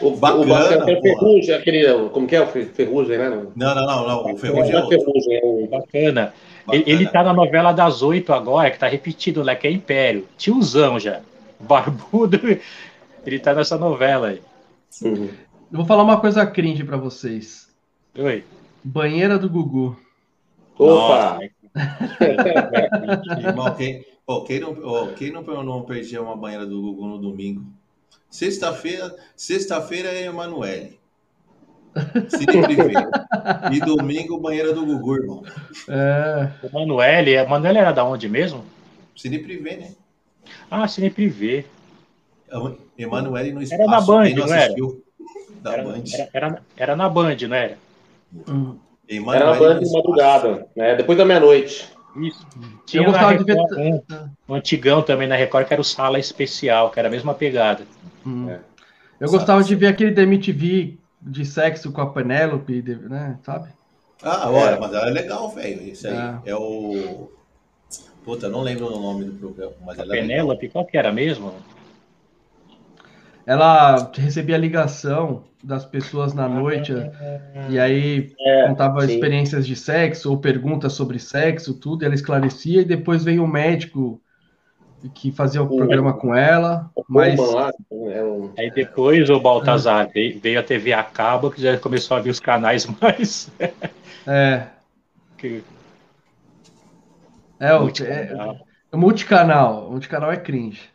[SPEAKER 4] O,
[SPEAKER 1] Bacana,
[SPEAKER 4] o bacana é. Ferrugem, aquele. Como que é o Fer- Ferrugem, né?
[SPEAKER 1] não, não, não, não. O
[SPEAKER 4] Não
[SPEAKER 1] Ferrugem é
[SPEAKER 4] é
[SPEAKER 1] outro.
[SPEAKER 4] Ferrugem, é o.
[SPEAKER 3] Bacana. Ele,
[SPEAKER 1] Bacana.
[SPEAKER 3] ele tá na novela das oito agora, que tá repetido, né? Que é Império. Tiozão já. Barbudo. Ele tá nessa novela aí.
[SPEAKER 4] Uhum.
[SPEAKER 2] Eu vou falar uma coisa cringe pra vocês.
[SPEAKER 3] Oi.
[SPEAKER 2] Banheira do Gugu.
[SPEAKER 4] Opa!
[SPEAKER 1] Irmão, quem, pô, quem, não, ó, quem não, não perdia uma banheira do Gugu no domingo? Sexta-feira, sexta-feira é Emanuele. Privé. E domingo, banheira do Gugu, irmão.
[SPEAKER 2] É,
[SPEAKER 3] O Manoel, a Manoel era da onde mesmo?
[SPEAKER 1] Cine Privé, né?
[SPEAKER 3] Ah, Cine Privé.
[SPEAKER 1] Emanuele no espaço.
[SPEAKER 3] Era da Band,
[SPEAKER 1] não
[SPEAKER 3] não era?
[SPEAKER 1] Da
[SPEAKER 3] Era,
[SPEAKER 1] Band.
[SPEAKER 3] era, era, era na Band, não era?
[SPEAKER 2] hum.
[SPEAKER 4] Era
[SPEAKER 1] Emanuele
[SPEAKER 4] na banda
[SPEAKER 1] no
[SPEAKER 4] de madrugada, né? Depois da meia-noite.
[SPEAKER 3] Isso.
[SPEAKER 2] Eu
[SPEAKER 3] Tinha na
[SPEAKER 2] gostava de ver.
[SPEAKER 3] Record, um, um antigão também na Record, que era o Sala Especial, que era a mesma pegada.
[SPEAKER 2] Hum.
[SPEAKER 4] É.
[SPEAKER 2] Eu gostava de ver aquele da MTV de sexo com a Penélope, né? Sabe?
[SPEAKER 1] Ah, olha, mas ela é legal, velho. Isso aí.
[SPEAKER 2] É.
[SPEAKER 1] É. o. Puta, eu não lembro o nome do programa, mas
[SPEAKER 3] A
[SPEAKER 1] ela é legal.
[SPEAKER 3] Penélope, qual que era mesmo?
[SPEAKER 2] Ela recebia ligação das pessoas na noite e aí
[SPEAKER 4] É,
[SPEAKER 2] contava
[SPEAKER 4] sim.
[SPEAKER 2] experiências de sexo ou perguntas sobre sexo, tudo, e ela esclarecia e depois veio o médico que fazia o programa com ela, mas
[SPEAKER 4] lá, é um-
[SPEAKER 3] Aí depois o Baltazar veio, veio a TV a cabo, que já começou a vir os canais mais.
[SPEAKER 2] é,
[SPEAKER 3] que-
[SPEAKER 2] é, o, é,
[SPEAKER 3] multicanal.
[SPEAKER 2] o multicanal, multicanal é cringe.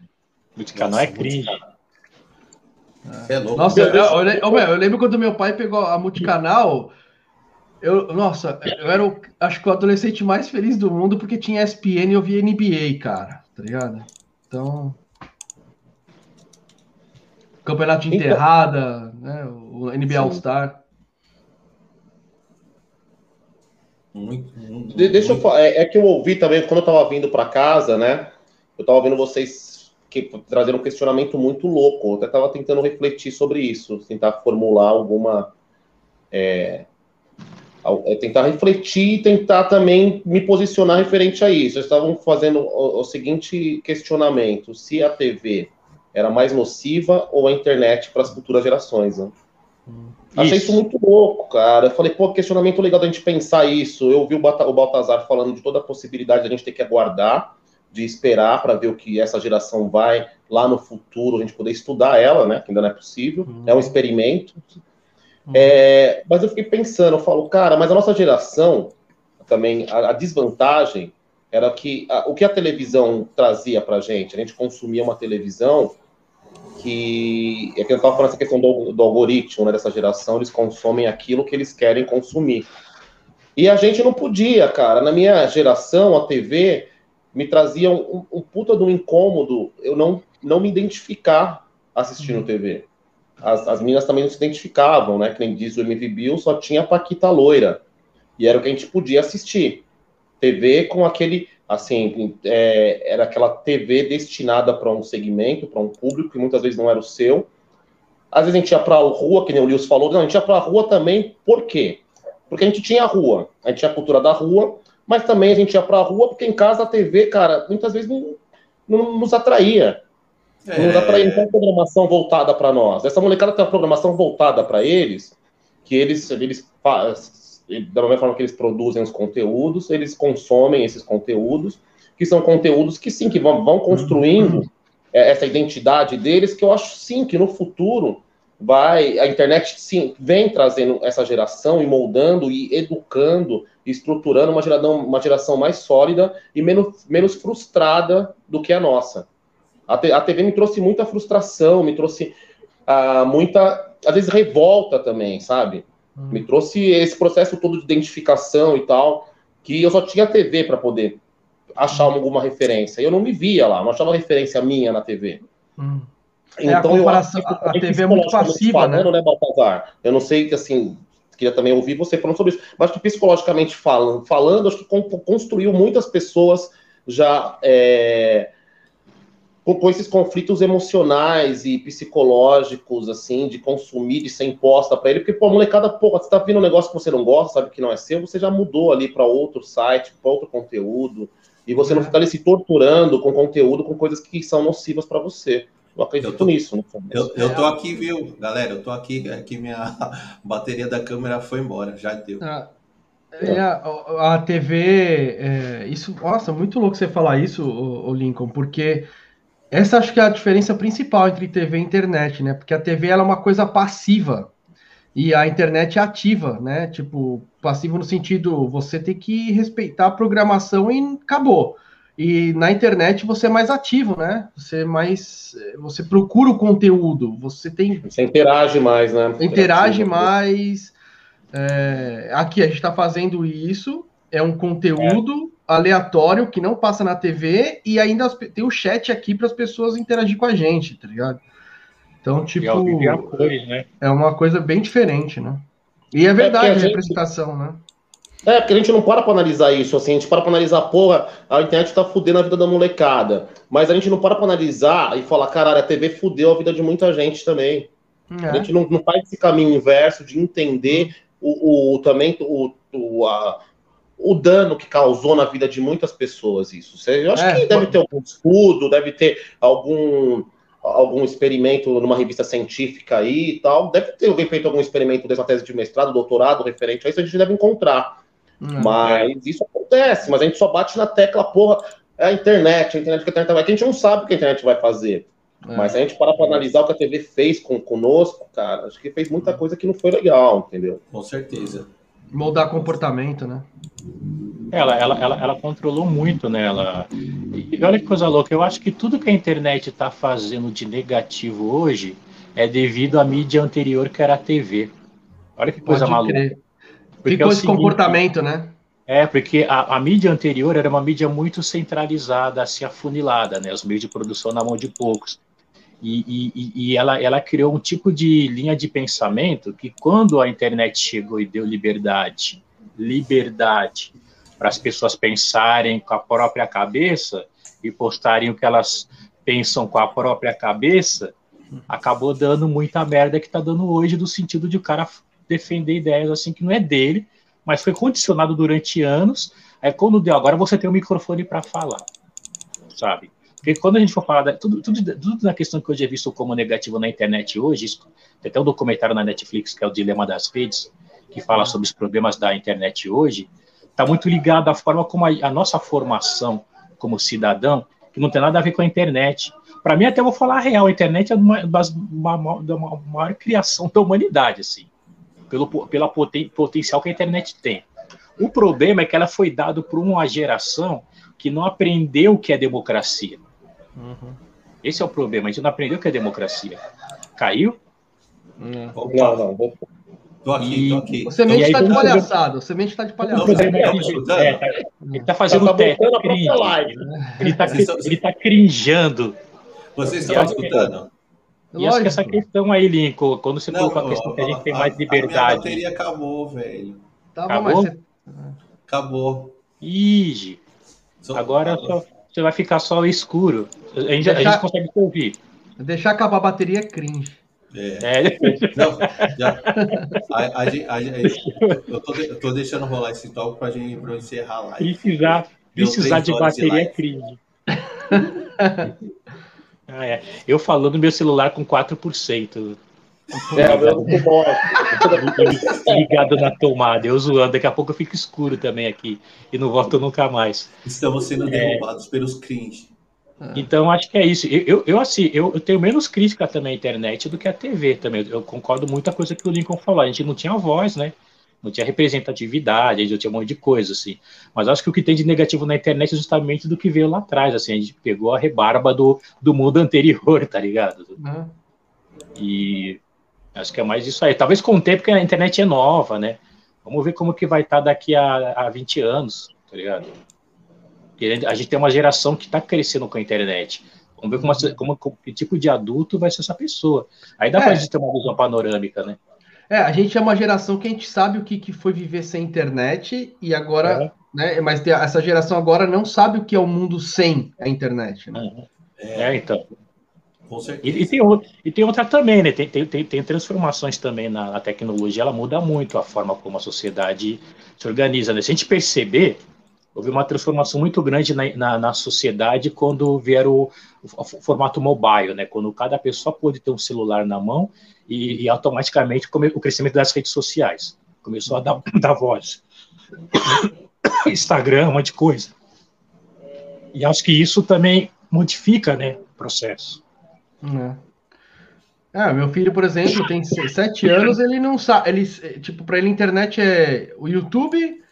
[SPEAKER 3] Multicanal é cringe.
[SPEAKER 1] Você é louco.
[SPEAKER 2] Nossa, eu, eu, eu lembro quando meu pai pegou a multicanal. Eu, nossa, eu era o, acho que o adolescente mais feliz do mundo porque tinha ESPN e eu via NBA, cara, tá ligado? Então. Campeonato de
[SPEAKER 4] Então-
[SPEAKER 2] enterrada, né? O NBA. All-Star.
[SPEAKER 1] Muito, muito,
[SPEAKER 4] De- deixa eu falar, é, é que eu ouvi também, quando eu tava vindo pra casa, né? Eu tava vendo vocês que trazer um questionamento muito louco. Eu até tava tentando refletir sobre isso, tentar formular alguma. É, é, tentar refletir e tentar também me posicionar referente a isso. Vocês estavam fazendo o, o seguinte questionamento: se a TV era mais nociva ou a internet para as futuras gerações, né? Achei isso
[SPEAKER 3] Isso.
[SPEAKER 4] muito louco, cara. Eu falei, pô, questionamento legal da gente pensar isso. Eu ouvi o Bata- o Baltazar falando de toda a possibilidade da gente ter que aguardar, de esperar para ver o que essa geração vai lá no futuro, a gente poder estudar ela, né? Que ainda não é possível.
[SPEAKER 2] Uhum.
[SPEAKER 4] É um experimento. É, mas eu fiquei pensando, eu falo, cara, mas a nossa geração, também, a, a desvantagem era que a- o que a televisão trazia pra gente, a gente consumia uma televisão que, é que eu estava falando essa questão do, do algoritmo, né, dessa geração, eles consomem aquilo que eles querem consumir. E a gente não podia, cara. Na minha geração, a TV me trazia um, um puta de um incômodo eu não, não me identificar assistindo TV. As, as meninas também não se identificavam, né? Que nem diz o MV Bill, só tinha Paquita Loira. E era o que a gente podia assistir. TV com aquele, assim, é, era aquela TV destinada para um segmento, para um público, que muitas vezes não era o seu. Às vezes a gente ia para a rua, que nem o Lewis falou, não, a gente ia para a rua também, por quê? Porque a gente tinha a rua, a gente tinha a cultura da rua, mas também a gente ia para a rua porque em casa a TV, cara, muitas vezes não, não nos atraía. É... Não dá para ter uma programação voltada para nós. Essa molecada tem uma programação voltada para eles, que eles, eles da mesma forma que eles produzem os conteúdos, eles consomem esses conteúdos, que são conteúdos que sim, que vão, vão construindo uhum. essa identidade deles, que eu acho sim que no futuro vai a internet sim vem trazendo essa geração e moldando e educando estruturando uma geração, uma geração mais sólida e menos, menos frustrada do que a nossa. A, a TV me trouxe muita frustração me trouxe uh, muita às vezes revolta também sabe? Hum. me trouxe esse processo todo de identificação e tal que eu só tinha TV para poder achar alguma referência. Eu não me via lá não achava referência minha na TV hum.
[SPEAKER 2] É, então, a comparação, a, a TV é muito passiva, né? falando, né? né,
[SPEAKER 4] Baltazar? Eu não sei, que assim, queria também ouvir você falando sobre isso, mas que psicologicamente falando, falando acho que construiu muitas pessoas já é, com, com, esses conflitos emocionais e psicológicos, assim, de consumir, de ser imposta para ele, porque, pô, a molecada, pô, você tá vendo um negócio que você não gosta, sabe que não é seu, você já mudou ali para outro site, para outro conteúdo, e você não é. fica ali se torturando com conteúdo, com coisas que são nocivas para você. Eu acredito eu tô, nisso.
[SPEAKER 1] Eu, eu tô aqui, viu, galera? Eu tô aqui, aqui minha bateria da câmera foi embora, já deu. Ah,
[SPEAKER 2] é, a, a, TV, é, isso, nossa, muito louco você falar isso, o, o, Lincoln, porque essa acho que é a diferença principal entre TV e internet, né? Porque a TV ela é uma coisa passiva e a internet é ativa, né? Tipo, passivo no sentido você tem que respeitar a programação e acabou. E na internet você é mais ativo, né? Você é mais. Você procura o conteúdo, você tem.
[SPEAKER 4] Você interage mais, né?
[SPEAKER 2] Interage mais. É, aqui a gente está fazendo isso, é um conteúdo é. aleatório que não passa na TV e ainda tem o chat aqui para as pessoas interagir com a gente, tá ligado? Então, tipo. Apoio, né? É uma coisa bem diferente, né? E é verdade é a, a gente... representação, né?
[SPEAKER 4] É, porque a gente não para pra analisar isso, assim, a gente para pra analisar, porra, a internet tá fudendo a vida da molecada. Mas a gente não para pra analisar e falar, caralho, a TV fudeu a vida de muita gente também. É. A gente não, não faz esse caminho inverso de entender o, o também o, o, a, o dano que causou na vida de muitas pessoas isso. Eu acho é, que deve ter algum estudo, deve ter algum algum experimento numa revista científica aí e tal. Deve ter alguém feito algum experimento dessa tese de mestrado, doutorado, referente a isso, a gente deve encontrar. Mas isso acontece, mas a gente só bate na tecla, porra, é a internet, a internet que a internet vai. Que a gente não sabe o que a internet vai fazer. É. Mas se a gente parar para analisar o que a TV fez com, conosco, cara, acho que fez muita coisa que não foi legal, entendeu?
[SPEAKER 1] Com certeza.
[SPEAKER 2] Moldar comportamento, né?
[SPEAKER 3] Ela, ela, ela, ela controlou muito, né? Ela... E olha que coisa louca, eu acho que tudo que a internet está fazendo de negativo hoje é devido à mídia anterior que era a TV. Olha que coisa Pode maluca. Crer.
[SPEAKER 2] Porque Ficou é esse seguinte, comportamento, né?
[SPEAKER 3] É, porque a, a, mídia anterior era uma mídia muito centralizada, assim, afunilada, né? Os meios de produção na mão de poucos. E, e, e ela, ela criou um tipo de linha de pensamento que quando a internet chegou e deu liberdade, liberdade para as pessoas pensarem com a própria cabeça e postarem o que elas pensam com a própria cabeça, acabou dando muita merda que está dando hoje, do sentido de o cara defender ideias assim que não é dele, mas foi condicionado durante anos. Aí quando deu, agora você tem o um microfone para falar, sabe? Porque quando a gente for falar, da, tudo, tudo, tudo na questão que hoje é visto como negativo na internet hoje, isso, tem até um documentário na Netflix que é o Dilema das Redes, que fala sobre os problemas da internet hoje, está muito ligado à forma como a, a, nossa formação como cidadão, que não tem nada a ver com a internet. Para mim, até vou falar a real, a internet é uma, das, uma, uma maior criação da humanidade, assim pelo pela poten, potencial que a internet tem. O problema é que ela foi dada por uma geração que não aprendeu o que é democracia. Uhum. Esse é o problema, a gente não aprendeu o que é democracia. Caiu?
[SPEAKER 2] Não, não, não. Tô aqui, tô aqui. O semente está de palhaçada. O semente está de palhaçada.
[SPEAKER 3] É, tá, ele está fazendo tá teste. Ele está ele tá crinjando.
[SPEAKER 1] Vocês estão escutando?
[SPEAKER 3] E acho que essa questão aí, Lincoln, quando você não, colocou a questão que a gente tem mais liberdade. A minha
[SPEAKER 1] bateria acabou, velho.
[SPEAKER 3] Tava, acabou? Você...
[SPEAKER 1] Acabou.
[SPEAKER 3] Ih, agora só, você vai ficar só escuro. A gente, Deixar... a gente consegue ouvir.
[SPEAKER 2] Deixar acabar a bateria é cringe.
[SPEAKER 3] É. é. Não,
[SPEAKER 1] já, a, a, a, eu, tô, eu tô deixando rolar esse toque pra gente pra encerrar a live.
[SPEAKER 3] Precisar, precisar de bateria de é cringe. Ah, é. Eu falando meu celular com 4%.
[SPEAKER 4] É, morre.
[SPEAKER 3] ligado na tomada, eu zoando, daqui a pouco eu fico escuro também aqui e não volto nunca mais.
[SPEAKER 1] Estamos sendo derrubados pelos cringe.
[SPEAKER 3] Então acho que é isso. Eu, eu, eu, assim, eu, eu tenho menos crítica também à internet do que à TV também. Eu concordo muito com a coisa que o Lincoln falou. A gente não tinha voz, né? Não tinha representatividade, a gente tinha um monte de coisa, assim. Mas acho que o que tem de negativo na internet é justamente do que veio lá atrás, assim. A gente pegou a rebarba do, do mundo anterior, tá ligado?
[SPEAKER 2] Né?
[SPEAKER 3] E acho que é mais isso aí. Talvez com o tempo que a internet é nova, né? Vamos ver como que vai estar daqui a, a 20 anos, tá ligado? A gente tem uma geração que está crescendo com a internet. Vamos ver como, como, como, que tipo de adulto vai ser essa pessoa. Aí dá
[SPEAKER 2] É.
[SPEAKER 3] pra gente ter uma visão panorâmica, né?
[SPEAKER 2] É, a gente é uma geração que a gente sabe o que, que foi viver sem internet e agora, né? Mas essa geração agora não sabe o que é o mundo sem a internet, né?
[SPEAKER 3] É, então.
[SPEAKER 1] Com certeza.
[SPEAKER 3] E, e tem, e tem outra também, né? Tem, tem, tem, tem transformações também na, na tecnologia, ela muda muito a forma como a sociedade se organiza, né? Se a gente perceber, houve uma transformação muito grande na, na, na sociedade quando vieram o, o formato mobile, né? Quando cada pessoa pôde ter um celular na mão e, e automaticamente o crescimento das redes sociais começou a dar, dar voz. Instagram, um monte de coisa. E acho que isso também modifica, né, o processo.
[SPEAKER 2] É. Ah, meu filho, por exemplo, tem se- sete anos, ele não sabe, ele, tipo, para ele a internet é o YouTube,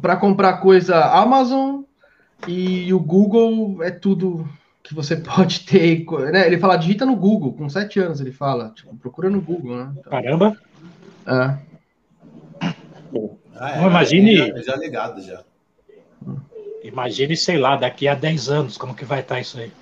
[SPEAKER 2] para comprar coisa Amazon e o Google é tudo que você pode ter, né? Ele fala, digita no Google, com sete anos ele fala, tipo, procura no Google, né? Então,
[SPEAKER 3] Caramba,
[SPEAKER 2] é.
[SPEAKER 1] Ah,
[SPEAKER 3] Não, imagine-
[SPEAKER 1] Já, já ligado já.
[SPEAKER 3] imagine, sei lá, daqui a 10 anos, como que vai estar isso aí.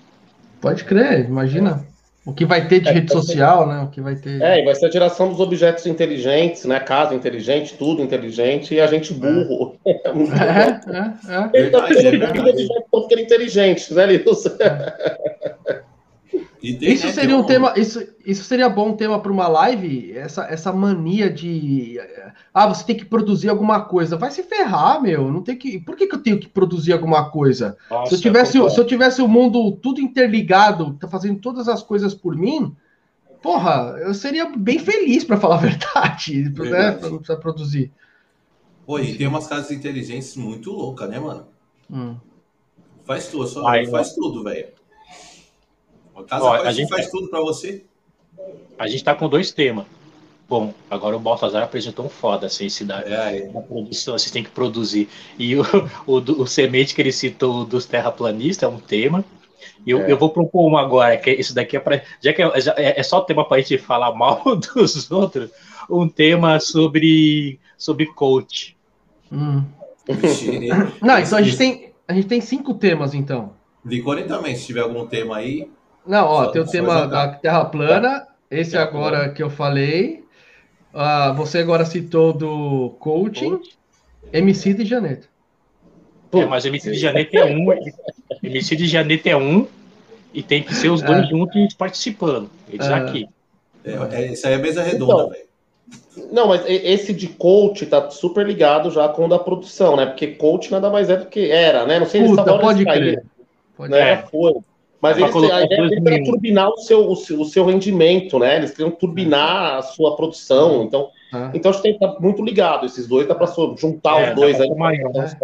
[SPEAKER 2] Pode crer, imagina o que vai ter de rede social, né? O que vai ter.
[SPEAKER 4] É, e vai ser a geração dos objetos inteligentes, né? Casa inteligente, tudo inteligente, e a gente burro. É, muito
[SPEAKER 2] É,
[SPEAKER 4] bom.
[SPEAKER 2] é, é.
[SPEAKER 4] Ele tá
[SPEAKER 1] é
[SPEAKER 4] pensando
[SPEAKER 1] verdade.
[SPEAKER 4] que objeto porque ele é inteligente, né, Lilson?
[SPEAKER 1] E tem,
[SPEAKER 2] Isso
[SPEAKER 1] né,
[SPEAKER 2] seria um tema, isso, isso seria bom tema para uma live, essa, essa mania de ah, você tem que produzir alguma coisa. Vai se ferrar, meu. Não tem que. Por que, que eu tenho que produzir alguma coisa?
[SPEAKER 3] Nossa,
[SPEAKER 2] se eu tivesse,
[SPEAKER 3] concordo.
[SPEAKER 2] se eu tivesse o mundo tudo interligado, tá fazendo todas as coisas por mim, porra, eu seria bem feliz para falar a verdade, né?
[SPEAKER 1] Verdade.
[SPEAKER 2] Pra não precisar produzir.
[SPEAKER 1] Pô, e tem umas casas inteligentes muito loucas, né, mano?
[SPEAKER 2] Hum.
[SPEAKER 1] Faz tudo, só
[SPEAKER 3] Ai,
[SPEAKER 1] faz tudo, velho. A casa
[SPEAKER 3] Ó, a
[SPEAKER 1] faz,
[SPEAKER 3] gente-
[SPEAKER 1] faz tudo pra você.
[SPEAKER 3] A gente tá com dois temas. Bom, agora o Baltazar apresentou um foda, assim, se dá.
[SPEAKER 1] É.
[SPEAKER 3] Na produção, você tem que produzir. E o, o, o semente que ele citou dos terraplanistas é um tema. Eu,
[SPEAKER 4] É.
[SPEAKER 3] eu vou propor uma agora, que isso daqui é para. Já que é, já é- é só tema para a gente falar mal dos outros, um tema sobre, sobre coach.
[SPEAKER 2] Hum. Não, então a gente tem, a gente tem cinco temas, então.
[SPEAKER 1] Licone também, se tiver algum tema aí.
[SPEAKER 2] Não, ó,
[SPEAKER 1] Só-
[SPEAKER 2] tem o tema da Terra plana, esse
[SPEAKER 1] Terra
[SPEAKER 2] agora que eu falei. Ah, você agora citou do coaching, MC de Janeiro.
[SPEAKER 3] É, mas MC de Janeta é um, MC de Janeta é um, e tem que ser os dois
[SPEAKER 2] É.
[SPEAKER 3] juntos participando. Eles
[SPEAKER 2] É.
[SPEAKER 3] aqui.
[SPEAKER 1] É, é, isso aí é mesa redonda,
[SPEAKER 4] Então,
[SPEAKER 1] velho.
[SPEAKER 4] Não, mas esse de coach tá super ligado já com o da produção, né? Porque coach nada mais é do que era, né? Não sei
[SPEAKER 2] Puta,
[SPEAKER 4] agora
[SPEAKER 2] pode
[SPEAKER 4] caíram,
[SPEAKER 2] crer. Pode
[SPEAKER 4] né?
[SPEAKER 3] É.
[SPEAKER 4] Foi. Mas
[SPEAKER 3] É
[SPEAKER 4] eles, a ideia deles era turbinar o seu, o, seu, o seu rendimento, né? Eles queriam turbinar a sua produção. Então,
[SPEAKER 2] Ah.
[SPEAKER 4] então acho que tem que estar muito ligado. Esses dois dá para juntar
[SPEAKER 3] É,
[SPEAKER 4] os dois aí.
[SPEAKER 3] maior,
[SPEAKER 2] né?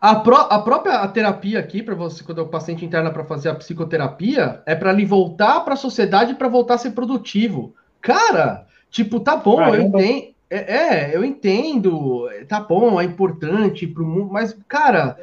[SPEAKER 2] A, pró- a própria terapia aqui, para você, quando o paciente interna para fazer a psicoterapia, é para ele voltar para a sociedade para voltar a ser produtivo. Cara, tipo, tá bom, eu
[SPEAKER 3] Caramba.
[SPEAKER 2] entendo. É, é, eu entendo, tá bom, é importante para o mundo, mas, cara,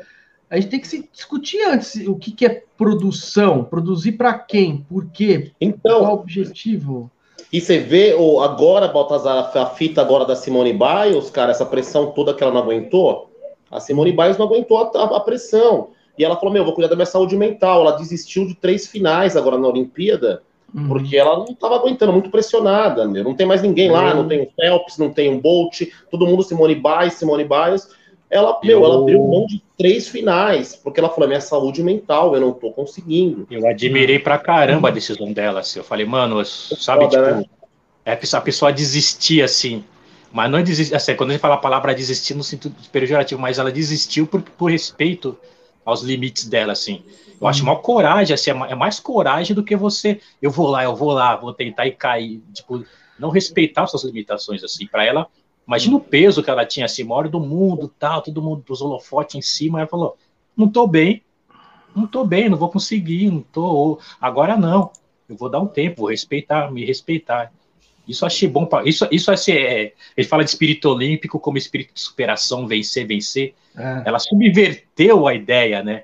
[SPEAKER 2] a gente tem que se discutir antes o que, que é produção, produzir para quem, por quê, qual
[SPEAKER 4] Então,
[SPEAKER 2] o objetivo.
[SPEAKER 4] e você vê o, agora, Baltazar, a fita agora da Simone Biles, cara, essa pressão toda que ela não aguentou. A Simone Biles não aguentou a, a- a pressão. E ela falou: Meu, vou cuidar da minha saúde mental. Ela desistiu de três finais agora na Olimpíada.
[SPEAKER 2] Uhum.
[SPEAKER 4] Porque ela não estava aguentando, muito pressionada, meu. Não tem mais ninguém lá,
[SPEAKER 2] Uhum.
[SPEAKER 4] não tem o Phelps, não tem o Bolt, todo mundo Simone Biles, Simone Biles. Ela,
[SPEAKER 3] Eu-
[SPEAKER 4] meu, ela abriu mão de três finais, porque ela falou, minha saúde mental, eu não tô conseguindo.
[SPEAKER 3] Eu admirei pra caramba a decisão dela, assim. Eu falei, mano, sabe,
[SPEAKER 4] Foda,
[SPEAKER 3] tipo,
[SPEAKER 4] né?
[SPEAKER 3] é a pessoa, desistir, assim. Mas não é desistir, assim, quando a gente fala a palavra desistir no sentido pejorativo, mas ela desistiu por, por respeito aos limites dela, assim. Eu acho maior coragem, assim, é mais coragem do que você, eu vou lá, eu vou lá, vou tentar e cair, tipo, não respeitar suas limitações, assim, para ela, imagina o peso que ela tinha, assim, maior do mundo, tal, todo mundo dos holofotes em cima, ela falou, não tô bem, não tô bem, não vou conseguir, não tô, agora não, eu vou dar um tempo, vou respeitar, me respeitar. Isso achei bom. Pra, isso, isso assim, é, ele fala de espírito olímpico como espírito de superação, vencer, vencer. É. Ela subverteu a ideia, né?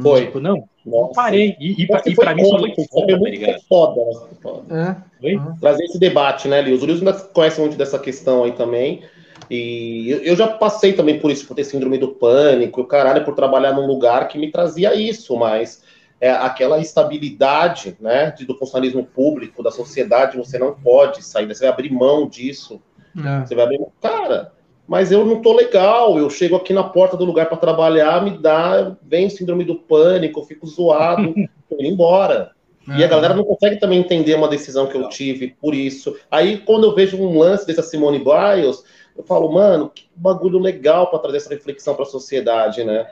[SPEAKER 4] Foi.
[SPEAKER 3] Tipo, não, Nossa. parei. E, e, e pra mim isso foi
[SPEAKER 4] foda, foi tá foda. foda. É. Trazer esse debate, né, Lios? O Lios ainda conhece muito dessa questão aí também. E eu, eu já passei também por isso, por ter síndrome do pânico, o caralho, por trabalhar num lugar que me trazia isso, mas é, aquela estabilidade né, do funcionalismo público, da sociedade, você não pode sair, você vai abrir mão disso. É. Você vai abrir mão. Cara, mas eu não tô legal, eu chego aqui na porta do lugar para trabalhar, me dá, vem síndrome do pânico, eu fico zoado, tô indo embora. É. E a galera não consegue também entender uma decisão que eu tive por isso. Aí, quando eu vejo um lance dessa Simone Biles, eu falo, mano, que bagulho legal para trazer essa reflexão para a sociedade, né?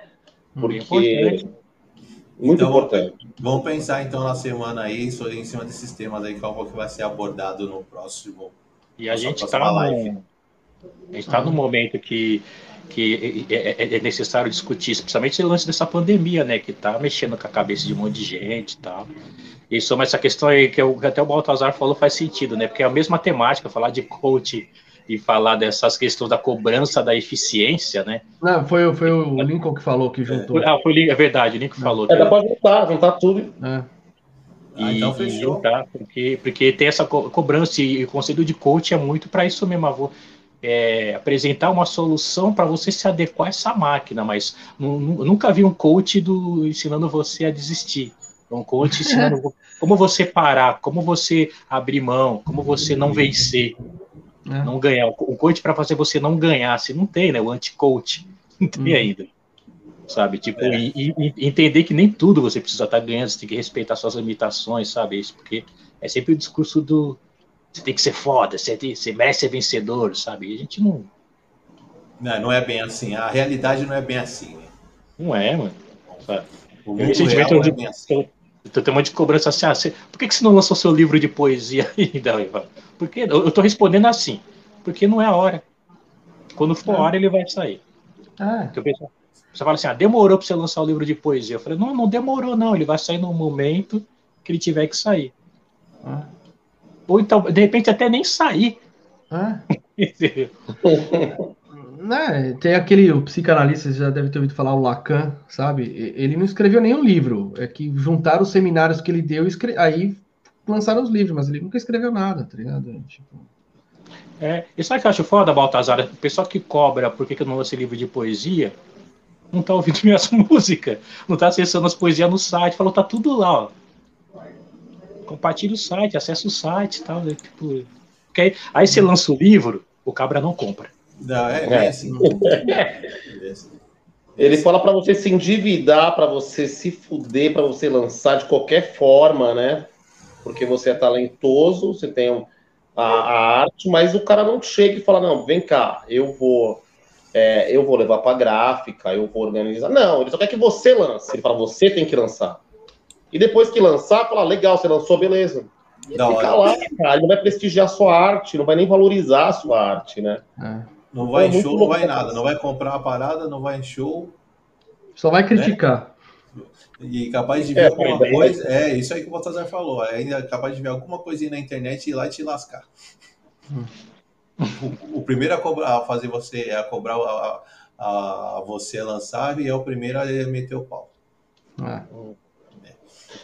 [SPEAKER 4] Porque muito então, importante.
[SPEAKER 1] Vamos pensar então na semana aí, em cima desses temas aí, qual que vai ser abordado no próximo.
[SPEAKER 3] E a gente está no, a gente está no momento que que é, é, é, necessário discutir, especialmente o lance dessa pandemia, né, que está mexendo com a cabeça de um monte de gente e tal. E sobre essa questão aí que, eu, que até o Baltazar falou faz sentido, né, porque é a mesma temática, falar de coach e falar dessas questões da cobrança da eficiência, né?
[SPEAKER 2] Não, foi, foi o Lincoln que falou que juntou.
[SPEAKER 3] Ah, foi, é verdade, o Lincoln falou.
[SPEAKER 4] É, dá para juntar, juntar tudo. É.
[SPEAKER 3] E, ah, então fechou. Juntar, porque, porque tem essa co cobrança e o conselho de coach é muito para isso mesmo, avô. É, apresentar uma solução para você se adequar a essa máquina, mas nunca vi um coach do, ensinando você a desistir. Um coach ensinando como você parar, como você abrir mão, como você não vencer. É. Não ganhar. O coach para fazer você não ganhar, se não tem, né? O anti-coach. Não tem hum. ainda. Sabe? Tipo, é. e, e, entender que nem tudo você precisa estar tá ganhando, você tem que respeitar suas limitações, sabe? Isso, porque é sempre o discurso do você tem que ser foda, você, tem, você merece ser vencedor, sabe? E a gente não.
[SPEAKER 1] Não, não é bem assim. A realidade não é bem assim. Né?
[SPEAKER 3] Não é, mano. Sabe? O mundo recentemente eu, é assim. eu, tenho um monte de cobrança assim, ah, você, por que, que você não lançou seu livro de poesia ainda, Ivan? Porque eu estou respondendo assim, porque não é a hora. Quando for a hora, ele vai sair. Ah. você fala assim, ah, demorou para você lançar o livro de poesia. Eu falei, não, não demorou, não. Ele vai sair no momento que ele tiver que sair. Ah. Ou então, de repente, até nem sair. Ah.
[SPEAKER 2] né, tem aquele o psicanalista, você já deve ter ouvido falar, o Lacan, sabe? Ele não escreveu nenhum livro. É que juntaram os seminários que ele deu e escre... aí lançaram os livros, mas ele nunca escreveu nada, tá ligado? Tipo...
[SPEAKER 3] É, e sabe o que eu acho foda, Baltazar? O pessoal que cobra por que, eu não lancei livro de poesia não tá ouvindo minhas músicas, não tá acessando as poesias no site, falou, tá tudo lá, ó. Compartilha o site, acessa o site e tal. Né? Tipo, aí, aí você lança o livro, o cabra não compra.
[SPEAKER 1] Não, é, é. assim.
[SPEAKER 4] Ele fala para você se endividar, para você se fuder, para você lançar de qualquer forma, né? porque você é talentoso, você tem a, a arte, mas o cara não chega e fala, não, vem cá, eu vou é, eu vou levar para gráfica, eu vou organizar. Não, ele só quer que você lance. Ele fala, você tem que lançar. E depois que lançar, fala, legal, você lançou, beleza. E não, fica lá, cara, ele não vai prestigiar a sua arte, não vai nem valorizar a sua arte, né?
[SPEAKER 1] É. Não vai em show, não vai nada, não vai comprar a parada, não vai em show.
[SPEAKER 2] Só vai criticar.
[SPEAKER 1] E capaz de ver é, alguma coisa. É, isso aí que o Baltazar falou. Ainda é capaz de ver alguma coisinha na internet e ir lá e te lascar. Hum. O, o, primeiro a, cobrar, a fazer você, a cobrar a, a, a, você lançar e é o primeiro a meter o pau.
[SPEAKER 4] É.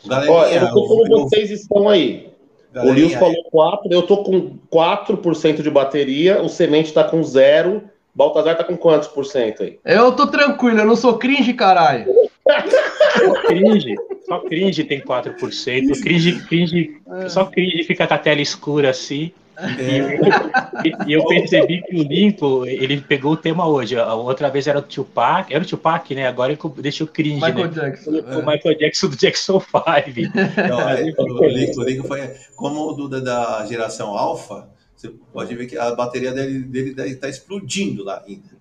[SPEAKER 4] Galerinha, eu tô como vocês estão aí. Galerinha, o Lils falou 4, eu tô com 4% de bateria, o Semente tá com 0. Baltazar tá com quantos por cento aí?
[SPEAKER 2] Eu tô tranquilo, eu não sou cringe, caralho.
[SPEAKER 3] Só cringe, só cringe tem 4%. Cringe, cringe, só cringe fica com a tela escura assim. É. E, e, eu percebi que o Lincoln, ele pegou o tema hoje. A outra vez era o Tupac, era o Tupac, né? Agora ele deixou cringe, Michael né? Jackson. O, é. Michael Jackson do Jackson 5.
[SPEAKER 1] Não, é, o, Lincoln, o Lincoln foi como o do, da geração Alpha, você pode ver que a bateria dele, dele está explodindo lá ainda.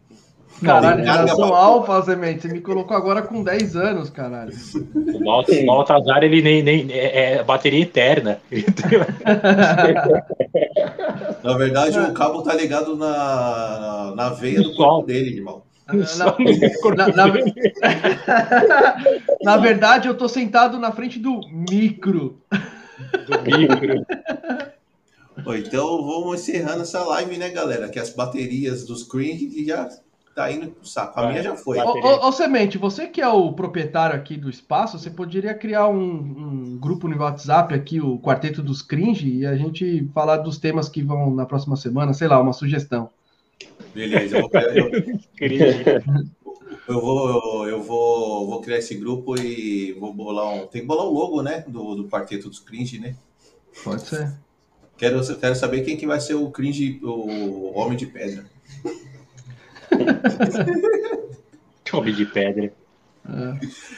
[SPEAKER 2] Caralho, geração alfa, Zemente. Você me colocou agora com 10 anos, caralho.
[SPEAKER 3] O Baltazar, ele nem, nem é, é bateria eterna.
[SPEAKER 1] na verdade, o cabo tá ligado na, na veia do corpo dele, irmão.
[SPEAKER 2] Na, na, na, na, verdade, eu tô sentado na frente do micro.
[SPEAKER 3] Do micro.
[SPEAKER 1] então vamos encerrando essa live, né, galera? Que as baterias dos cringe já tá indo pro saco. A minha já foi.
[SPEAKER 2] Ô, ô, ô, Semente, você que é o proprietário aqui do espaço, você poderia criar um, um, grupo no WhatsApp aqui, o Quarteto dos Cringe, e a gente falar dos temas que vão na próxima semana, sei lá, uma sugestão.
[SPEAKER 1] Beleza, eu vou criar, eu, eu, vou, eu vou, vou criar esse grupo e vou bolar um. Tem que bolar o um logo, né? Do, do Quarteto dos Cringe, né?
[SPEAKER 2] Pode ser.
[SPEAKER 1] Quero, quero saber quem que vai ser o cringe, o Homem de Pedra.
[SPEAKER 3] Homem de Pedra.
[SPEAKER 1] É.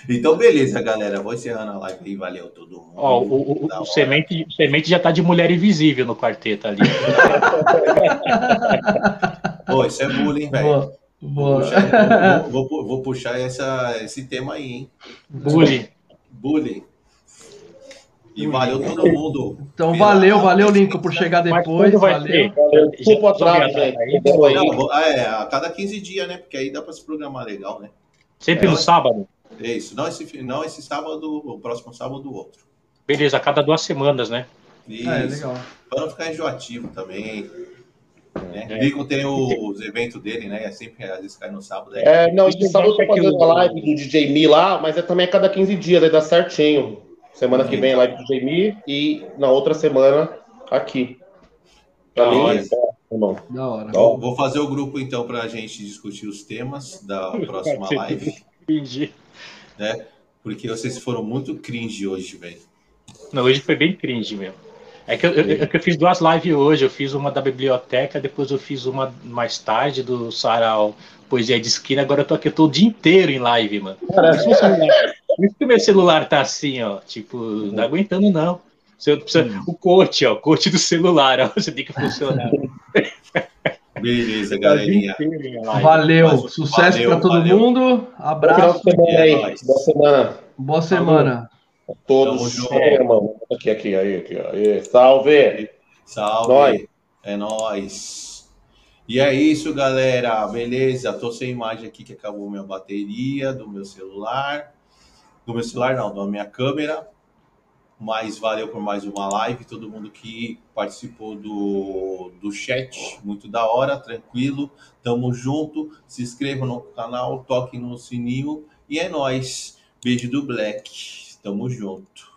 [SPEAKER 1] Então, beleza, galera. Vou encerrando a live aí. Valeu todo mundo.
[SPEAKER 3] Ó, o, o, o semente, semente já tá de mulher invisível no quarteto ali.
[SPEAKER 1] Pô, isso é bullying, velho. Vou, vou, vou, vou, puxar essa, esse tema aí, hein?
[SPEAKER 3] Bullying.
[SPEAKER 1] Bullying. E valeu todo mundo.
[SPEAKER 2] Então valeu, valeu, Lincoln, por chegar depois. Valeu.
[SPEAKER 6] Desculpa atrás, velho.
[SPEAKER 1] É, a cada 15 dias, né? Porque aí dá para se programar legal, né?
[SPEAKER 3] Sempre é, no sábado?
[SPEAKER 1] É isso. Não esse, não esse sábado, o próximo sábado, o outro.
[SPEAKER 3] Beleza, a cada duas semanas, né?
[SPEAKER 1] Isso. É, legal. Para não ficar enjoativo também. Né? É. Lincoln tem os eventos dele, né? É sempre às vezes cai no sábado.
[SPEAKER 6] É, não, esse sábado eu tô fazendo a live do DJ Mi lá, mas é também a cada 15 dias, aí dá certinho. Semana que vem é live do Jamie e na outra semana aqui. Pra mim, é
[SPEAKER 1] irmão. Da hora. Vou, vou fazer o grupo então para a gente discutir os temas da próxima live.
[SPEAKER 3] Cringe.
[SPEAKER 1] Né? Porque vocês foram muito cringe hoje, velho.
[SPEAKER 3] Não, hoje foi bem cringe mesmo. É que eu, eu, é eu, fiz duas lives hoje. Eu fiz uma da biblioteca, depois eu fiz uma mais tarde do Sarau Poesia de Esquina. Agora eu tô aqui, eu tô o dia inteiro em live, mano. Por isso que meu celular tá assim, ó. Tipo, não aguentando, não. Você precisa, hum. O coach, ó, o coach do celular, ó, você tem que funcionar.
[SPEAKER 1] Beleza, galerinha.
[SPEAKER 2] Valeu, Mas, sucesso para todo valeu. mundo. Abraço.
[SPEAKER 6] Boa semana.
[SPEAKER 2] Boa semana.
[SPEAKER 6] A todos. É, irmão. Aqui, aqui, aí, aqui, aí. Salve.
[SPEAKER 1] Salve. Nós. É nóis. E é isso, galera. Beleza? Tô sem imagem aqui que acabou minha bateria do meu celular do meu celular, não, da minha câmera. Mas valeu por mais uma live, todo mundo que participou do, do chat, muito da hora, tranquilo, tamo junto. Se inscreva no canal, toque no sininho e é nós. Beijo do Black, tamo junto.